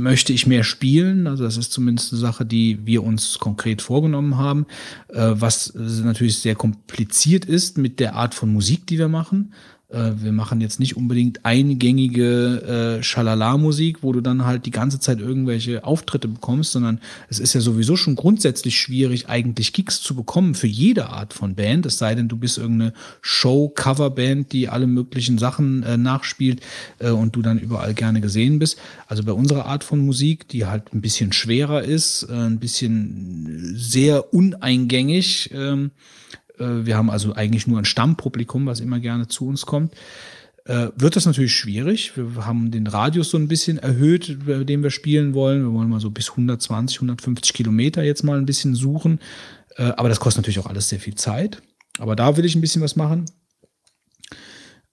möchte ich mehr spielen. Also das ist zumindest eine Sache, die wir uns konkret vorgenommen haben, äh, was natürlich sehr kompliziert ist mit der Art von Musik, die wir machen. Äh, wir machen jetzt nicht unbedingt eingängige äh, Schalala-Musik, wo du dann halt die ganze Zeit irgendwelche Auftritte bekommst, sondern es ist ja sowieso schon grundsätzlich schwierig, eigentlich Gigs zu bekommen für jede Art von Band, es sei denn, du bist irgendeine Show-Cover-Band, die alle möglichen Sachen äh, nachspielt äh, und du dann überall gerne gesehen bist. Also bei unserer Art von Musik, die halt ein bisschen schwerer ist, äh, ein bisschen sehr uneingängig, ähm, äh, wir haben also eigentlich nur ein Stammpublikum, was immer gerne zu uns kommt, äh, wird das natürlich schwierig. Wir haben den Radius so ein bisschen erhöht, dem wir spielen wollen. Wir wollen mal so bis 120, 150 Kilometer jetzt mal ein bisschen suchen. Äh, aber das kostet natürlich auch alles sehr viel Zeit. Aber da will ich ein bisschen was machen.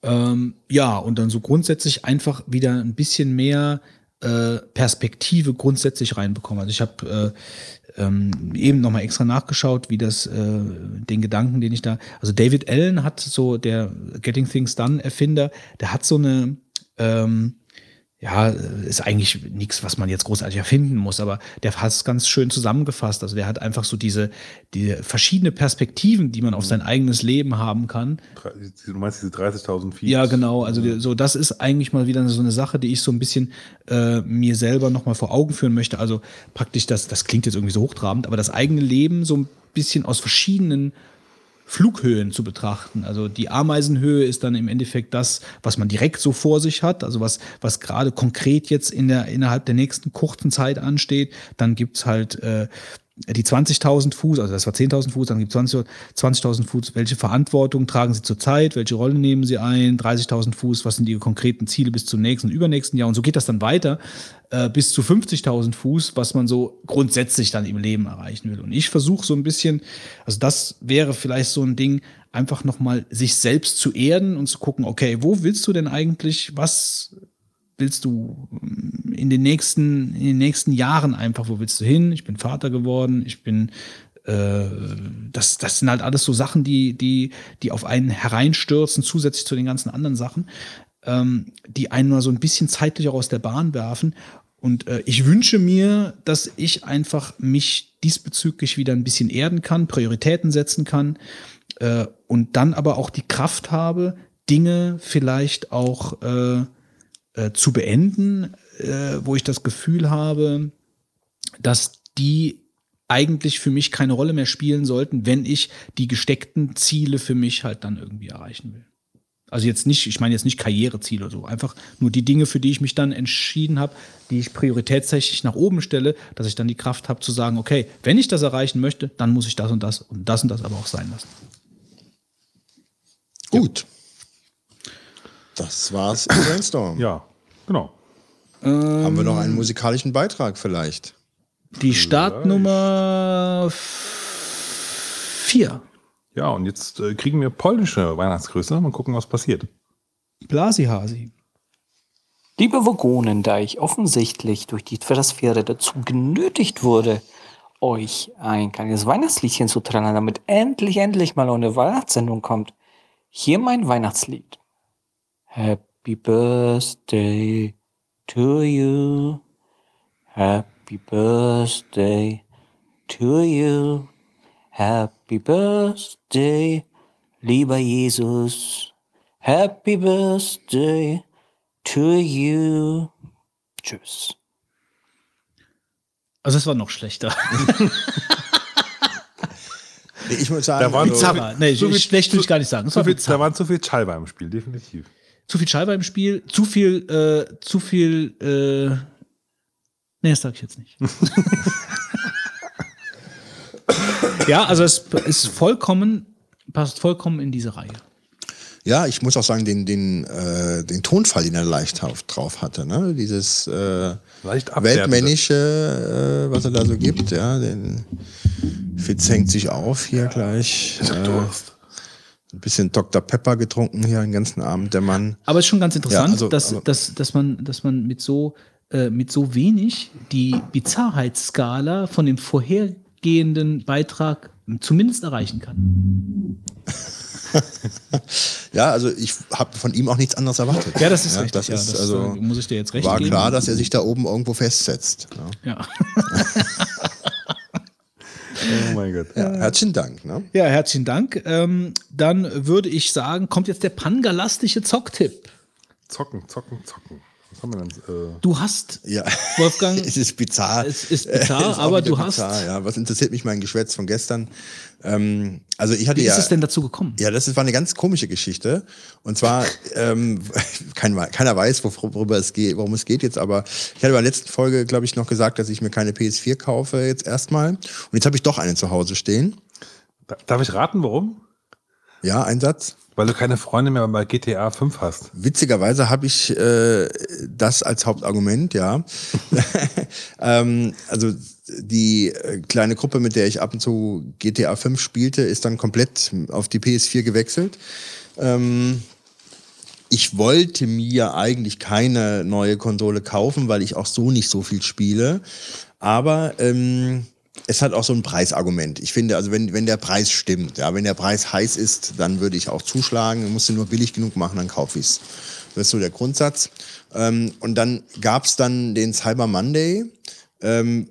Ähm, ja, und dann so grundsätzlich einfach wieder ein bisschen mehr äh, Perspektive grundsätzlich reinbekommen. Also ich habe äh, ähm, eben nochmal extra nachgeschaut, wie das, äh, den Gedanken, den ich da, also David Allen hat so, der Getting Things Done Erfinder, der hat so eine, ähm, ja, ist eigentlich nichts, was man jetzt großartig erfinden muss, aber der hat es ganz schön zusammengefasst. Also der hat einfach so diese, die verschiedene Perspektiven, die man auf sein eigenes Leben haben kann. Du meinst diese 30.000 Feet? Ja, genau. Also die, so, das ist eigentlich mal wieder so eine Sache, die ich so ein bisschen äh, mir selber nochmal vor Augen führen möchte. Also praktisch das, das klingt jetzt irgendwie so hochtrabend, aber das eigene Leben so ein bisschen aus verschiedenen Flughöhen zu betrachten. Also die Ameisenhöhe ist dann im Endeffekt das, was man direkt so vor sich hat, also was, was gerade konkret jetzt in der, innerhalb der nächsten kurzen Zeit ansteht. Dann gibt's halt äh, die 20.000 Fuß, also das war 10.000 Fuß, dann gibt es 20.000 20 Fuß, welche Verantwortung tragen Sie zurzeit, welche Rolle nehmen Sie ein, 30.000 Fuß, was sind die konkreten Ziele bis zum nächsten und übernächsten Jahr? Und so geht das dann weiter äh, bis zu 50.000 Fuß, was man so grundsätzlich dann im Leben erreichen will. Und ich versuche so ein bisschen, also das wäre vielleicht so ein Ding, einfach nochmal sich selbst zu erden und zu gucken, okay, wo willst du denn eigentlich, was willst du in den nächsten, in den nächsten Jahren einfach, wo willst du hin? Ich bin Vater geworden, ich bin äh, das, das sind halt alles so Sachen, die, die, die auf einen hereinstürzen, zusätzlich zu den ganzen anderen Sachen, ähm, die einen mal so ein bisschen zeitlich auch aus der Bahn werfen. Und äh, ich wünsche mir, dass ich einfach mich diesbezüglich wieder ein bisschen erden kann, Prioritäten setzen kann äh, und dann aber auch die Kraft habe, Dinge vielleicht auch äh, äh, zu beenden, äh, wo ich das Gefühl habe, dass die eigentlich für mich keine Rolle mehr spielen sollten, wenn ich die gesteckten Ziele für mich halt dann irgendwie erreichen will. Also jetzt nicht, ich meine jetzt nicht Karriereziele oder so, einfach nur die Dinge, für die ich mich dann entschieden habe, die ich prioritätstechnisch nach oben stelle, dass ich dann die Kraft habe zu sagen, okay, wenn ich das erreichen möchte, dann muss ich das und das und das und das aber auch sein lassen. Gut. Das war's im Brainstorm. Ja, genau. Haben wir noch einen musikalischen Beitrag vielleicht? Die Startnummer 4. Ja, und jetzt äh, kriegen wir polnische Weihnachtsgrüße. Mal gucken, was passiert. Blasihasi. Liebe Vogonen, da ich offensichtlich durch die Twitter-Sphäre dazu genötigt wurde, euch ein kleines Weihnachtsliedchen zu trällern, damit endlich, endlich mal eine Weihnachtssendung kommt, hier mein Weihnachtslied. Happy Birthday to you. Happy Birthday to you. Happy Birthday, lieber Jesus. Happy Birthday to you. Tschüss. Also es war noch schlechter. Nee, Ich muss sagen, Da waren Bizarrer. Nee, zu viel- schlecht will ich gar nicht sagen. War viel, da waren zu viel Schallber im Spiel, definitiv. Zu viel Scheibe im Spiel, zu viel, äh, zu viel, äh, nee, das sag ich jetzt nicht. ja, also es ist vollkommen, passt vollkommen in diese Reihe. ja, ich muss auch sagen, den, den, äh, den Tonfall, den er leicht drauf, drauf hatte, ne? dieses äh. Weltmännische, äh, was er da so gibt, ja, den Fitz hängt sich auf hier gleich. Äh, Durst. Ein bisschen Dr. Pepper getrunken hier den ganzen Abend, der Mann. Aber es ist schon ganz interessant, Ja, also, dass, aber- dass, dass, man, dass man mit so, äh, mit so wenig die Bizarrheitsskala von dem vorhergehenden Beitrag zumindest erreichen kann. Ja, also ich habe von ihm auch nichts anderes erwartet. Ja, das ist richtig. Das ja, ist, das, also, äh, muss ich dir jetzt recht war geben. klar, dass er sich da oben irgendwo festsetzt. Ja. Ja. Oh mein Gott. Ja, herzlichen Dank. Ne? Ja, herzlichen Dank. Ähm, dann würde ich sagen, kommt jetzt der pangalastische Zocktipp. Zocken, zocken, zocken. Was haben wir denn? Äh, Du hast, Ja. Wolfgang, es ist bizarr. es ist bizarr, ist auch aber du hast. bizarr, Ja, was interessiert mich mein Geschwätz von gestern? Ähm, also ich hatte Wie ja. ist es denn dazu gekommen? Ja, das ist- war eine ganz komische Geschichte. Und zwar, ähm, kein, keiner weiß, wor- worüber es geht, worum es geht jetzt, aber ich hatte bei der letzten Folge, glaube ich, noch gesagt, dass ich mir keine PS4 kaufe jetzt erstmal. Und jetzt habe ich doch eine zu Hause stehen. da- darf ich raten, warum? Ja, ein Satz. Weil du keine Freunde mehr bei GTA 5 hast. Witzigerweise habe ich äh, das als Hauptargument, ja. ähm, also die äh, kleine Gruppe, mit der ich ab und zu GTA 5 spielte, ist dann komplett auf die PS4 gewechselt. Ähm, ich wollte mir eigentlich keine neue Konsole kaufen, weil ich auch so nicht so viel spiele. Aber ähm, es hat auch so ein Preisargument. Ich finde, also wenn, wenn der Preis stimmt, ja, wenn der Preis heiß ist, dann würde ich auch zuschlagen. Ich musste nur billig genug machen, dann kaufe ich es. Das ist so der Grundsatz. Ähm, und dann gab es dann den Cyber Monday. Ähm,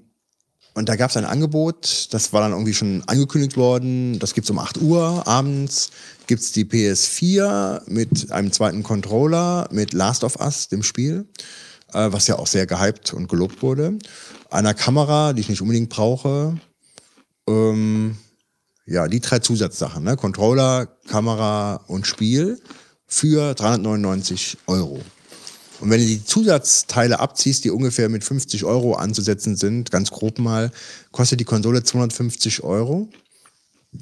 und da gab es ein Angebot, das war dann irgendwie schon angekündigt worden. Das gibt's um 8 Uhr abends. Gibt's die PS4 mit einem zweiten Controller, mit Last of Us, dem Spiel, äh, was ja auch sehr gehypt und gelobt wurde. Einer Kamera, die ich nicht unbedingt brauche. Ähm, ja, die drei Zusatzsachen, ne? Controller, Kamera und Spiel für 399 Euro. Und wenn du die Zusatzteile abziehst, die ungefähr mit 50 Euro anzusetzen sind, ganz grob mal, kostet die Konsole 250 Euro.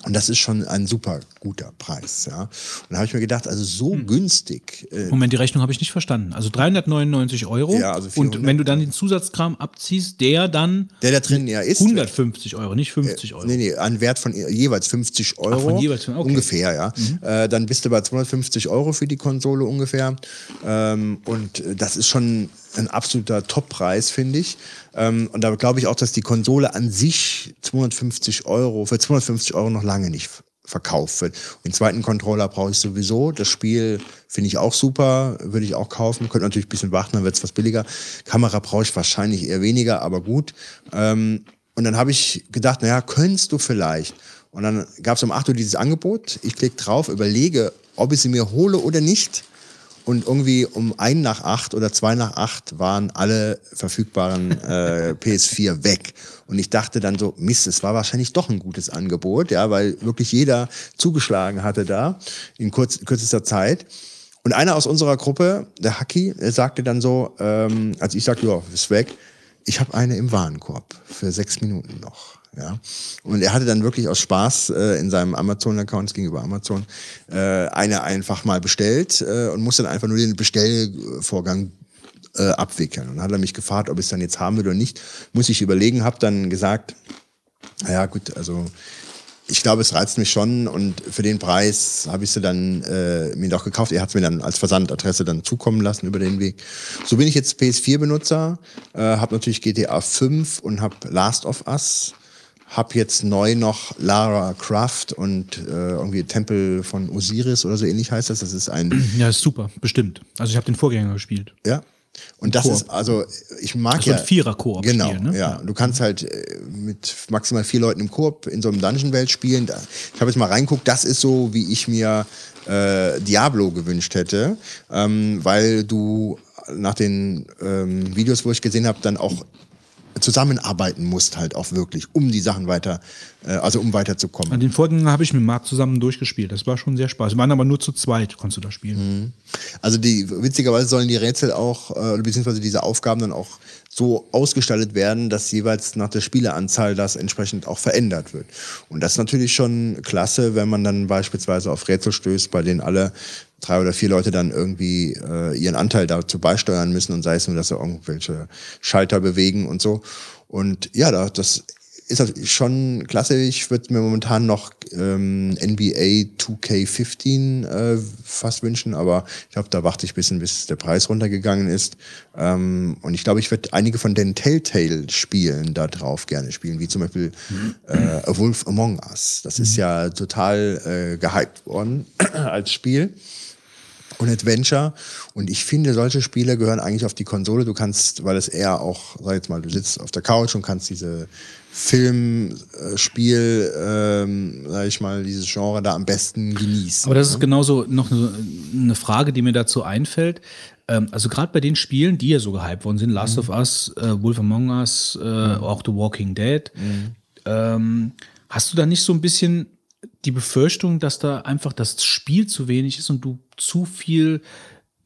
Und das ist schon ein super guter Preis. Ja. Und da habe ich mir gedacht, also so günstig. Äh, Moment, die Rechnung habe ich nicht verstanden. Also 399 Euro. Ja, also und 400. wenn du dann den Zusatzkram abziehst, der dann der da drin ja ist. 150 Euro, nicht 50 Euro. Nee, nee, an Wert von jeweils 50 Euro. Ach, von jeweils, okay. Ungefähr, ja. Äh, dann bist du bei 250 Euro für die Konsole ungefähr. Ähm, und äh, das ist schon ein absoluter Toppreis, finde ich. Ähm, und da glaube ich auch, dass die Konsole an sich 250 Euro, für 250 Euro noch lange nicht verkauft wird. Den zweiten Controller brauche ich sowieso. Das Spiel finde ich auch super, würde ich auch kaufen. Könnte natürlich ein bisschen warten, dann wird es was billiger. Kamera brauche ich wahrscheinlich eher weniger, aber gut. Ähm, und dann habe ich gedacht, naja, könntest du vielleicht. Und dann gab es um 8 Uhr dieses Angebot. Ich klicke drauf, überlege, ob ich sie mir hole oder nicht. Und irgendwie um ein nach acht oder zwei nach acht waren alle verfügbaren äh, PS4 weg. Und ich dachte dann so, Mist, es war wahrscheinlich doch ein gutes Angebot, ja, weil wirklich jeder zugeschlagen hatte da in kurz, kürzester Zeit. Und einer aus unserer Gruppe, der Haki, sagte dann so, ähm, als ich sagte, ja, ist weg, ich habe eine im Warenkorb für sechs Minuten noch. Ja. Und er hatte dann wirklich aus Spaß äh, in seinem Amazon-Account gegenüber Amazon äh, eine einfach mal bestellt äh, und musste dann einfach nur den Bestellvorgang äh, abwickeln. Und dann hat er mich gefragt, ob ich es dann jetzt haben will oder nicht. Muss ich überlegen, habe dann gesagt, naja gut, also ich glaube, es reizt mich schon und für den Preis habe ich sie dann äh, mir doch gekauft. Er hat es mir dann als Versandadresse dann zukommen lassen über den Weg. So bin ich jetzt PS4-Benutzer, äh, habe natürlich GTA 5 und habe Last of Us hab jetzt neu noch Lara Croft und äh, irgendwie Tempel von Osiris oder so ähnlich heißt das. Das ist ein. Ja, ist super, bestimmt. Also ich habe den Vorgänger gespielt. Ja. Und das Koop. ist, also ich mag Das ist so ja. ein Vierer-Koop Genau, Spiel, ne? ja. Du kannst halt äh, mit maximal vier Leuten im Koop in so einem Dungeon-Welt spielen. Ich habe jetzt mal reinguckt, das ist so, wie ich mir äh, Diablo gewünscht hätte, ähm, weil du nach den ähm, Videos, wo ich gesehen habe, dann auch zusammenarbeiten musst halt auch wirklich, um die Sachen weiter, äh, also um weiterzukommen. An den Vorgänger habe ich mit Marc zusammen durchgespielt. Das war schon sehr spaß. Wir waren aber nur zu zweit, konntest du da spielen. Also die witzigerweise sollen die Rätsel auch, äh, beziehungsweise diese Aufgaben dann auch so ausgestaltet werden, dass jeweils nach der Spieleranzahl das entsprechend auch verändert wird. Und das ist natürlich schon klasse, wenn man dann beispielsweise auf Rätsel stößt, bei denen alle drei oder vier Leute dann irgendwie äh, ihren Anteil dazu beisteuern müssen und sei es nur, dass sie irgendwelche Schalter bewegen und so. Und ja, da, das ist natürlich schon klasse. Ich würde mir momentan noch ähm, NBA 2K15 äh, fast wünschen, aber ich glaube, da warte ich ein bisschen, bis der Preis runtergegangen ist. Ähm, und ich glaube, ich werde einige von den Telltale-Spielen da drauf gerne spielen, wie zum Beispiel äh, A Wolf Among Us. Das ist ja total äh, gehypt worden als Spiel und Adventure. Und ich finde, solche Spiele gehören eigentlich auf die Konsole. Du kannst, weil es eher auch, sag jetzt mal, du sitzt auf der Couch und kannst diese Film, äh, ähm, sag ich mal, dieses Genre da am besten genießen. Aber das ist genauso noch eine, eine Frage, die mir dazu einfällt. Ähm, also gerade bei den Spielen, die ja so gehypt worden sind, Last of Us, äh, Wolf Among Us, äh, auch The Walking Dead, ähm, hast du da nicht so ein bisschen die Befürchtung, dass da einfach das Spiel zu wenig ist und du zu viel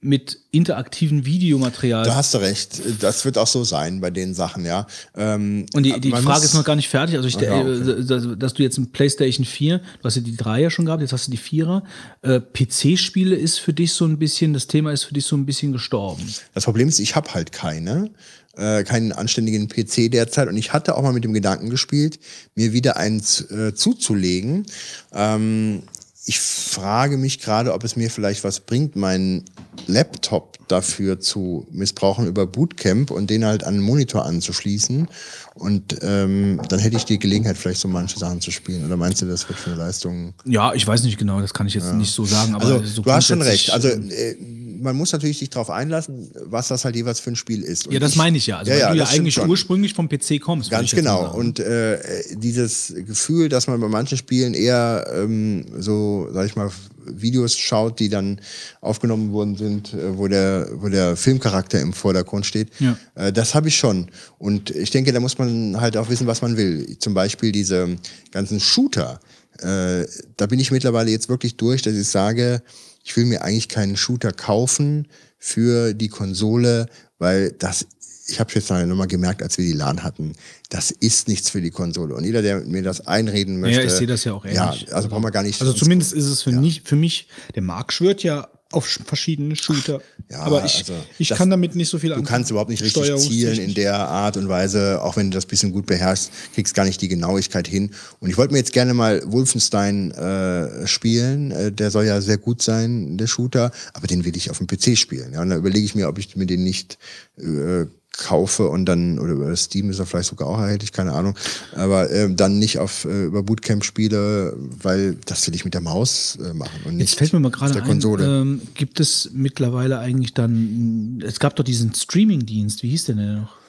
mit interaktiven Videomaterial. Da hast du recht. Das wird auch so sein bei den Sachen, ja. Ähm, Und die, die Frage ist noch gar nicht fertig. Also, ich, Ah, ja, äh, dass, dass du jetzt ein PlayStation 4, du hast ja die 3er schon gehabt, jetzt hast du die 4er. Äh, PC-Spiele ist für dich so ein bisschen, das Thema ist für dich so ein bisschen gestorben. Das Problem ist, ich habe halt keine, äh, keinen anständigen PC derzeit und ich hatte auch mal mit dem Gedanken gespielt, mir wieder eins äh, zuzulegen. Ähm, ich frage mich gerade, ob es mir vielleicht was bringt, meinen Laptop dafür zu missbrauchen über Bootcamp und den halt an den Monitor anzuschließen. Und ähm, dann hätte ich die Gelegenheit, vielleicht so manche Sachen zu spielen. Oder meinst du, das wird für eine Leistung? Ja, ich weiß nicht genau, das kann ich jetzt nicht so sagen, aber also, so du hast schon recht. Also äh, man muss natürlich sich darauf einlassen, was das halt jeweils für ein Spiel ist. Und ja, das ich- meine ich ja. Also, du ja das stimmt eigentlich ursprünglich vom PC kommst. Ganz genau. Und äh, dieses Gefühl, dass man bei manchen Spielen eher ähm, so, sag ich mal, Videos schaut, die dann aufgenommen worden sind, äh, wo der, wo der Filmcharakter im Vordergrund steht, Ja. äh, das habe ich schon. Und ich denke, da muss man halt auch wissen, was man will. Zum Beispiel diese ganzen Shooter. Äh, da bin ich mittlerweile jetzt wirklich durch, dass ich sage, ich will mir eigentlich keinen Shooter kaufen für die Konsole, weil das, ich habe jetzt nochmal gemerkt, als wir die LAN hatten, das ist nichts für die Konsole. Und jeder, der mir das einreden möchte. Ja, ich sehe das ja auch ähnlich. Ja, also brauchen wir gar nicht. Also zumindest ist es für, nicht, für mich, der Marc schwört ja auf sch- verschiedene Shooter. Ja, Aber ich, also ich das- kann damit nicht so viel Du anfangen. kannst überhaupt nicht richtig zielen in der Art und Weise, auch wenn du das bisschen gut beherrschst, kriegst gar nicht die Genauigkeit hin. Und ich wollte mir jetzt gerne mal Wolfenstein äh, spielen. Äh, der soll ja sehr gut sein, der Shooter, aber den will ich auf dem PC spielen. Ja, und da überlege ich mir, ob ich mir den nicht äh, kaufe und dann, oder über Steam ist er vielleicht sogar auch erhältlich, keine Ahnung, aber ähm, dann nicht auf äh, über Bootcamp spiele, weil das will ich mit der Maus äh, machen und nicht Jetzt fällt mir mal gerade der ein, Konsole. ähm, gibt es mittlerweile eigentlich dann, es gab doch diesen Streaming-Dienst, wie hieß der denn noch?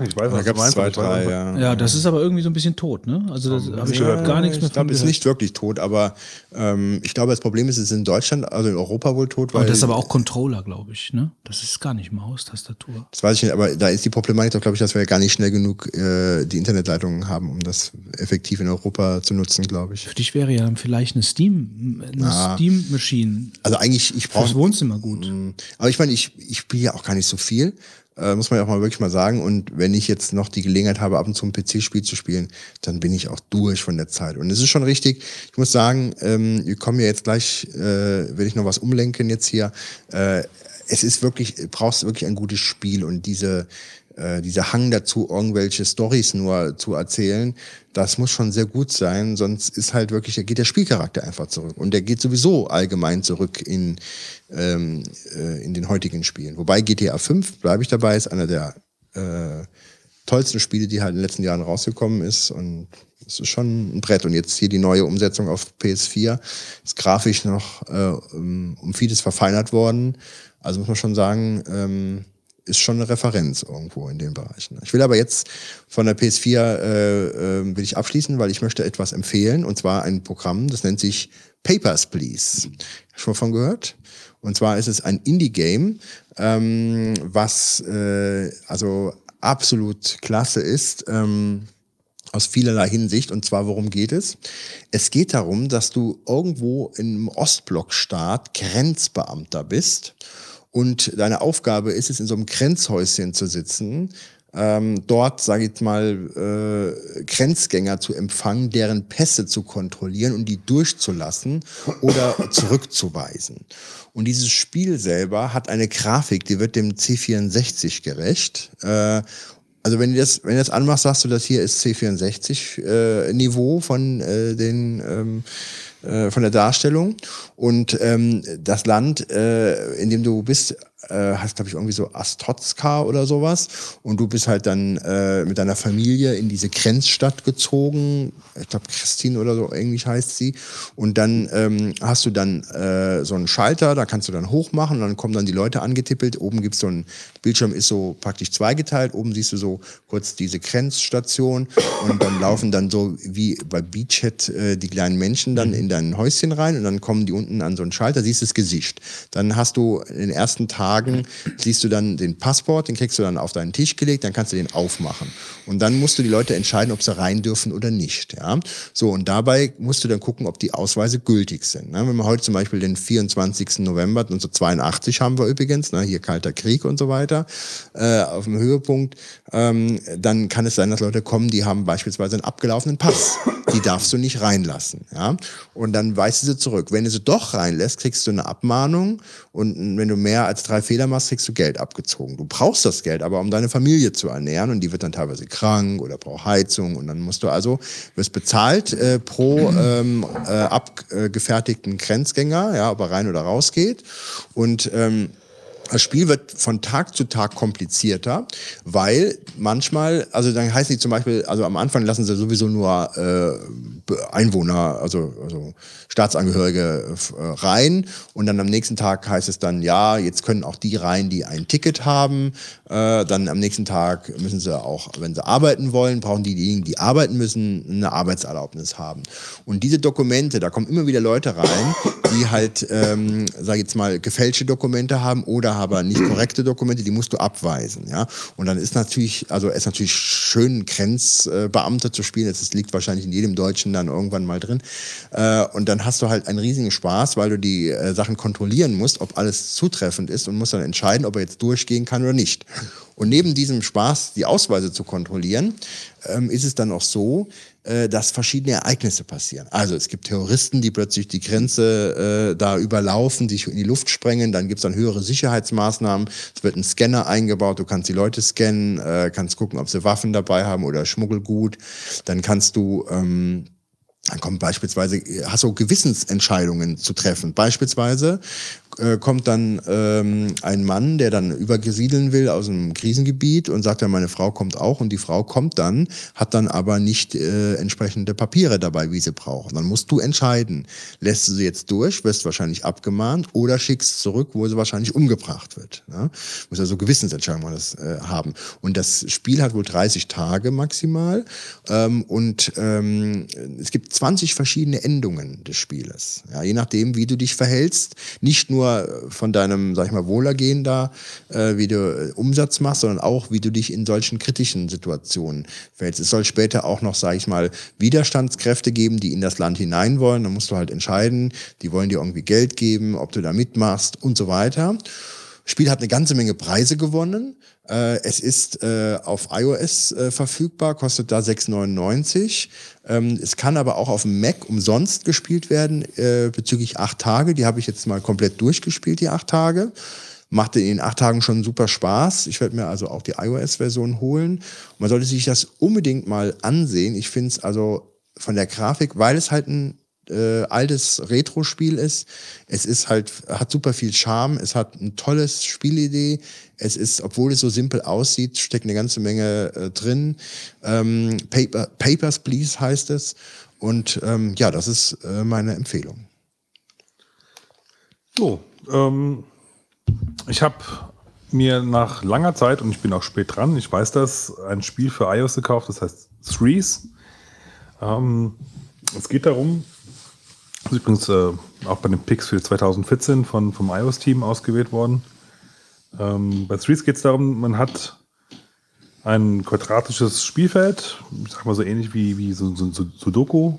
Ich weiß, Da was gab's du meinst, zwei, drei, ja. Ja, das ist aber irgendwie so ein bisschen tot, ne? Also da habe ich Ja, gar nichts mehr Ich glaube, es ist nicht wirklich tot, aber ähm, ich glaube, das Problem ist, es ist in Deutschland, also in Europa wohl tot, weil. Aber das ist aber auch Controller, glaube ich, ne? Das ist gar nicht Maustastatur. Das weiß ich nicht, aber da ist die Problematik doch, glaube ich, dass wir gar nicht schnell genug äh, die Internetleitungen haben, um das effektiv in Europa zu nutzen, glaube ich. Für dich wäre ja vielleicht eine Steam, eine Ah. Steam-Machine. Also eigentlich, ich brauche. Fürs Wohnzimmer gut. Aber ich meine, ich, ich spiele ja auch gar nicht so viel. Äh, muss man ja auch mal wirklich mal sagen. Und wenn ich jetzt noch die Gelegenheit habe, ab und zu ein PC-Spiel zu spielen, dann bin ich auch durch von der Zeit. Und es ist schon richtig. Ich muss sagen, ähm, wir kommen ja jetzt gleich, äh, will ich noch was umlenken jetzt hier. Äh, es ist wirklich, brauchst wirklich ein gutes Spiel und diese, äh, dieser Hang dazu, irgendwelche Stories nur zu erzählen, das muss schon sehr gut sein, sonst ist halt wirklich, da geht der Spielcharakter einfach zurück. Und der geht sowieso allgemein zurück in, ähm, äh, in den heutigen Spielen. Wobei GTA 5, bleibe ich dabei, ist einer der äh, tollsten Spiele, die halt in den letzten Jahren rausgekommen ist. Und es ist schon ein Brett. Und jetzt hier die neue Umsetzung auf PS4 ist grafisch noch äh, um vieles verfeinert worden. Also muss man schon sagen, ähm, ist schon eine Referenz irgendwo in den Bereichen. Ich will aber jetzt von der PS4 äh, äh, will ich abschließen, weil ich möchte etwas empfehlen und zwar ein Programm, das nennt sich Papers, Please. Schon mal von gehört? Und zwar ist es ein Indie-Game, ähm, was äh, also absolut klasse ist. Ähm, aus vielerlei Hinsicht. Und zwar, worum geht es? Es geht darum, dass du irgendwo im Ostblockstaat Grenzbeamter bist und deine Aufgabe ist es, in so einem Grenzhäuschen zu sitzen, ähm, dort, sage ich mal, äh, Grenzgänger zu empfangen, deren Pässe zu kontrollieren und die durchzulassen oder zurückzuweisen. Und dieses Spiel selber hat eine Grafik, die wird dem C64 gerecht. Äh, also wenn du das, wenn du das anmachst, sagst du, das hier ist C64 äh, Niveau von äh, den ähm, äh, von der Darstellung. Und ähm, das Land, äh, in dem du bist, äh, heißt glaube ich irgendwie so Astotska oder sowas. Und du bist halt dann äh, mit deiner Familie in diese Grenzstadt gezogen, ich glaube Christine oder so englisch heißt sie. Und dann ähm, hast du dann äh, so einen Schalter, da kannst du dann hochmachen. Und dann kommen dann die Leute angetippelt, oben gibt's so ein Bildschirm ist so praktisch zweigeteilt, oben siehst du so kurz diese Grenzstation. Und dann laufen dann so wie bei Beachhead äh, die kleinen Menschen dann in dein Häuschen rein. Und dann kommen die unten an so einen Schalter, siehst das Gesicht. Dann hast du den ersten Tagen, siehst du dann den Passport, den kriegst du dann auf deinen Tisch gelegt, dann kannst du den aufmachen. Und dann musst du die Leute entscheiden, ob sie rein dürfen oder nicht. Ja? So, und dabei musst du dann gucken, ob die Ausweise gültig sind. Ne? Wenn wir heute zum Beispiel den 24. November 1982 haben wir übrigens, ne? hier Kalter Krieg und so weiter, äh, auf dem Höhepunkt, ähm, dann kann es sein, dass Leute kommen, die haben beispielsweise einen abgelaufenen Pass. Die darfst du nicht reinlassen. Ja? Und dann weist du sie zurück. Wenn du sie doch reinlässt, kriegst du eine Abmahnung und wenn du mehr als drei Fehler machst, kriegst du Geld abgezogen. Du brauchst das Geld aber, um deine Familie zu ernähren und die wird dann teilweise krank oder braucht Heizung und dann musst du also, wirst bezahlt äh, pro ähm, äh, abgefertigten Grenzgänger, ja, ob er rein oder raus geht und ähm, das Spiel wird von Tag zu Tag komplizierter, weil manchmal, also dann heißt die zum Beispiel, also am Anfang lassen sie sowieso nur äh, Einwohner, also, also Staatsangehörige äh, rein und dann am nächsten Tag heißt es dann, ja, jetzt können auch die rein, die ein Ticket haben. Äh, dann am nächsten Tag müssen sie auch, wenn sie arbeiten wollen, brauchen die, diejenigen, die arbeiten müssen, eine Arbeitserlaubnis haben. Und diese Dokumente, da kommen immer wieder Leute rein, die halt, ähm, sag ich jetzt mal, gefälschte Dokumente haben oder aber nicht korrekte Dokumente, die musst du abweisen, ja. Und dann ist natürlich, also es ist natürlich schön, Grenzbeamter zu spielen. Das liegt wahrscheinlich in jedem Deutschen dann irgendwann mal drin. Äh, und dann hast du halt einen riesigen Spaß, weil du die äh, Sachen kontrollieren musst, ob alles zutreffend ist und musst dann entscheiden, ob er jetzt durchgehen kann oder nicht. Und neben diesem Spaß, die Ausweise zu kontrollieren, ähm, ist es dann auch so, äh, dass verschiedene Ereignisse passieren. Also es gibt Terroristen, die plötzlich die Grenze äh, da überlaufen, sich in die Luft sprengen, dann gibt es dann höhere Sicherheitsmaßnahmen, es wird ein Scanner eingebaut, du kannst die Leute scannen, äh, kannst gucken, ob sie Waffen dabei haben oder Schmuggelgut, dann kannst du... Ähm, dann kommt beispielsweise, hast du Gewissensentscheidungen zu treffen. Beispielsweise äh, kommt dann ähm, ein Mann, der dann übergesiedeln will aus einem Krisengebiet und sagt dann, meine Frau kommt auch und die Frau kommt dann, hat dann aber nicht äh, entsprechende Papiere dabei, wie sie braucht. Dann musst du entscheiden, lässt du sie jetzt durch, wirst wahrscheinlich abgemahnt oder schickst zurück, wo sie wahrscheinlich umgebracht wird. Ja? Muss also Gewissensentscheidungen äh, haben. Und das Spiel hat wohl 30 Tage maximal ähm, und ähm, es gibt 20 verschiedene Endungen des Spieles. Ja, je nachdem, wie du dich verhältst, nicht nur von deinem, sag ich mal, Wohlergehen da, äh, wie du äh, Umsatz machst, sondern auch, wie du dich in solchen kritischen Situationen verhältst. Es soll später auch noch, sag ich mal, Widerstandskräfte geben, die in das Land hinein wollen. Da musst du halt entscheiden, die wollen dir irgendwie Geld geben, ob du da mitmachst und so weiter. Spiel hat eine ganze Menge Preise gewonnen. Äh, es ist äh, auf iOS äh, verfügbar, kostet da 6,99. Ähm, es kann aber auch auf dem Mac umsonst gespielt werden, äh, bezüglich acht Tage. Die habe ich jetzt mal komplett durchgespielt, die acht Tage. Machte in den acht Tagen schon super Spaß. Ich werde mir also auch die iOS-Version holen. Man sollte sich das unbedingt mal ansehen. Ich finde es also von der Grafik, weil es halt ein äh, altes Retro-Spiel ist. Es ist halt, hat super viel Charme, es hat ein tolles Spielidee. Es ist, obwohl es so simpel aussieht, steckt eine ganze Menge äh, drin. Ähm, Paper, Papers, Please heißt es. Und ähm, ja, das ist äh, meine Empfehlung. So, ähm, ich habe mir nach langer Zeit, und ich bin auch spät dran, ich weiß das, ein Spiel für iOS gekauft, das heißt Threes. Ähm, es geht darum, ist übrigens äh, auch bei den Picks für 2014 von, vom iOS-Team ausgewählt worden. Ähm, bei Threes geht es darum, man hat ein quadratisches Spielfeld, ich sag mal so ähnlich wie, wie so, so, so Sudoku,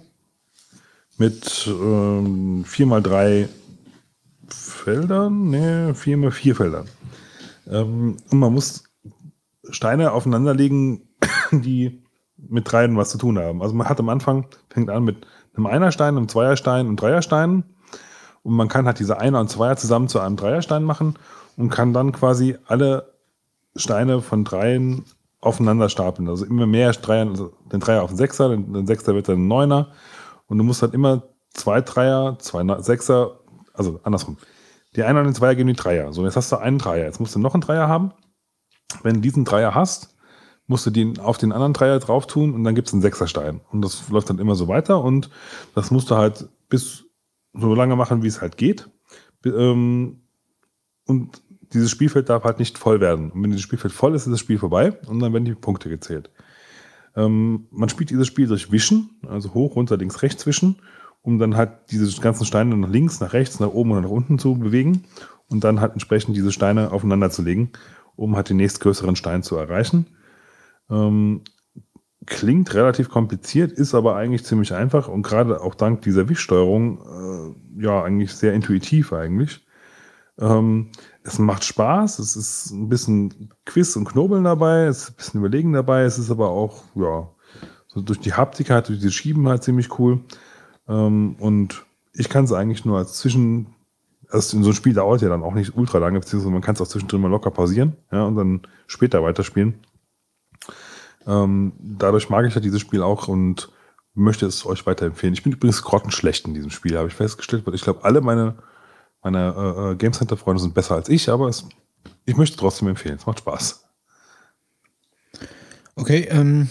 mit ähm, 4x3 Feldern, ne, 4x4 Feldern. Ähm, und man muss Steine aufeinanderlegen, die mit dreien was zu tun haben. Also man hat am Anfang, fängt an mit einem Einerstein, einem Zweierstein und Dreierstein. Und man kann halt diese Einer und Zweier zusammen zu einem Dreierstein machen und kann dann quasi alle Steine von Dreien aufeinander stapeln. Also immer mehr Dreier, also den Dreier auf den Sechser, den, den Sechser wird dann ein Neuner. Und du musst halt immer zwei Dreier, zwei Sechser, also andersrum. Die Einer und den Zweier geben die Dreier. So, jetzt hast du einen Dreier. Jetzt musst du noch einen Dreier haben. Wenn du diesen Dreier hast, musst du den auf den anderen Dreier drauf tun und dann gibt es einen Sechserstein. Und das läuft dann immer so weiter und das musst du halt bis so lange machen, wie es halt geht. Ähm, und dieses Spielfeld darf halt nicht voll werden. Und wenn dieses Spielfeld voll ist, ist das Spiel vorbei und dann werden die Punkte gezählt. Ähm, man spielt dieses Spiel durch Wischen, also hoch, runter, links, rechts wischen, um dann halt diese ganzen Steine nach links, nach rechts, nach oben oder nach unten zu bewegen und dann halt entsprechend diese Steine aufeinander zu legen, um halt den nächstgrößeren Stein zu erreichen. Ähm, klingt relativ kompliziert, ist aber eigentlich ziemlich einfach und gerade auch dank dieser Wischsteuerung äh, ja eigentlich sehr intuitiv eigentlich. Ähm, es macht Spaß, es ist ein bisschen Quiz und Knobeln dabei, es ist ein bisschen Überlegen dabei, es ist aber auch, ja, so durch die Haptik halt, durch die Schieben halt ziemlich cool. Ähm, und ich kann es eigentlich nur als Zwischen, also so ein Spiel dauert ja dann auch nicht ultra lange, beziehungsweise man kann es auch zwischendrin mal locker pausieren, ja, und dann später weiterspielen. Ähm, dadurch mag ich ja dieses Spiel auch und möchte es euch weiterempfehlen. Ich bin übrigens grottenschlecht in diesem Spiel, habe ich festgestellt, weil ich glaube, alle meine, meine äh, äh Game Center-Freunde sind besser als ich, aber es, ich möchte trotzdem empfehlen. Es macht Spaß. Okay, ähm,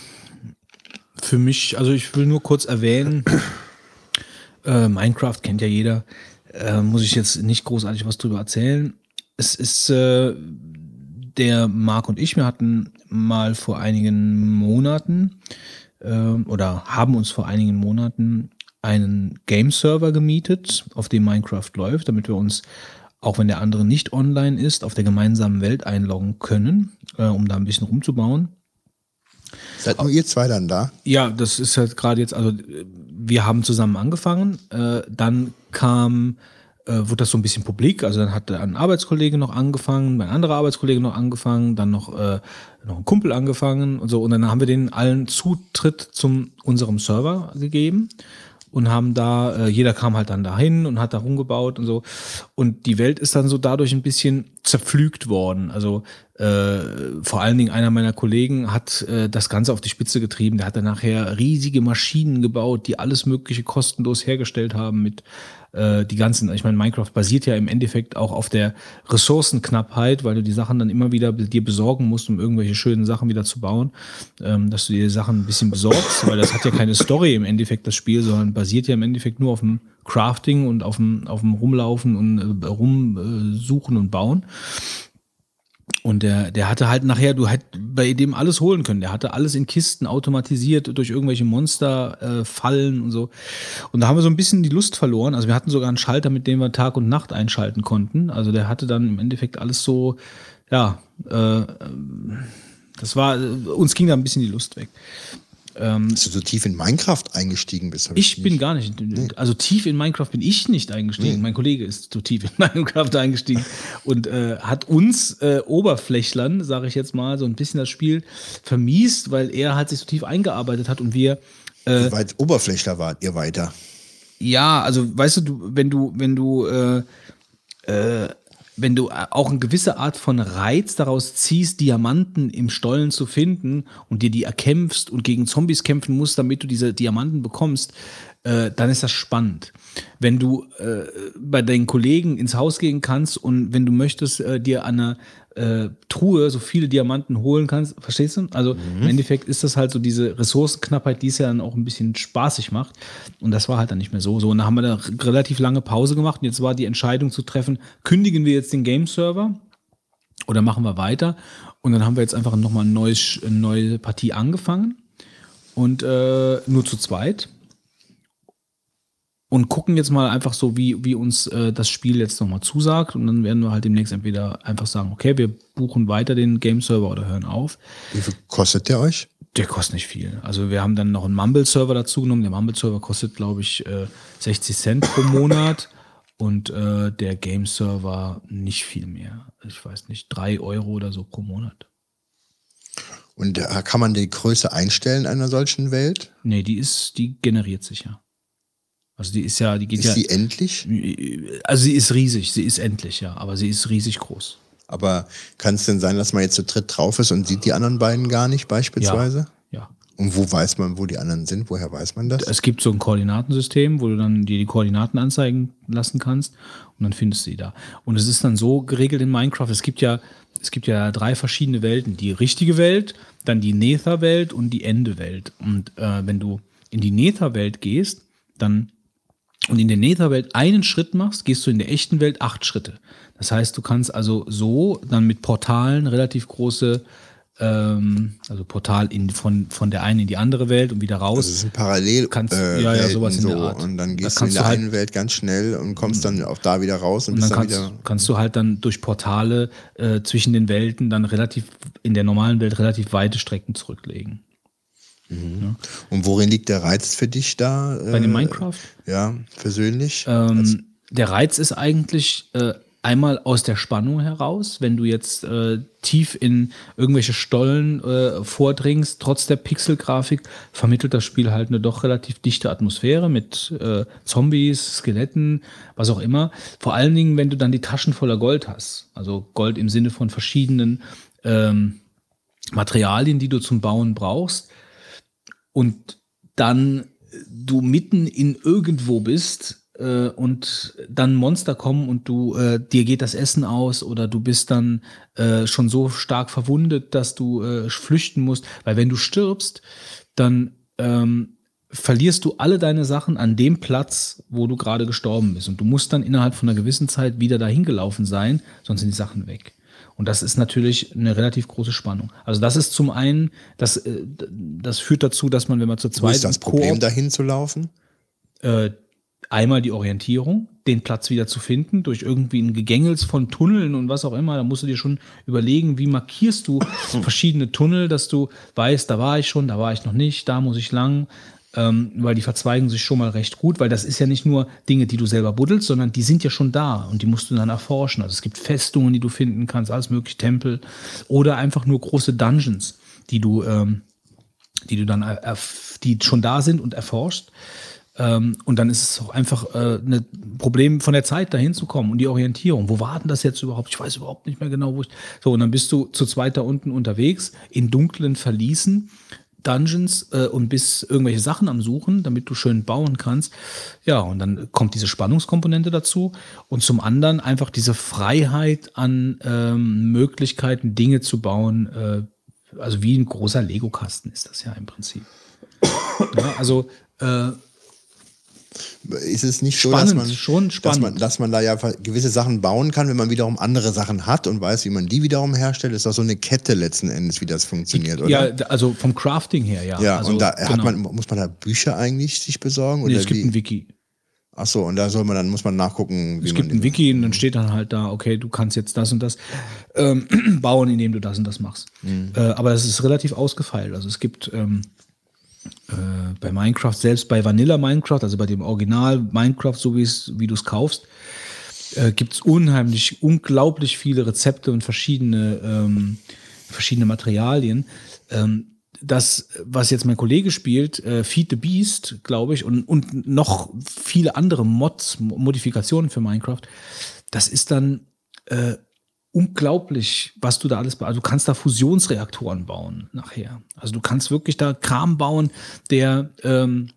für mich, also ich will nur kurz erwähnen, äh, Minecraft kennt ja jeder, äh, muss ich jetzt nicht großartig was drüber erzählen. Es ist äh, der Marc und ich, wir hatten mal vor einigen Monaten äh, oder haben uns vor einigen Monaten einen Game-Server gemietet, auf dem Minecraft läuft, damit wir uns, auch wenn der andere nicht online ist, auf der gemeinsamen Welt einloggen können, äh, um da ein bisschen rumzubauen. Seid nur ihr zwei dann da? Ja, das ist halt gerade jetzt, also wir haben zusammen angefangen, äh, dann kam äh, wurde das so ein bisschen publik. Also dann hat ein Arbeitskollege noch angefangen, mein anderer Arbeitskollege noch angefangen, dann noch, äh, noch ein Kumpel angefangen und so. Und dann haben wir denen allen Zutritt zum unserem Server gegeben und haben da, äh, jeder kam halt dann dahin und hat da rumgebaut und so. Und die Welt ist dann so dadurch ein bisschen zerpflügt worden. Also äh, vor allen Dingen einer meiner Kollegen hat äh, das Ganze auf die Spitze getrieben. Der hat dann nachher riesige Maschinen gebaut, die alles Mögliche kostenlos hergestellt haben mit äh, die ganzen, ich meine, Minecraft basiert ja im Endeffekt auch auf der Ressourcenknappheit, weil du die Sachen dann immer wieder dir besorgen musst, um irgendwelche schönen Sachen wieder zu bauen, ähm, dass du dir Sachen ein bisschen besorgst, weil das hat ja keine Story im Endeffekt, das Spiel, sondern basiert ja im Endeffekt nur auf dem Crafting und auf dem, auf dem Rumlaufen und äh, rumsuchen und bauen. Und der, der hatte halt nachher, du hätt bei dem alles holen können. Der hatte alles in Kisten automatisiert durch irgendwelche Monster, äh, Fallen und so. Und da haben wir so ein bisschen die Lust verloren. Also wir hatten sogar einen Schalter, mit dem wir Tag und Nacht einschalten konnten. Also der hatte dann im Endeffekt alles so, ja, äh, das war, uns ging da ein bisschen die Lust weg. Ähm, Dass du so tief in Minecraft eingestiegen bist. hab ich bin gar nicht, also tief in Minecraft bin ich nicht eingestiegen. Nee. Mein Kollege ist so tief in Minecraft eingestiegen und äh, hat uns äh, Oberflächlern, sage ich jetzt mal, so ein bisschen das Spiel vermiest, weil er halt sich so tief eingearbeitet hat und wir Wie weit Oberflächler wart ihr weiter? ja, also weißt du, du wenn du, wenn du, äh, äh, wenn du auch eine gewisse Art von Reiz daraus ziehst, Diamanten im Stollen zu finden und dir die erkämpfst und gegen Zombies kämpfen musst, damit du diese Diamanten bekommst, äh, dann ist das spannend. Wenn du äh, bei deinen Kollegen ins Haus gehen kannst und wenn du möchtest, äh, dir an einer äh, Truhe so viele Diamanten holen kannst, verstehst du? Also im Endeffekt ist das halt so diese Ressourcenknappheit, die es ja dann auch ein bisschen spaßig macht. Und das war halt dann nicht mehr so. So, und dann haben wir da relativ lange Pause gemacht und jetzt war die Entscheidung zu treffen, kündigen wir jetzt den Game-Server oder machen wir weiter? Und dann haben wir jetzt einfach nochmal ein neues, eine neue Partie angefangen und äh, nur zu zweit und gucken jetzt mal einfach so, wie, wie uns äh, das Spiel jetzt nochmal zusagt. Und dann werden wir halt demnächst entweder einfach sagen, okay, wir buchen weiter den Game-Server oder hören auf. Wie viel kostet der euch? Der kostet nicht viel. Also wir haben dann noch einen Mumble-Server dazu genommen. Der Mumble-Server kostet, glaube ich, äh, 60 Cent pro Monat. Und äh, der Game-Server nicht viel mehr. Ich weiß nicht, drei Euro oder so pro Monat. Und äh, kann man die Größe einstellen einer solchen Welt? Nee, die ist, die generiert sich ja. Also die ist ja, die geht Ist ja. sie endlich? Also sie ist riesig, sie ist endlich, ja, aber sie ist riesig groß. Aber kann es denn sein, dass man jetzt zu dritt drauf ist und sieht die anderen beiden gar nicht beispielsweise? Ja. Und wo weiß man, wo die anderen sind? Woher weiß man das? Es gibt so ein Koordinatensystem, wo du dann dir die Koordinaten anzeigen lassen kannst und dann findest du sie da. Und es ist dann so geregelt in Minecraft, es gibt ja, es gibt ja drei verschiedene Welten. Die richtige Welt, dann die Nether-Welt und die Ende-Welt. Und äh, wenn du in die Nether-Welt gehst, dann und in der Nether-Welt einen Schritt machst, gehst du in der echten Welt acht Schritte. Das heißt, du kannst also so dann mit Portalen relativ große, ähm, also Portal in, von, von der einen in die andere Welt und wieder raus. Also es sind parallel kannst, äh, ja, ja, sowas in so. der Art. Und dann Da gehst du in der halt- einen Welt ganz schnell und kommst dann auch da wieder raus und, Und bist dann dann kannst, wieder. kannst du halt dann durch Portale äh, zwischen den Welten dann relativ, in der normalen Welt relativ weite Strecken zurücklegen. Und worin liegt der Reiz für dich da? Bei dem äh, Minecraft? Ja, persönlich. Ähm, der Reiz ist eigentlich äh, einmal aus der Spannung heraus, wenn du jetzt äh, tief in irgendwelche Stollen äh, vordringst, trotz der Pixelgrafik, vermittelt das Spiel halt eine doch relativ dichte Atmosphäre mit äh, Zombies, Skeletten, was auch immer. Vor allen Dingen, wenn du dann die Taschen voller Gold hast. Also Gold im Sinne von verschiedenen ähm, Materialien, die du zum Bauen brauchst. Und dann du mitten in irgendwo bist äh, und dann Monster kommen und du äh, dir geht das Essen aus oder du bist dann äh, schon so stark verwundet, dass du äh, flüchten musst, weil wenn du stirbst, dann ähm, verlierst du alle deine Sachen an dem Platz, wo du gerade gestorben bist und du musst dann innerhalb von einer gewissen Zeit wieder dahin gelaufen sein, sonst sind die Sachen weg. Und das ist natürlich eine relativ große Spannung. Also das ist zum einen, das, äh, das führt dazu, dass man, wenn man zu zweit ist das Problem, dahin zu laufen? äh, einmal die Orientierung, den Platz wieder zu finden, durch irgendwie ein Gegängels von Tunneln und was auch immer. Da musst du dir schon überlegen, wie markierst du verschiedene Tunnel, dass du weißt, da war ich schon, da war ich noch nicht, da muss ich lang. Ähm, weil die verzweigen sich schon mal recht gut, weil das ist ja nicht nur Dinge, die du selber buddelst, sondern die sind ja schon da und die musst du dann erforschen. Also es gibt Festungen, die du finden kannst, alles mögliche Tempel oder einfach nur große Dungeons, die du, ähm, die du dann, die schon da sind und erforscht. Ähm, und dann ist es auch einfach äh, ein Problem von der Zeit, dahin zu kommen und die Orientierung. Wo war denn das jetzt überhaupt? Ich weiß überhaupt nicht mehr genau, wo ich. So, und dann bist du zu zweit da unten unterwegs in dunklen Verließen, Dungeons äh, und bist irgendwelche Sachen am Suchen, damit du schön bauen kannst. Ja, und dann kommt diese Spannungskomponente dazu und zum anderen einfach diese Freiheit an ähm, Möglichkeiten, Dinge zu bauen. Äh, also wie ein großer Lego-Kasten ist das ja im Prinzip. Ja, also äh, Ist es nicht so, Spannend, dass man, schon Dass spannend. man, dass man da ja gewisse Sachen bauen kann, wenn man wiederum andere Sachen hat und weiß, wie man die wiederum herstellt? Ist doch so eine Kette letzten Endes, wie das funktioniert, oder? Ja, also vom Crafting her, ja. Ja, also, und da hat genau. man, muss man da Bücher eigentlich sich besorgen? Nee, Oder es gibt wie? ein Wiki. Ach so, und da soll man dann, muss man nachgucken, wie Es man gibt ein Wiki und dann steht dann halt da, okay, du kannst jetzt das und das ähm, bauen, indem du das und das machst. Mhm. Äh, aber es ist relativ ausgefeilt. Also es gibt ähm, äh, bei Minecraft, selbst bei Vanilla Minecraft, also bei dem Original Minecraft, so wie du es kaufst, äh, gibt es unheimlich, unglaublich viele Rezepte und verschiedene, ähm, verschiedene Materialien. Ähm, das, was jetzt mein Kollege spielt, äh, Feed the Beast, glaube ich, und, und noch viele andere Mods, Mo- Modifikationen für Minecraft, das ist dann äh, unglaublich, was du da alles baust. Also du kannst da Fusionsreaktoren bauen nachher. Also du kannst wirklich da Kram bauen, der ähm,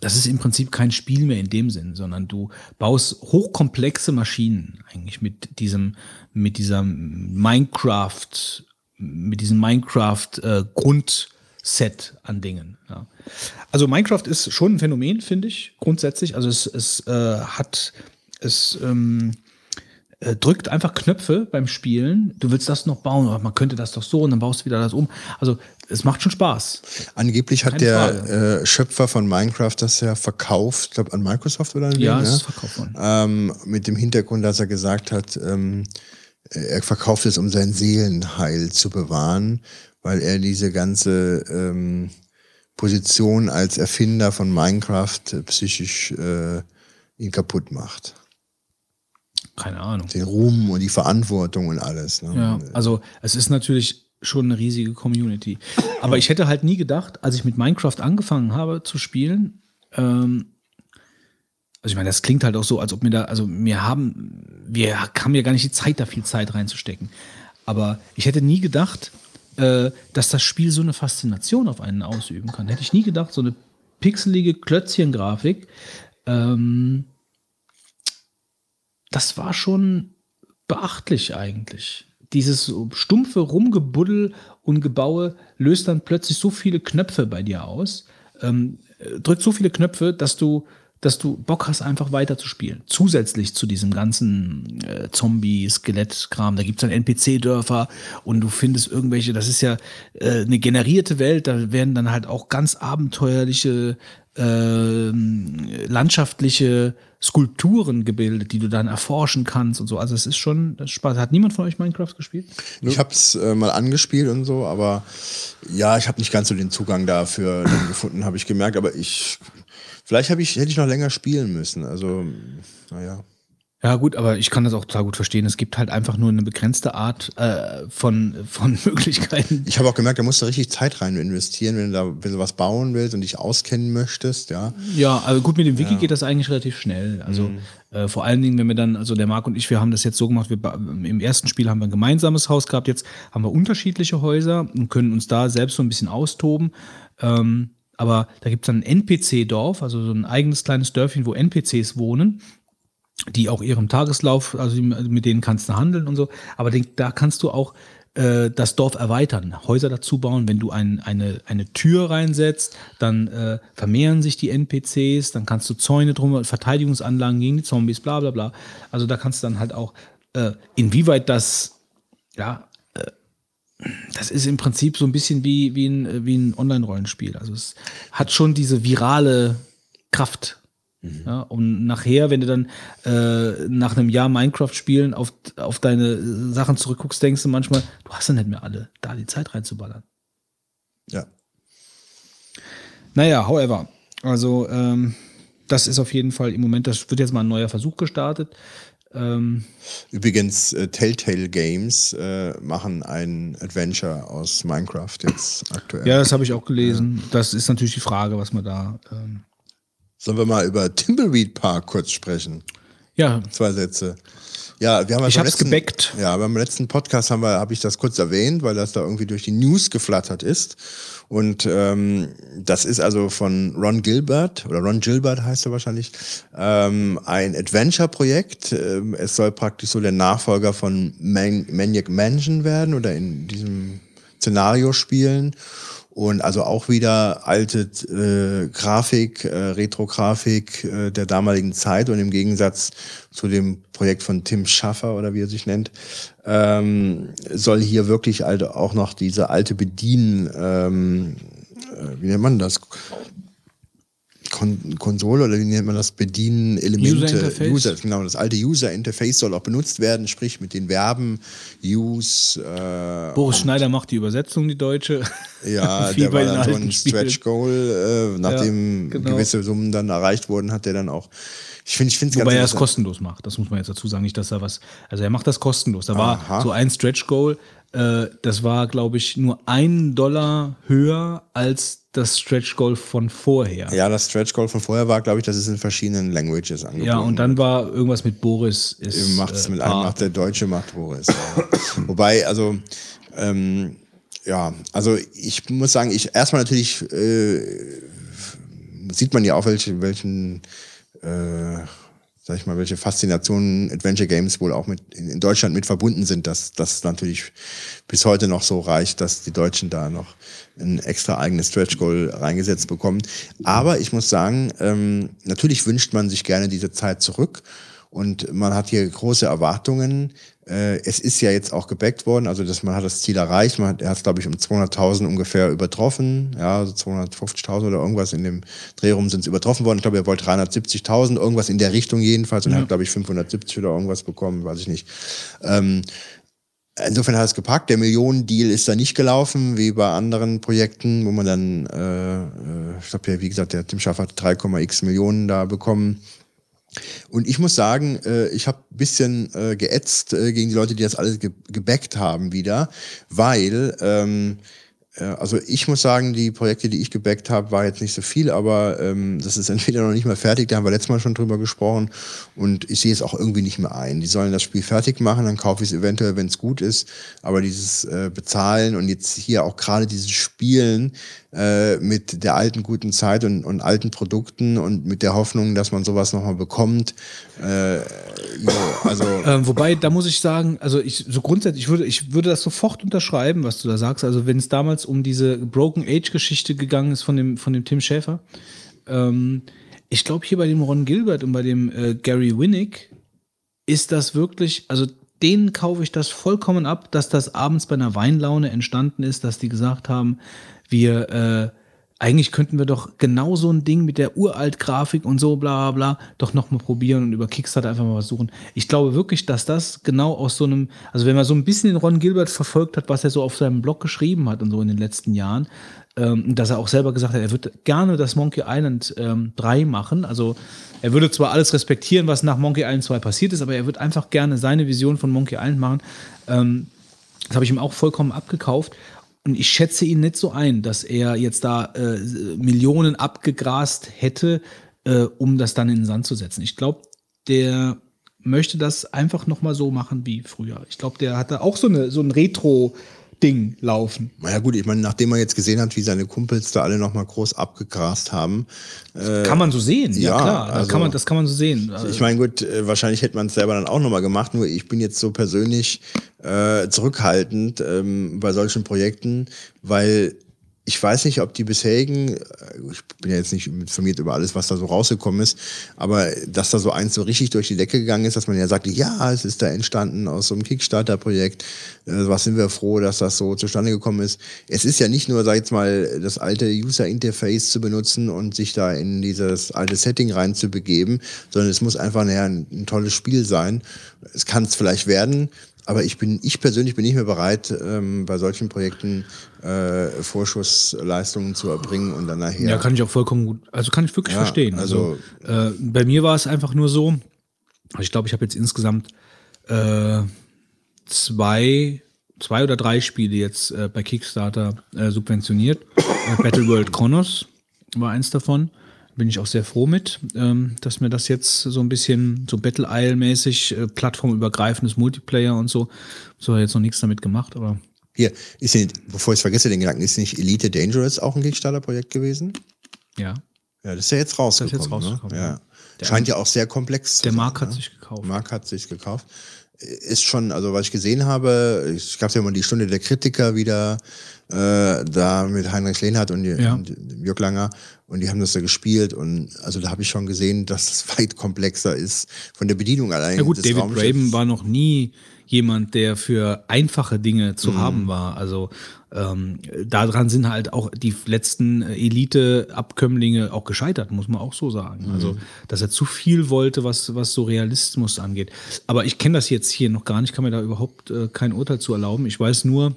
das ist im Prinzip kein Spiel mehr in dem Sinn, sondern du baust hochkomplexe Maschinen eigentlich mit diesem, mit dieser Minecraft, mit diesem Minecraft äh, an Dingen. Ja. Also Minecraft ist schon ein Phänomen, finde ich, grundsätzlich. Also es, es äh, hat, es ähm, äh, drückt einfach Knöpfe beim Spielen. Du willst das noch bauen, aber man könnte das doch so und dann baust du wieder das um. Also es macht schon Spaß. Angeblich hat Keine der äh, Schöpfer von Minecraft das ja verkauft, ich glaube an Microsoft oder an Ja, wen, es ne? ist verkauft worden. Ähm, mit dem Hintergrund, dass er gesagt hat, ähm, er verkauft es, um sein Seelenheil zu bewahren, weil er diese ganze ähm, Position als Erfinder von Minecraft äh, psychisch äh, ihn kaputt macht. Keine Ahnung. Den Ruhm und die Verantwortung und alles. Ne? Ja, also es ist natürlich schon eine riesige Community. Aber ich hätte halt nie gedacht, als ich mit Minecraft angefangen habe zu spielen, ähm, also ich meine, das klingt halt auch so, als ob mir da, also wir haben, wir haben ja gar nicht die Zeit, da viel Zeit reinzustecken. Aber ich hätte nie gedacht, äh, dass das Spiel so eine Faszination auf einen ausüben kann. Hätte ich nie gedacht, so eine pixelige Klötzchen-Grafik. Ähm, das war schon beachtlich eigentlich. Dieses stumpfe Rumgebuddel und Gebaue löst dann plötzlich so viele Knöpfe bei dir aus, ähm, äh, drückt so viele Knöpfe, dass du, dass du Bock hast, einfach weiter zu spielen. Zusätzlich zu diesem ganzen äh, Zombie-Skelett-Kram. Da gibt es dann NPC-Dörfer und du findest irgendwelche, das ist ja äh, eine generierte Welt, da werden dann halt auch ganz abenteuerliche ähm, landschaftliche Skulpturen gebildet, die du dann erforschen kannst und so. Also es ist schon Spaß. Hat niemand von euch Minecraft gespielt? Ich habe es äh, mal angespielt und so, aber ja, ich habe nicht ganz so den Zugang dafür gefunden, habe ich gemerkt. Aber ich, vielleicht ich, hätte ich noch länger spielen müssen. Also, naja. Ja, gut, aber ich kann das auch total gut verstehen. Es gibt halt einfach nur eine begrenzte Art äh, von, von Möglichkeiten. Ich habe auch gemerkt, da musst du richtig Zeit rein investieren, wenn du da wenn du was bauen willst und dich auskennen möchtest, ja. Ja, also gut, mit dem Wiki Ja. geht das eigentlich relativ schnell. Also Mhm. äh, vor allen Dingen, wenn wir dann, also der Marc und ich, wir haben das jetzt so gemacht, wir, im ersten Spiel haben wir ein gemeinsames Haus gehabt, jetzt haben wir unterschiedliche Häuser und können uns da selbst so ein bisschen austoben. Ähm, aber da gibt es dann ein NPC-Dorf, also so ein eigenes kleines Dörfchen, wo NPCs wohnen die auch ihrem Tageslauf, also mit denen kannst du handeln und so. Aber den, da kannst du auch äh, das Dorf erweitern, Häuser dazu bauen. Wenn du ein, eine, eine Tür reinsetzt, dann äh, vermehren sich die NPCs, dann kannst du Zäune drum, Verteidigungsanlagen gegen die Zombies, bla bla bla. Also da kannst du dann halt auch, äh, inwieweit das, ja, äh, das ist im Prinzip so ein bisschen wie, wie ein, wie ein Online-Rollenspiel. Also es hat schon diese virale Kraft. Ja, und nachher, wenn du dann äh, nach einem Jahr Minecraft spielen auf, auf deine Sachen zurückguckst, denkst du manchmal, du hast ja nicht mehr alle, da die Zeit reinzuballern. Ja. Naja, however, also ähm, das ist auf jeden Fall im Moment, das wird jetzt mal ein neuer Versuch gestartet. Ähm, Übrigens, äh, Telltale Games äh, machen ein Adventure aus Minecraft jetzt aktuell. ja, das habe ich auch gelesen. Das ist natürlich die Frage, was man da. Ähm, Sollen wir mal über Timbleweed Park kurz sprechen? ja, Zwei Sätze. Ja, wir haben ja Ich beim hab's letzten, gebackt. Ja, beim letzten Podcast haben wir, habe ich das kurz erwähnt, weil das da irgendwie durch die News geflattert ist. Und ähm, das ist also von Ron Gilbert, oder Ron Gilbert heißt er wahrscheinlich, ähm, ein Adventure-Projekt. Ähm, es soll praktisch so der Nachfolger von Man Maniac Mansion werden oder in diesem Szenario spielen. Und also auch wieder alte äh, Grafik, äh, Retro-Grafik äh, der damaligen Zeit und im Gegensatz zu dem Projekt von Tim Schaffer oder wie er sich nennt, ähm, soll hier wirklich also auch noch diese alte Bedienen, ähm, äh, wie nennt man das? Kon Konsole oder wie nennt man das? Bedienen Elemente. User Interface. User, genau, das alte User Interface soll auch benutzt werden, sprich mit den Verben Use. Äh, Boris Schneider macht die Übersetzung, die deutsche. ja, der bei war dann so ein. Stretch Goal, äh, nachdem genau. gewisse Summen dann erreicht wurden, hat der dann auch. Ich finde, ich finde es ganz Wobei er es kostenlos macht, das muss man jetzt dazu sagen. Nicht, dass er was. Also er macht das kostenlos. Da war Aha. so ein Stretch Goal, äh, das war, glaube ich, nur ein Dollar höher als das Stretch Goal von vorher. Ja, das Stretch Goal von vorher war, glaube ich, das ist in verschiedenen Languages angeboten. Ja, und dann war irgendwas mit Boris. Ist, macht es äh, mit einem, macht der Deutsche macht Boris. Ja. Wobei, also ähm, ja, also ich muss sagen, ich erstmal natürlich äh, sieht man ja auch, welche, welchen, äh, sag ich mal, welche Faszinationen Adventure Games wohl auch mit in, Deutschland mit verbunden sind, dass das natürlich bis heute noch so reicht, dass die Deutschen da noch ein extra eigenes Stretch Goal reingesetzt bekommen. Aber ich muss sagen, ähm, natürlich wünscht man sich gerne diese Zeit zurück. Und man hat hier große Erwartungen. Äh, es ist ja jetzt auch gebackt worden, also dass man hat das Ziel erreicht. Man hat, er hat es, glaube ich, um 200.000 ungefähr übertroffen. Ja, also 250.000 oder irgendwas in dem Drehraum sind es übertroffen worden. Ich glaube, er wollte 370.000, irgendwas in der Richtung jedenfalls. Und er hat, glaube ich, 570 oder irgendwas bekommen, weiß ich nicht. Ähm, Insofern hat es gepackt. Der Millionendeal ist da nicht gelaufen, wie bei anderen Projekten, wo man dann, äh, äh, ich glaube, ja, wie gesagt, der Tim Schaff hat 3,x Millionen da bekommen. Und ich muss sagen, äh, ich habe ein bisschen äh, geätzt äh, gegen die Leute, die das alles ge gebackt haben wieder, weil, ähm, äh, also ich muss sagen, die Projekte, die ich gebackt habe, war jetzt nicht so viel, aber ähm, das ist entweder noch nicht mal fertig, da haben wir letztes Mal schon drüber gesprochen und ich sehe es auch irgendwie nicht mehr ein. Die sollen das Spiel fertig machen, dann kaufe ich es eventuell, wenn es gut ist, aber dieses äh, Bezahlen und jetzt hier auch gerade dieses Spielen äh, mit der alten guten Zeit und, und alten Produkten und mit der Hoffnung, dass man sowas nochmal bekommt, äh, jo, also Ähm, wobei, da muss ich sagen, also ich so grundsätzlich, ich würde, ich würde das sofort unterschreiben, was du da sagst. Also wenn es damals um diese Broken Age-Geschichte gegangen ist von dem, von dem Tim Schäfer, ähm, ich glaube hier bei dem Ron Gilbert und bei dem äh, Gary Winnick ist das wirklich, also denen kaufe ich das vollkommen ab, dass das abends bei einer Weinlaune entstanden ist, dass die gesagt haben, wir äh, eigentlich könnten wir doch genau so ein Ding mit der Uralt-Grafik und so bla bla bla doch nochmal probieren und über Kickstarter einfach mal was suchen. Ich glaube wirklich, dass das genau aus so einem, also wenn man so ein bisschen den Ron Gilbert verfolgt hat, was er so auf seinem Blog geschrieben hat und so in den letzten Jahren, ähm, dass er auch selber gesagt hat, er würde gerne das Monkey Island ähm, 3 machen. Also er würde zwar alles respektieren, was nach Monkey Island 2 passiert ist, aber er würde einfach gerne seine Vision von Monkey Island machen. Ähm, das habe ich ihm auch vollkommen abgekauft. Und ich schätze ihn nicht so ein, dass er jetzt da äh, Millionen abgegrast hätte, äh, um das dann in den Sand zu setzen. Ich glaube, der möchte das einfach noch mal so machen wie früher. Ich glaube, der hat da auch so, eine, so ein Retro-Ding laufen. Naja gut, ich meine, nachdem man jetzt gesehen hat, wie seine Kumpels da alle nochmal groß abgegrast haben. Äh, Kann man so sehen, ja, ja, klar. also- das, kann man, das kann man so sehen. Also, Ich meine, gut, äh, wahrscheinlich hätte man es selber dann auch nochmal gemacht, nur ich bin jetzt so persönlich äh, zurückhaltend ähm, bei solchen Projekten, weil ich weiß nicht, ob die bisherigen, äh, ich bin ja jetzt nicht informiert über alles, was da so rausgekommen ist, aber dass da so eins so richtig durch die Decke gegangen ist, dass man ja sagt, ja, es ist da entstanden aus so einem Kickstarter-Projekt, äh, was sind wir froh, dass das so zustande gekommen ist. Es ist ja nicht nur, sag ich jetzt mal, das alte User-Interface zu benutzen und sich da in dieses alte Setting reinzubegeben, sondern es muss einfach ein, ein tolles Spiel sein. Es kann es vielleicht werden, aber ich bin, ich persönlich bin nicht mehr bereit, ähm, bei solchen Projekten äh, Vorschussleistungen zu erbringen und dann nachher. Ja, kann ich auch vollkommen gut, also kann ich wirklich Ja, verstehen. Also, äh, bei mir war es einfach nur so, ich glaube, ich habe jetzt insgesamt äh, zwei, zwei oder drei Spiele jetzt äh, bei Kickstarter äh, subventioniert. äh, Battle World Chronos war eins davon. Bin ich auch sehr froh mit, ähm, dass mir das jetzt so ein bisschen so Battle Isle-mäßig, äh, plattformübergreifendes Multiplayer und so, so jetzt noch nichts damit gemacht, aber Hier, ist nicht, bevor ich es vergesse, den Gedanken, ist nicht Elite Dangerous auch ein Kickstarter-Projekt gewesen? ja. Ja, das ist ja jetzt rausgekommen. jetzt rausgekommen, ne? ja. Der- Scheint ja auch sehr komplex zu Der sein. Marc hat ne? sich gekauft. Marc hat sich gekauft. Ist schon, also was ich gesehen habe, es gab ja mal die Stunde der Kritiker wieder äh, da mit Heinrich Lehnhardt und, Ja. und Jörg Langer und die haben das da gespielt und also da habe ich schon gesehen, dass es weit komplexer ist von der Bedienung allein. Ja gut, David Raumschiffs. Braben war noch nie jemand, der für einfache Dinge zu Mhm. haben war. Also ähm, daran sind halt auch die letzten Elite-Abkömmlinge auch gescheitert, muss man auch so sagen. Mhm. Also, dass er zu viel wollte, was, was so Realismus angeht. Aber ich kenne das jetzt hier noch gar nicht, kann mir da überhaupt äh, kein Urteil zu erlauben. Ich weiß nur,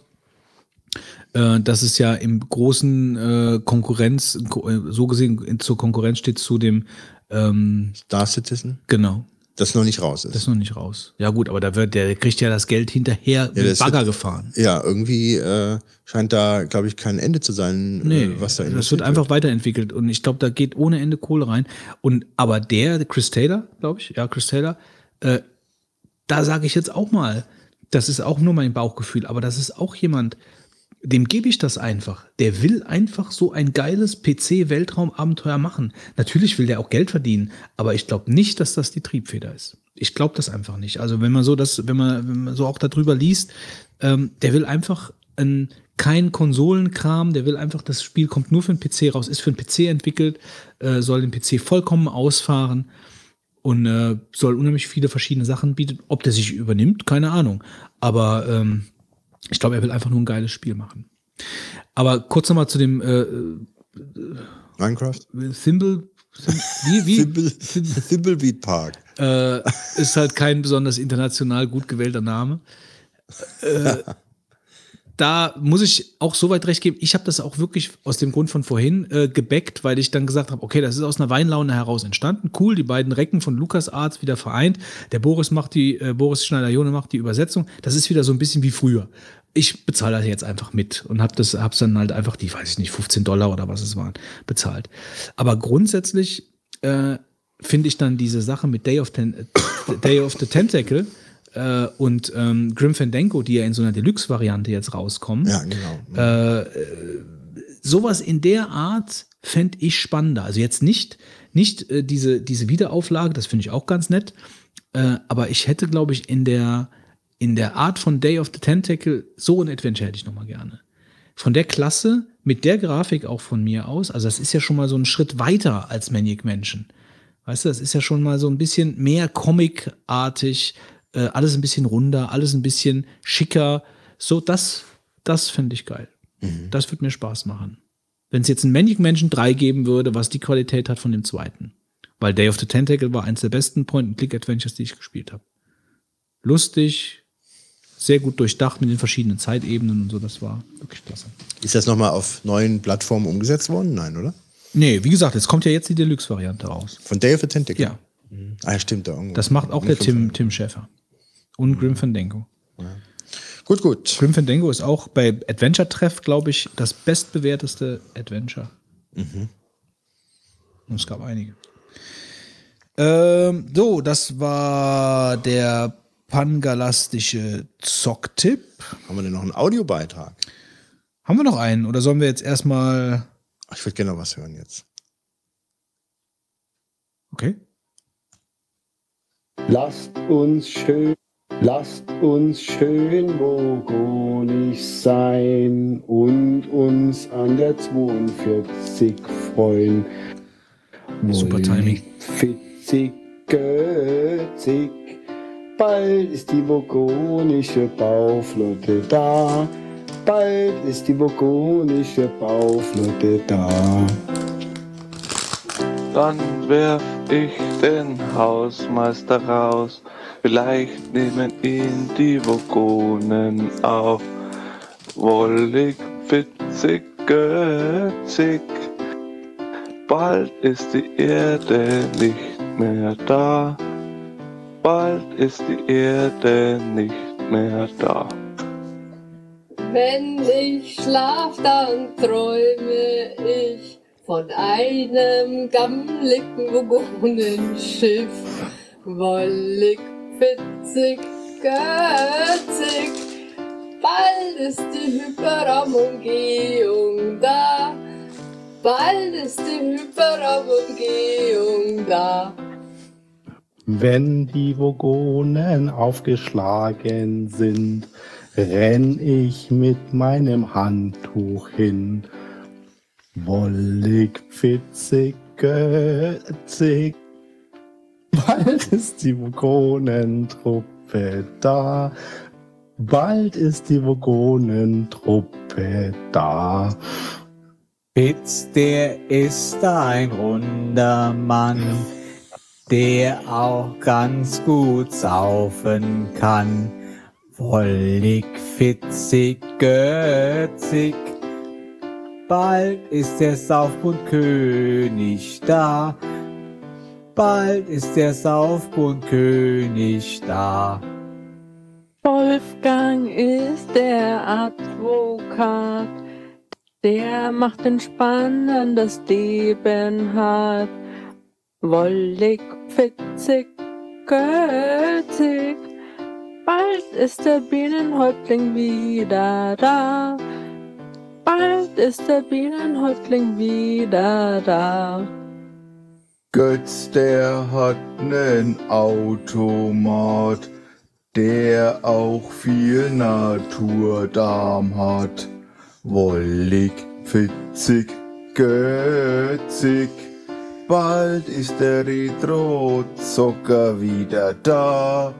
dass es ja im großen äh, Konkurrenz, ko- äh, so gesehen zur Konkurrenz steht zu dem ähm, Star Citizen? Genau. Das noch nicht raus ist. Das noch nicht raus. Ja gut, aber da wird, der kriegt ja das Geld hinterher mit das Bagger wird- gefahren. Ja, irgendwie äh, scheint da, glaube ich, kein Ende zu sein, Nee, äh, was da das wird einfach weiterentwickelt und ich glaube, da geht ohne Ende Kohle rein. Und aber der, Chris Taylor, glaube ich, ja, Chris Taylor, äh, da sage ich jetzt auch mal, das ist auch nur mein Bauchgefühl, aber das ist auch jemand, dem gebe ich das einfach. Der will einfach so ein geiles PC-Weltraumabenteuer machen. Natürlich will der auch Geld verdienen, aber ich glaube nicht, dass das die Triebfeder ist. Ich glaube das einfach nicht. Also wenn man so das, wenn man, wenn man so auch darüber liest, ähm, der will einfach ein, kein Konsolenkram, der will einfach, das Spiel kommt nur für den PC raus, ist für den PC entwickelt, äh, soll den PC vollkommen ausfahren und äh, soll unheimlich viele verschiedene Sachen bieten. Ob der sich übernimmt, keine Ahnung. Aber ähm, ich glaube, er will einfach nur ein geiles Spiel machen. Aber kurz nochmal zu dem äh, Minecraft? Thimble. Wie, wie? Thimble, Thimbleweed Park. Äh, ist halt kein besonders international gut gewählter Name. Äh, da muss ich auch so weit recht geben, ich habe das auch wirklich aus dem Grund von vorhin äh, gebackt, weil ich dann gesagt habe, okay, das ist aus einer Weinlaune heraus entstanden. Cool, die beiden Recken von LucasArts wieder vereint. Der Boris macht die, äh, Boris Schneider-Jone macht die Übersetzung. Das ist wieder so ein bisschen wie früher. Ich bezahle das jetzt einfach mit und habe das, hab's dann halt einfach die, weiß ich nicht, 15 Dollar oder was es waren, bezahlt. Aber grundsätzlich äh, finde ich dann diese Sache mit Day of, Ten, Day of the Tentacle äh, und ähm, Grim Fandango, die ja in so einer Deluxe-Variante jetzt rauskommen. Ja, genau. Äh, äh, sowas in der Art fände ich spannender. Also jetzt nicht, nicht äh, diese, diese Wiederauflage, das finde ich auch ganz nett. Äh, aber ich hätte, glaube ich, in der, in der Art von Day of the Tentacle so ein Adventure hätte ich noch mal gerne. Von der Klasse, mit der Grafik auch von mir aus, also das ist ja schon mal so ein Schritt weiter als Maniac Mansion. Weißt du, das ist ja schon mal so ein bisschen mehr Comic-artig, äh, alles ein bisschen runder, alles ein bisschen schicker. So, das, das fände ich geil. Das würde mir Spaß machen. Wenn es jetzt ein Manic Mansion 3 geben würde, was die Qualität hat von dem zweiten. Weil Day of the Tentacle war eins der besten Point-and-Click-Adventures, die ich gespielt habe. Lustig, sehr gut durchdacht mit den verschiedenen Zeitebenen und so, das war wirklich klasse. Ist das nochmal auf neuen Plattformen umgesetzt worden? Nein, oder? Nee, wie gesagt, jetzt kommt ja jetzt die Deluxe-Variante raus. Von the Tentacle? Ja. Ah, ja, stimmt. Da irgendwo. Das macht auch der Tim, Tim Schäfer. Und Grim Fandango. Gut, gut. Grim Fandango ist auch bei Adventure Treff, glaube ich, das bestbewerteste Adventure. Mhm. Und es gab einige. Ähm, so, das war der pangalastische Zocktipp. Haben wir denn noch einen Audiobeitrag? Haben wir noch einen oder sollen wir jetzt erstmal. Ich würde gerne noch was hören jetzt. Okay. Lasst uns schön, lasst uns schön mogonisch sein und uns an der 42 freuen. Super Timing. Fitzig, götzig, bald ist die vogonische Bauflotte da. Bald ist die vogonische Bauflotte da. Dann werf ich den Hausmeister raus. Vielleicht nehmen ihn die Vogonen auf. Wollig, witzig, götzig. Bald ist die Erde nicht mehr da. Bald ist die Erde nicht mehr da. Wenn ich schlaf, dann träume ich von einem gammeligen Vogonenschiff. Wollig, witzig, götzig. Bald ist die Hyperraumumgehung da. Bald ist die Hyperraumumgehung da. Wenn die Vogonen aufgeschlagen sind, renn ich mit meinem Handtuch hin. Wollig, fitzig, götzig. Bald ist die Vogonentruppe da. Bald ist die Vogonentruppe da. Fitz, der ist ein runder Mann, der auch ganz gut saufen kann. Wollig, fitzig, götzig. Bald ist der Saufbundkönig da. Bald ist der Saufbundkönig da. Wolfgang ist der Advokat, der macht ein spannendes Leben hat. Wollig, fitzig, götzig, bald ist der Bienenhäuptling wieder da. Bald ist der Bienenhäuptling wieder da. Götz, der hat nen Automat, der auch viel Naturdarm hat. Wollig, fitzig, götzig, bald ist der Retro-Zocker wieder da.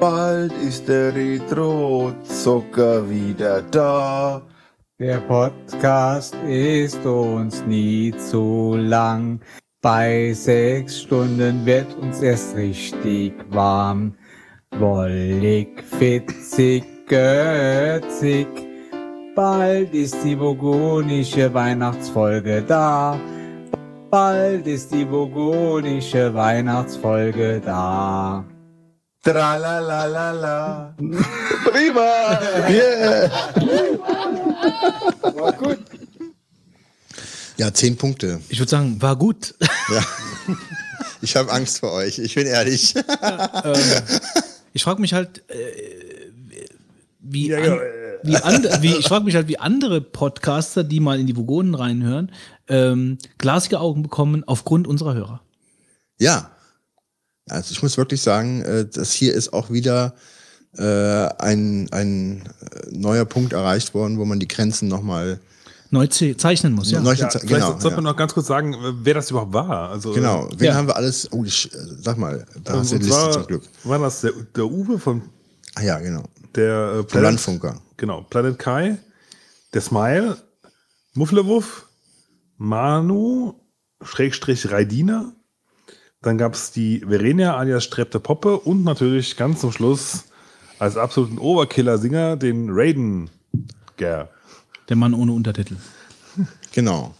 Bald ist der Retro-Zocker wieder da. Der Podcast ist uns nie zu lang. Bei sechs Stunden wird uns erst richtig warm. Wollig, fitzig, götzig. Bald ist die vogonische Weihnachtsfolge da. Bald ist die vogonische Weihnachtsfolge da. Tralalala. Prima! Yeah! War gut. Ja, zehn Punkte. Ich würde sagen, war gut. Ja. Ich habe Angst vor euch, ich bin ehrlich. ähm, ich frage mich halt, äh, wie, Ja, an, ja, wie, and, wie ich frage mich halt, wie andere Podcaster, die mal in die Vogonen reinhören, ähm, glasige Augen bekommen aufgrund unserer Hörer. Ja. Also ich muss wirklich sagen, äh, das hier ist auch wieder äh, ein, ein äh, neuer Punkt erreicht worden, wo man die Grenzen nochmal Neu ze- zeichnen muss, ja. Neu Ja, ze- vielleicht genau, sollte ja. man noch ganz kurz sagen, wer das überhaupt war. Also, Genau, wen ja. haben wir alles? Oh, ich, äh, sag mal, da hast du Und die Liste zwar zum Glück. War das der, der Uwe von Ah ja, genau. der äh, Vom Landfunker. Genau, Planet Kai, der Smile, Mufflewuff, Manu, Schrägstrich Raidina. Dann gab es die Verenia alias Strepte Poppe und natürlich ganz zum Schluss als absoluten Oberkiller-Singer den Raiden Ger. Der Mann ohne Untertitel. Genau.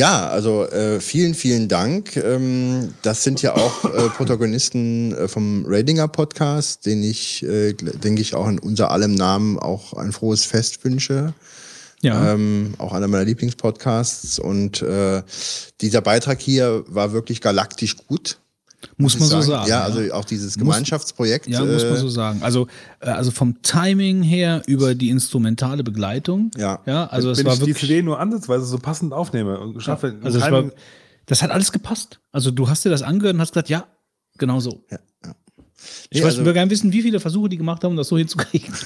Ja, also äh, vielen, vielen Dank. Ähm, das sind ja auch äh, Protagonisten äh, vom Radinger Podcast, den ich, äh, denke ich, auch in unser allem Namen auch ein frohes Fest wünsche. Ja. Ähm, auch einer meiner Lieblingspodcasts. Und äh, dieser Beitrag hier war wirklich galaktisch gut. Muss man so sagen, Ja, ja. also auch dieses Muss- Gemeinschaftsprojekt. Ja, muss man äh, so sagen. Also, äh, also vom Timing her über die instrumentale Begleitung. Ja. Ja, also es Wenn war ich die wirklich. CD nur ansatzweise so passend aufnehme und schaffe, Also es keinen- war, das hat alles gepasst. Also du hast dir das angehört und hast gesagt, ja, genau so. Ich Nee, weiß, also- würde gerne wissen, wie viele Versuche die gemacht haben, das so hinzukriegen.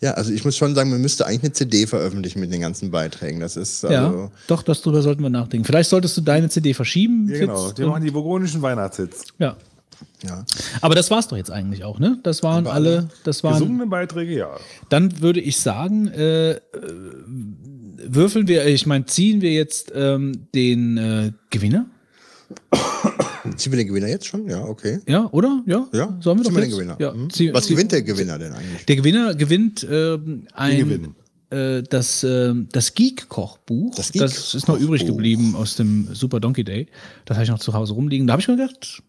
Ja, also ich muss schon sagen, man müsste eigentlich eine CD veröffentlichen mit den ganzen Beiträgen. Das ist also, ja, doch, das drüber sollten wir nachdenken. Vielleicht solltest du deine CD verschieben. Ja, genau. Die machen die burgundischen Weihnachtshits. ja. Ja. Aber das war's doch jetzt eigentlich auch, ne? Das waren alle, das waren. Gesungene Beiträge, ja. Dann würde ich sagen, äh, äh, würfeln wir, ich meine, ziehen wir jetzt ähm, den äh, Gewinner? Ziehen wir den Gewinner jetzt schon? Ja, okay. Ja, oder? Ja? Ja, Sollen wir ziehen doch wir den? Gewinner. Ja. Mhm. zieh- Was gewinnt der Gewinner denn eigentlich? Der Gewinner gewinnt ähm, ein äh, das, ähm, das Geek-Kochbuch. Das, Geek ist noch übrig geblieben aus dem Super Donkey Day. Das habe ich noch zu Hause rumliegen. Da habe ich mir gedacht,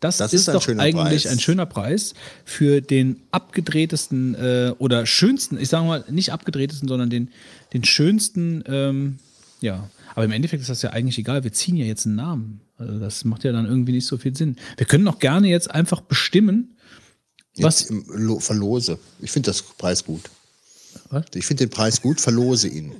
das, Das ist, ist doch eigentlich Preis. ein schöner Preis für den abgedrehtesten äh, oder schönsten, ich sage mal nicht abgedrehtesten, sondern den, den schönsten, ähm, ja. Aber im Endeffekt ist das ja eigentlich egal. Wir ziehen ja jetzt einen Namen. Also das macht ja dann irgendwie nicht so viel Sinn. Wir können auch gerne jetzt einfach bestimmen, was, Jetzt verlose. Ich finde das Preis gut. Was? Ich finde den Preis gut, verlose ihn.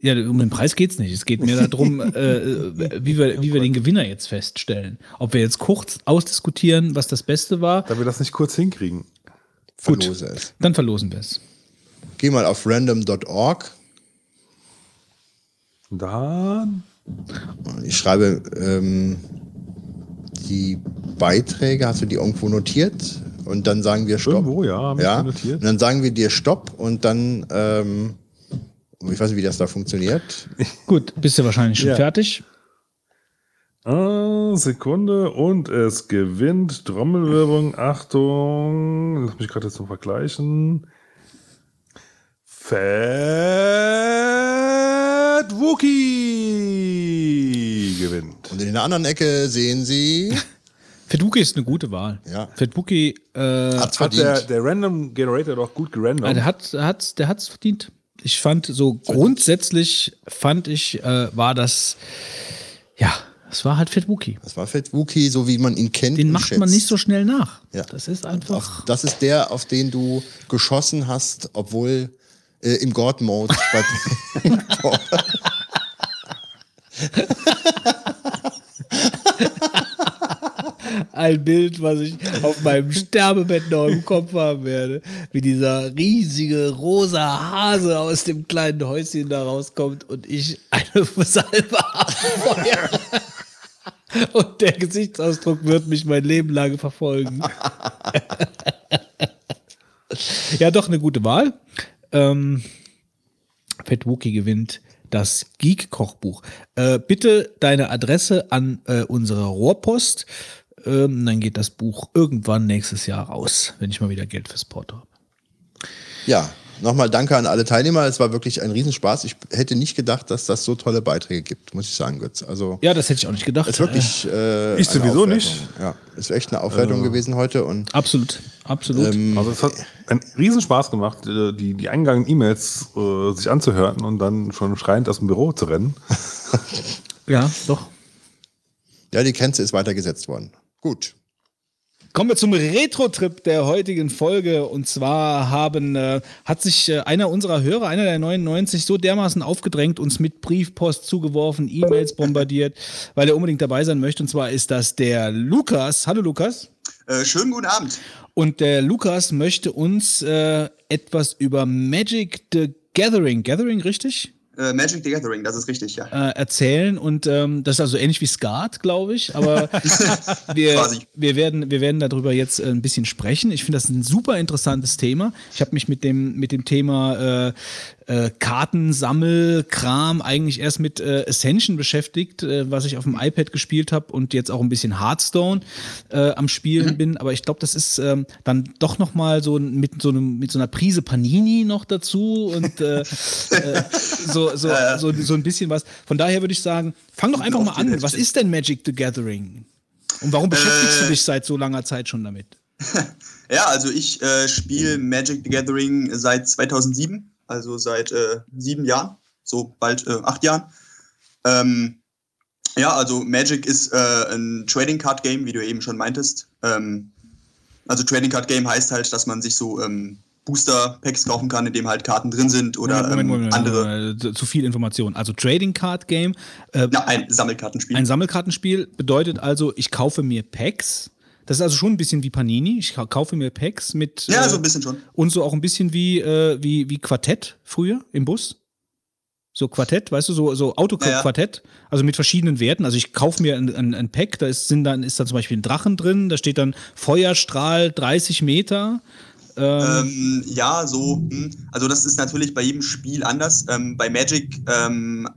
Ja, um den Preis geht's nicht. Es geht mir darum, äh, wie, wir, wie wir den Gewinner jetzt feststellen. Ob wir jetzt kurz ausdiskutieren, was das Beste war. Da wir das nicht kurz hinkriegen. Gut, Verlose es. dann verlosen wir es. Geh mal auf random.org. Dann. Ich schreibe ähm, die Beiträge, hast du die irgendwo notiert? Und dann sagen wir Stopp. Irgendwo, ja, ja. notiert. Und dann sagen wir dir Stopp und dann, ähm, ich weiß nicht, wie das da funktioniert. Gut, bist du wahrscheinlich schon Ja. fertig? Ah, Sekunde und es gewinnt Trommelwirbelung. Achtung, lass mich gerade jetzt noch vergleichen. Wookie gewinnt. Und in der anderen Ecke sehen Sie. Feduki ist eine gute Wahl. Ja. Feduki äh, Hat's Hat verdient. der, der Random Generator doch gut gerandomt. äh, der hat hat's, der hat's verdient. Ich fand so grundsätzlich fand ich äh, war das ja, es war halt Feduki. Das war Fat Wookie, so wie man ihn kennt. Den und macht man schätzt. nicht so schnell nach. Ja. Das ist einfach Das ist der, auf den du geschossen hast, obwohl äh, im God-Mode. ein Bild, was ich auf meinem Sterbebett noch im Kopf haben werde, wie dieser riesige rosa Hase aus dem kleinen Häuschen da rauskommt und ich eine Salbe abfeuere. Und der Gesichtsausdruck wird mich mein Leben lang verfolgen. ja, doch eine gute Wahl. Ähm, Fat Wookie gewinnt das Geek-Kochbuch. Äh, bitte deine Adresse an äh, unsere Rohrpost. Ähm, dann geht das Buch irgendwann nächstes Jahr raus, wenn ich mal wieder Geld fürs Porto habe. Ja, nochmal danke an alle Teilnehmer. Es war wirklich ein Riesenspaß. Ich hätte nicht gedacht, dass das so tolle Beiträge gibt, muss ich sagen, Götz. Also Ja, das hätte ich auch nicht gedacht. ist wirklich. Äh, Ich sowieso Aufwertung. nicht. Ja, ist echt eine Aufwertung Äh. gewesen heute und Absolut, absolut. ähm, Also es hat einen Riesenspaß gemacht, äh, die, die eingegangenen E-Mails äh, sich anzuhören und dann schon schreiend aus dem Büro zu rennen. ja, doch. ja, die Grenze ist weitergesetzt worden. Gut. Kommen wir zum Retro-Trip der heutigen Folge. Und zwar haben, äh, hat sich äh, einer unserer Hörer, einer der 99, so dermaßen aufgedrängt, uns mit Briefpost zugeworfen, E-Mails bombardiert, weil er unbedingt dabei sein möchte. Und zwar ist das der Lukas. Hallo Lukas. Äh, schönen guten Abend. Und der Lukas möchte uns äh, etwas über Magic the Gathering, Gathering richtig? Äh, Magic the Gathering, das ist richtig, ja. äh, erzählen und ähm, das ist also ähnlich wie Skat, glaube ich, aber wir, wir, werden, wir werden darüber jetzt äh, ein bisschen sprechen. Ich finde das ein super interessantes Thema. Ich habe mich mit dem, mit dem Thema äh, Kartensammelkram eigentlich erst mit äh, Ascension beschäftigt, äh, was ich auf dem iPad gespielt habe und jetzt auch ein bisschen Hearthstone äh, am Spielen bin. Aber ich glaube, das ist ähm, dann doch noch mal so mit so einem mit so einer Prise Panini noch dazu und äh, äh, so, so, so, so ein bisschen was. Von daher würde ich sagen, fang doch einfach mal an. Was ist denn Magic the Gathering? Und warum beschäftigst du Äh, dich seit so langer Zeit schon damit? Ja, also ich äh, spiele Magic the Gathering seit 2007, also seit äh, sieben Jahren, so bald äh, acht Jahren. Ähm, ja, also Magic ist äh, ein Trading Card Game, wie du eben schon meintest. Ähm, also Trading Card Game heißt halt, dass man sich so ähm, Booster Packs kaufen kann, in dem halt Karten drin sind oder Moment, Moment, ähm, Moment, andere. Zu- viel Information. Also Trading Card Game. Äh, Ja, ein Sammelkartenspiel. Ein Sammelkartenspiel bedeutet also, ich kaufe mir Packs. Das ist also schon ein bisschen wie Panini. Ich ka- kaufe mir Packs mit. Ja, äh, so ein bisschen schon. Und so auch ein bisschen wie, äh, wie, wie Quartett früher im Bus. So Quartett, weißt du, so, so Autoquartett, also mit verschiedenen Werten. Also ich kaufe mir ein, ein, ein Pack, da ist, sind dann, ist dann zum Beispiel ein Drachen drin, da steht dann Feuerstrahl 30 Meter. Ähm, ja, so. hm. Also das ist natürlich bei jedem Spiel anders. Ähm, bei Magic, ähm,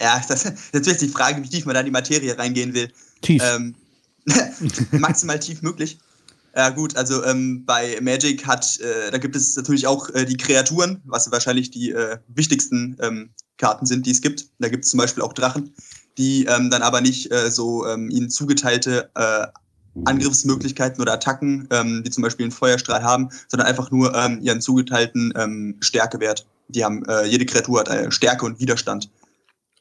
ja, das, das ist jetzt die Frage, wie tief man da in die Materie reingehen will. Tief. Ähm, maximal tief möglich. Ja gut, also ähm, bei Magic hat, äh, da gibt es natürlich auch äh, die Kreaturen, was wahrscheinlich die äh, wichtigsten ähm, Karten sind, die es gibt. Da gibt es zum Beispiel auch Drachen, die ähm, dann aber nicht äh, so ähm, ihnen zugeteilte äh, Angriffsmöglichkeiten oder Attacken, ähm, wie zum Beispiel einen Feuerstrahl haben, sondern einfach nur ähm, ihren zugeteilten ähm, Stärkewert. Die haben, äh, jede Kreatur hat Stärke und Widerstand.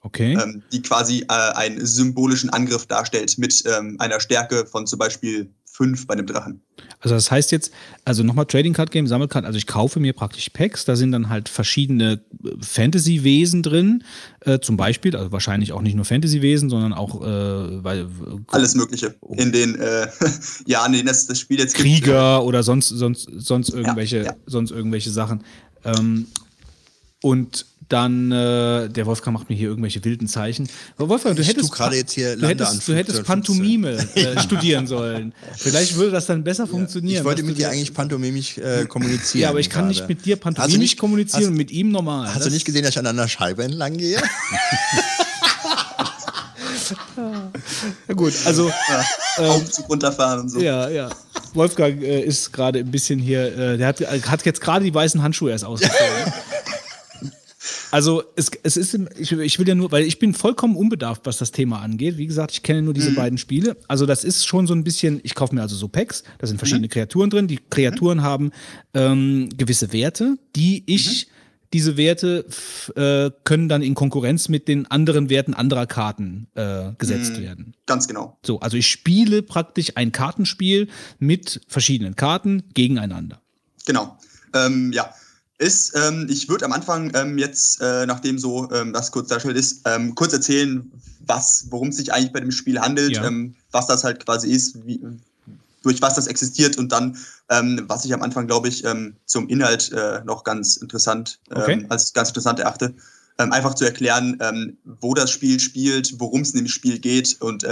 Okay. Ähm, die quasi äh, einen symbolischen Angriff darstellt mit ähm, einer Stärke von zum Beispiel 5 bei einem Drachen. Also das heißt jetzt, also nochmal Trading Card Game, Sammelkarten, also ich kaufe mir praktisch Packs, da sind dann halt verschiedene äh, Fantasy-Wesen drin, äh, zum Beispiel, also wahrscheinlich auch nicht nur Fantasy-Wesen, sondern auch, äh, weil, Alles Mögliche. In den äh, Jahren, in denen es das Spiel jetzt gibt. Krieger oder sonst, sonst, sonst irgendwelche, sonst irgendwelche Sachen. Ähm, und dann, äh, der Wolfgang macht mir hier irgendwelche wilden Zeichen. Aber Wolfgang, du Ich hättest, gerade jetzt hier du hättest, du hättest 15. Pantomime äh, studieren sollen. Vielleicht würde das dann besser funktionieren. Ich wollte mit dir eigentlich pantomimisch äh, kommunizieren. Ja, aber ich kann nicht gerade. mit dir Hast du pantomimisch nicht- kommunizieren hast- und mit ihm normal. Hast du Das- nicht gesehen, dass ich an einer Scheibe entlang gehe? Ja, gut, also. ähm, Aufzug runterfahren und so. Ja, ja. Wolfgang äh, ist gerade ein bisschen hier, äh, der hat, hat jetzt gerade die weißen Handschuhe erst ausgezogen. Also es, es ist, ich, ich will ja nur, weil ich bin vollkommen unbedarft, was das Thema angeht. Wie gesagt, ich kenne nur diese Mhm. beiden Spiele. Also das ist schon so ein bisschen, ich kaufe mir also so Packs, da sind verschiedene Mhm. Kreaturen drin. Die Kreaturen haben ähm, gewisse Werte, die ich, Mhm. diese Werte äh, können dann in Konkurrenz mit den anderen Werten anderer Karten äh, gesetzt Mhm. werden. Ganz genau. So, also ich spiele praktisch ein Kartenspiel mit verschiedenen Karten gegeneinander. Genau. Ähm, ja. Ist, ähm, ich würde am Anfang ähm, jetzt, äh, nachdem so ähm, das kurz dargestellt ist, ähm, kurz erzählen, was, worum es sich eigentlich bei dem Spiel handelt, Ja. ähm, was das halt quasi ist, wie, durch was das existiert und dann, ähm, was ich am Anfang, glaube ich, zum Inhalt äh, noch ganz interessant, Okay. als ganz interessant erachte. Einfach zu erklären, wo das Spiel spielt, worum es in dem Spiel geht und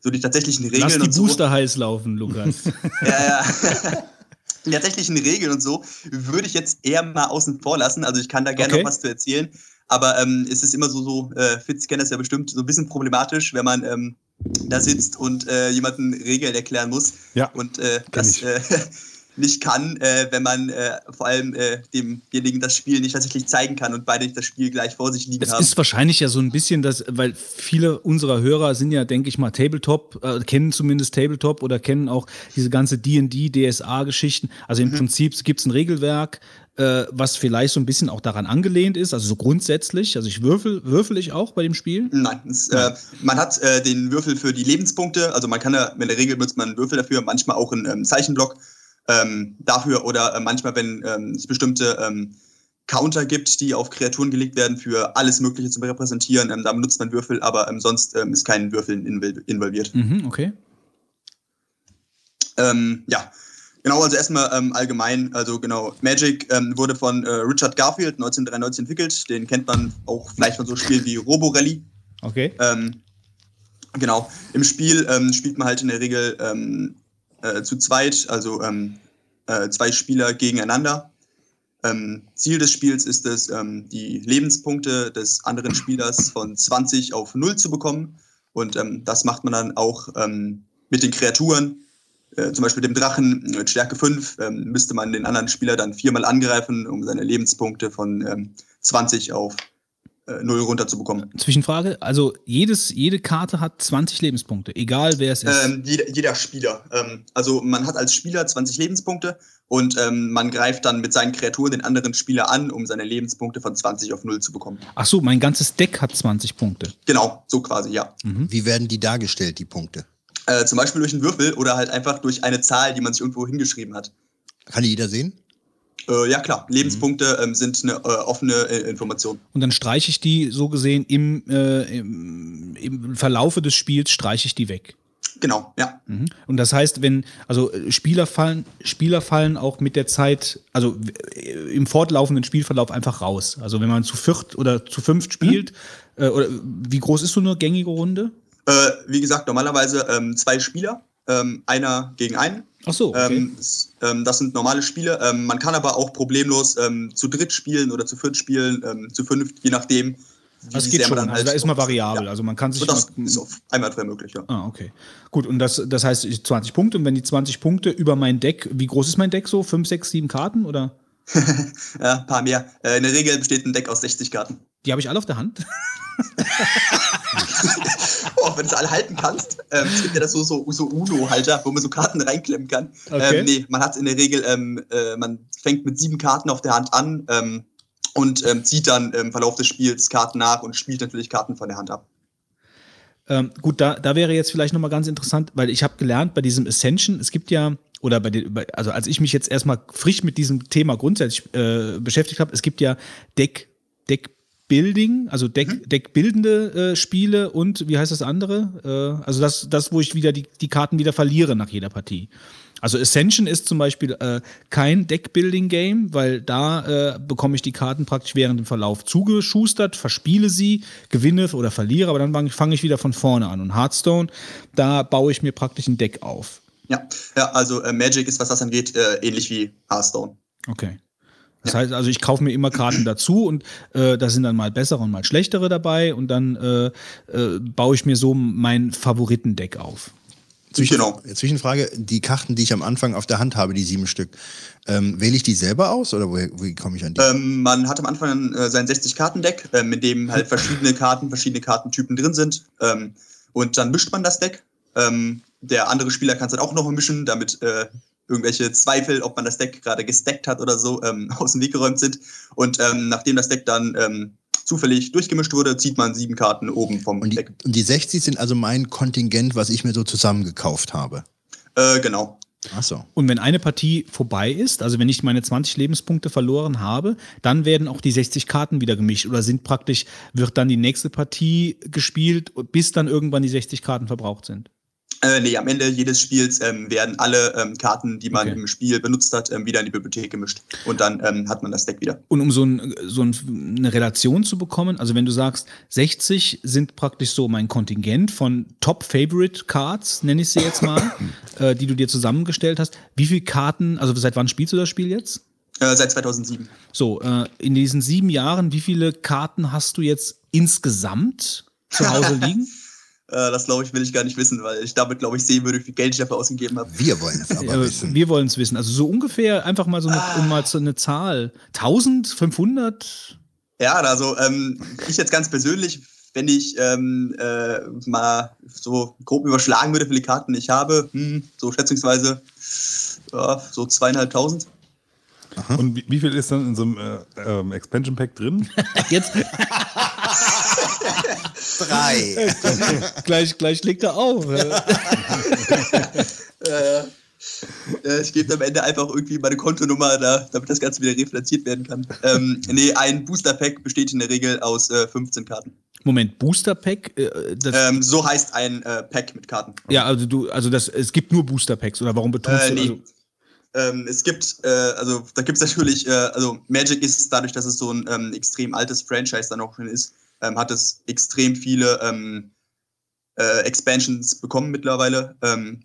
so die tatsächlichen Regeln Lass die und so. Booster heiß laufen, Lukas. Ja, ja. Die tatsächlichen Regeln und so würde ich jetzt eher mal außen vor lassen. Also ich kann da gerne Okay. noch was zu erzählen. Aber ähm, es ist immer so, so äh, Fitz kennt das ja bestimmt, so ein bisschen problematisch, wenn man ähm, da sitzt und äh, jemanden Regeln erklären muss. Ja, Und äh, das ich. äh, nicht kann, äh, wenn man äh, vor allem äh, demjenigen das Spiel nicht tatsächlich zeigen kann und beide nicht das Spiel gleich vor sich liegen Es haben. ist wahrscheinlich ja so ein bisschen das, weil viele unserer Hörer sind ja, denke ich mal, Tabletop, äh, kennen zumindest Tabletop oder kennen auch diese ganze D&D, DSA-Geschichten. Also im Mhm. Prinzip gibt es ein Regelwerk, äh, was vielleicht so ein bisschen auch daran angelehnt ist, also so grundsätzlich. Also ich würfel, würfel ich auch bei dem Spiel? Nein, es, äh, man hat äh, den Würfel für die Lebenspunkte, also man kann ja, in der Regel benutzt man einen Würfel dafür, manchmal auch einen ähm, Zeichenblock ähm, dafür oder äh, manchmal, wenn ähm, es bestimmte ähm, Counter gibt, die auf Kreaturen gelegt werden, für alles Mögliche zu repräsentieren, ähm, da benutzt man Würfel, aber ähm, sonst ähm, ist kein Würfel invol- involviert. Mhm, okay. Ähm, ja, genau, also erstmal ähm, allgemein, also genau, Magic ähm, wurde von äh, Richard Garfield 1993 entwickelt, den kennt man auch vielleicht von so Spielen wie Robo Rally. Okay. Genau. Im Spiel spielt man halt in der Regel äh, zu zweit, also ähm, äh, zwei Spieler gegeneinander. Ähm, Ziel des Spiels ist es, ähm, die Lebenspunkte des anderen Spielers von 20 auf 0 zu bekommen. Und ähm, das macht man dann auch ähm, mit den Kreaturen. Äh, zum Beispiel dem Drachen mit Stärke 5 ähm, müsste man den anderen Spieler dann viermal angreifen, um seine Lebenspunkte von ähm, 20 auf äh, 0 runterzubekommen. Zwischenfrage, also jedes, jede Karte hat 20 Lebenspunkte, egal wer es ist. Ähm, jeder, jeder Spieler. Ähm, also man hat als Spieler 20 Lebenspunkte und ähm, man greift dann mit seinen Kreaturen den anderen Spieler an, um seine Lebenspunkte von 20 auf 0 zu bekommen. Ach so, mein ganzes Deck hat 20 Punkte. Genau, so quasi, ja. Wie werden die dargestellt, die Punkte? Äh, zum Beispiel durch einen Würfel oder halt einfach durch eine Zahl, die man sich irgendwo hingeschrieben hat. Kann die jeder sehen? Äh, ja klar, Lebenspunkte ähm, sind eine äh, offene äh, Information. Und dann streiche ich die so gesehen im, äh, im, im Verlaufe des Spiels streiche ich die weg. Genau, ja. Mhm. Und das heißt, wenn, also äh, Spieler fallen, Spieler fallen auch mit der Zeit, also äh, im fortlaufenden Spielverlauf einfach raus. Also wenn man zu viert oder zu fünft spielt, äh, oder wie groß ist so eine gängige Runde? Wie gesagt, normalerweise ähm, zwei Spieler, ähm, einer gegen einen. Ach so, okay. Ähm, ähm, das sind normale Spiele. Ähm, man kann aber auch problemlos ähm, zu dritt spielen oder zu viert spielen, ähm, zu fünft, je nachdem, Das geht schon. dann Also halt da ist man variabel. Also man kann sich. Und das ist auf einmal frei möglich, ja. Ah, okay. Gut, und das, das heißt ich- 20 Punkte. Und wenn die 20 Punkte über mein Deck, wie groß ist mein Deck so? 5, 6, 7 Karten? Oder? Ja, ein paar mehr. Äh, in der Regel besteht ein Deck aus 60 Karten. Die habe ich alle auf der Hand. Oh, wenn du sie alle halten kannst. Ähm, es gibt ja das so, so, so Uno-Halter, wo man so Karten reinklemmen kann. Okay. Ähm, nee, man hat in der Regel, ähm, äh, man fängt mit sieben Karten auf der Hand an ähm, und ähm, zieht dann im Verlauf des Spiels Karten nach und spielt natürlich Karten von der Hand ab. Ähm, gut, da, da wäre jetzt vielleicht nochmal ganz interessant, weil ich habe gelernt bei diesem Ascension, es gibt ja, oder bei den, also als ich mich jetzt erstmal frisch mit diesem Thema grundsätzlich äh, beschäftigt habe, es gibt ja Deck, Deckbuilding, also Deck, Deckbildende äh, Spiele und wie heißt das andere? Äh, also das, das, wo ich wieder die, die Karten wieder verliere nach jeder Partie. Also Ascension ist zum Beispiel äh, kein Deckbuilding-Game, weil da äh, bekomme ich die Karten praktisch während dem Verlauf zugeschustert, verspiele sie, gewinne oder verliere, aber dann fange ich wieder von vorne an. Und Hearthstone, da baue ich mir praktisch ein Deck auf. Ja, ja also äh, Magic ist, was das angeht, äh, ähnlich wie Hearthstone. Okay. Das heißt also, ich kaufe mir immer Karten dazu und äh, da sind dann mal bessere und mal schlechtere dabei und dann äh, äh, baue ich mir so mein Favoritendeck auf. Zwischen, Zwischenfrage, die Karten, die ich am Anfang auf der Hand habe, die sieben Stück, ähm, wähle ich die selber aus oder woher, wie komme ich an die? Ähm, man hat am Anfang äh, sein 60-Karten-Deck, äh, mit dem halt verschiedene Karten, verschiedene Kartentypen drin sind. Ähm, und dann mischt man das Deck. Ähm, der andere Spieler kann es dann auch noch mischen, damit äh, irgendwelche Zweifel, ob man das Deck gerade gestackt hat oder so, ähm, aus dem Weg geräumt sind. Und ähm, nachdem das Deck dann ähm, zufällig durchgemischt wurde, zieht man sieben Karten oben vom und, die, Deck. und die 60 sind also mein Kontingent, was ich mir so zusammengekauft habe. Äh, genau. Ach so. Und wenn eine Partie vorbei ist, also wenn ich meine 20 Lebenspunkte verloren habe, dann werden auch die 60 Karten wieder gemischt oder sind praktisch, wird dann die nächste Partie gespielt, bis dann irgendwann die 60 Karten verbraucht sind. Äh, nee, am Ende jedes Spiels ähm, werden alle ähm, Karten, die man im Spiel benutzt hat, ähm, wieder in die Bibliothek gemischt. Und dann ähm, hat man das Deck wieder. Und um so, ein, so ein, eine Relation zu bekommen, also wenn du sagst, 60 sind praktisch so mein Kontingent von Top Favorite Cards, nenne ich sie jetzt mal, äh, die du dir zusammengestellt hast. Wie viele Karten, also seit wann spielst du das Spiel jetzt? Äh, seit 2007. So, äh, in diesen sieben Jahren, wie viele Karten hast du jetzt insgesamt zu Hause liegen? Äh, das glaube ich, will ich gar nicht wissen, weil ich damit, glaube ich, sehen würde, wie viel Geld ich dafür ausgegeben habe. Wir wollen es aber wissen. wir wollen es wissen. Also so ungefähr einfach mal so eine, um mal so eine Zahl. 1500? Ja, also ähm, ich jetzt ganz persönlich, wenn ich ähm, äh, mal so grob überschlagen würde, wie viele Karten ich habe, hm, so schätzungsweise ja, so zweieinhalbtausend. Und wie, wie viel ist dann in so einem äh, ähm, Expansion Pack drin? Jetzt. Drei. gleich, gleich legt er auf. äh, äh, ich gebe am Ende einfach irgendwie meine Kontonummer, da, damit das Ganze wieder refinanziert werden kann. Ähm, nee, ein Booster-Pack besteht in der Regel aus äh, 15 Karten. Moment, Booster Pack? Äh, das, Ähm, so heißt ein äh, Pack mit Karten. ja, also du, also das, es gibt nur Booster Packs oder warum betonst Äh, du? nee. Also, Ähm, es gibt, äh, also da gibt es natürlich, äh, also Magic ist dadurch, dass es so ein ähm, extrem altes Franchise dann auch schon ist, ähm, hat es extrem viele ähm, äh, Expansions bekommen mittlerweile. Ähm,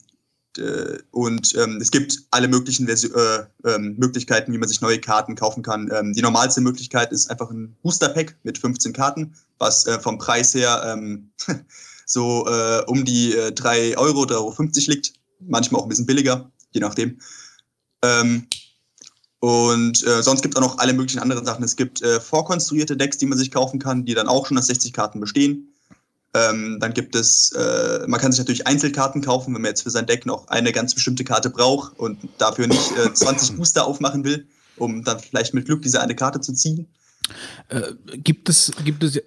d- und ähm, es gibt alle möglichen Versi äh, ähm, Möglichkeiten, wie man sich neue Karten kaufen kann. Ähm, die normalste Möglichkeit ist einfach ein Booster-Pack mit 15 Karten, was äh, vom Preis her so äh, um die äh, 3 Euro, 3,50 Euro liegt. Manchmal auch ein bisschen billiger, je nachdem. Und äh, sonst gibt es auch noch alle möglichen anderen Sachen. Es gibt äh, vorkonstruierte Decks, die man sich kaufen kann, die dann auch schon aus 60 Karten bestehen. Ähm, dann gibt es, äh, man kann sich natürlich Einzelkarten kaufen, wenn man jetzt für sein Deck noch eine ganz bestimmte Karte braucht und dafür nicht äh, 20 Booster aufmachen will, um dann vielleicht mit Glück diese eine Karte zu ziehen. äh, gibt es, gibt es,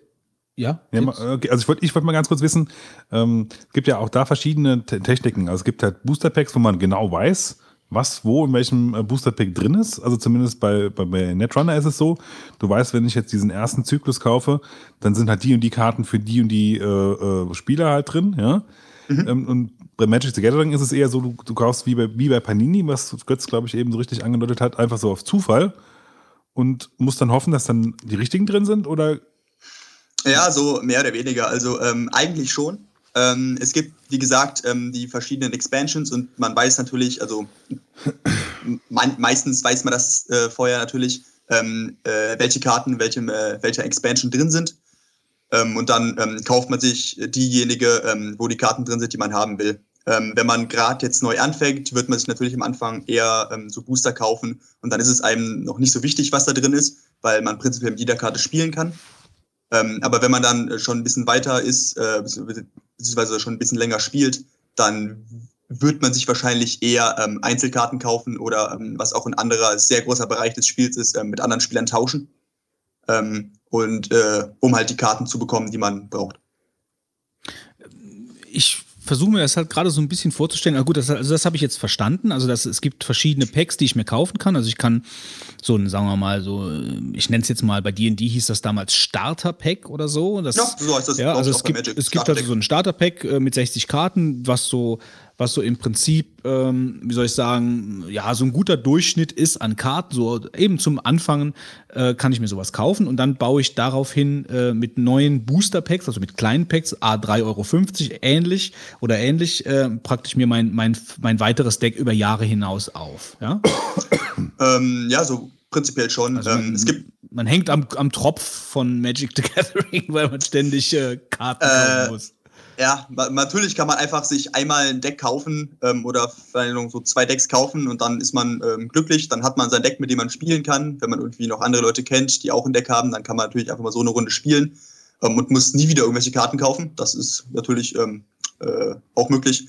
ja? Ja, also ich wollte ich wollt mal ganz kurz wissen, ähm, es gibt ja auch da verschiedene Te Techniken. Also es gibt halt Booster Packs, wo man genau weiß, was wo in welchem äh, Booster Pack drin ist. Also zumindest bei, bei, bei Netrunner ist es so. Du weißt, wenn ich jetzt diesen ersten Zyklus kaufe, dann sind halt die und die Karten für die und die äh, äh, Spieler halt drin, ja. Ähm, und bei Magic the Gathering ist es eher so, du, du kaufst wie bei, wie bei Panini, was Götz, glaube ich, eben so richtig angedeutet hat, einfach so auf Zufall und musst dann hoffen, dass dann die richtigen drin sind oder Ja, so mehr oder weniger. Also ähm, eigentlich schon. Ähm, es gibt, wie gesagt, ähm, die verschiedenen Expansions und man weiß natürlich, also man, meistens weiß man das äh, vorher natürlich, ähm, äh, welche Karten, welchem, äh, welcher Expansion drin sind. Ähm, und dann ähm, kauft man sich diejenige, ähm, wo die Karten drin sind, die man haben will. Wenn man gerade jetzt neu anfängt, wird man sich natürlich am Anfang eher so Booster kaufen und dann ist es einem noch nicht so wichtig, was da drin ist, weil man prinzipiell mit jeder Karte spielen kann. Ähm, aber wenn man dann schon ein bisschen weiter ist, äh, beziehungsweise schon ein bisschen länger spielt, dann wird man sich wahrscheinlich eher ähm, Einzelkarten kaufen oder ähm, was auch ein anderer sehr großer Bereich des Spiels ist, ähm, mit anderen Spielern tauschen. Ähm, und äh, um halt die Karten zu bekommen, die man braucht. Ich versuche mir das halt gerade so ein bisschen vorzustellen. Ah, gut, das, also das habe ich jetzt verstanden. Also das, es gibt verschiedene Packs, die ich mir kaufen kann. Also ich kann so ein, sagen wir mal, so, ich nenne es jetzt mal, bei D&D hieß das damals Starter-Pack oder so. Das, ja, so heißt das. Ja, also es gibt, es gibt also so ein Starter-Pack äh, mit 60 Karten, was so was so im Prinzip, ähm, wie soll ich sagen, ja, so ein guter Durchschnitt ist an Karten. So eben zum Anfangen äh, kann ich mir sowas kaufen und dann baue ich daraufhin äh, mit neuen Booster-Packs, also mit kleinen Packs, A 3,50 Euro ähnlich oder ähnlich, äh, praktisch mir mein, mein, mein weiteres Deck über Jahre hinaus auf. Ja, Ähm, ja, so prinzipiell schon. Also ähm, es gibt man hängt am, am Tropf von Magic the Gathering, weil man ständig äh, Karten Äh, kaufen muss. Ja, natürlich kann man einfach sich einmal ein Deck kaufen ähm, oder so zwei Decks kaufen und dann ist man ähm, glücklich. Dann hat man sein Deck, mit dem man spielen kann. Wenn man irgendwie noch andere Leute kennt, die auch ein Deck haben, dann kann man natürlich einfach mal so eine Runde spielen ähm, und muss nie wieder irgendwelche Karten kaufen. Das ist natürlich ähm, äh, auch möglich.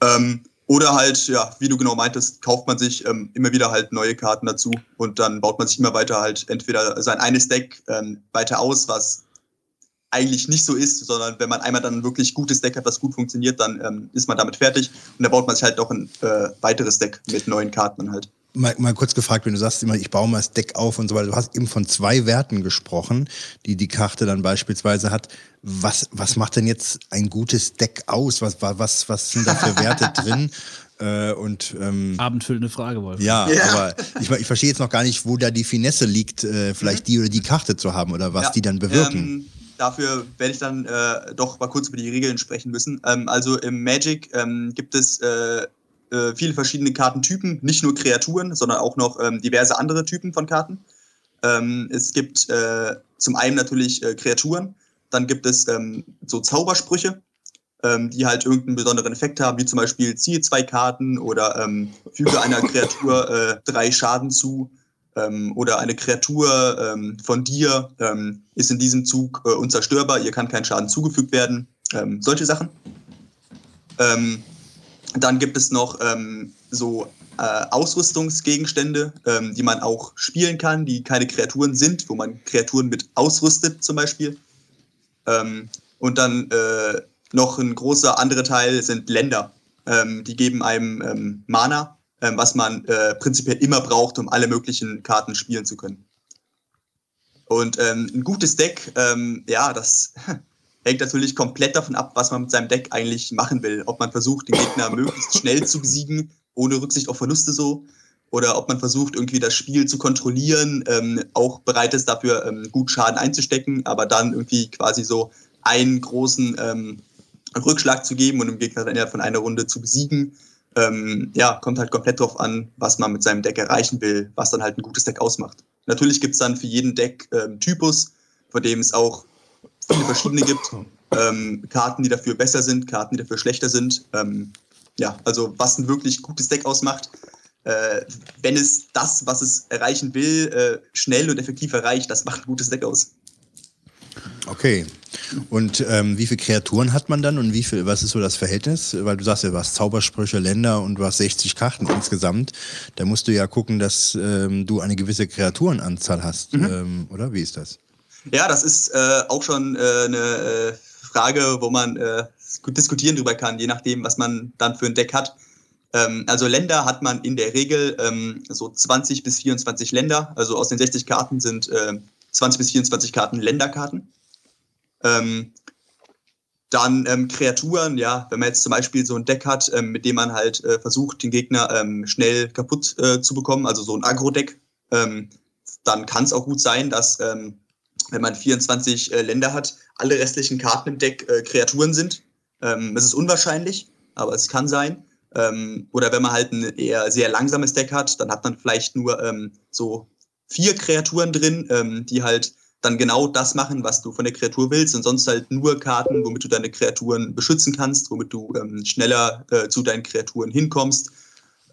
Ähm, oder halt, ja, wie du genau meintest, kauft man sich ähm, immer wieder halt neue Karten dazu und dann baut man sich immer weiter halt entweder sein eines Deck weiter aus, was eigentlich nicht so ist, sondern wenn man einmal dann ein wirklich gutes Deck hat, was gut funktioniert, dann ähm, ist man damit fertig und dann baut man sich halt noch ein äh, weiteres Deck mit neuen Karten dann halt. Mal, mal kurz gefragt, wenn du sagst immer, ich baue mal das Deck auf und so weiter, du hast eben von zwei Werten gesprochen, die die Karte dann beispielsweise hat. Was, was macht denn jetzt ein gutes Deck aus? Was, was, was, sind da für Werte drin? Äh, und ähm, Abendfüllende Frage, Wolf. ja, aber ich, ich verstehe jetzt noch gar nicht, wo da die Finesse liegt, äh, vielleicht die oder die Karte zu haben oder was Ja, die dann bewirken. Ähm, dafür werde ich dann äh, doch mal kurz über die Regeln sprechen müssen. Ähm, also im Magic ähm, gibt es äh, äh, viele verschiedene Kartentypen, nicht nur Kreaturen, sondern auch noch ähm, diverse andere Typen von Karten. Ähm, es gibt äh, zum einen natürlich äh, Kreaturen, dann gibt es ähm, so Zaubersprüche, ähm, die halt irgendeinen besonderen Effekt haben, wie zum Beispiel ziehe zwei Karten oder füge einer Kreatur äh, drei Schaden zu ähm, oder eine Kreatur ähm, von dir ähm, ist in diesem Zug äh, unzerstörbar, ihr kann kein Schaden zugefügt werden, ähm, solche Sachen. Ähm, dann gibt es noch ähm, so äh, Ausrüstungsgegenstände, die man auch spielen kann, die keine Kreaturen sind, wo man Kreaturen mit ausrüstet zum Beispiel. Und dann äh, noch ein großer anderer Teil sind Länder. Die geben einem Mana, ähm, was man äh, prinzipiell immer braucht, um alle möglichen Karten spielen zu können. Und ähm, ein gutes Deck, ähm, ja, das hängt natürlich komplett davon ab, was man mit seinem Deck eigentlich machen will. Ob man versucht, den Gegner möglichst schnell zu besiegen, ohne Rücksicht auf Verluste so. Oder ob man versucht, irgendwie das Spiel zu kontrollieren, ähm, auch bereit ist, dafür ähm, gut Schaden einzustecken, aber dann irgendwie quasi so einen großen ähm, Rückschlag zu geben und dem Gegner dann innerhalb von einer Runde zu besiegen. Ähm, ja, kommt halt komplett drauf an, was man mit seinem Deck erreichen will, was dann halt ein gutes Deck ausmacht. Natürlich gibt es dann für jeden Deck ähm, Typus, von dem es auch viele verschiedene gibt. Ähm, Karten, die dafür besser sind, Karten, die dafür schlechter sind. Ähm, ja, also was ein wirklich gutes Deck ausmacht, äh, wenn es das, was es erreichen will, äh, schnell und effektiv erreicht, das macht ein gutes Deck aus. Okay. Und ähm, wie viele Kreaturen hat man dann und wie viel, was ist so das Verhältnis? Weil du sagst ja, du hast Zaubersprüche, Länder und du hast 60 Karten insgesamt. Da musst du ja gucken, dass ähm, du eine gewisse Kreaturenanzahl hast, Mhm. ähm, oder? Wie ist das? Ja, das ist äh, auch schon äh, eine äh, Frage, wo man äh, gut diskutieren drüber kann, je nachdem, was man dann für ein Deck hat. Ähm, also Länder hat man in der Regel ähm, so 20 bis 24 Länder. Also aus den 60 Karten sind äh, 20 bis 24 Karten Länderkarten. Ähm, dann ähm, Kreaturen, ja, wenn man jetzt zum Beispiel so ein Deck hat, ähm, mit dem man halt äh, versucht, den Gegner ähm, schnell kaputt äh, zu bekommen, also so ein Agro-Deck, ähm, dann kann es auch gut sein, dass ähm, wenn man 24 äh, Länder hat, alle restlichen Karten im Deck äh, Kreaturen sind. Ähm, es ist unwahrscheinlich, aber es kann sein. Oder wenn man halt ein eher sehr langsames Deck hat, dann hat man vielleicht nur so vier Kreaturen drin, die halt dann genau das machen, was du von der Kreatur willst und sonst halt nur Karten, womit du deine Kreaturen beschützen kannst, womit du ähm, schneller äh, zu deinen Kreaturen hinkommst.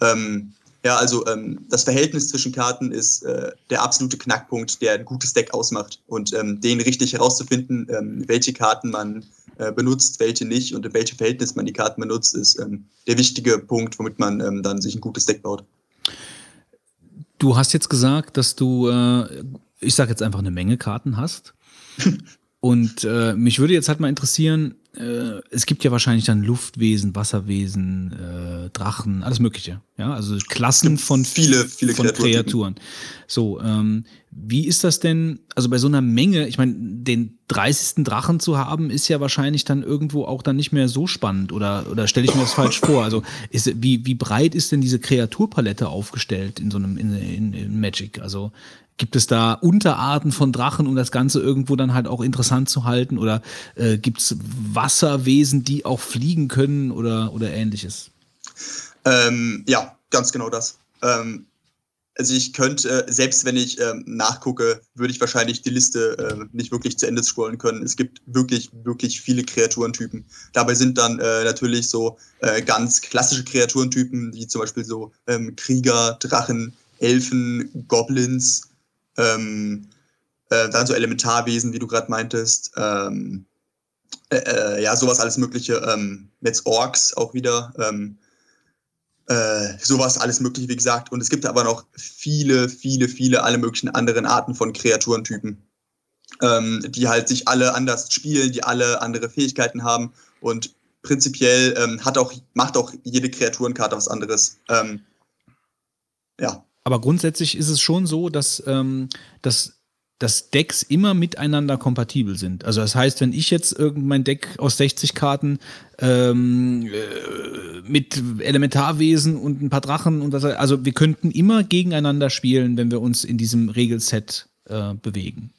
Ähm, ja, also ähm, das Verhältnis zwischen Karten ist äh, der absolute Knackpunkt, der ein gutes Deck ausmacht. Und ähm, den richtig herauszufinden, ähm, welche Karten man äh, benutzt, welche nicht und in welchem Verhältnis man die Karten benutzt, ist ähm, der wichtige Punkt, womit man dann sich ein gutes Deck baut. Du hast jetzt gesagt, dass du, äh, ich sag jetzt einfach eine Menge Karten hast. Und äh, mich würde jetzt halt mal interessieren, äh, es gibt ja wahrscheinlich dann Luftwesen, Wasserwesen, äh, Drachen, alles Mögliche. Ja, also Klassen von viele, viele von Kreaturen. Kreaturen. So, ähm, wie ist das denn? Also bei so einer Menge, ich meine, den 30. Drachen zu haben, ist ja wahrscheinlich dann irgendwo auch dann nicht mehr so spannend. Oder, oder stelle ich mir das falsch vor? Also ist, wie, wie breit ist denn diese Kreaturpalette aufgestellt in so einem in, in, in Magic? Also Gibt es da Unterarten von Drachen, um das Ganze irgendwo dann halt auch interessant zu halten? Oder äh, gibt es Wasserwesen, die auch fliegen können oder, oder ähnliches? Ähm, ja, ganz genau das. Ähm, also ich könnte, äh, selbst wenn ich ähm, nachgucke, würde ich wahrscheinlich die Liste äh, nicht wirklich zu Ende scrollen können. Es gibt wirklich, wirklich viele Kreaturentypen. Dabei sind dann äh, natürlich so äh, ganz klassische Kreaturentypen, wie zum Beispiel so ähm, Krieger, Drachen, Elfen, Goblins, ähm, äh, dann so Elementarwesen, wie du gerade meintest. Ähm, äh, äh, ja, sowas alles Mögliche. Ähm, jetzt Orks auch wieder. Ähm, äh, sowas alles Mögliche, wie gesagt. Und es gibt aber noch viele, viele, viele, alle möglichen anderen Arten von Kreaturentypen, ähm, die halt sich alle anders spielen, die alle andere Fähigkeiten haben. Und prinzipiell ähm, hat auch, macht auch jede Kreaturenkarte was anderes. Ähm, ja. Aber grundsätzlich ist es schon so, dass, ähm, dass, dass Decks immer miteinander kompatibel sind. Also das heißt, wenn ich jetzt irgendein Deck aus 60 Karten ähm, äh, mit Elementarwesen und ein paar Drachen und das, also wir könnten immer gegeneinander spielen, wenn wir uns in diesem Regelset äh, bewegen.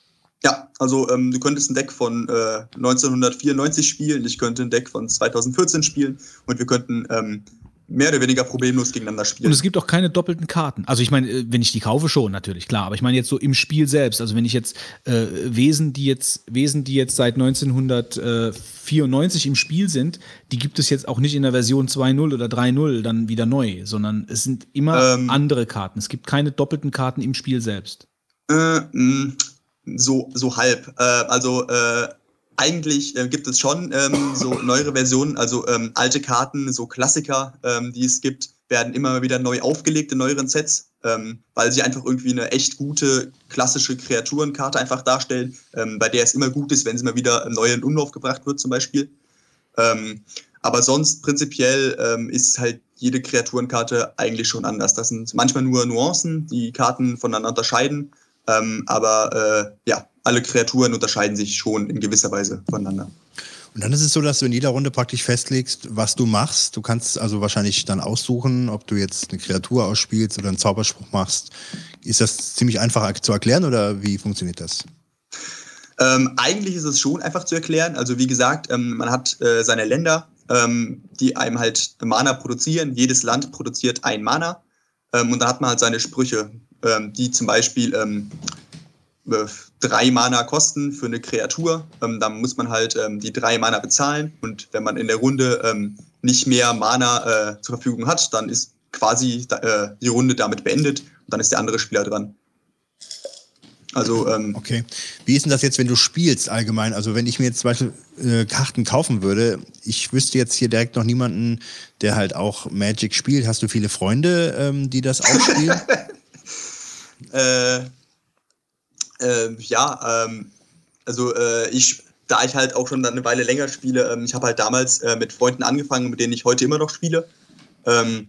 Ja, also ähm, du könntest ein Deck von äh, 1994 spielen, ich könnte ein Deck von 2014 spielen und wir könnten ähm, mehr oder weniger problemlos gegeneinander spielen. Und es gibt auch keine doppelten Karten. Also ich meine, äh, wenn ich die kaufe schon natürlich, klar, aber ich meine jetzt so im Spiel selbst, also wenn ich jetzt äh, Wesen, die jetzt Wesen, die jetzt seit 1994 im Spiel sind, die gibt es jetzt auch nicht in der Version 2.0 oder 3.0 dann wieder neu, sondern es sind immer Ähm. andere Karten. Es gibt keine doppelten Karten im Spiel selbst. Äh, mh, so, so halb. Äh, also äh, eigentlich äh, gibt es schon ähm, so neuere Versionen, also ähm, alte Karten, so Klassiker, ähm, die es gibt, werden immer wieder neu aufgelegt in neueren Sets, ähm, weil sie einfach irgendwie eine echt gute klassische Kreaturenkarte einfach darstellen, ähm, bei der es immer gut ist, wenn sie mal wieder neu in Umlauf gebracht wird zum Beispiel. Ähm, aber sonst prinzipiell ist halt jede Kreaturenkarte eigentlich schon anders. Das sind manchmal nur Nuancen, die Karten voneinander unterscheiden. Ähm, aber äh, ja, alle Kreaturen unterscheiden sich schon in gewisser Weise voneinander. Und dann ist es so, dass du in jeder Runde praktisch festlegst, was du machst. Du kannst also wahrscheinlich dann aussuchen, ob du jetzt eine Kreatur ausspielst oder einen Zauberspruch machst. Ist das ziemlich einfach zu erklären oder wie funktioniert das? Ähm, eigentlich ist es schon einfach zu erklären. Also wie gesagt, ähm, man hat äh, seine Länder, ähm, die einem halt Mana produzieren. Jedes Land produziert ein Mana. Ähm, und da hat man halt seine Sprüche, ähm, die zum Beispiel ähm, äh, drei Mana kosten für eine Kreatur. Ähm, dann muss man halt ähm, die drei Mana bezahlen. Und wenn man in der Runde ähm, nicht mehr Mana äh, zur Verfügung hat, dann ist quasi äh, die Runde damit beendet. Und dann ist der andere Spieler dran. Also, ähm, okay. Wie ist denn das jetzt, wenn du spielst allgemein? Also, wenn ich mir jetzt zum Beispiel äh, Karten kaufen würde, ich wüsste jetzt hier direkt noch niemanden, der halt auch Magic spielt. Hast du viele Freunde, ähm, die das auch spielen? äh, äh, ja, ähm, also äh, ich, da ich halt auch schon eine Weile länger spiele, ähm, ich habe halt damals äh, mit Freunden angefangen, mit denen ich heute immer noch spiele. Ähm,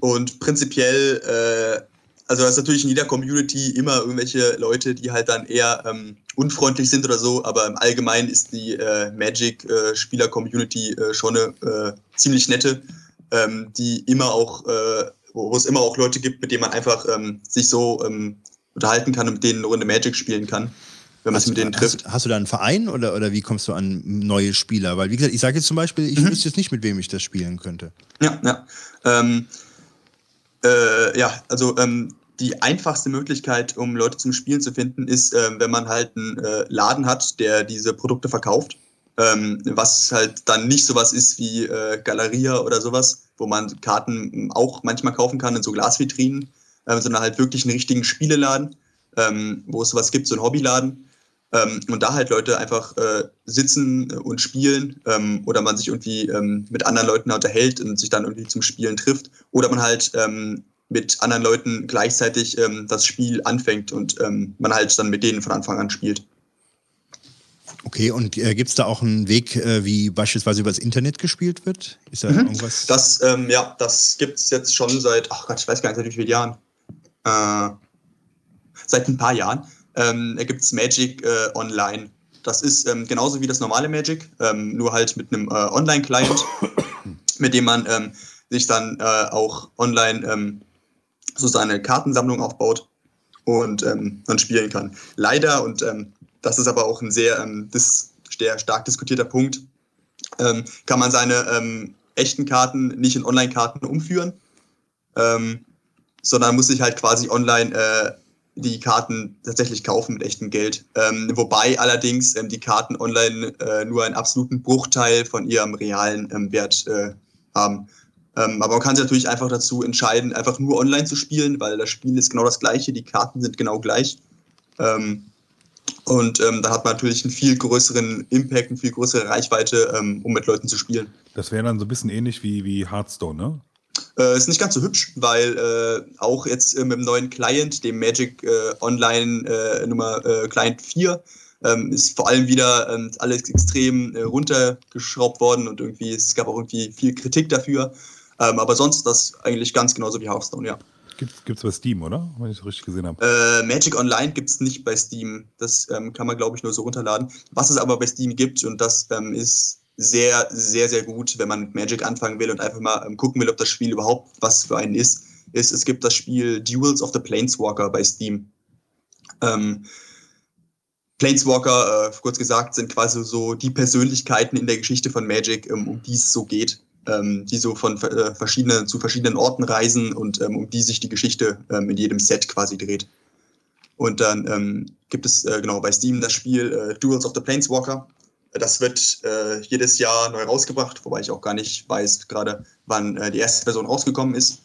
und prinzipiell, äh, also es ist natürlich in jeder Community immer irgendwelche Leute, die halt dann eher ähm, unfreundlich sind oder so, aber im Allgemeinen ist die äh, Magic-Spieler-Community äh, schon eine äh, ziemlich nette, ähm, die immer auch, äh, wo wo es immer auch Leute gibt, mit denen man einfach ähm, sich so ähm, unterhalten kann und mit denen eine Runde Magic spielen kann, wenn man Hast sich mit denen trifft. Hast, hast du da einen Verein oder, oder wie kommst du an neue Spieler? Weil, wie gesagt, ich sage jetzt zum Beispiel, Mhm. ich wüsste jetzt nicht, mit wem ich das spielen könnte. Ja, ja. Ähm, äh, ja, also ähm, die einfachste Möglichkeit, um Leute zum Spielen zu finden, ist, ähm, wenn man halt einen äh, Laden hat, der diese Produkte verkauft. Ähm, was halt dann nicht sowas ist wie äh, Galeria oder sowas, wo man Karten auch manchmal kaufen kann in so Glasvitrinen, ähm, sondern halt wirklich einen richtigen Spieleladen, ähm, wo es sowas gibt, so einen Hobbyladen. Ähm, und da halt Leute einfach äh, sitzen und spielen ähm, oder man sich irgendwie ähm, mit anderen Leuten unterhält und sich dann irgendwie zum Spielen trifft oder man halt ähm, mit anderen Leuten gleichzeitig ähm, das Spiel anfängt und man halt dann mit denen von Anfang an spielt. Okay, und äh, gibt es da auch einen Weg, äh, wie beispielsweise übers Internet gespielt wird? Ist da Mhm. irgendwas? Das, ähm, ja, das gibt es jetzt schon seit, ach Gott, ich weiß gar nicht, seit wie vielen Jahren. Äh, seit ein paar Jahren. Ähm, gibt es Magic äh, Online. Das ist ähm, genauso wie das normale Magic, ähm, nur halt mit einem äh, Online-Client, mit dem man ähm, sich dann äh, auch online ähm, so seine Kartensammlung aufbaut und ähm, dann spielen kann. Leider, und ähm, das ist aber auch ein sehr, dis sehr stark diskutierter Punkt, kann man seine echten Karten nicht in Online-Karten umführen, ähm, sondern muss sich halt quasi online äh, die Karten tatsächlich kaufen mit echtem Geld. Ähm, wobei allerdings ähm, die Karten online äh, nur einen absoluten Bruchteil von ihrem realen ähm, Wert äh, haben. Ähm, aber man kann sich natürlich einfach dazu entscheiden, einfach nur online zu spielen, weil das Spiel ist genau das gleiche, die Karten sind genau gleich. Ähm, und ähm, da hat man natürlich einen viel größeren Impact, eine viel größere Reichweite, um mit Leuten zu spielen. Das wäre dann so ein bisschen ähnlich wie, wie Hearthstone, ne? Äh, ist nicht ganz so hübsch, weil äh, auch jetzt äh, mit dem neuen Client, dem Magic äh, Online äh, Nummer äh, Client 4, ähm, ist vor allem wieder ähm, alles extrem runtergeschraubt worden und irgendwie es gab auch irgendwie viel Kritik dafür. Ähm, aber sonst ist das eigentlich ganz genauso wie Hearthstone, ja. Gibt es bei Steam, oder? Wenn ich es richtig gesehen habe. Äh, Magic Online gibt es nicht bei Steam. Das ähm, kann man, glaube ich, nur so runterladen. Was es aber bei Steam gibt, und das ähm, ist sehr, sehr, sehr gut, wenn man mit Magic anfangen will und einfach mal ähm, gucken will, ob das Spiel überhaupt was für einen ist, ist, es gibt das Spiel Duels of the Planeswalker bei Steam. Ähm, Planeswalker, äh, kurz gesagt, sind quasi so die Persönlichkeiten in der Geschichte von Magic, ähm, um die es so geht, ähm, die so von äh, verschiedenen, zu verschiedenen Orten reisen und ähm, um die sich die Geschichte ähm, in jedem Set quasi dreht. Und dann gibt es äh, genau bei Steam das Spiel äh, Duels of the Planeswalker. Das wird äh, jedes Jahr neu rausgebracht, wobei ich auch gar nicht weiß gerade, wann äh, die erste Version rausgekommen ist.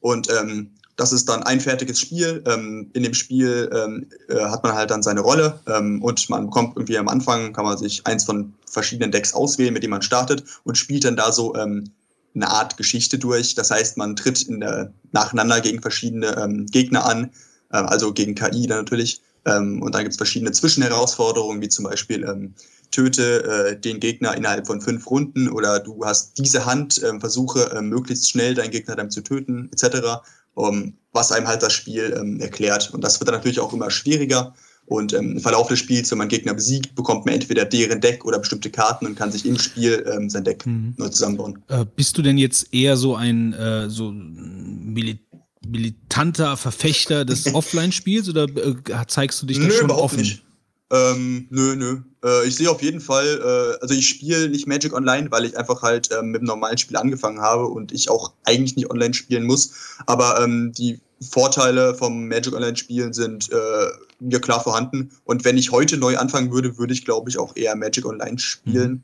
Und ähm, das ist dann ein fertiges Spiel. Ähm, in dem Spiel ähm, äh, hat man halt dann seine Rolle ähm, und man bekommt irgendwie am Anfang, kann man sich eins von verschiedenen Decks auswählen, mit dem man startet und spielt dann da so ähm, eine Art Geschichte durch. Das heißt, man tritt der, nacheinander gegen verschiedene ähm, Gegner an, äh, also gegen KI dann natürlich. Und dann gibt es verschiedene Zwischenherausforderungen, wie zum Beispiel töte äh, den Gegner innerhalb von fünf Runden oder du hast diese Hand, ähm, versuche ähm, möglichst schnell deinen Gegner dann zu töten, etc. Um, was einem halt das Spiel ähm, erklärt. Und das wird dann natürlich auch immer schwieriger. Und ähm, im Verlauf des Spiels, wenn man Gegner besiegt, bekommt man entweder deren Deck oder bestimmte Karten und kann sich im Spiel ähm, sein Deck neu zusammenbauen. Äh, bist du denn jetzt eher so ein äh, so mili militanter Verfechter des Offline-Spiels oder äh, zeigst du dich da Nö, schon offen? nicht. Ähm, nö, nö. Äh, ich sehe auf jeden Fall, äh, also ich spiele nicht Magic Online, weil ich einfach halt ähm, mit dem normalen Spiel angefangen habe und ich auch eigentlich nicht online spielen muss. Aber ähm, die Vorteile vom Magic Online Spielen sind äh, mir klar vorhanden. Und wenn ich heute neu anfangen würde, würde ich glaube ich auch eher Magic Online spielen,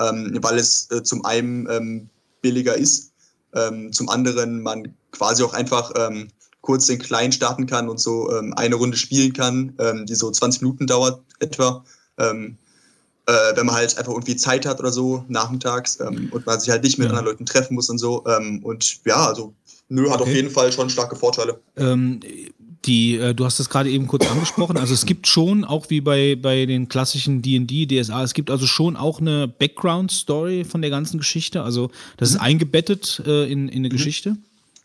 ähm, weil es äh, zum einen ähm, billiger ist, ähm, zum anderen man quasi auch einfach ähm, kurz den Kleinen starten kann und so ähm, eine Runde spielen kann, ähm, die so 20 Minuten dauert etwa. Ähm, äh, wenn man halt einfach irgendwie Zeit hat oder so nachmittags ähm, und man sich halt nicht mit anderen Leuten treffen muss und so. Ähm, und ja, also nö, hat auf Okay. jeden Fall schon starke Vorteile. Ähm, die, äh, du hast es gerade eben kurz angesprochen. Also es gibt schon, auch wie bei, bei den klassischen D&D, DSA, es gibt also schon auch eine Background-Story von der ganzen Geschichte. Also das ist eingebettet äh, in, in eine Geschichte.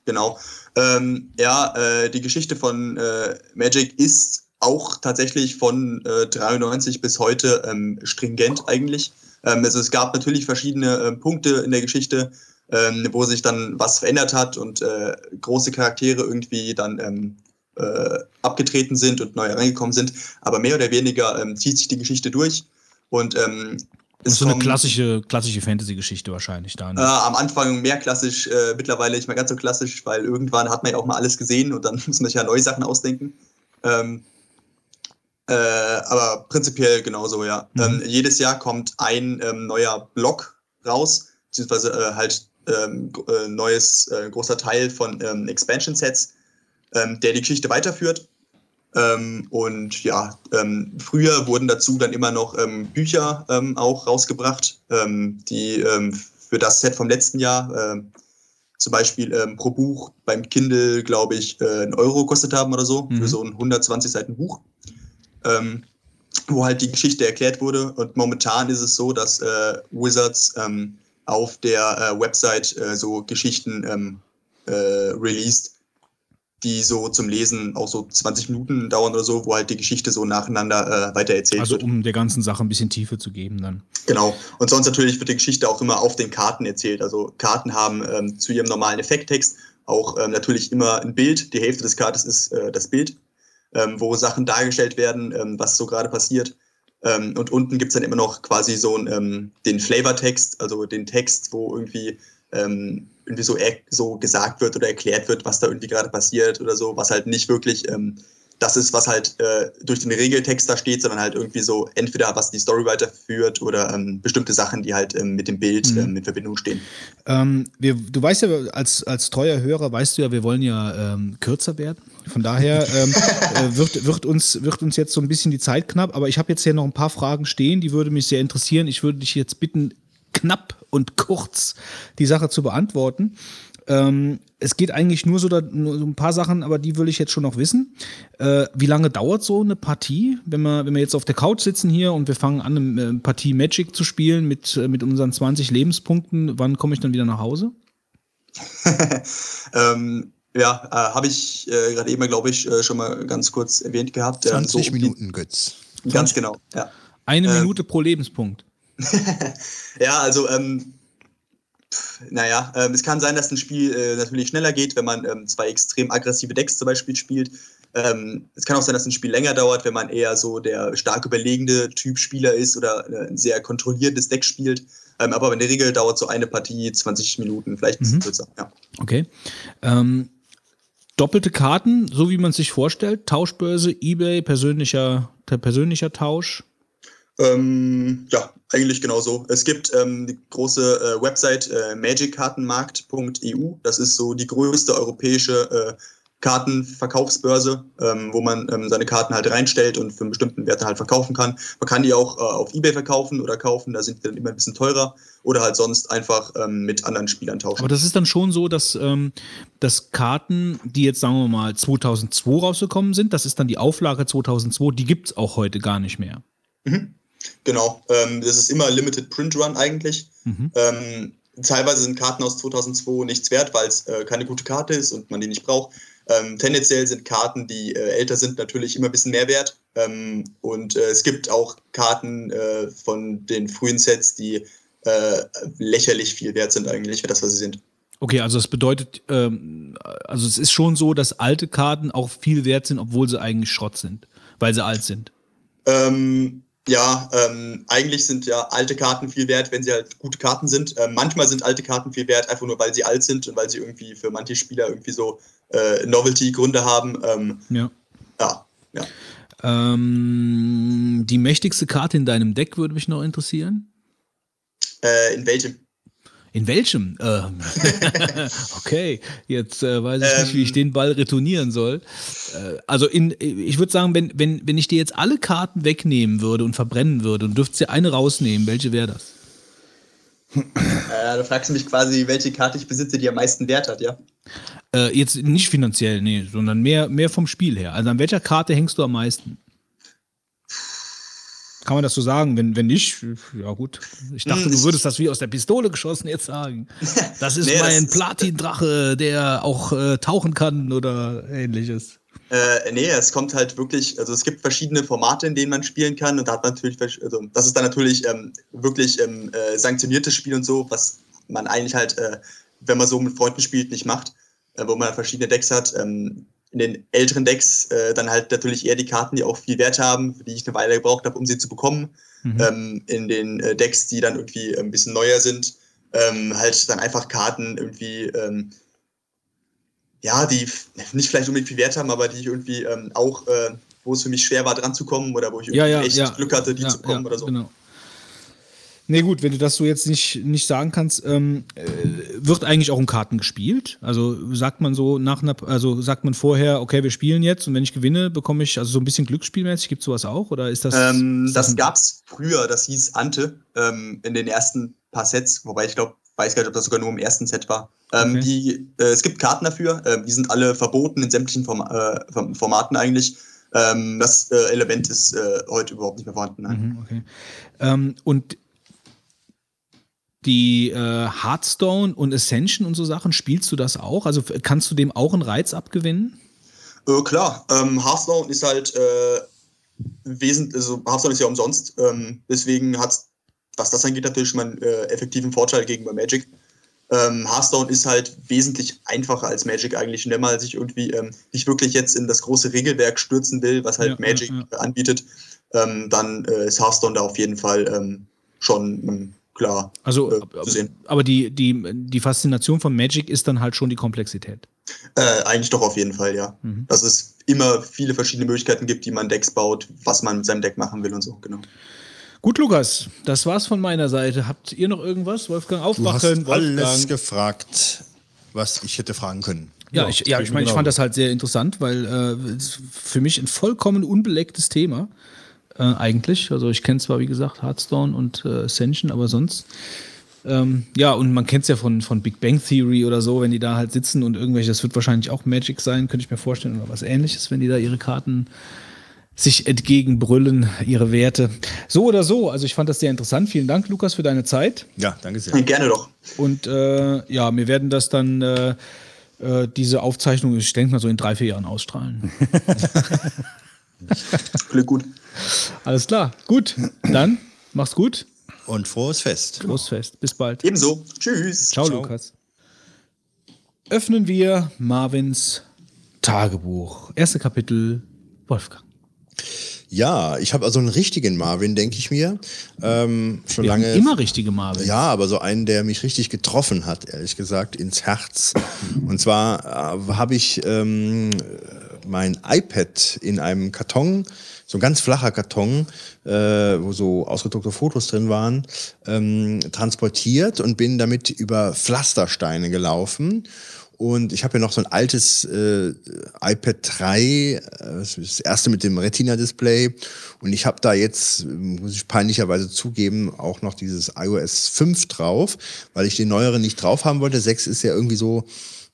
Genau. Ähm, ja, äh, die Geschichte von äh, Magic ist auch tatsächlich von äh, 93 bis heute ähm, stringent eigentlich. Ähm, also es gab natürlich verschiedene äh, Punkte in der Geschichte, ähm, wo sich dann was verändert hat und äh, große Charaktere irgendwie dann ähm, äh, abgetreten sind und neu reingekommen sind. Aber mehr oder weniger ähm, zieht sich die Geschichte durch. Und ähm, Das ist so eine klassische, klassische Fantasy-Geschichte wahrscheinlich da. Äh, am Anfang mehr klassisch, äh, mittlerweile nicht mehr ganz so klassisch, weil irgendwann hat man ja auch mal alles gesehen und dann muss man sich ja neue Sachen ausdenken. Ähm, äh, aber prinzipiell genauso, ja. Ähm, jedes Jahr kommt ein ähm, neuer Block raus, beziehungsweise äh, halt ähm, äh, neues, äh, großer Teil von ähm, Expansion-Sets, ähm, der die Geschichte weiterführt. Ähm, und ja, ähm, früher wurden dazu dann immer noch ähm, Bücher ähm, auch rausgebracht, ähm, die ähm, für das Set vom letzten Jahr zum Beispiel pro Buch beim Kindle, glaube ich, äh, einen Euro gekostet haben oder so, Mhm. für so ein 120 Seiten Buch, wo halt die Geschichte erklärt wurde. Und momentan ist es so, dass äh, Wizards auf der äh, Website äh, so Geschichten äh, released, die so zum Lesen auch so 20 Minuten dauern oder so, wo halt die Geschichte so nacheinander äh, weitererzählt Also wird. um der ganzen Sache ein bisschen Tiefe zu geben dann. Genau. Und sonst natürlich wird die Geschichte auch immer auf den Karten erzählt. Also Karten haben ähm, zu ihrem normalen Effekttext auch ähm, natürlich immer ein Bild. Die Hälfte des Kartes ist äh, das Bild, ähm, wo Sachen dargestellt werden, ähm, was so gerade passiert. Ähm, und unten gibt's dann immer noch quasi so ein, ähm, den Flavortext, also den Text, wo irgendwie irgendwie so, so gesagt wird oder erklärt wird, was da irgendwie gerade passiert oder so, was halt nicht wirklich ähm, das ist, was halt äh, durch den Regeltext da steht, sondern halt irgendwie so entweder was die Story weiterführt oder ähm, bestimmte Sachen, die halt ähm, mit dem Bild Mhm. ähm, in Verbindung stehen. Ähm, wir, du weißt ja, als, als treuer Hörer weißt du ja, wir wollen ja ähm, kürzer werden. Von daher ähm, äh, wird, wird, uns, wird uns jetzt so ein bisschen die Zeit knapp, aber ich habe jetzt hier noch ein paar Fragen stehen, die würde mich sehr interessieren. Ich würde dich jetzt bitten, knapp und kurz die Sache zu beantworten. Ähm, es geht eigentlich nur so, da, nur so ein paar Sachen, aber die will ich jetzt schon noch wissen. Äh, wie lange dauert so eine Partie, wenn wir, wenn wir jetzt auf der Couch sitzen hier und wir fangen an, eine äh, Partie Magic zu spielen mit, äh, mit unseren 20 Lebenspunkten? Wann komme ich dann wieder nach Hause? ähm, ja, äh, habe ich äh, gerade eben, glaube ich, äh, schon mal ganz kurz erwähnt gehabt. ähm, 20 so um die- Minuten, Götz. Ganz genau, ja. Eine Ähm, Minute pro Lebenspunkt. Ja, also, ähm, naja, ähm, es kann sein, dass ein Spiel äh, natürlich schneller geht, wenn man ähm, zwei extrem aggressive Decks zum Beispiel spielt. Ähm, es kann auch sein, dass ein Spiel länger dauert, wenn man eher so der stark überlegende Typ Spieler ist oder äh, ein sehr kontrolliertes Deck spielt. Ähm, aber in der Regel dauert so eine Partie 20 Minuten, vielleicht ein bisschen Mhm. kürzer. Ja. Okay. Ähm, doppelte Karten, so wie man es sich vorstellt. Tauschbörse, Ebay, persönlicher, per- persönlicher Tausch. Ähm, ja, eigentlich genau so. Es gibt ähm, die große äh, Website äh, magickartenmarkt.eu. Das ist so die größte europäische äh, Kartenverkaufsbörse, ähm, wo man ähm, seine Karten halt reinstellt und für einen bestimmten Wert halt verkaufen kann. Man kann die auch äh, auf Ebay verkaufen oder kaufen, da sind die dann immer ein bisschen teurer oder halt sonst einfach ähm, mit anderen Spielern tauschen. Aber das ist dann schon so, dass, ähm, dass Karten, die jetzt sagen wir mal 2002 rausgekommen sind, das ist dann die Auflage 2002, die gibt es auch heute gar nicht mehr. Mhm. Genau, ähm, das ist immer Limited Print Run eigentlich. Mhm. Ähm, teilweise sind Karten aus 2002 nichts wert, weil es äh, keine gute Karte ist und man die nicht braucht. Ähm, tendenziell sind Karten, die äh, älter sind, natürlich immer ein bisschen mehr wert. Ähm, und äh, es gibt auch Karten äh, von den frühen Sets, die äh, lächerlich viel wert sind eigentlich für das, was sie sind. Okay, also das bedeutet, ähm, also es ist schon so, dass alte Karten auch viel wert sind, obwohl sie eigentlich Schrott sind, weil sie alt sind. Ähm, ja, ähm, eigentlich sind ja alte Karten viel wert, wenn sie halt gute Karten sind. Ähm, manchmal sind alte Karten viel wert, einfach nur weil sie alt sind und weil sie irgendwie für manche Spieler irgendwie so äh, Novelty-Gründe haben. Ähm, Ja. ja, ja. Ähm, die mächtigste Karte in deinem Deck würde mich noch interessieren. Äh, in welchem? In welchem? Ähm, okay, jetzt äh, weiß ich nicht, wie Ähm. ich den Ball retournieren soll. Äh, also in, ich würde sagen, wenn, wenn, wenn ich dir jetzt alle Karten wegnehmen würde und verbrennen würde und dürftest dir eine rausnehmen, welche wäre das? Äh, da fragst du mich quasi, welche Karte ich besitze, die am meisten Wert hat, ja? Äh, jetzt nicht finanziell, nee, sondern mehr, mehr vom Spiel her. Also an welcher Karte hängst du am meisten? Kann man das so sagen? Wenn, wenn nicht, ja gut. Ich dachte, du es- würdest das wie aus der Pistole geschossen jetzt sagen. Das ist Nee, mein Platin-Drache, der auch äh, tauchen kann oder ähnliches. Äh, nee, es kommt halt wirklich, also es gibt verschiedene Formate, in denen man spielen kann und da hat man natürlich, also das ist dann natürlich ähm, wirklich ähm, äh, sanktioniertes Spiel und so, was man eigentlich halt, äh, wenn man so mit Freunden spielt, nicht macht, äh, wo man verschiedene Decks hat. Ähm, in den älteren Decks äh, dann halt natürlich eher die Karten, die auch viel Wert haben, für die ich eine Weile gebraucht habe, um sie zu bekommen. mhm. ähm, in den äh, Decks, die dann irgendwie ein bisschen neuer sind, ähm, halt dann einfach Karten irgendwie, ähm, ja, die nicht vielleicht unbedingt viel Wert haben, aber die ich irgendwie ähm, auch, äh, wo es für mich schwer war, dran zu kommen oder wo ich Ja, ja, echt ja. Glück hatte, die zu bekommen oder so. Genau. Nee, gut, wenn du das so jetzt nicht, nicht sagen kannst, ähm, äh, wird eigentlich auch um Karten gespielt? Also sagt man so nach einer, also sagt man vorher, okay, wir spielen jetzt und wenn ich gewinne, bekomme ich, also so ein bisschen Glücksspielmäßig, gibt es sowas auch? Oder ist das. Ähm, ist das ein- gab's früher, das hieß Ante ähm, in den ersten paar Sets, wobei ich glaube, weiß gar nicht, ob das sogar nur im ersten Set war. Ähm, Okay. die, äh, es gibt Karten dafür, ähm, die sind alle verboten in sämtlichen Form äh, Form- Formaten eigentlich. Ähm, das äh, Element ist äh, heute überhaupt nicht mehr vorhanden. Nein. Mhm, okay. Ähm, und die äh, Hearthstone und Ascension und so Sachen, spielst du das auch? Also kannst du dem auch einen Reiz abgewinnen? Äh, klar, ähm, Hearthstone ist halt äh, wesentlich, also Hearthstone ist ja umsonst, ähm, deswegen hat was das angeht, natürlich schon mal einen äh, effektiven Vorteil gegenüber Magic. Ähm, Hearthstone ist halt wesentlich einfacher als Magic eigentlich, wenn man sich irgendwie ähm, nicht wirklich jetzt in das große Regelwerk stürzen will, was halt Ja, Magic ja, äh, anbietet, ähm, dann äh, ist Hearthstone da auf jeden Fall ähm, schon klar Also, äh, zu sehen. aber die, die, die Faszination von Magic ist dann halt schon die Komplexität. Äh, eigentlich doch auf jeden Fall, ja. Mhm. Dass es immer viele verschiedene Möglichkeiten gibt, wie man Decks baut, was man mit seinem Deck machen will und so, genau. Gut, Lukas, das war's von meiner Seite. Habt ihr noch irgendwas? Wolfgang, Du hast aufwachen. alles Wolfgang. gefragt, was ich hätte fragen können. Ja, ich, ja, ich meine, ich fand das halt sehr interessant, weil äh, es für mich ein vollkommen unbelecktes Thema äh, eigentlich. Also ich kenne zwar, wie gesagt, Hearthstone und äh, Ascension, aber sonst. Ähm, ja, und man kennt es ja von, von Big Bang Theory oder so, wenn die da halt sitzen und irgendwelche, das wird wahrscheinlich auch Magic sein, könnte ich mir vorstellen, oder was ähnliches, wenn die da ihre Karten sich entgegenbrüllen, ihre Werte. So oder so, also ich fand das sehr interessant. Vielen Dank, Lukas, für deine Zeit. Ja, danke sehr. Gerne doch. Und äh, ja, wir werden das dann, äh, äh, diese Aufzeichnung, ich denke mal so in drei, vier Jahren ausstrahlen. Klingt gut. Alles klar, gut. Dann mach's gut. Und frohes Fest. Frohes Fest. Bis bald. Ebenso. Tschüss. Ciao, Ciao. Lukas. Öffnen wir Marvins Tagebuch. Erste Kapitel, Wolfgang. Ja, ich habe also einen richtigen Marvin, denke ich mir. Ähm, schon Wir haben lange. immer richtige Marvins. Ja, aber so einen, der mich richtig getroffen hat, ehrlich gesagt, ins Herz. Und zwar äh, habe ich ähm, mein iPad in einem Karton, so ein ganz flacher Karton, äh, wo so ausgedruckte Fotos drin waren, ähm, transportiert und bin damit über Pflastersteine gelaufen. Und ich habe hier noch so ein altes äh, iPad 3, äh, das erste mit dem Retina-Display. Und ich habe da jetzt, muss ich peinlicherweise zugeben, auch noch dieses iOS 5 drauf, weil ich den neueren nicht drauf haben wollte. 6 ist ja irgendwie so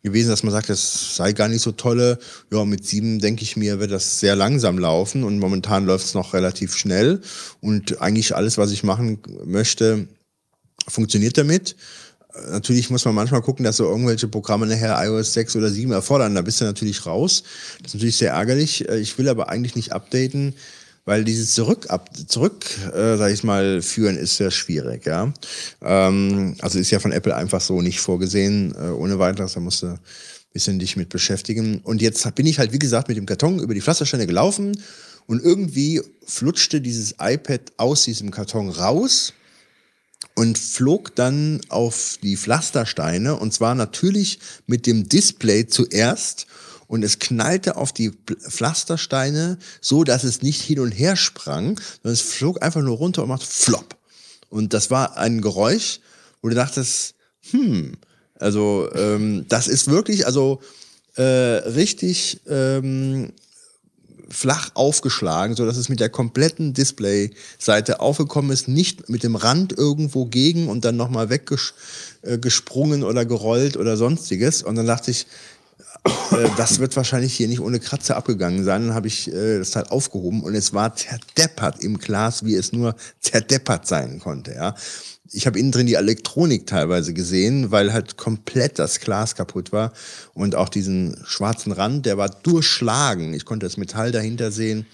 gewesen, dass man sagt, das sei gar nicht so tolle. Ja, mit 7 denke ich mir, wird das sehr langsam laufen. Und momentan läuft es noch relativ schnell. Und eigentlich alles, was ich machen möchte, funktioniert damit. Natürlich muss man manchmal gucken, dass so irgendwelche Programme nachher iOS 6 oder 7 erfordern. Da bist du natürlich raus. Das ist natürlich sehr ärgerlich. Äh, Ich will aber eigentlich nicht updaten, weil dieses Zurück, ab, zurück äh, sag ich mal, führen ist sehr schwierig. Ja? Ähm, also ist ja von Apple einfach so nicht vorgesehen, äh, ohne weiteres. Da musst du ein bisschen dich mit beschäftigen. Und jetzt bin ich halt, wie gesagt, mit dem Karton über die Pflastersteine gelaufen und irgendwie flutschte dieses iPad aus diesem Karton raus und flog dann auf die Pflastersteine und zwar natürlich mit dem Display zuerst und es knallte auf die Pflastersteine so, dass es nicht hin und her sprang, sondern es flog einfach nur runter und macht flop. Und das war ein Geräusch, wo du dachtest, hm, also ähm, das ist wirklich, also äh, richtig ähm, flach aufgeschlagen, so dass es mit der kompletten Displayseite aufgekommen ist, nicht mit dem Rand irgendwo gegen und dann nochmal weggesprungen oder gerollt oder sonstiges. Und dann dachte ich, äh, das wird wahrscheinlich hier nicht ohne Kratzer abgegangen sein. Dann habe ich äh, das Teil aufgehoben und es war zerdeppert im Glas, wie es nur zerdeppert sein konnte. Ja. Ich habe innen drin die Elektronik teilweise gesehen, weil halt komplett das Glas kaputt war und auch diesen schwarzen Rand, der war durchschlagen. Ich konnte das Metall dahinter sehen.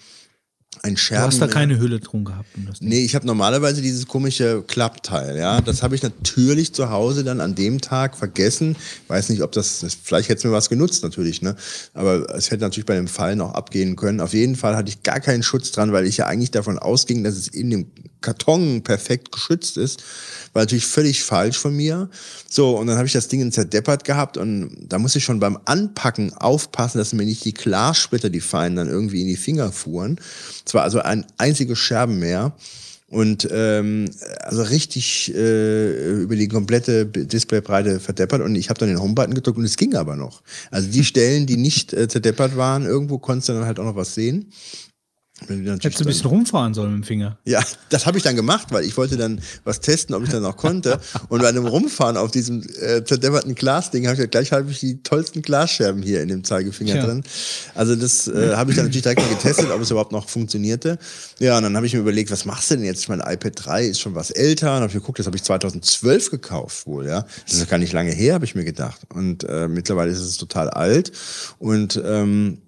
Ein Du Scherben. hast da keine Hülle drum gehabt. Um das Nee, ich habe normalerweise dieses komische Klappteil, ja. Das habe ich natürlich zu Hause dann an dem Tag vergessen. Weiß nicht, ob das, das vielleicht hätte es mir was genutzt natürlich, ne? Aber es hätte natürlich bei dem Fall noch abgehen können. Auf jeden Fall hatte ich gar keinen Schutz dran, weil ich ja eigentlich davon ausging, dass es in dem Karton perfekt geschützt ist, war natürlich völlig falsch von mir. So, und dann habe ich das Ding zerdeppert gehabt und da muss ich schon beim Anpacken aufpassen, dass mir nicht die Glassplitter, die feinen, dann irgendwie in die Finger fuhren. Es war also ein einzige Scherben mehr. Und ähm, also richtig äh, über die komplette Displaybreite verdeppert und ich habe dann den Homebutton gedrückt und es ging aber noch. Also die Stellen, die nicht äh, zerdeppert waren, irgendwo konntest du dann halt auch noch was sehen. Hättest du ein bisschen rumfahren sollen mit dem Finger. Ja, das habe ich dann gemacht, weil ich wollte dann was testen, ob ich dann auch konnte. Und bei einem Rumfahren auf diesem äh, zerdepperten Glasding habe ich gesagt, gleich habe ich die tollsten Glasscherben hier in dem Zeigefinger Tja. drin. Also das äh, habe ich dann natürlich direkt mal getestet, ob es überhaupt noch funktionierte. Ja, und dann habe ich mir überlegt, was machst du denn jetzt? Ich meine, iPad 3 ist schon was älter. Und habe ich geguckt, das habe ich 2012 gekauft wohl, ja. Das ist gar nicht lange her, habe ich mir gedacht. Und äh, mittlerweile ist es total alt. Und ähm,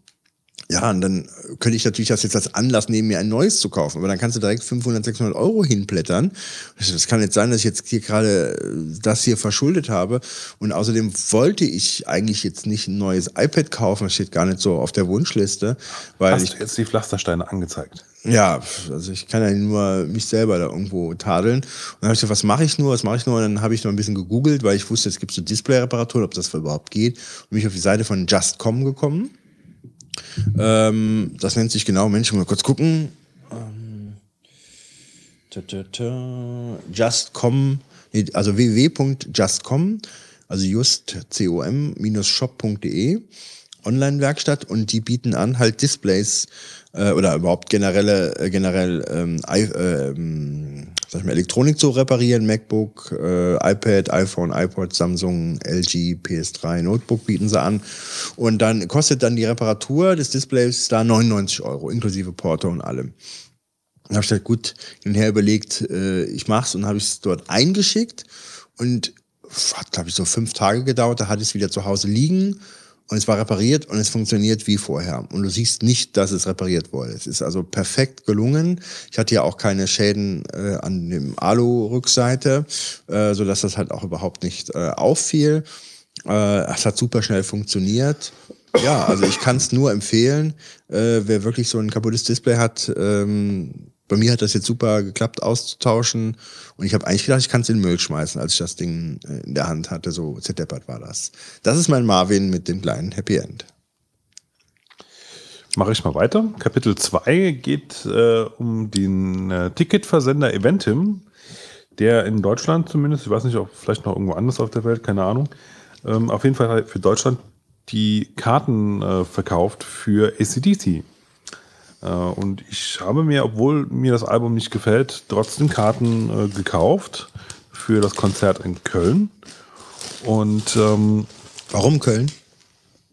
ja, und dann könnte ich natürlich das jetzt als Anlass nehmen, mir ein neues zu kaufen. Aber dann kannst du direkt 500, 600 Euro hinblättern. Das kann jetzt sein, dass ich jetzt hier gerade äh, das hier verschuldet habe. Und außerdem wollte ich eigentlich jetzt nicht ein neues iPad kaufen. Das steht gar nicht so auf der Wunschliste. Weil Hast ich du jetzt die Pflastersteine angezeigt? ja, also ich kann ja nur mich selber da irgendwo tadeln. Und dann habe ich gesagt, was mache ich nur, was mache ich nur? Und dann habe ich noch ein bisschen gegoogelt, weil ich wusste, es gibt so Display-Reparaturen, ob das überhaupt geht. Und bin ich auf die Seite von Just.com gekommen. Ähm, das nennt sich genau, Mensch, mal kurz gucken. Ähm, Just.com, also www.just.com, also just, com, shop.de, Online-Werkstatt und die bieten an halt Displays äh, oder überhaupt generelle, äh, generell äh, sag ich mal, Elektronik zu reparieren, MacBook, äh, iPad, iPhone, iPod, Samsung, LG, PS3, Notebook bieten sie an. Und dann kostet dann die Reparatur des Displays da 99 Euro, inklusive Porto und allem. Dann habe ich gesagt, gut, hin und her überlegt, äh, ich mach's und habe es dort eingeschickt und hat, glaube ich, so fünf Tage gedauert, da hatte ich es wieder zu Hause liegen und es war repariert und es funktioniert wie vorher. Und du siehst nicht, dass es repariert wurde. Es ist also perfekt gelungen. Ich hatte ja auch keine Schäden äh, an dem Alu-Rückseite, äh, sodass das halt auch überhaupt nicht äh, auffiel. Äh, es hat super schnell funktioniert. Ja, also ich kann es nur empfehlen, äh, wer wirklich so ein kaputtes Display hat. Ähm, bei mir hat das jetzt super geklappt auszutauschen und ich habe eigentlich gedacht, ich kann es in den Müll schmeißen, als ich das Ding äh, in der Hand hatte. So zerdeppert war das. Das ist mein Marvin mit dem kleinen Happy End. Mache ich mal weiter. Kapitel 2 geht äh, um den äh, Ticketversender Eventim, der in Deutschland zumindest, ich weiß nicht, ob vielleicht noch irgendwo anders auf der Welt, keine Ahnung, ähm, auf jeden Fall für Deutschland die Karten äh, verkauft für ACDC. Äh, und ich habe mir, obwohl mir das Album nicht gefällt, trotzdem Karten äh, gekauft für das Konzert in Köln. Und ähm, warum Köln?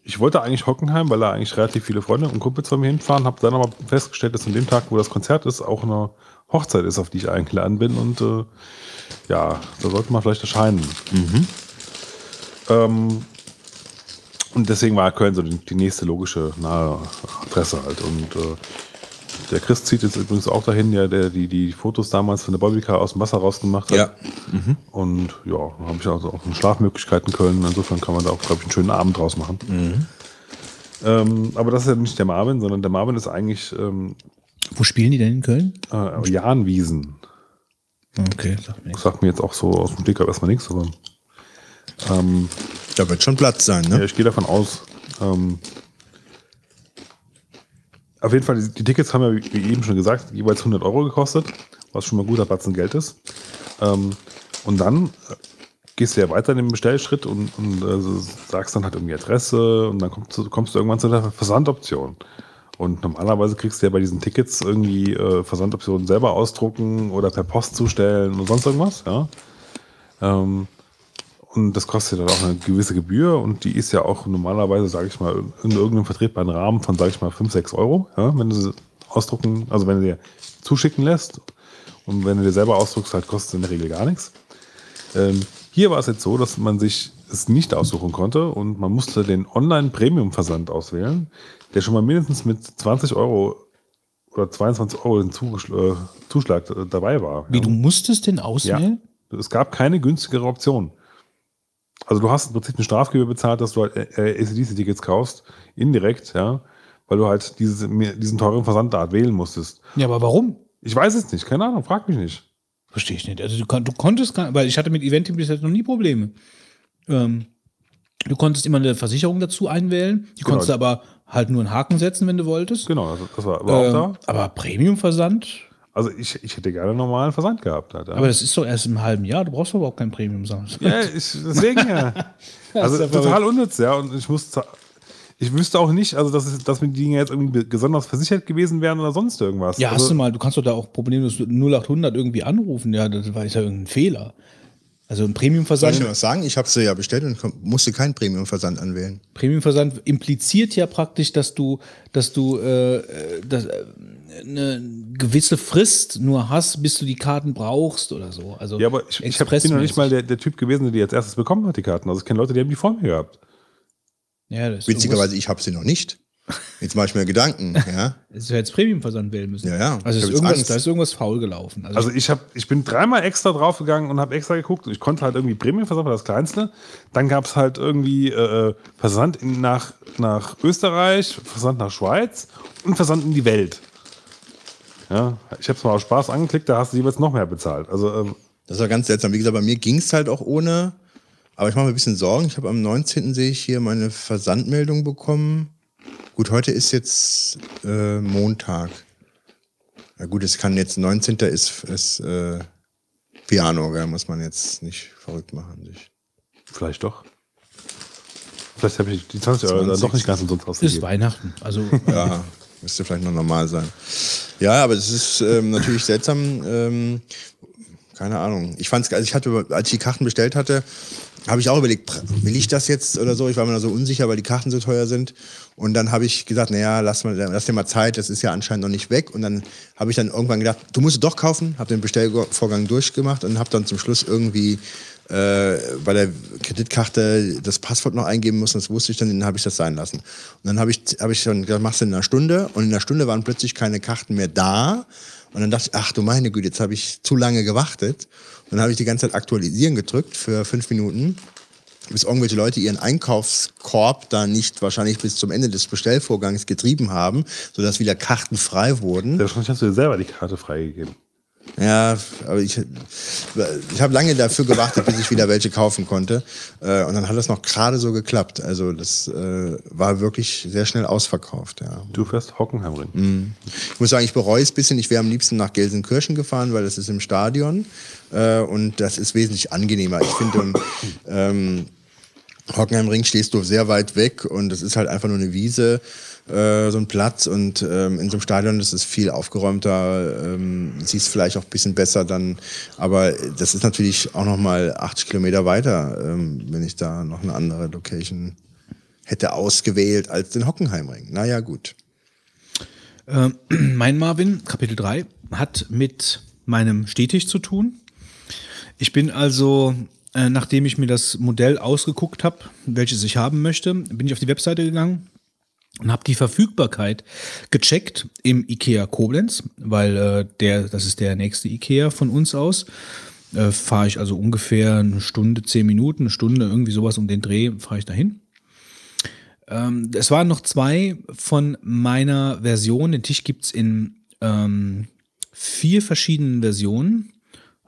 Ich wollte eigentlich Hockenheim, weil da eigentlich relativ viele Freunde und Kumpels von mir hinfahren, habe dann aber festgestellt, dass an dem Tag, wo das Konzert ist, auch eine Hochzeit ist, auf die ich eingeladen bin. Und äh, ja, da sollte man vielleicht erscheinen. Ähm, und deswegen war Köln so die, die nächste logische nahe Adresse halt. Und äh, der Chris zieht jetzt übrigens auch dahin, der, der die, die Fotos damals von der Bobbycar aus dem Wasser rausgemacht hat. Ja. Mhm. Und ja, da habe ich also auch eine Schlafmöglichkeit in Köln. Insofern kann man da auch, glaube ich, einen schönen Abend draus machen. Mhm. Ähm, aber das ist ja nicht der Marvin, sondern der Marvin ist eigentlich. Ähm, Wo spielen die denn in Köln? Äh, Jahnwiesen. Okay, sagt mir, sagt mir jetzt auch so aus dem Blick erstmal nichts, aber. Ähm, da wird schon Platz sein, ne? Ja, ich gehe davon aus. Ähm, auf jeden Fall, die, Tickets haben ja, wie eben schon gesagt, jeweils 100 Euro gekostet, was schon mal guter Batzen Geld ist. Ähm, und dann äh, gehst du ja weiter in den Bestellschritt und, und äh, so sagst dann halt irgendwie Adresse und dann kommst du, kommst du irgendwann zu der Versandoption. Und normalerweise kriegst du ja bei diesen Tickets irgendwie äh, Versandoptionen selber ausdrucken oder per Post zustellen und sonst irgendwas, ja. Ähm, und das kostet dann auch eine gewisse Gebühr und die ist ja auch normalerweise, sage ich mal, in irgendeinem vertretbaren Rahmen von, sage ich mal, 5, 6 Euro, ja, wenn du sie ausdrucken, also wenn du dir zuschicken lässt und wenn du dir selber ausdruckst, halt kostet es in der Regel gar nichts. Ähm, hier war es jetzt so, dass man sich es nicht aussuchen konnte und man musste den Online-Premium-Versand auswählen, der schon mal mindestens mit 20 Euro oder 22 Euro den äh, Zuschlag dabei war. Wie, du musstest den auswählen? Ja. Es gab keine günstigere Option. Also du hast im Prinzip eine Strafgebühr bezahlt, dass du halt äh, ACDC-Tickets kaufst, indirekt, ja, weil du halt dieses, diesen teuren Versandart wählen musstest. Ja, aber warum? Ich weiß es nicht, keine Ahnung, frag mich nicht. Verstehe ich nicht. Also du, kon- du konntest gar weil ich hatte mit Eventim bis jetzt noch nie Probleme. Ähm, du konntest immer eine Versicherung dazu einwählen. Die Genau. konntest du aber halt nur einen Haken setzen, wenn du wolltest. Genau, das, das war, auch Ähm, da. Aber Premium-Versand? Also ich, ich hätte gerne normalen Versand gehabt. Halt, ja. Aber das ist doch erst im halben Jahr. Du brauchst doch überhaupt keinen Premium-Versand. Ja, ich, deswegen ja. Also total verrückt. unnütz, ja. Und ich muss, ich wüsste auch nicht, also dass, es, dass mir die Dinge jetzt irgendwie besonders versichert gewesen wären oder sonst irgendwas. Ja, also, hast du mal, du kannst doch da auch problemlos 0800 irgendwie anrufen. Ja, das war ja irgendein Fehler. Also ein Soll Premium-Versand. ich dir was sagen? Ich habe sie ja bestellt und musste keinen Premium-Versand anwählen. Premium-Versand impliziert ja praktisch, dass du, dass du äh, äh, dass, äh, eine gewisse Frist nur hast, bis du die Karten brauchst oder so. Also Ja, aber ich, ich hab, bin noch nicht mal der, der Typ gewesen, der die als erstes bekommen hat, die Karten. Also ich kenne Leute, die haben die vor mir gehabt. Ja, das Witzigerweise, ich habe sie noch nicht. Jetzt mache ich mir Gedanken. Ja, Es hätte Premium-Versand wählen müssen. ja. ja. Also ist jetzt irgendwas, Angst. da ist irgendwas faul gelaufen. Also, Also ich, hab, ich bin dreimal extra draufgegangen und habe extra geguckt. Ich konnte halt irgendwie Premium-Versand, war das kleinste. Dann gab es halt irgendwie äh, Versand in, nach, nach Österreich, Versand nach Schweiz und Versand in die Welt. Ja, ich habe es mal aus Spaß angeklickt, da hast du jeweils noch mehr bezahlt. Also ähm, Das war ganz seltsam. Wie gesagt, bei mir ging es halt auch ohne. Aber ich mache mir ein bisschen Sorgen. Ich habe am 19. sehe ich hier meine Versandmeldung bekommen. Gut, heute ist jetzt äh, Montag. Ja gut, es kann jetzt 19. ist, ist äh, Piano, gell? muss man jetzt nicht verrückt machen. Sich. vielleicht doch. Vielleicht habe ich die 20 Euro dann 20. doch nicht ganz umsonst ist ausgegeben. Weihnachten. Also Ja, müsste vielleicht noch normal sein. Ja, aber es ist ähm, natürlich seltsam. Ähm, keine Ahnung. Ich fand's, also ich hatte, als ich die Karten bestellt hatte, habe ich auch überlegt, will ich das jetzt oder so? Ich war mir da so unsicher, weil die Karten so teuer sind. Und dann habe ich gesagt, naja, lass, mal, lass dir mal Zeit, das ist ja anscheinend noch nicht weg. Und dann habe ich dann irgendwann gedacht, du musst es doch kaufen, habe den Bestellvorgang durchgemacht und habe dann zum Schluss irgendwie äh, bei der Kreditkarte das Passwort noch eingeben müssen. Das wusste ich dann, dann habe ich das sein lassen. Und dann habe ich, habe ich dann gesagt, machst du in einer Stunde. Und in einer Stunde waren plötzlich keine Karten mehr da. Und dann dachte ich, ach du meine Güte, jetzt habe ich zu lange gewartet. Und dann habe ich die ganze Zeit aktualisieren gedrückt für fünf Minuten, bis irgendwelche Leute ihren Einkaufskorb da nicht wahrscheinlich bis zum Ende des Bestellvorgangs getrieben haben, sodass wieder Karten frei wurden. Wahrscheinlich hast du dir selber die Karte freigegeben. Ja, aber ich, ich habe lange dafür gewartet, bis ich wieder welche kaufen konnte. Äh, Und dann hat das noch gerade so geklappt. Also das äh, war wirklich sehr schnell ausverkauft. Ja. Du fährst Hockenheimring. Mhm. Ich muss sagen, ich bereue es ein bisschen. Ich wäre am liebsten nach Gelsenkirchen gefahren, weil das ist im Stadion. Äh, Und das ist wesentlich angenehmer. Ich finde, im, ähm, Hockenheimring stehst du sehr weit weg und es ist halt einfach nur eine Wiese, äh, so ein Platz und ähm, in so einem Stadion ist es viel aufgeräumter, ähm, siehst vielleicht auch ein bisschen besser dann, aber das ist natürlich auch noch mal 80 Kilometer weiter, ähm, wenn ich da noch eine andere Location hätte ausgewählt als den Hockenheimring. Naja, gut. Ähm, mein Marvin, Kapitel 3, hat mit meinem Stehtisch zu tun. Ich bin also, äh, nachdem ich mir das Modell ausgeguckt habe, welches ich haben möchte, bin ich auf die Webseite gegangen und habe die Verfügbarkeit gecheckt im IKEA Koblenz, weil äh, der, das ist der nächste IKEA von uns aus. Äh, fahre ich also ungefähr eine Stunde, zehn Minuten, eine Stunde, irgendwie sowas um den Dreh, fahre ich dahin. Ähm, es waren noch zwei von meiner Version. Den Tisch gibt's in ähm, vier verschiedenen Versionen.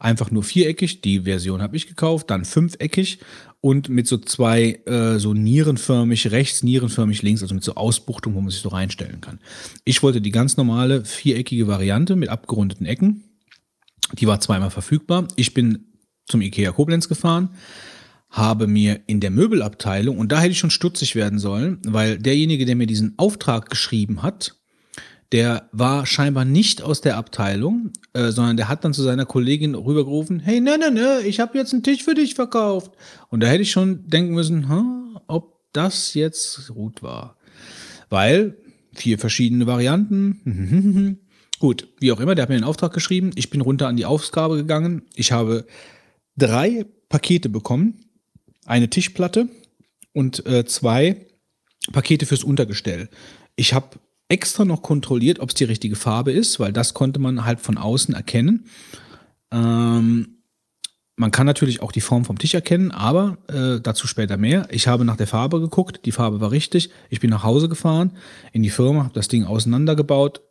Einfach nur viereckig, die Version habe ich gekauft, dann fünfeckig und mit so zwei, äh, so nierenförmig rechts, nierenförmig links, also mit so Ausbuchtung, wo man sich so reinstellen kann. Ich wollte die ganz normale viereckige Variante mit abgerundeten Ecken. Die war zweimal verfügbar. Ich bin zum IKEA Koblenz gefahren, habe mir in der Möbelabteilung, und da hätte ich schon stutzig werden sollen, weil derjenige, der mir diesen Auftrag geschrieben hat, der war scheinbar nicht aus der Abteilung, äh, sondern der hat dann zu seiner Kollegin rübergerufen, hey, ne, ne, ne, ich habe jetzt einen Tisch für dich verkauft. Und da hätte ich schon denken müssen, hm, ob das jetzt gut war. Weil vier verschiedene Varianten. Gut, wie auch immer, der hat mir einen Auftrag geschrieben. Ich bin runter an die Ausgabe gegangen. Ich habe drei Pakete bekommen. Eine Tischplatte und äh, zwei Pakete fürs Untergestell. Ich habe extra noch kontrolliert, ob es die richtige Farbe ist, weil das konnte man halt von außen erkennen. Ähm, man kann natürlich auch die Form vom Tisch erkennen, aber äh, dazu später mehr. Ich habe nach der Farbe geguckt, die Farbe war richtig. Ich bin nach Hause gefahren, in die Firma, habe das Ding auseinandergebaut,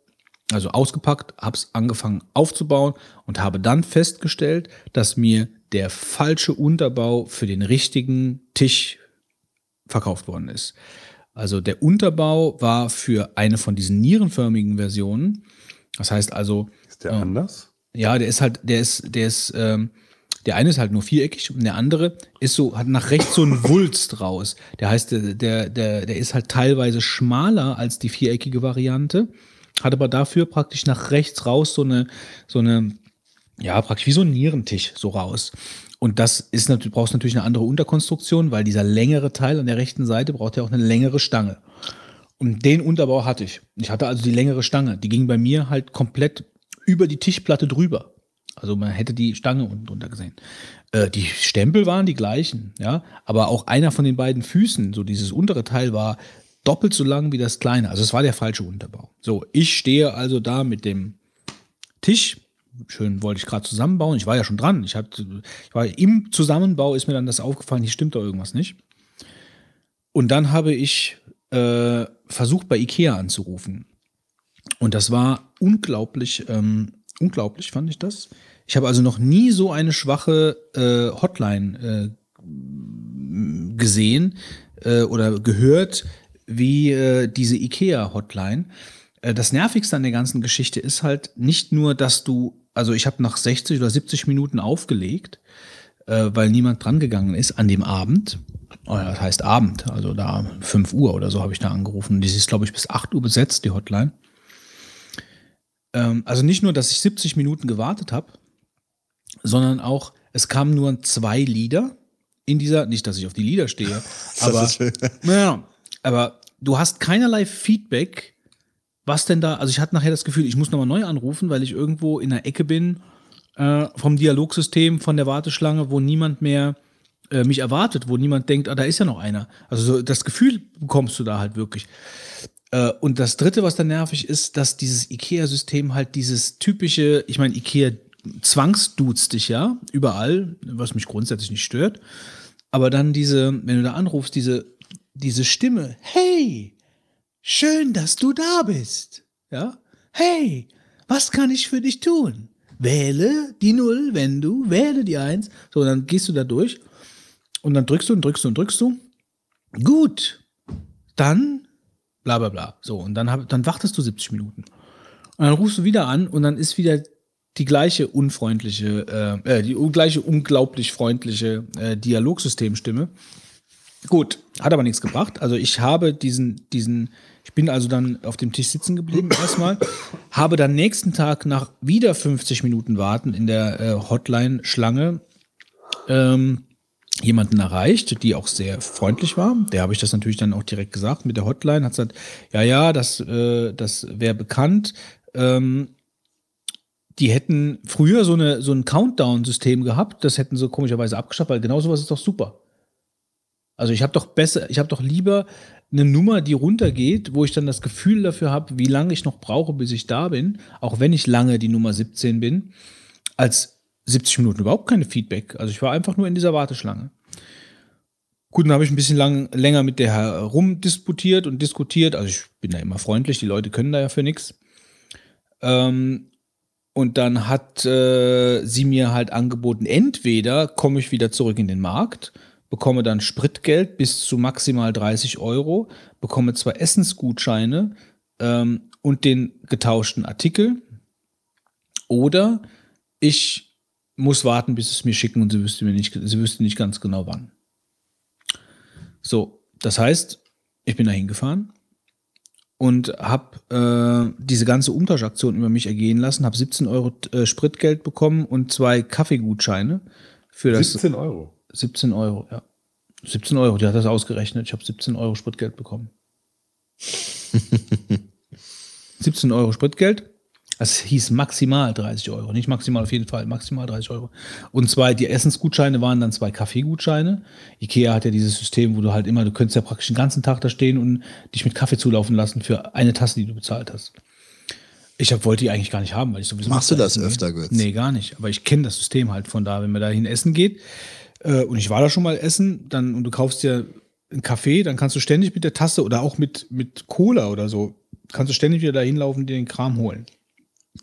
Also ausgepackt, habe es angefangen aufzubauen und habe dann festgestellt, dass mir der falsche Unterbau für den richtigen Tisch verkauft worden ist. Also der Unterbau war für eine von diesen nierenförmigen Versionen. Das heißt also. Ist der anders? Ja, der ist halt, der ist, der ist, ähm, der eine ist halt nur viereckig und der andere ist so, hat nach rechts so ein Wulst raus. Der heißt, der, der, der, der ist halt teilweise schmaler als die viereckige Variante, hat aber dafür praktisch nach rechts raus so eine, so eine, ja, praktisch wie so ein Nierentisch so raus. Und das ist natürlich, brauchst natürlich eine andere Unterkonstruktion, weil dieser längere Teil an der rechten Seite braucht ja auch eine längere Stange. Und den Unterbau hatte ich. Ich hatte also die längere Stange. Die ging bei mir halt komplett über die Tischplatte drüber. Also man hätte die Stange unten drunter gesehen. Äh, die Stempel waren die gleichen, ja. Aber auch einer von den beiden Füßen, so dieses untere Teil war doppelt so lang wie das kleine. Also es war der falsche Unterbau. So, ich stehe also da mit dem Tisch. Schön wollte ich gerade zusammenbauen. Ich war ja schon dran. Ich, hatte, ich war im Zusammenbau, ist mir dann das aufgefallen, hier stimmt doch irgendwas nicht. Und dann habe ich äh, versucht, bei Ikea anzurufen. Und das war unglaublich, ähm, unglaublich fand ich das. Ich habe also noch nie so eine schwache äh, Hotline äh, gesehen äh, oder gehört wie äh, diese IKEA-Hotline. Äh, das Nervigste an der ganzen Geschichte ist halt nicht nur, dass du, also ich habe nach 60 oder 70 Minuten aufgelegt, äh, weil niemand drangegangen ist an dem Abend. Oh ja, das heißt Abend, also da 5 Uhr oder so habe ich da angerufen. Die ist, glaube ich, bis 8 Uhr besetzt, die Hotline. Ähm, also nicht nur, dass ich 70 Minuten gewartet habe, sondern auch, es kamen nur zwei Lieder in dieser, nicht, dass ich auf die Lieder stehe, aber, ja, aber du hast keinerlei Feedback, was denn da, also ich hatte nachher das Gefühl, ich muss nochmal neu anrufen, weil ich irgendwo in der Ecke bin äh, vom Dialogsystem, von der Warteschlange, wo niemand mehr äh, mich erwartet, wo niemand denkt, ah, da ist ja noch einer. Also so, das Gefühl bekommst du da halt wirklich. Äh, und das Dritte, was da nervig ist, dass dieses IKEA-System halt dieses typische, ich meine, IKEA zwangsduzt dich ja überall, was mich grundsätzlich nicht stört. Aber dann diese, wenn du da anrufst, diese, diese Stimme, hey, schön, dass du da bist. Ja, hey, was kann ich für dich tun? Wähle die Null, wenn du, wähle die Eins. So, dann gehst du da durch und dann drückst du und drückst du und drückst du. Gut, dann bla bla bla. So, und dann, hab, dann wartest du 70 Minuten. Und dann rufst du wieder an und dann ist wieder die gleiche unfreundliche, äh, äh, die gleiche unglaublich freundliche äh, Dialogsystemstimme. Gut, hat aber nichts gebracht. Also ich habe diesen, diesen, ich bin also dann auf dem Tisch sitzen geblieben erstmal, habe dann nächsten Tag nach wieder 50 Minuten warten in der äh, Hotline-Schlange ähm, jemanden erreicht, die auch sehr freundlich war. Der habe ich das natürlich dann auch direkt gesagt mit der Hotline. Hat gesagt, ja, ja, das, äh, das wäre bekannt. Ähm, die hätten früher so, eine, so ein Countdown-System gehabt, das hätten sie komischerweise abgeschafft, weil genau sowas ist doch super. Also ich habe doch besser, ich habe doch lieber eine Nummer, die runtergeht, wo ich dann das Gefühl dafür habe, wie lange ich noch brauche, bis ich da bin, auch wenn ich lange die Nummer 17 bin, als 70 Minuten überhaupt keine Feedback. Also ich war einfach nur in dieser Warteschlange. Gut, dann habe ich ein bisschen lang, länger mit der herumdisputiert und diskutiert. Also ich bin da immer freundlich, die Leute können da ja für nichts. Ähm, und dann hat äh, sie mir halt angeboten, entweder komme ich wieder zurück in den Markt, bekomme dann Spritgeld bis zu maximal 30 Euro, bekomme zwei Essensgutscheine ähm, und den getauschten Artikel. Oder ich muss warten, bis es mir schicken und sie wüsste mir nicht, sie wüsste nicht ganz genau wann. So, das heißt, ich bin da hingefahren und habe äh, diese ganze Umtauschaktion über mich ergehen lassen, habe 17 Euro äh, Spritgeld bekommen und zwei Kaffeegutscheine für das. 17 Euro. 17 Euro, ja. 17 Euro, die hat das ausgerechnet. Ich habe 17 Euro Spritgeld bekommen. 17 Euro Spritgeld. Das hieß maximal 30 Euro, nicht maximal auf jeden Fall, maximal 30 Euro. Und zwei, die Essensgutscheine waren dann zwei Kaffeegutscheine. Ikea hat ja dieses System, wo du halt immer, du könntest ja praktisch den ganzen Tag da stehen und dich mit Kaffee zulaufen lassen für eine Tasse, die du bezahlt hast. Ich hab, wollte die eigentlich gar nicht haben, weil ich sowieso. Machst du das öfter. Götz? Nee, gar nicht. Aber ich kenne das System halt von da, wenn man dahin essen geht. Äh, und ich war da schon mal essen, dann, und du kaufst dir einen Kaffee, dann kannst du ständig mit der Tasse oder auch mit, mit Cola oder so, kannst du ständig wieder dahin laufen und dir den Kram holen.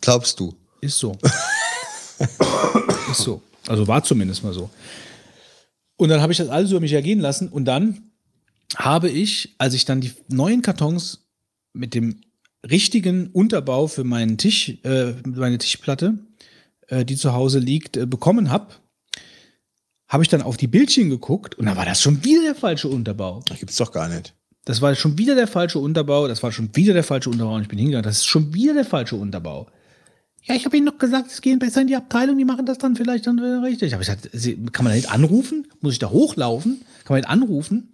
Glaubst du? Ist so. ist so. Also war zumindest mal so. Und dann habe ich das alles über mich ergehen lassen und dann habe ich, als ich dann die neuen Kartons mit dem richtigen Unterbau für meinen Tisch, äh, meine Tischplatte, äh, die zu Hause liegt, äh, bekommen habe, habe ich dann auf die Bildchen geguckt und dann war das schon wieder der falsche Unterbau. Das gibt's doch gar nicht. Das war schon wieder der falsche Unterbau, das war schon wieder der falsche Unterbau und ich bin hingegangen, das ist schon wieder der falsche Unterbau. Ja, ich habe Ihnen doch gesagt, es gehen besser in die Abteilung, die machen das dann vielleicht dann wieder richtig. Aber ich gesagt, kann man da nicht anrufen? Muss ich da hochlaufen? Kann man nicht anrufen?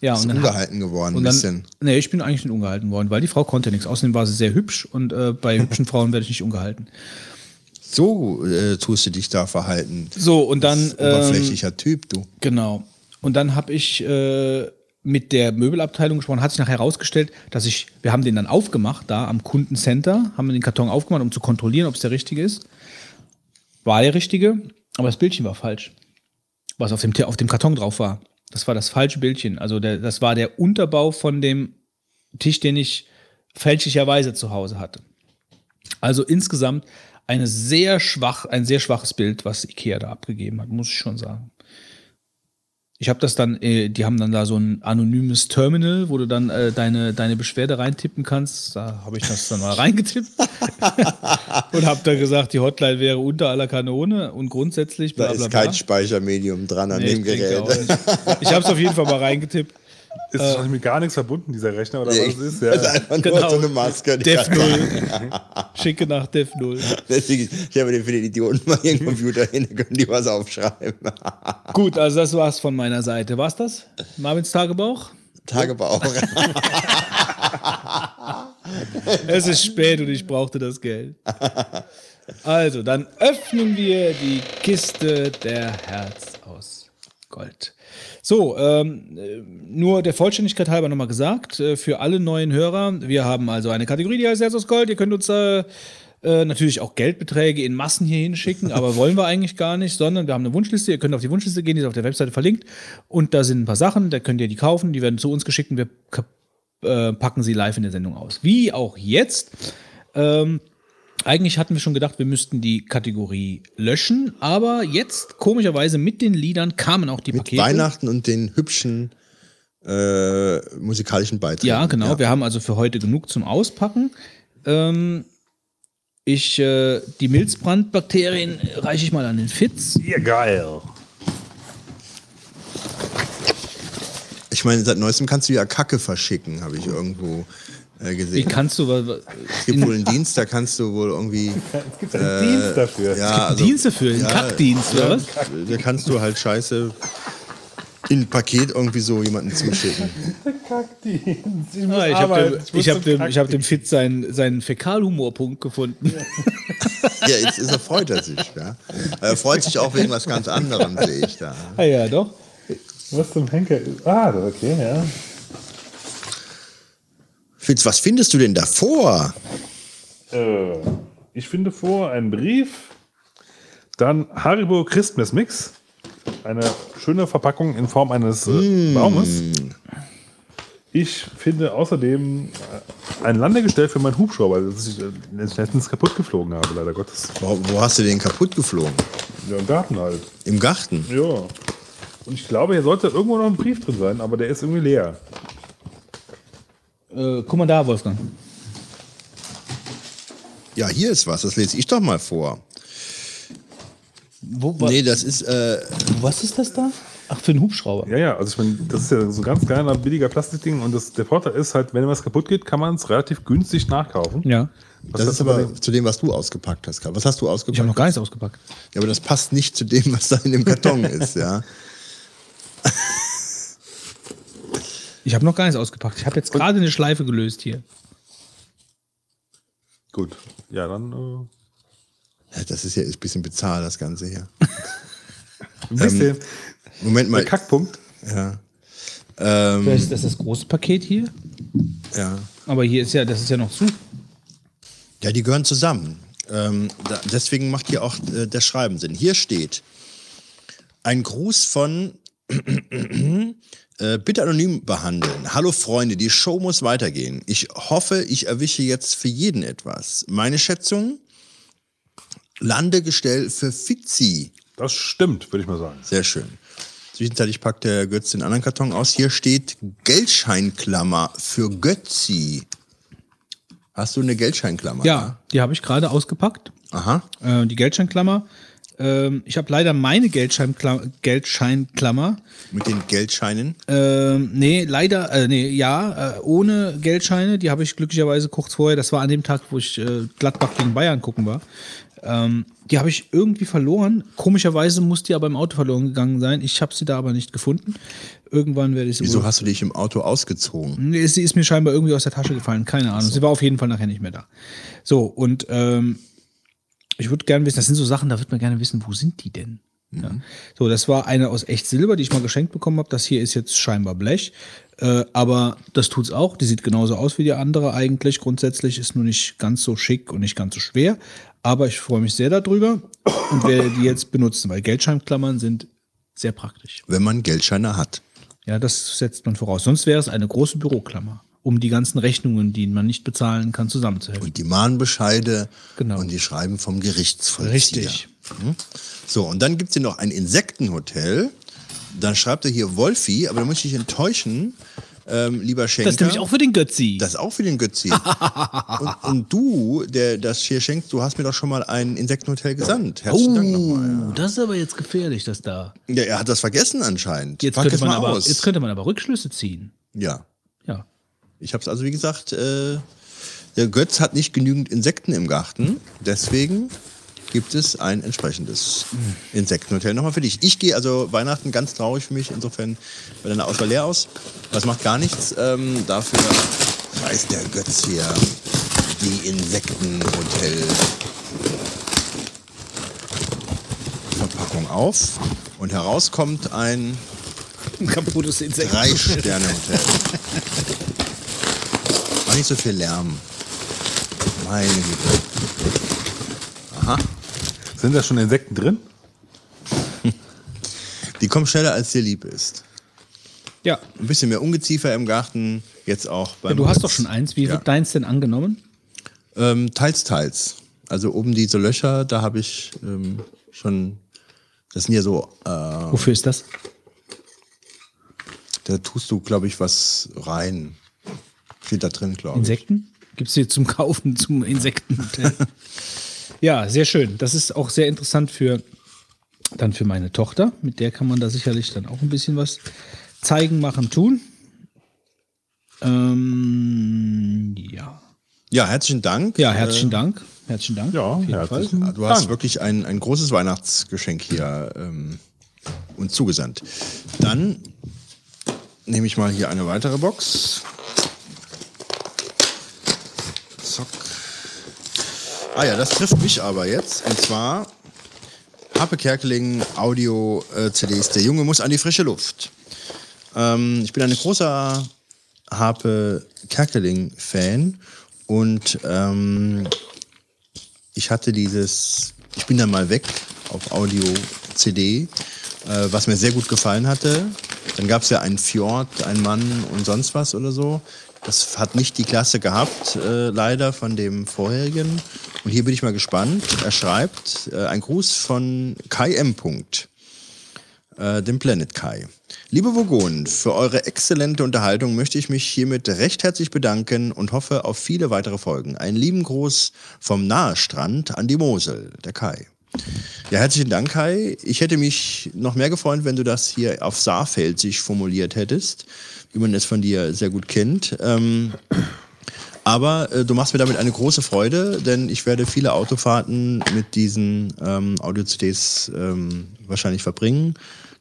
Ja, Ist und dann ungehalten geworden, und ein bisschen. Nee, ich bin eigentlich nicht ungehalten worden, weil die Frau konnte nichts. Außerdem war sie sehr hübsch und äh, bei hübschen Frauen werde ich nicht ungehalten. So äh, tust du dich da verhalten. So, und dann. Das ist Oberflächlicher Typ, du. Genau. Und dann habe ich äh, mit der Möbelabteilung gesprochen, hat sich nachher herausgestellt, dass ich, wir haben den dann aufgemacht, da am Kundencenter, haben wir den Karton aufgemacht, um zu kontrollieren, ob es der richtige ist. War der richtige, aber das Bildchen war falsch. Was auf dem, auf dem Karton drauf war. Das war das falsche Bildchen. Also der, das war der Unterbau von dem Tisch, den ich fälschlicherweise zu Hause hatte. Also insgesamt eine sehr schwach, ein sehr schwaches Bild, was Ikea da abgegeben hat, muss ich schon sagen. Ich habe das dann, äh, die haben dann da so ein anonymes Terminal, wo du dann äh, deine, deine Beschwerde reintippen kannst. Da habe ich das dann mal reingetippt und habe da gesagt, die Hotline wäre unter aller Kanone und grundsätzlich Da bla bla ist bla. kein Speichermedium dran an Nee, dem ich Gerät. nicht. Ich habe es auf jeden Fall mal reingetippt. Ist Äh, wahrscheinlich mit gar nichts verbunden, dieser Rechner, oder Nee, was es ist? das ist einfach nur so eine Maske, Def kann- 0. Schicke nach Def 0. Deswegen, ich habe den für den Idioten mal ihren Computer hin, da können die was aufschreiben. Gut, also das war's von meiner Seite. War's das? Marvins Tagebauch? Tagebauch. es ist spät und ich brauchte das Geld. Also, dann öffnen wir die Kiste der Herz aus Gold. So, ähm, äh, nur der Vollständigkeit halber nochmal gesagt, äh, für alle neuen Hörer, wir haben also eine Kategorie, die heißt Herz aus Gold. Ihr könnt uns äh, äh, natürlich auch Geldbeträge in Massen hier hinschicken, aber wollen wir eigentlich gar nicht, sondern wir haben eine Wunschliste. Ihr könnt auf die Wunschliste gehen, die ist auf der Webseite verlinkt. Und da sind ein paar Sachen, da könnt ihr die kaufen, die werden zu uns geschickt und wir äh, packen sie live in der Sendung aus. Wie auch jetzt. Ähm, eigentlich hatten wir schon gedacht, wir müssten die Kategorie löschen, aber jetzt, komischerweise, mit den Liedern kamen auch die Mit Pakete. Weihnachten und den hübschen äh, musikalischen Beiträgen. Ja, genau. Wir haben also für heute genug zum Auspacken. Ähm, ich, äh, die Milzbrandbakterien reiche ich mal an den Fitz. Ja, geil. Ich meine, seit neuestem kannst du ja Kacke verschicken, habe ich irgendwo äh, gesehen. Wie kannst du. Es gibt wohl einen Dienst, da kannst du wohl irgendwie. Es gibt einen Dienst dafür. Ja, Es gibt einen also, Dienst dafür, einen Kackdienst, ja, oder was? Da kannst du halt Scheiße in ein Paket irgendwie so jemanden zuschicken. Kackdienst. Ich Ah, ich habe dem, ich hab dem, ich hab dem Fitz seinen, seinen Fäkalhumorpunkt gefunden. Ja, jetzt ist er, freut er sich. Ja. Er freut sich auch wegen was ganz anderem, sehe ich da. ah ja, doch. Was zum Henker ist. Ah, okay, ja. Fitz, was findest du denn davor? Äh, ich finde vor einen Brief, dann Haribo Christmas Mix, eine schöne Verpackung in Form eines äh, Baumes. Ich finde außerdem äh, ein Landegestell für meinen Hubschrauber, das ich äh, letztens kaputt geflogen habe, leider Gottes. Wo, wo hast du den kaputt geflogen? Ja, im Garten halt. Im Garten? Ja. Und ich glaube, hier sollte irgendwo noch ein Brief drin sein, aber der ist irgendwie leer. Äh, guck mal da, Wolfgang. Ja, hier ist was, das lese ich doch mal vor. Wo, nee, das ist. Äh, was ist das da? Ach, für einen Hubschrauber. Ja, ja, also ich meine, das ist ja so ein ganz kleiner, billiger Plastikding und das, der Vorteil ist halt, wenn was kaputt geht, kann man es relativ günstig nachkaufen. Ja. Was das ist aber dem- zu dem, was du ausgepackt hast. Karl. Was hast du ausgepackt? Ich habe noch gar nichts ausgepackt. Ja, aber das passt nicht zu dem, was da in dem Karton ist, ja. Ich habe noch gar nichts ausgepackt. Ich habe jetzt gerade eine Schleife gelöst hier. Gut. Ja, dann. Äh, Ja, Das ist ja ein bisschen bezahlt, das Ganze hier. ein bisschen. Ähm, Moment mal. Der Kackpunkt. Ja. Ähm, Vielleicht ist das das große Paket hier. ja. Aber hier ist ja, das ist ja noch zu. Ja, die gehören zusammen. Ähm, da, deswegen macht hier auch äh, der Schreiben Sinn. Hier steht ein Gruß von Äh, bitte anonym behandeln. Hallo Freunde, die Show muss weitergehen. Ich hoffe, ich erwische jetzt für jeden etwas. Meine Schätzung: Landegestell für Fitzi. Das stimmt, würde ich mal sagen. Sehr schön. Zwischenzeitlich packt der Götz den anderen Karton aus. Hier steht Geldscheinklammer für Götzi. Hast du eine Geldscheinklammer? Ja, die habe ich gerade ausgepackt. Aha. Äh, die Geldscheinklammer. Ähm, ich habe leider meine Geldscheinklammer. Geldscheinklammer. Mit den Geldscheinen? Ähm, nee, leider, äh, nee, ja, äh, ohne Geldscheine. Die habe ich glücklicherweise kurz vorher, das war an dem Tag, wo ich äh, Gladbach gegen Bayern gucken war. Ähm, die habe ich irgendwie verloren. Komischerweise muss die aber im Auto verloren gegangen sein. Ich habe sie da aber nicht gefunden. Irgendwann werde ich sie Wieso hast du dich im Auto ausgezogen? Sie ist mir scheinbar irgendwie aus der Tasche gefallen, keine Ahnung. Sie war auf jeden Fall nachher nicht mehr da. So, und ähm, ich würde gerne wissen, das sind so Sachen, da würde man gerne wissen, wo sind die denn? Ja. So, das war eine aus echt Silber, die ich mal geschenkt bekommen habe. Das hier ist jetzt scheinbar Blech. Äh, aber das tut's auch. Die sieht genauso aus wie die andere eigentlich. Grundsätzlich ist nur nicht ganz so schick und nicht ganz so schwer. Aber ich freue mich sehr darüber und werde die jetzt benutzen, weil Geldscheinklammern sind sehr praktisch. Wenn man Geldscheine hat. Ja, das setzt man voraus. Sonst wäre es eine große Büroklammer, um die ganzen Rechnungen, die man nicht bezahlen kann, zusammenzuhelfen. Und die Mahnbescheide und die Schreiben vom Gerichtsvollzieher. Richtig. Mhm. So, und dann gibt es hier noch ein Insektenhotel. Dann schreibt er hier Wolfi, aber da muss ich dich enttäuschen, ähm, lieber Schenker. Das ist nämlich auch für den Götzi. Das ist auch für den Götzi. und, und du, der das hier schenkt, du hast mir doch schon mal ein Insektenhotel gesandt. Herzlichen Dank nochmal. Oh, das ist aber jetzt gefährlich, das da. Ja, er hat das vergessen anscheinend. Jetzt Pack könnte, man aber, aus. jetzt könnte man aber Rückschlüsse ziehen. Ja. Ich habe es also, wie gesagt, äh, der Götz hat nicht genügend Insekten im Garten. Deswegen gibt es ein entsprechendes Insektenhotel nochmal für dich. Ich gehe also Weihnachten ganz traurig für mich. Insofern bei deiner Auswahl leer aus. Das macht gar nichts. Ähm, dafür reißt der Götz hier die Insektenhotel Verpackung auf. Und heraus kommt ein kaputtes Insekt. Drei-Sterne-Hotel. Mach nicht so viel Lärm. Meine Güte. Aha. Sind da schon Insekten drin? Die kommen schneller, als dir lieb ist. Ja. Ein bisschen mehr Ungeziefer im Garten, jetzt auch beim Ja, du hast doch schon eins. Wie Ja. wird deins denn angenommen? Ähm, teils, teils. Also oben diese Löcher, da habe ich ähm, schon. Das sind ja so. Äh, Wofür ist das? Da tust du, glaube ich, was rein. Steht da drin, glaube ich. Insekten? Gibt es hier zum Kaufen zum Insektenhotel? ja, sehr schön. Das ist auch sehr interessant für dann für meine Tochter. Mit der kann man da sicherlich dann auch ein bisschen was zeigen, machen, tun. Ähm, ja. Ja, herzlichen Dank. Ja, herzlichen Äh, Dank. Herzlichen Dank. Ja, auf jeden Fall. Du hast wirklich ein, ein großes Weihnachtsgeschenk hier ähm, uns zugesandt. Dann nehme ich mal hier eine weitere Box. Zock. Ah ja, das trifft mich aber jetzt. Und zwar Harpe Kerkeling Audio-CDs. Der Junge muss an die frische Luft. Ähm, ich bin ein großer Harpe Kerkeling-Fan und ähm, ich hatte dieses, ich bin dann mal weg auf Audio-CD, äh, was mir sehr gut gefallen hatte. Dann gab es ja einen Fjord, ein Mann und sonst was oder so. Das hat nicht die Klasse gehabt, äh, leider von dem vorherigen. Und hier bin ich mal gespannt. Er schreibt, äh, ein Gruß von Kai M. Punkt, äh, dem Planet Kai. Liebe Vogonen, für eure exzellente Unterhaltung möchte ich mich hiermit recht herzlich bedanken und hoffe auf viele weitere Folgen. Einen lieben Gruß vom Nahestrand an die Mosel, der Kai. Ja, herzlichen Dank, Kai. Ich hätte mich noch mehr gefreut, wenn du das hier auf Saarfeldsisch formuliert hättest, wie man es von dir sehr gut kennt. Ähm, aber äh, du machst mir damit eine große Freude, denn ich werde viele Autofahrten mit diesen ähm, Audio-CDs ähm, wahrscheinlich verbringen.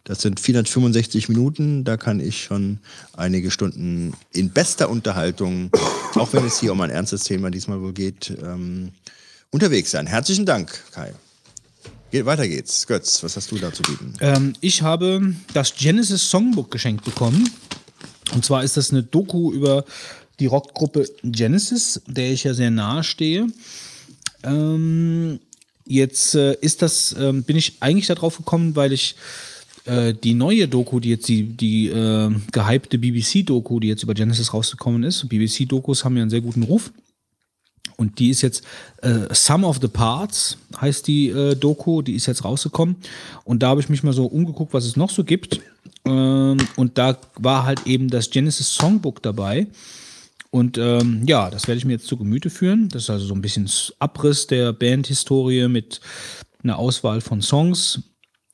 Das sind 465 Minuten, da kann ich schon einige Stunden in bester Unterhaltung, auch wenn es hier um ein ernstes Thema diesmal wohl geht, ähm, unterwegs sein. Herzlichen Dank, Kai. Geht, weiter geht's. Götz, was hast du da zu bieten? Ähm, ich habe das Genesis Songbook geschenkt bekommen. Und zwar ist das eine Doku über die Rockgruppe Genesis, der ich ja sehr nahe stehe. Ähm, jetzt äh, ist das, ähm, bin ich eigentlich darauf gekommen, weil ich äh, die neue Doku, die jetzt die, die äh, gehypte BBC-Doku, die jetzt über Genesis rausgekommen ist. BBC-Dokus haben ja einen sehr guten Ruf. Und die ist jetzt äh, Some of the Parts, heißt die äh, Doku, die ist jetzt rausgekommen. Und da habe ich mich mal so umgeguckt, was es noch so gibt. Ähm, und da war halt eben das Genesis Songbook dabei. Und ähm, ja, das werde ich mir jetzt zu Gemüte führen. Das ist also so ein bisschen Abriss der Bandhistorie mit einer Auswahl von Songs.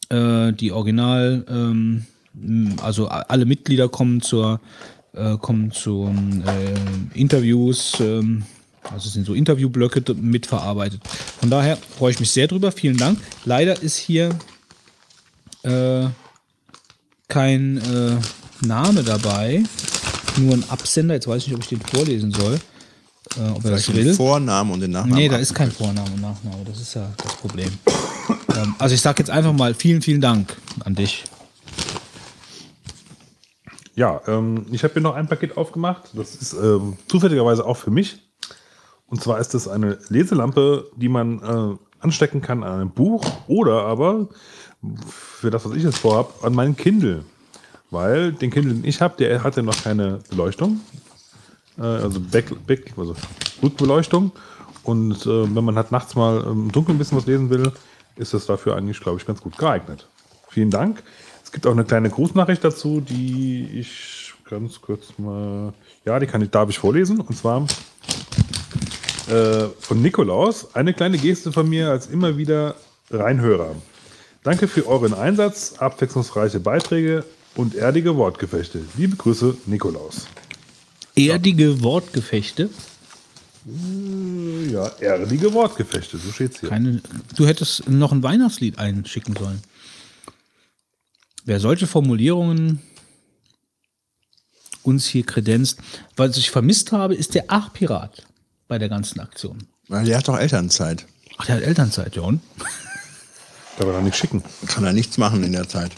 Äh, die Original, ähm, also alle Mitglieder kommen zur äh, kommen zu äh, Interviews. Ähm, also sind so Interviewblöcke mitverarbeitet. Von daher freue ich mich sehr drüber. Vielen Dank. Leider ist hier äh, kein äh, Name dabei, nur ein Absender. Jetzt weiß ich nicht, ob ich den vorlesen soll. Äh, ob er das Vielleicht den will. Vornamen und den Nachnamen Nee, da ist kein Vorname und Nachname. Das ist ja das Problem. ähm, also ich sage jetzt einfach mal vielen, vielen Dank an dich. Ja, ähm, ich habe hier noch ein Paket aufgemacht. Das ist ähm, zufälligerweise auch für mich. Und zwar ist das eine Leselampe, die man äh, anstecken kann an einem Buch oder aber für das, was ich jetzt vorhabe, an meinen Kindle. Weil den Kindle, den ich habe, der hat ja noch keine Beleuchtung. Äh, also Back, Back, also Rückbeleuchtung. Und äh, wenn man halt nachts mal im Dunkeln ein bisschen was lesen will, ist das dafür eigentlich, glaube ich, ganz gut geeignet. Vielen Dank. Es gibt auch eine kleine Grußnachricht dazu, die ich ganz kurz mal, ja, die kann ich, darf ich vorlesen. Und zwar äh, von Nikolaus. Eine kleine Geste von mir als immer wieder Reinhörer. Danke für euren Einsatz, abwechslungsreiche Beiträge und erdige Wortgefechte. Liebe Grüße, Nikolaus. Erdige Wortgefechte. Äh, Ja, erdige Wortgefechte, so steht's hier. Keine, du hättest noch ein Weihnachtslied einschicken sollen. Wer solche Formulierungen uns hier kredenzt, was ich vermisst habe, ist der Ach-Pirat bei der ganzen Aktion. Weil der hat doch Elternzeit. Ach, der hat Elternzeit, ja und? Kann er nicht schicken. Kann er nichts machen in der Zeit.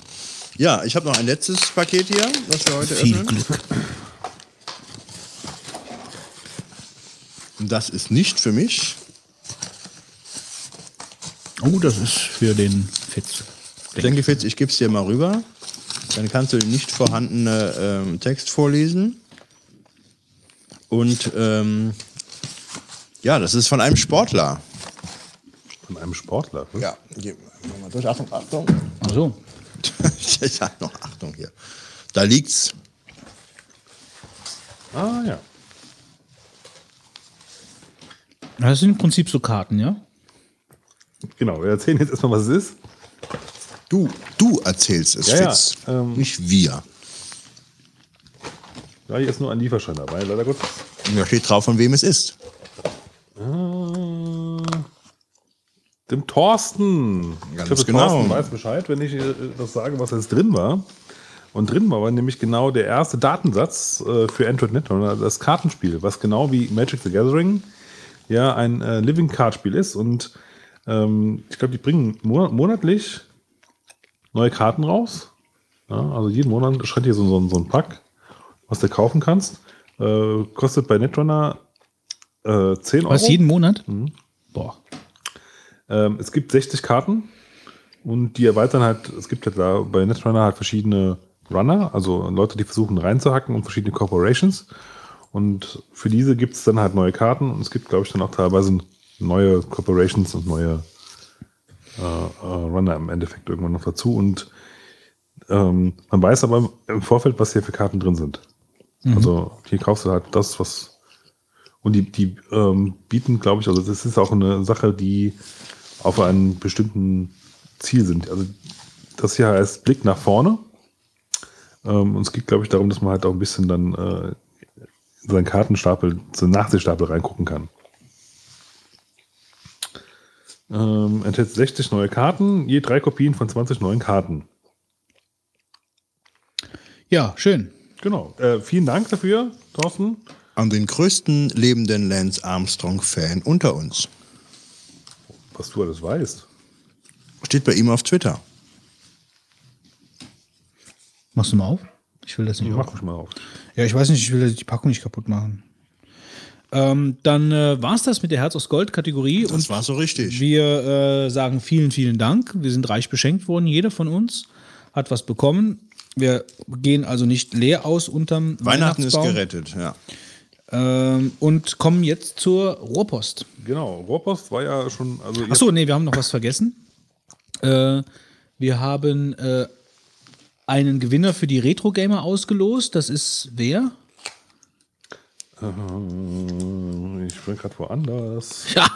Ja, ich habe noch ein letztes Paket hier, was wir heute Viel öffnen. Glück. Und das ist nicht für mich. Oh, das ist für den Fitz. Ich denke, Fitz, ich gebe es dir mal rüber. Dann kannst du den nicht vorhandene ähm, Text vorlesen. Und ähm, ja, das ist von einem Sportler. Von einem Sportler? hm? Ja, gehen wir mal durch. Achtung, Achtung. Ach so. ich sag noch Achtung hier. Da liegt's. Ah ja. Das sind im Prinzip so Karten, ja? Genau, wir erzählen jetzt erstmal, was es ist. Du, du erzählst es, Ja, ja, Fitz. ähm, nicht wir. Ja, hier ist nur ein Lieferschein dabei, leider Gottes. Und da steht drauf, von wem es ist. Äh, dem Thorsten. Ganz ich glaube, genau. Thorsten weiß Bescheid, wenn ich äh, das sage, was jetzt drin war. Und drin war, war nämlich genau der erste Datensatz äh, für Android Netrunner, das Kartenspiel, was genau wie Magic the Gathering ja ein äh, Living Card Spiel ist. Und ähm, ich glaube, die bringen mo monatlich neue Karten raus. Ja, also jeden Monat erscheint hier so, so, so ein Pack, was du kaufen kannst. Äh, kostet bei Netrunner äh, 10 Euro. Was, jeden Monat? Mhm. Boah. Ähm, es gibt 60 Karten und die erweitern halt, es gibt halt da bei Netrunner halt verschiedene Runner, also Leute, die versuchen reinzuhacken und verschiedene Corporations. Und für diese gibt es dann halt neue Karten und es gibt, glaube ich, dann auch teilweise neue Corporations und neue äh, äh, Runner im Endeffekt irgendwann noch dazu. Und ähm, man weiß aber im Vorfeld, was hier für Karten drin sind. Mhm. Also hier kaufst du halt das, was. Und die, die ähm, bieten, glaube ich, also das ist auch eine Sache, die auf einen bestimmten Ziel sind. Also das hier heißt Blick nach vorne. Ähm, und es geht, glaube ich, darum, dass man halt auch ein bisschen dann äh, in seinen Kartenstapel, so einen Nachsichtstapel reingucken kann. Ähm, enthält 60 neue Karten, je drei Kopien von 20 neuen Karten. Ja, schön. Genau. Äh, vielen Dank dafür, Thorsten. An den größten lebenden Lance Armstrong-Fan unter uns. Was du alles weißt. Steht bei ihm auf Twitter. Machst du mal auf? Ich will das nicht Mach mal auf. Ja, ich weiß nicht, ich will die Packung nicht kaputt machen. Ähm, dann äh, war es das mit der Herz aus Gold Kategorie. Das war so richtig. Wir äh, sagen vielen, vielen Dank. Wir sind reich beschenkt worden, jeder von uns. hat was bekommen. Wir gehen also nicht leer aus unterm Weihnachten ist gerettet, ja. Ähm, und kommen jetzt zur Rohrpost. Genau, Rohrpost war ja schon. Also Achso, nee, wir haben noch was vergessen. Äh, wir haben äh, einen Gewinner für die Retro Gamer ausgelost. Das ist wer? Äh, Ich bin gerade woanders. Ja.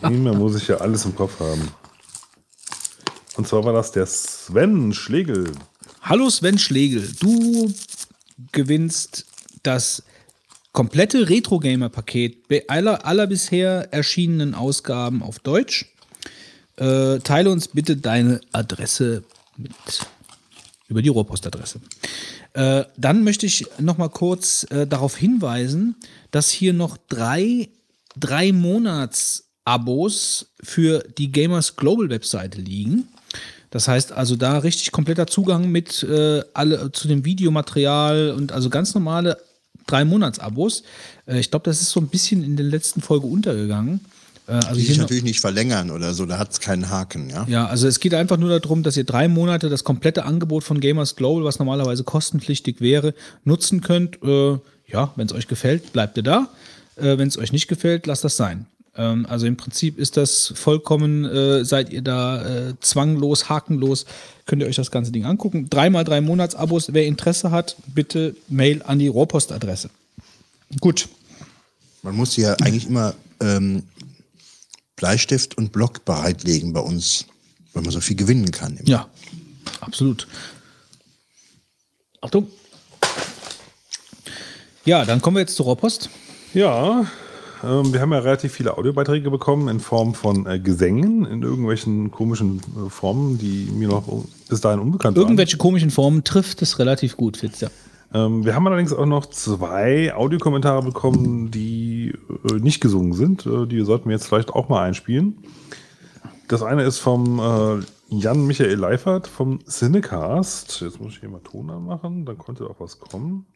Immer muss ich ja alles im Kopf haben. Und zwar war das der Sven Schlegel. Hallo Sven Schlegel, du gewinnst das komplette Retro Gamer Paket bei aller, aller bisher erschienenen Ausgaben auf Deutsch. Äh, teile uns bitte deine Adresse mit über die Rohrpostadresse. Äh, dann möchte ich noch mal kurz äh, darauf hinweisen, dass hier noch drei, drei Monats-Abos für die Gamers Global Webseite liegen. Das heißt also da richtig kompletter Zugang mit äh, alle zu dem Videomaterial und also ganz normale drei Monats-Abos. Äh, ich glaube, das ist so ein bisschen in der letzten Folge untergegangen. Äh, also die hier sich noch- natürlich nicht verlängern oder so, da hat es keinen Haken, ja. ja, also es geht einfach nur darum, dass ihr drei Monate das komplette Angebot von Gamers Global, was normalerweise kostenpflichtig wäre, nutzen könnt. Äh, ja, wenn es euch gefällt, bleibt ihr da. Äh, wenn es euch nicht gefällt, lasst das sein. Ähm, also im Prinzip ist das vollkommen, äh, seid ihr da äh, zwanglos, hakenlos, könnt ihr euch das ganze Ding angucken. Dreimal drei Monats-Abos, wer Interesse hat, bitte Mail an die Rohrpostadresse. Gut. Man muss ja eigentlich immer ähm, Bleistift und Block bereitlegen bei uns, weil man so viel gewinnen kann. Ja, absolut. Achtung. Ja, dann kommen wir jetzt zur Rohrpost. Ja, wir haben ja relativ viele Audiobeiträge bekommen in Form von äh, Gesängen, in irgendwelchen komischen äh, Formen, die mir noch bis dahin unbekannt waren. Irgendwelche komischen Formen trifft es relativ gut, Fitz, ja. Ähm, wir haben allerdings auch noch zwei Audiokommentare bekommen, die äh, nicht gesungen sind. Äh, die sollten wir jetzt vielleicht auch mal einspielen. Das eine ist vom äh, Jan Michael Leifert vom Cinecast. Jetzt muss ich hier mal Ton anmachen, dann konnte auch was kommen.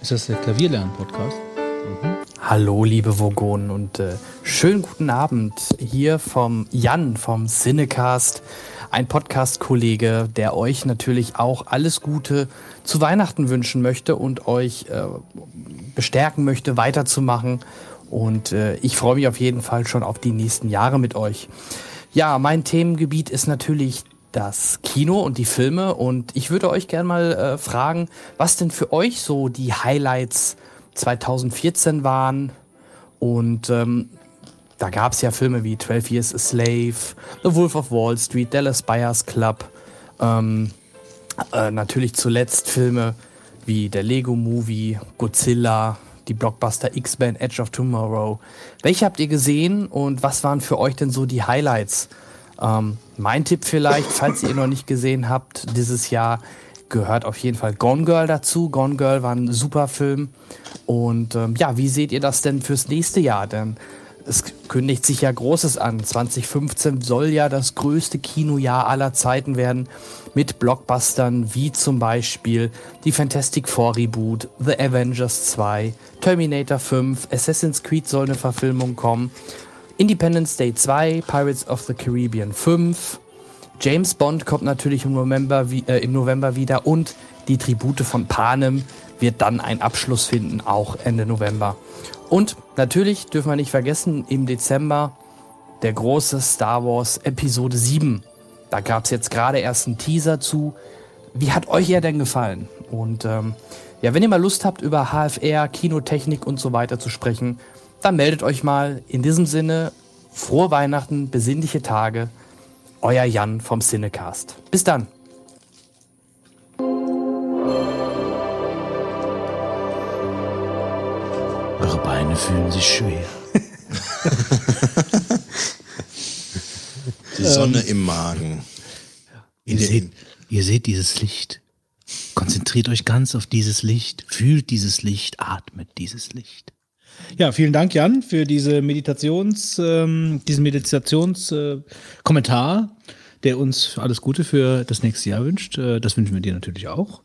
Ist das der Klavierlernen-Podcast? Hallo, liebe Vogonen und äh, schönen guten Abend hier vom Jan vom Cinecast, ein Podcast-Kollege, der euch natürlich auch alles Gute zu Weihnachten wünschen möchte und euch äh, bestärken möchte, weiterzumachen. Und äh, ich freue mich auf jeden Fall schon auf die nächsten Jahre mit euch. Ja, mein Themengebiet ist natürlich das Kino und die Filme und ich würde euch gerne mal äh, fragen, was denn für euch so die Highlights 2014 waren. Und ähm, da gab es ja Filme wie 12 Years a Slave, The Wolf of Wall Street, Dallas Buyers Club. Ähm, äh, natürlich zuletzt Filme wie der Lego Movie, Godzilla, die Blockbuster X-Men, Edge of Tomorrow. Welche habt ihr gesehen und was waren für euch denn so die Highlights? Ähm, mein Tipp vielleicht, falls ihr noch nicht gesehen habt, dieses Jahr gehört auf jeden Fall Gone Girl dazu. Gone Girl war ein super Film. Und ähm, ja, wie seht ihr das denn fürs nächste Jahr? Denn es kündigt sich ja Großes an. 2015 soll ja das größte Kinojahr aller Zeiten werden mit Blockbustern wie zum Beispiel die Fantastic Four Reboot, The Avengers 2, Terminator 5, Assassin's Creed soll eine Verfilmung kommen, Independence Day 2, Pirates of the Caribbean 5, James Bond kommt natürlich im November, äh, im November wieder und die Tribute von Panem wird dann einen Abschluss finden, auch Ende November. Und natürlich dürfen wir nicht vergessen, im Dezember der große Star Wars Episode 7. Da gab es jetzt gerade erst einen Teaser zu. Wie hat euch er denn gefallen? Und ähm, ja, wenn ihr mal Lust habt, über HFR, Kinotechnik und so weiter zu sprechen, dann meldet euch mal. In diesem Sinne, frohe Weihnachten, besinnliche Tage. Euer Jan vom Cinecast. Bis dann. Eure Beine fühlen sich schwer. Die Sonne im Magen. Ihr seht, ihr seht dieses Licht. Konzentriert euch ganz auf dieses Licht. Fühlt dieses Licht. Atmet dieses Licht. Ja, vielen Dank, Jan, für diese Meditations, ähm, diesen Meditationskommentar, äh, der uns alles Gute für das nächste Jahr wünscht. Äh, das wünschen wir dir natürlich auch.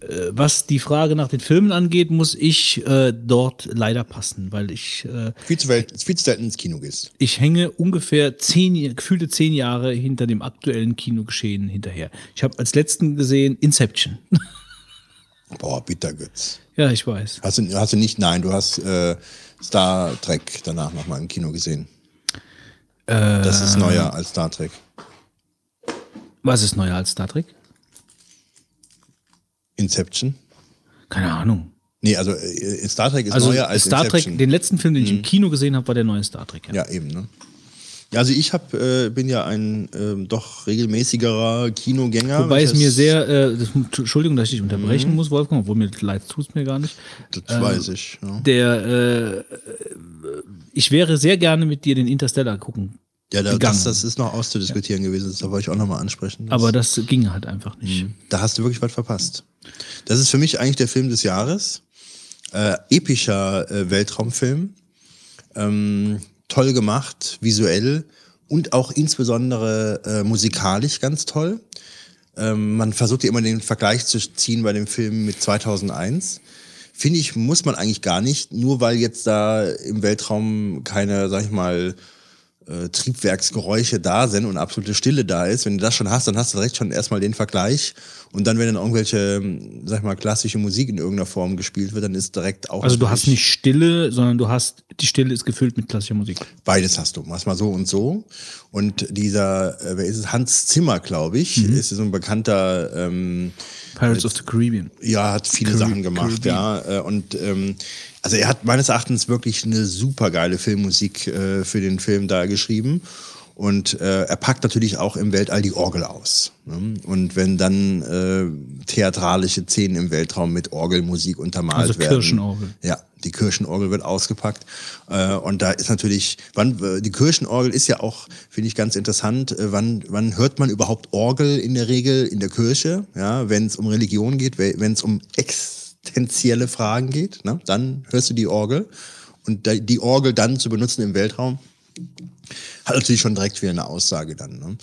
äh, was die Frage nach den Filmen angeht, muss ich äh, dort leider passen, weil ich äh, viel, zu welt, viel zu selten ins Kino gehst. Ich hänge ungefähr zehn, gefühlte zehn Jahre hinter dem aktuellen Kinogeschehen hinterher. Ich habe als letzten gesehen Inception. Boah, bitter Götz. Ja, ich weiß. Hast du, hast du nicht? Nein, du hast äh, Star Trek danach nochmal im Kino gesehen. das ist neuer als Star Trek. Was ist neuer als Star Trek? Inception? Keine Ahnung. Nee, also äh, Star Trek ist also neuer als Star Inception. Trek, den letzten Film, den ich Mhm. im Kino gesehen habe, war der neue Star Trek. Ja, eben, ne? Ja, also ich hab, äh, bin ja ein ähm, doch regelmäßigerer Kinogänger. Wobei es mir sehr, äh, das, Entschuldigung, dass ich dich unterbrechen Mhm. muss, Wolfgang, obwohl mir leid tut mir gar nicht. Das weiß ich, ja. Der, äh, ich wäre sehr gerne mit dir den Interstellar gucken. Ja, da, das, das ist noch auszudiskutieren gewesen, das wollte ich auch nochmal ansprechen. Das- Aber das ging halt einfach nicht. Da hast du wirklich was verpasst. Das ist für mich eigentlich der Film des Jahres. Äh, epischer äh, Weltraumfilm. Ähm, toll gemacht, visuell und auch insbesondere äh, musikalisch ganz toll. Ähm, man versucht ja immer den Vergleich zu ziehen bei dem Film mit 2001. Finde ich, muss man eigentlich gar nicht, nur weil jetzt da im Weltraum keine, sag ich mal, äh, Triebwerksgeräusche da sind und absolute Stille da ist. Wenn du das schon hast, dann hast du direkt schon erstmal den Vergleich. Und dann, wenn dann irgendwelche, ähm, sag ich mal, klassische Musik in irgendeiner Form gespielt wird, dann ist direkt auch. Also du hast nicht Stille, sondern du hast, die Stille ist gefüllt mit klassischer Musik. Beides hast du. Machst mal so und so. Und dieser, äh, wer ist es? Hans Zimmer, glaube ich, Mhm. ist so ein bekannter ähm, Pirates of the Caribbean. Ja, hat viele Carib- Sachen gemacht, ja. Äh, Und ähm, also er hat meines Erachtens wirklich eine super geile Filmmusik äh, für den Film da geschrieben. Und äh, er packt natürlich auch im Weltall die Orgel aus. Ne? Und wenn dann äh, theatralische Szenen im Weltraum mit Orgelmusik untermalt Also werden. Kirchenorgel. Ja, die Kirchenorgel wird ausgepackt. Äh, und da ist natürlich, wann, äh, die Kirchenorgel ist ja auch, finde ich ganz interessant, äh, wann, wann hört man überhaupt Orgel in der Regel in der Kirche, ja, wenn es um Religion geht, wenn es um existenzielle Fragen geht, ne, dann hörst du die Orgel. Und die Orgel dann zu benutzen im Weltraum, hat natürlich schon direkt wieder eine Aussage dann. Ne?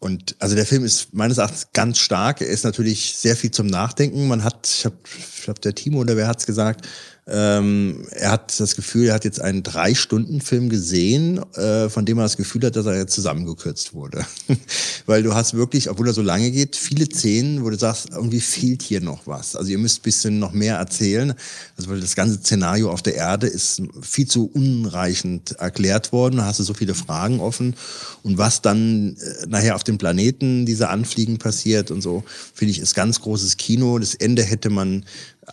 Und also der Film ist meines Erachtens ganz stark. Er ist natürlich sehr viel zum Nachdenken. Man hat, ich habe, ich glaub, der Timo oder wer hat's gesagt, ähm, er hat das Gefühl, er hat jetzt einen Drei-Stunden-Film gesehen, äh, von dem er das Gefühl hat, dass er jetzt zusammengekürzt wurde. Weil du hast wirklich, obwohl er so lange geht, viele Szenen, wo du sagst, irgendwie fehlt hier noch was. Also ihr müsst bisschen noch mehr erzählen. Also weil das ganze Szenario auf der Erde ist viel zu unreichend erklärt worden. Da hast du so viele Fragen offen. Und was dann äh, nachher auf dem Planeten, diese Anfliegen passiert und so, finde ich, ist ganz großes Kino. Das Ende hätte man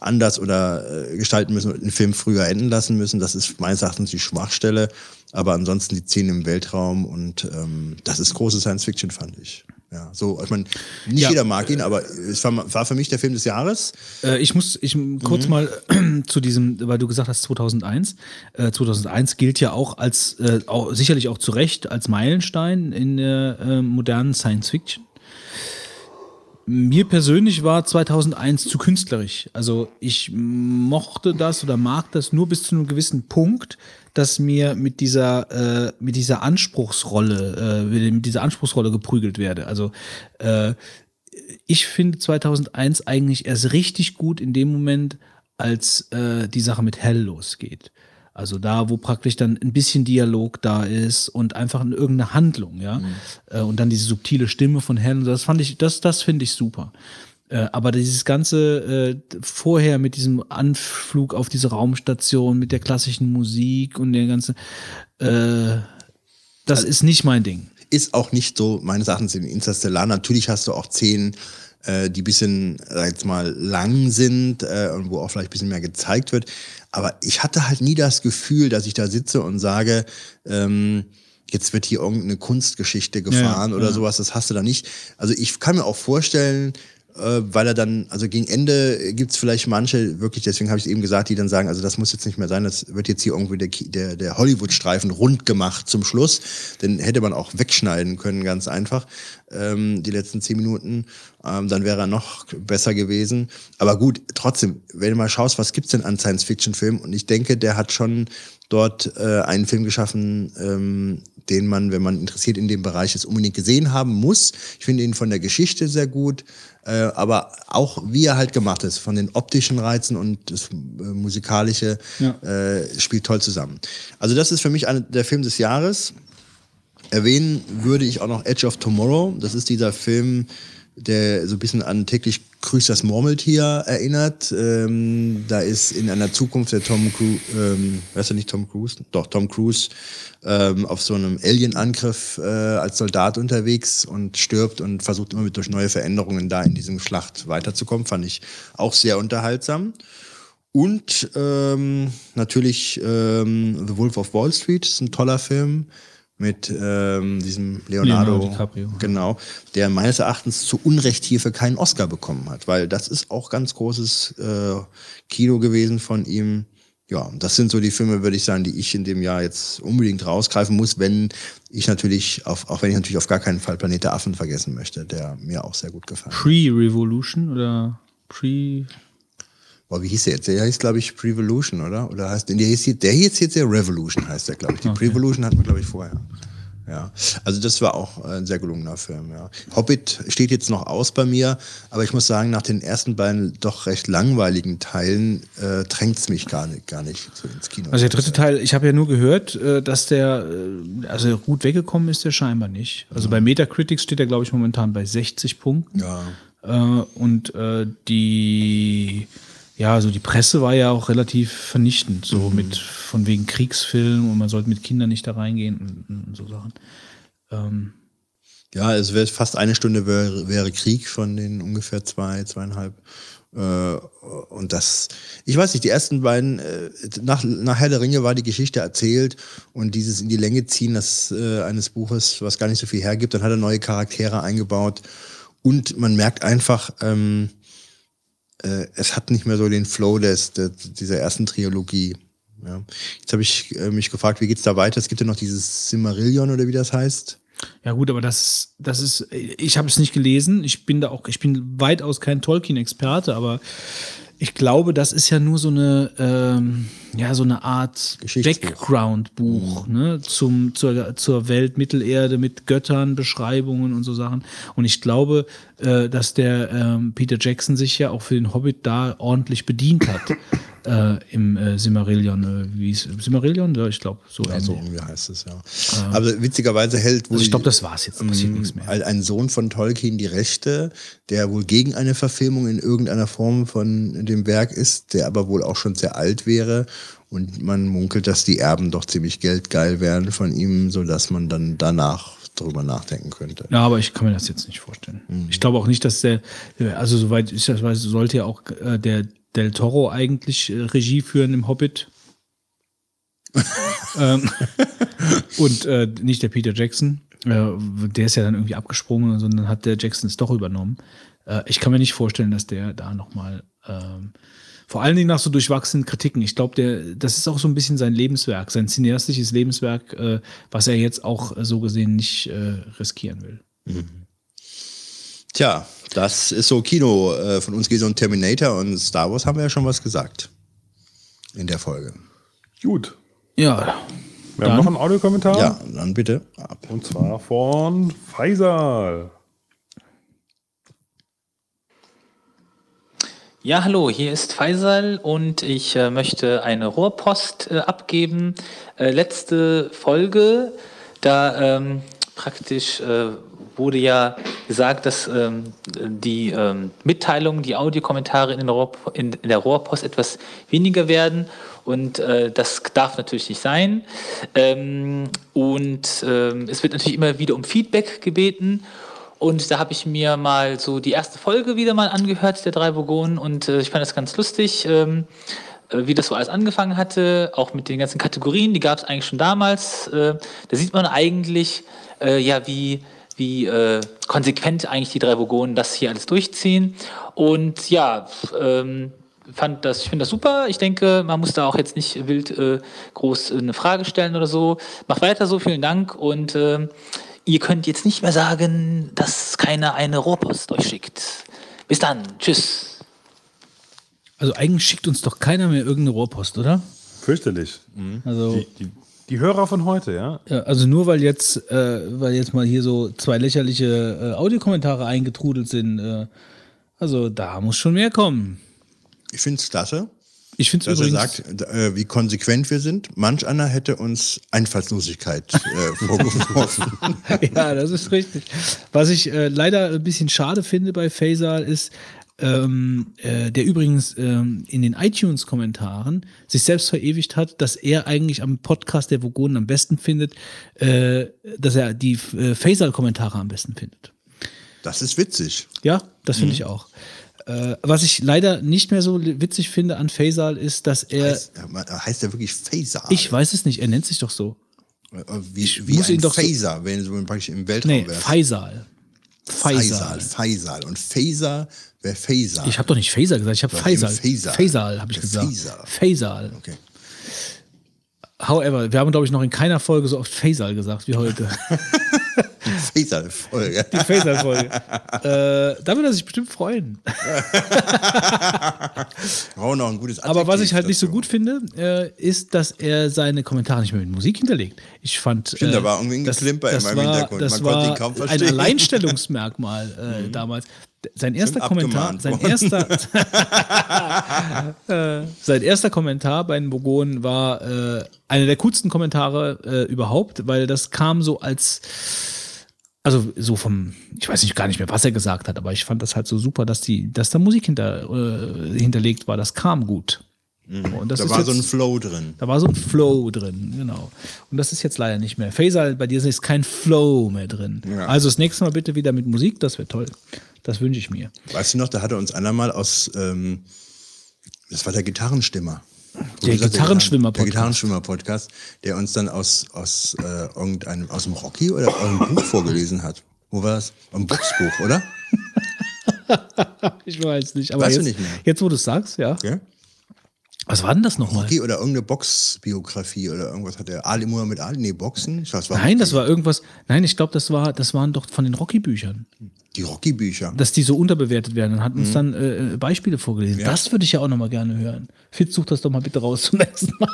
anders oder äh, gestalten müssen und den Film früher enden lassen müssen. Das ist meines Erachtens die Schwachstelle. Aber ansonsten die Szenen im Weltraum und ähm, das ist große Science Fiction, fand ich. Ja, so, ich meine, nicht Ja. jeder mag ihn, aber es war, war für mich der Film des Jahres. Äh, ich muss ich kurz Mhm. mal zu diesem, weil du gesagt hast 2001. Äh, 2001 gilt ja auch als, äh, auch, sicherlich auch zu Recht, als Meilenstein in der äh, modernen Science Fiction. Mir persönlich war 2001 zu künstlerisch. Also ich mochte das oder mag das nur bis zu einem gewissen Punkt, dass mir mit dieser äh, mit dieser Anspruchsrolle äh, mit dieser Anspruchsrolle geprügelt werde. Also äh, ich finde 2001 eigentlich erst richtig gut in dem Moment, als äh, die Sache mit Hell losgeht. Also da, wo praktisch dann ein bisschen Dialog da ist und einfach irgendeine Handlung, ja. Äh, und dann diese subtile Stimme von so, das fand ich, das, das finde ich super. Äh, aber dieses ganze äh, vorher mit diesem Anflug auf diese Raumstation, mit der klassischen Musik und der ganze, äh, das ist nicht mein Ding. Ist auch nicht so, meines Erachtens, in Interstellar. Natürlich hast du auch Szenen, äh, die bisschen, sag jetzt mal, lang sind äh, und wo auch vielleicht ein bisschen mehr gezeigt wird. Aber ich hatte halt nie das Gefühl, dass ich da sitze und sage, ähm, jetzt wird hier irgendeine Kunstgeschichte gefahren Ja, oder ja. sowas. Das hast du da nicht. Also ich kann mir auch vorstellen, äh, weil er dann, also gegen Ende gibt's vielleicht manche, wirklich, deswegen habe ich es eben gesagt, die dann sagen, also das muss jetzt nicht mehr sein, das wird jetzt hier irgendwie der, der, der Hollywood-Streifen rund gemacht zum Schluss. Den hätte man auch wegschneiden können, ganz einfach, ähm, die letzten zehn Minuten. Ähm, dann wäre er noch besser gewesen. Aber gut, trotzdem, wenn du mal schaust, was gibt's denn an Science-Fiction-Filmen? Und ich denke, der hat schon dort äh, einen Film geschaffen, ähm, den man, wenn man interessiert in dem Bereich ist, unbedingt gesehen haben muss. Ich finde ihn von der Geschichte sehr gut, äh, aber auch wie er halt gemacht ist, von den optischen Reizen und das äh, musikalische Ja. äh, spielt toll zusammen. Also das ist für mich einer der Film des Jahres. Erwähnen würde ich auch noch Edge of Tomorrow. Das ist dieser Film, der so ein bisschen an täglich grüßt das Murmeltier erinnert. Ähm, da ist in einer Zukunft der Tom Cruise, ähm, weißt du nicht Tom Cruise? Doch, Tom Cruise ähm, auf so einem Alien-Angriff äh, als Soldat unterwegs und stirbt und versucht immer mit durch neue Veränderungen da in diesem Schlacht weiterzukommen. Fand ich auch sehr unterhaltsam. Und ähm, natürlich ähm, The Wolf of Wall Street ist ein toller Film mit ähm, diesem Leonardo, Leonardo DiCaprio. genau, der meines Erachtens zu Unrecht hierfür keinen Oscar bekommen hat, weil das ist auch ganz großes äh, Kino gewesen von ihm. Ja, das sind so die Filme, würde ich sagen, die ich in dem Jahr jetzt unbedingt rausgreifen muss, wenn ich natürlich auf, auch wenn ich natürlich auf gar keinen Fall Planet der Affen vergessen möchte, der mir auch sehr gut gefallen hat. Pre-Revolution oder Pre. Boah, wie hieß der jetzt? Der hieß, glaube ich, Prevolution, oder? Oder heißt der hieß, der hieß jetzt der Revolution, heißt der, glaube ich. Die Prevolution hatten wir, glaube ich, vorher. Ja, also das war auch ein sehr gelungener Film, ja. Hobbit steht jetzt noch aus bei mir, aber ich muss sagen, nach den ersten beiden doch recht langweiligen Teilen äh, drängt es mich gar nicht, gar nicht so ins Kino. Also der dritte Teil, ich habe ja nur gehört, äh, dass der, äh, also gut weggekommen ist der scheinbar nicht. Also bei Metacritics steht er, glaube ich, momentan bei 60 Punkten. Ja. Äh, und äh, die, ja, also die Presse war ja auch relativ vernichtend, so mit von wegen Kriegsfilm und man sollte mit Kindern nicht da reingehen und, und so Sachen. Ähm, Ja, es wäre fast eine Stunde wäre, wäre Krieg von den ungefähr zwei, zweieinhalb. Äh, und das, ich weiß nicht, die ersten beiden, äh, nach, nach Herr der Ringe war die Geschichte erzählt und dieses in die Länge ziehen das, äh, eines Buches, was gar nicht so viel hergibt, dann hat er neue Charaktere eingebaut und man merkt einfach, ähm, äh, es hat nicht mehr so den Flow des, des, dieser ersten Trilogie. Ja. Jetzt habe ich äh, mich gefragt, wie geht's da weiter? Es gibt ja noch dieses Simmerillion oder wie das heißt. Ja gut, aber das, das ist, ich habe es nicht gelesen. Ich bin da auch, ich bin weitaus kein Tolkien-Experte, aber ich glaube, das ist ja nur so eine, ähm, ja, so eine Art Background-Buch ne, zum, zur, zur Welt Mittelerde mit Göttern, Beschreibungen und so Sachen. Und ich glaube, äh, dass der ähm, Peter Jackson sich ja auch für den Hobbit da ordentlich bedient hat. äh, Im äh, Simmerillion, äh, wie ist Simmerillion? Ja, ich glaube, so. Ja, so irgendwie heißt es, ja. Ähm, Aber witzigerweise hält wohl. Also ich glaube, das war's jetzt, passiert Mm, nichts mehr. Ein ein Sohn von Tolkien die Rechte, der wohl gegen eine Verfilmung in irgendeiner Form von dem Werk ist, der aber wohl auch schon sehr alt wäre. Und man munkelt, dass die Erben doch ziemlich geldgeil wären von ihm, sodass man dann danach drüber nachdenken könnte. Ja, aber ich kann mir das jetzt nicht vorstellen. Ich glaube auch nicht, dass der, also soweit ich das weiß, sollte ja auch äh, der Del Toro eigentlich äh, Regie führen im Hobbit. ähm, und äh, nicht der Peter Jackson. Äh, der ist ja dann irgendwie abgesprungen, sondern hat der Jackson es doch übernommen. Äh, ich kann mir nicht vorstellen, dass der da nochmal, ähm, vor allen Dingen nach so durchwachsenen Kritiken. Ich glaube, der, das ist auch so ein bisschen sein Lebenswerk, sein cineastisches Lebenswerk, äh, was er jetzt auch so gesehen nicht äh, riskieren will. Tja, das ist so Kino. Äh, Von uns geht so ein Terminator und Star Wars haben wir ja schon was gesagt. In der Folge. Gut. Ja. Wir haben Dann- noch einen Audiokommentar. Ja, dann bitte. Und zwar von Faisal. Ja, hallo, hier ist Faisal und ich äh, möchte eine Rohrpost äh, abgeben. Äh, letzte Folge, da ähm, praktisch äh, wurde ja gesagt, dass ähm, die ähm, Mitteilungen, die Audiokommentare in, in, in der Rohrpost etwas weniger werden und äh, das darf natürlich nicht sein. Ähm, und ähm, es wird natürlich immer wieder um Feedback gebeten. Und da habe ich mir mal so die erste Folge wieder mal angehört, der drei Vogonen, und äh, ich fand das ganz lustig, ähm, äh, wie das so alles angefangen hatte, auch mit den ganzen Kategorien, die gab es eigentlich schon damals. Äh, da sieht man eigentlich, äh, ja, wie, wie äh, konsequent eigentlich die drei Vogonen das hier alles durchziehen. Und ja, ähm, fand das, ich finde das super. Ich denke, man muss da auch jetzt nicht wild äh, groß äh, eine Frage stellen oder so. Mach weiter so, vielen Dank und ähm, ihr könnt jetzt nicht mehr sagen, dass keiner eine Rohrpost euch schickt. Bis dann. Tschüss. Also eigentlich schickt uns doch keiner mehr irgendeine Rohrpost, oder? Fürchterlich. Also- die, die, die Hörer von heute, ja? Ja, also nur weil jetzt, äh, weil jetzt mal hier so zwei lächerliche äh, Audiokommentare eingetrudelt sind, äh, also da muss schon mehr kommen. Ich finde es klasse. Ich finde es dass er übrigens. sagt, äh, wie konsequent wir sind. Manch einer hätte uns Einfallslosigkeit äh, vorgeworfen. ja, das ist richtig. Was ich äh, leider ein bisschen schade finde bei Faisal ist, ähm, äh, der übrigens ähm, in den iTunes-Kommentaren sich selbst verewigt hat, dass er eigentlich am Podcast der Vogonen am besten findet, äh, dass er die äh, Faisal-Kommentare am besten findet. Das ist witzig. Ja, das finde Mhm. ich auch. Äh, was ich leider nicht mehr so witzig finde an Faisal ist, dass er. Heißt, heißt er wirklich Phaser? ich weiß es nicht, er nennt sich doch so. Äh, Wie, wie muss ein doch so- Phaser, wenn du praktisch im Weltraum Nee, wärst. Faisal. Faisal. Faisal. Und Phaser wäre Phaser. Ich habe doch nicht Phaser gesagt, ich habe Faisal. Faisal. Faisal habe ich gesagt. Faisal. Faisal. Okay. However, wir haben, glaube ich, noch in keiner Folge so oft Faisal gesagt wie heute. Faisal-Folge. Die Faisal-Folge. äh, da würde er sich bestimmt freuen. Oh, noch ein gutes Aber was Adjektiv ich halt nicht so gut finde, äh, ist, dass er seine Kommentare nicht mehr mit Musik hinterlegt. Ich fand. Stimmt, da war irgendwie ein das- Geklimper das immer im war, Hintergrund. Das Man konnte ihn war kaum ein verstehen. Mhm. Alleinstellungsmerkmal äh, damals. Sein erster Kommentar, abgemahnt sein worden. erster, äh, sein erster Kommentar bei den Bogonen war äh, einer der coolsten Kommentare äh, überhaupt, weil das kam so als, also so vom, ich weiß nicht gar nicht mehr, was er gesagt hat, aber ich fand das halt so super, dass die, dass da Musik hinter, äh, hinterlegt war. Das kam gut. Und das Mhm. Da ist war jetzt, so ein Flow drin. Da war so ein Flow drin, genau. Und das ist jetzt leider nicht mehr. Faisal, bei dir ist kein Flow mehr drin. Ja. Also das nächste Mal bitte wieder mit Musik, das wäre toll. Das wünsche ich mir. Weißt du noch, da hat er uns einer mal aus, ähm, das war der Gitarrenstimmer. Der Gitarrenschwimmer-Podcast. Der Gitarrenschwimmer-Podcast, der uns dann aus, aus, äh, irgendeinem, aus dem Rocky oder irgendeinem Buch vorgelesen hat. Wo war das? Ein Boxbuch, oder? Ich weiß nicht, aber Weißt du jetzt, nicht mehr? jetzt, wo du es sagst, ja. Okay. Was war denn das nochmal? Rocky oder irgendeine Boxbiografie oder irgendwas hat er. Ali Muhammad Ali, nee, Boxen? Weiß, war Nein, das war irgendwas. Nein, ich glaube, das war, das waren doch von den Rocky-Büchern. Die Rocky-Bücher. Dass die so unterbewertet werden und hat uns Mhm. dann äh, Beispiele vorgelesen. Ja. Das würde ich ja auch nochmal gerne hören. Fitz, such das doch mal bitte raus zum nächsten Mal.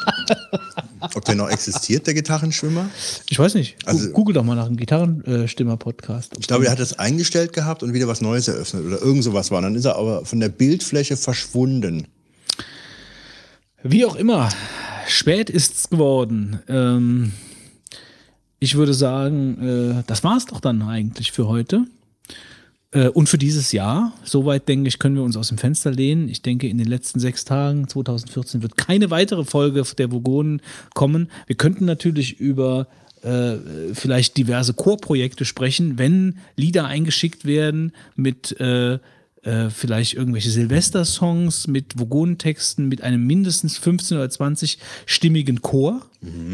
Ob der noch existiert, der Gitarrenschwimmer? Ich weiß nicht. Also- Google doch mal nach einem Gitarrenstimmer-Podcast. Ich glaube, er hat das eingestellt gehabt und wieder was Neues eröffnet oder irgend sowas war. Dann ist er aber von der Bildfläche verschwunden. Wie auch immer, spät ist's geworden. Ähm, ich würde sagen, äh, das war's doch dann eigentlich für heute. Äh, und für dieses Jahr. Soweit, denke ich, können wir uns aus dem Fenster lehnen. Ich denke, in den letzten sechs Tagen 2014 wird keine weitere Folge der Vogonen kommen. Wir könnten natürlich über äh, vielleicht diverse Chorprojekte sprechen, wenn Lieder eingeschickt werden mit äh, äh, vielleicht irgendwelche Silvester-Songs mit Vogonentexten, mit einem mindestens 15 oder 20-stimmigen Chor.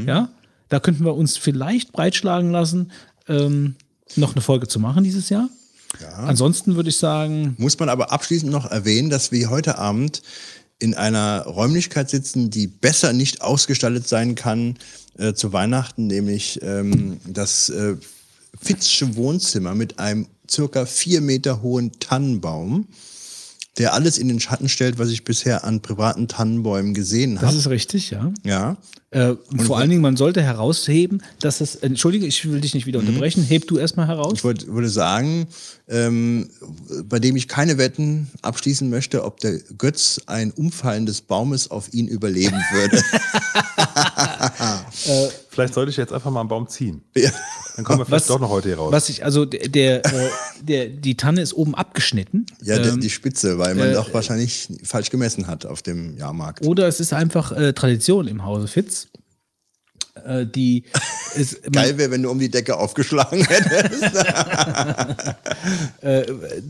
Ja, da könnten wir uns vielleicht breitschlagen lassen, ähm, noch eine Folge zu machen dieses Jahr. Ansonsten würde ich sagen. Muss man aber abschließend noch erwähnen, dass wir heute Abend in einer Räumlichkeit sitzen, die besser nicht ausgestattet sein kann äh, zu Weihnachten, nämlich ähm, das äh, Fitzsche Wohnzimmer mit einem circa vier Meter hohen Tannenbaum, der alles in den Schatten stellt, was ich bisher an privaten Tannenbäumen gesehen Das habe. ist richtig, ja. Ja. Äh, und vor allen Dingen, man sollte herausheben, dass es. Entschuldige, ich will dich nicht wieder Mhm. unterbrechen. Heb du erstmal heraus. Ich wollt, würde sagen, ähm, bei dem ich keine Wetten abschließen möchte, ob der Götz ein Umfallen des Baumes auf ihn überleben würde. Vielleicht sollte ich jetzt einfach mal einen Baum ziehen. Ja. Dann kommen wir vielleicht Was- doch noch heute hier raus. Was ich, also der, der, äh, der, die Tanne ist oben abgeschnitten. ja, Ähm, die Spitze, weil man äh, doch wahrscheinlich falsch gemessen hat auf dem Jahrmarkt. Oder es ist einfach äh, Tradition im Hause Fitz. Äh, die ist, Geil wäre, wenn du um die Decke aufgeschlagen hättest. äh,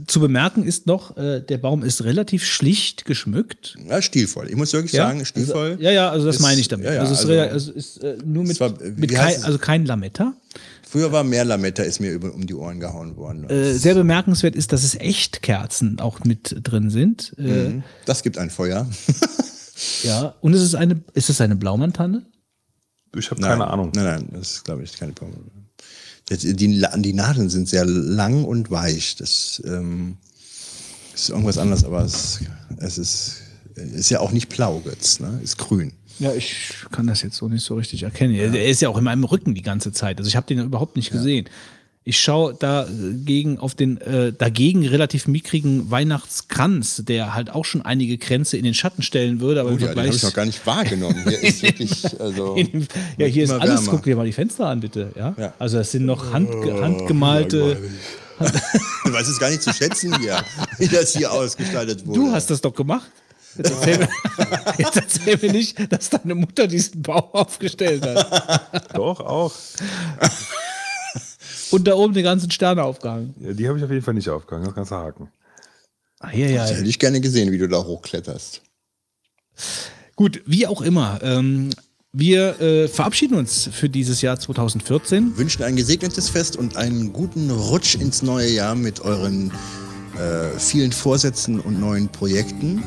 zu bemerken ist noch, äh, der Baum ist relativ schlicht geschmückt. Ja, stilvoll. Ich muss wirklich Ja? sagen, stilvoll. Also, ja, ja, also das ist- meine ich damit. Ja, ja, also es ist, also- re- also es ist äh, nur mit, war- mit kein, also kein Lametta. Früher war mehr Lametta, ist mir über, um die Ohren gehauen worden. Äh, sehr bemerkenswert ist, dass es Echtkerzen auch mit drin sind. Äh, Mhm. Das gibt ein Feuer. Ja, und es ist eine, ist es eine Blaumantanne? Ich habe keine Ahnung. Nein, nein, das ist, glaube ich, keine Pommes. Die, die Nadeln sind sehr lang und weich. Das ähm, ist irgendwas anderes, aber es, es ist, ist ja auch nicht blau, ne? Ist grün. Ja, ich kann das jetzt so nicht so richtig erkennen. Er Er ist ja auch in meinem Rücken die ganze Zeit. Also ich habe den überhaupt nicht gesehen. Ich schaue dagegen auf den äh, dagegen relativ mickrigen Weihnachtskranz, der halt auch schon einige Kränze in den Schatten stellen würde. Aber Oh im ja, den habe ich Vergleich noch gar nicht wahrgenommen. Hier ist wirklich, also. dem, ja, hier ist alles. wärmer. Guck dir mal die Fenster an, bitte. Ja? Ja. Also das sind noch hand, handgemalte. Du weißt es gar nicht zu schätzen hier, wie das hier ausgestaltet wurde. Du hast das doch gemacht. Jetzt erzähl, mir, jetzt erzähl mir nicht, dass deine Mutter diesen Bau aufgestellt hat. Doch, auch. Und da oben die ganzen Sterne aufgehangen. Ja, die habe ich auf jeden Fall nicht aufgehangen, das kannst du haken. Ah, ja, ja. Das hätte ich gerne gesehen, wie du da hochkletterst. Gut, wie auch immer. Ähm, wir äh, verabschieden uns für dieses Jahr 2014. Wünschen ein gesegnetes Fest und einen guten Rutsch ins neue Jahr mit euren äh, vielen Vorsätzen und neuen Projekten.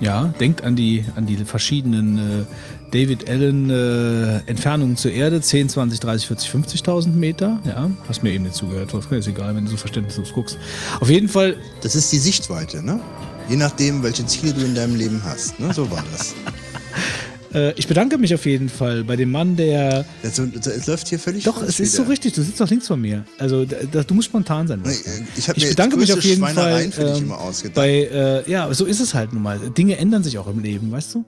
Ja, denkt an die, an die verschiedenen äh, David Allen äh, Entfernungen zur Erde, 10, 20, 30, 40, 50.000 Meter. Ja, hast mir eben nicht zugehört, Wolfgang, ist egal, wenn du so verständnislos guckst. Auf jeden Fall. Das ist die Sichtweite, ne? Je nachdem, welche Ziele du in deinem Leben hast. Ne? So war das. Äh, ich bedanke mich auf jeden Fall bei dem Mann, der. Das, es läuft hier völlig Doch, es ist wieder. so richtig, du sitzt doch links von mir. Also, da, da, du musst spontan sein. Wolfgang. ich ich bedanke mich auf jeden Fall. Ähm, immer ausgedacht. Bei, äh, ja, so ist es halt nun mal. Dinge ändern sich auch im Leben, weißt du?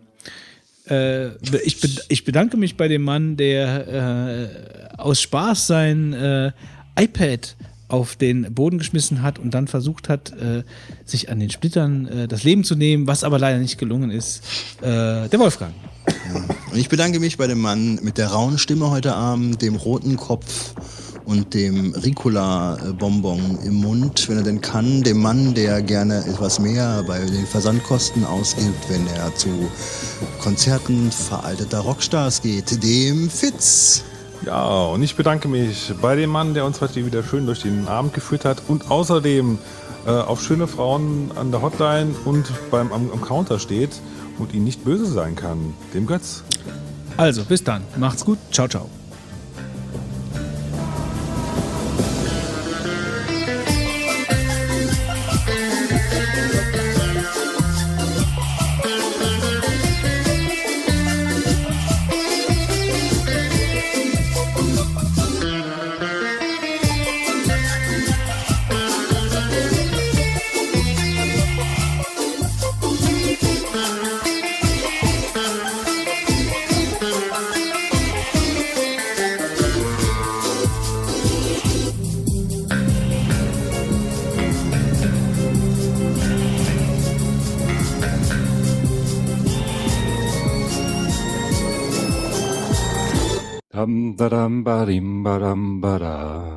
Äh, ich, be ich bedanke mich bei dem Mann, der äh, aus Spaß sein äh, iPad auf den Boden geschmissen hat und dann versucht hat, äh, sich an den Splittern äh, das Leben zu nehmen, was aber leider nicht gelungen ist. Der Wolfgang. Und ich bedanke mich bei dem Mann mit der rauen Stimme heute Abend, dem roten Kopf und dem Ricola-Bonbon im Mund, wenn er denn kann. Dem Mann, der gerne etwas mehr bei den Versandkosten ausgibt, wenn er zu Konzerten veralteter Rockstars geht. Dem Fitz. Ja, und ich bedanke mich bei dem Mann, der uns heute wieder schön durch den Abend geführt hat und außerdem äh, auf schöne Frauen an der Hotline und beim, am, am Counter steht und ihnen nicht böse sein kann. Dem Götz. Also, bis dann. Macht's gut. Ciao, ciao. Dam, da, dam, ba, dim, ba, dam, ba, da.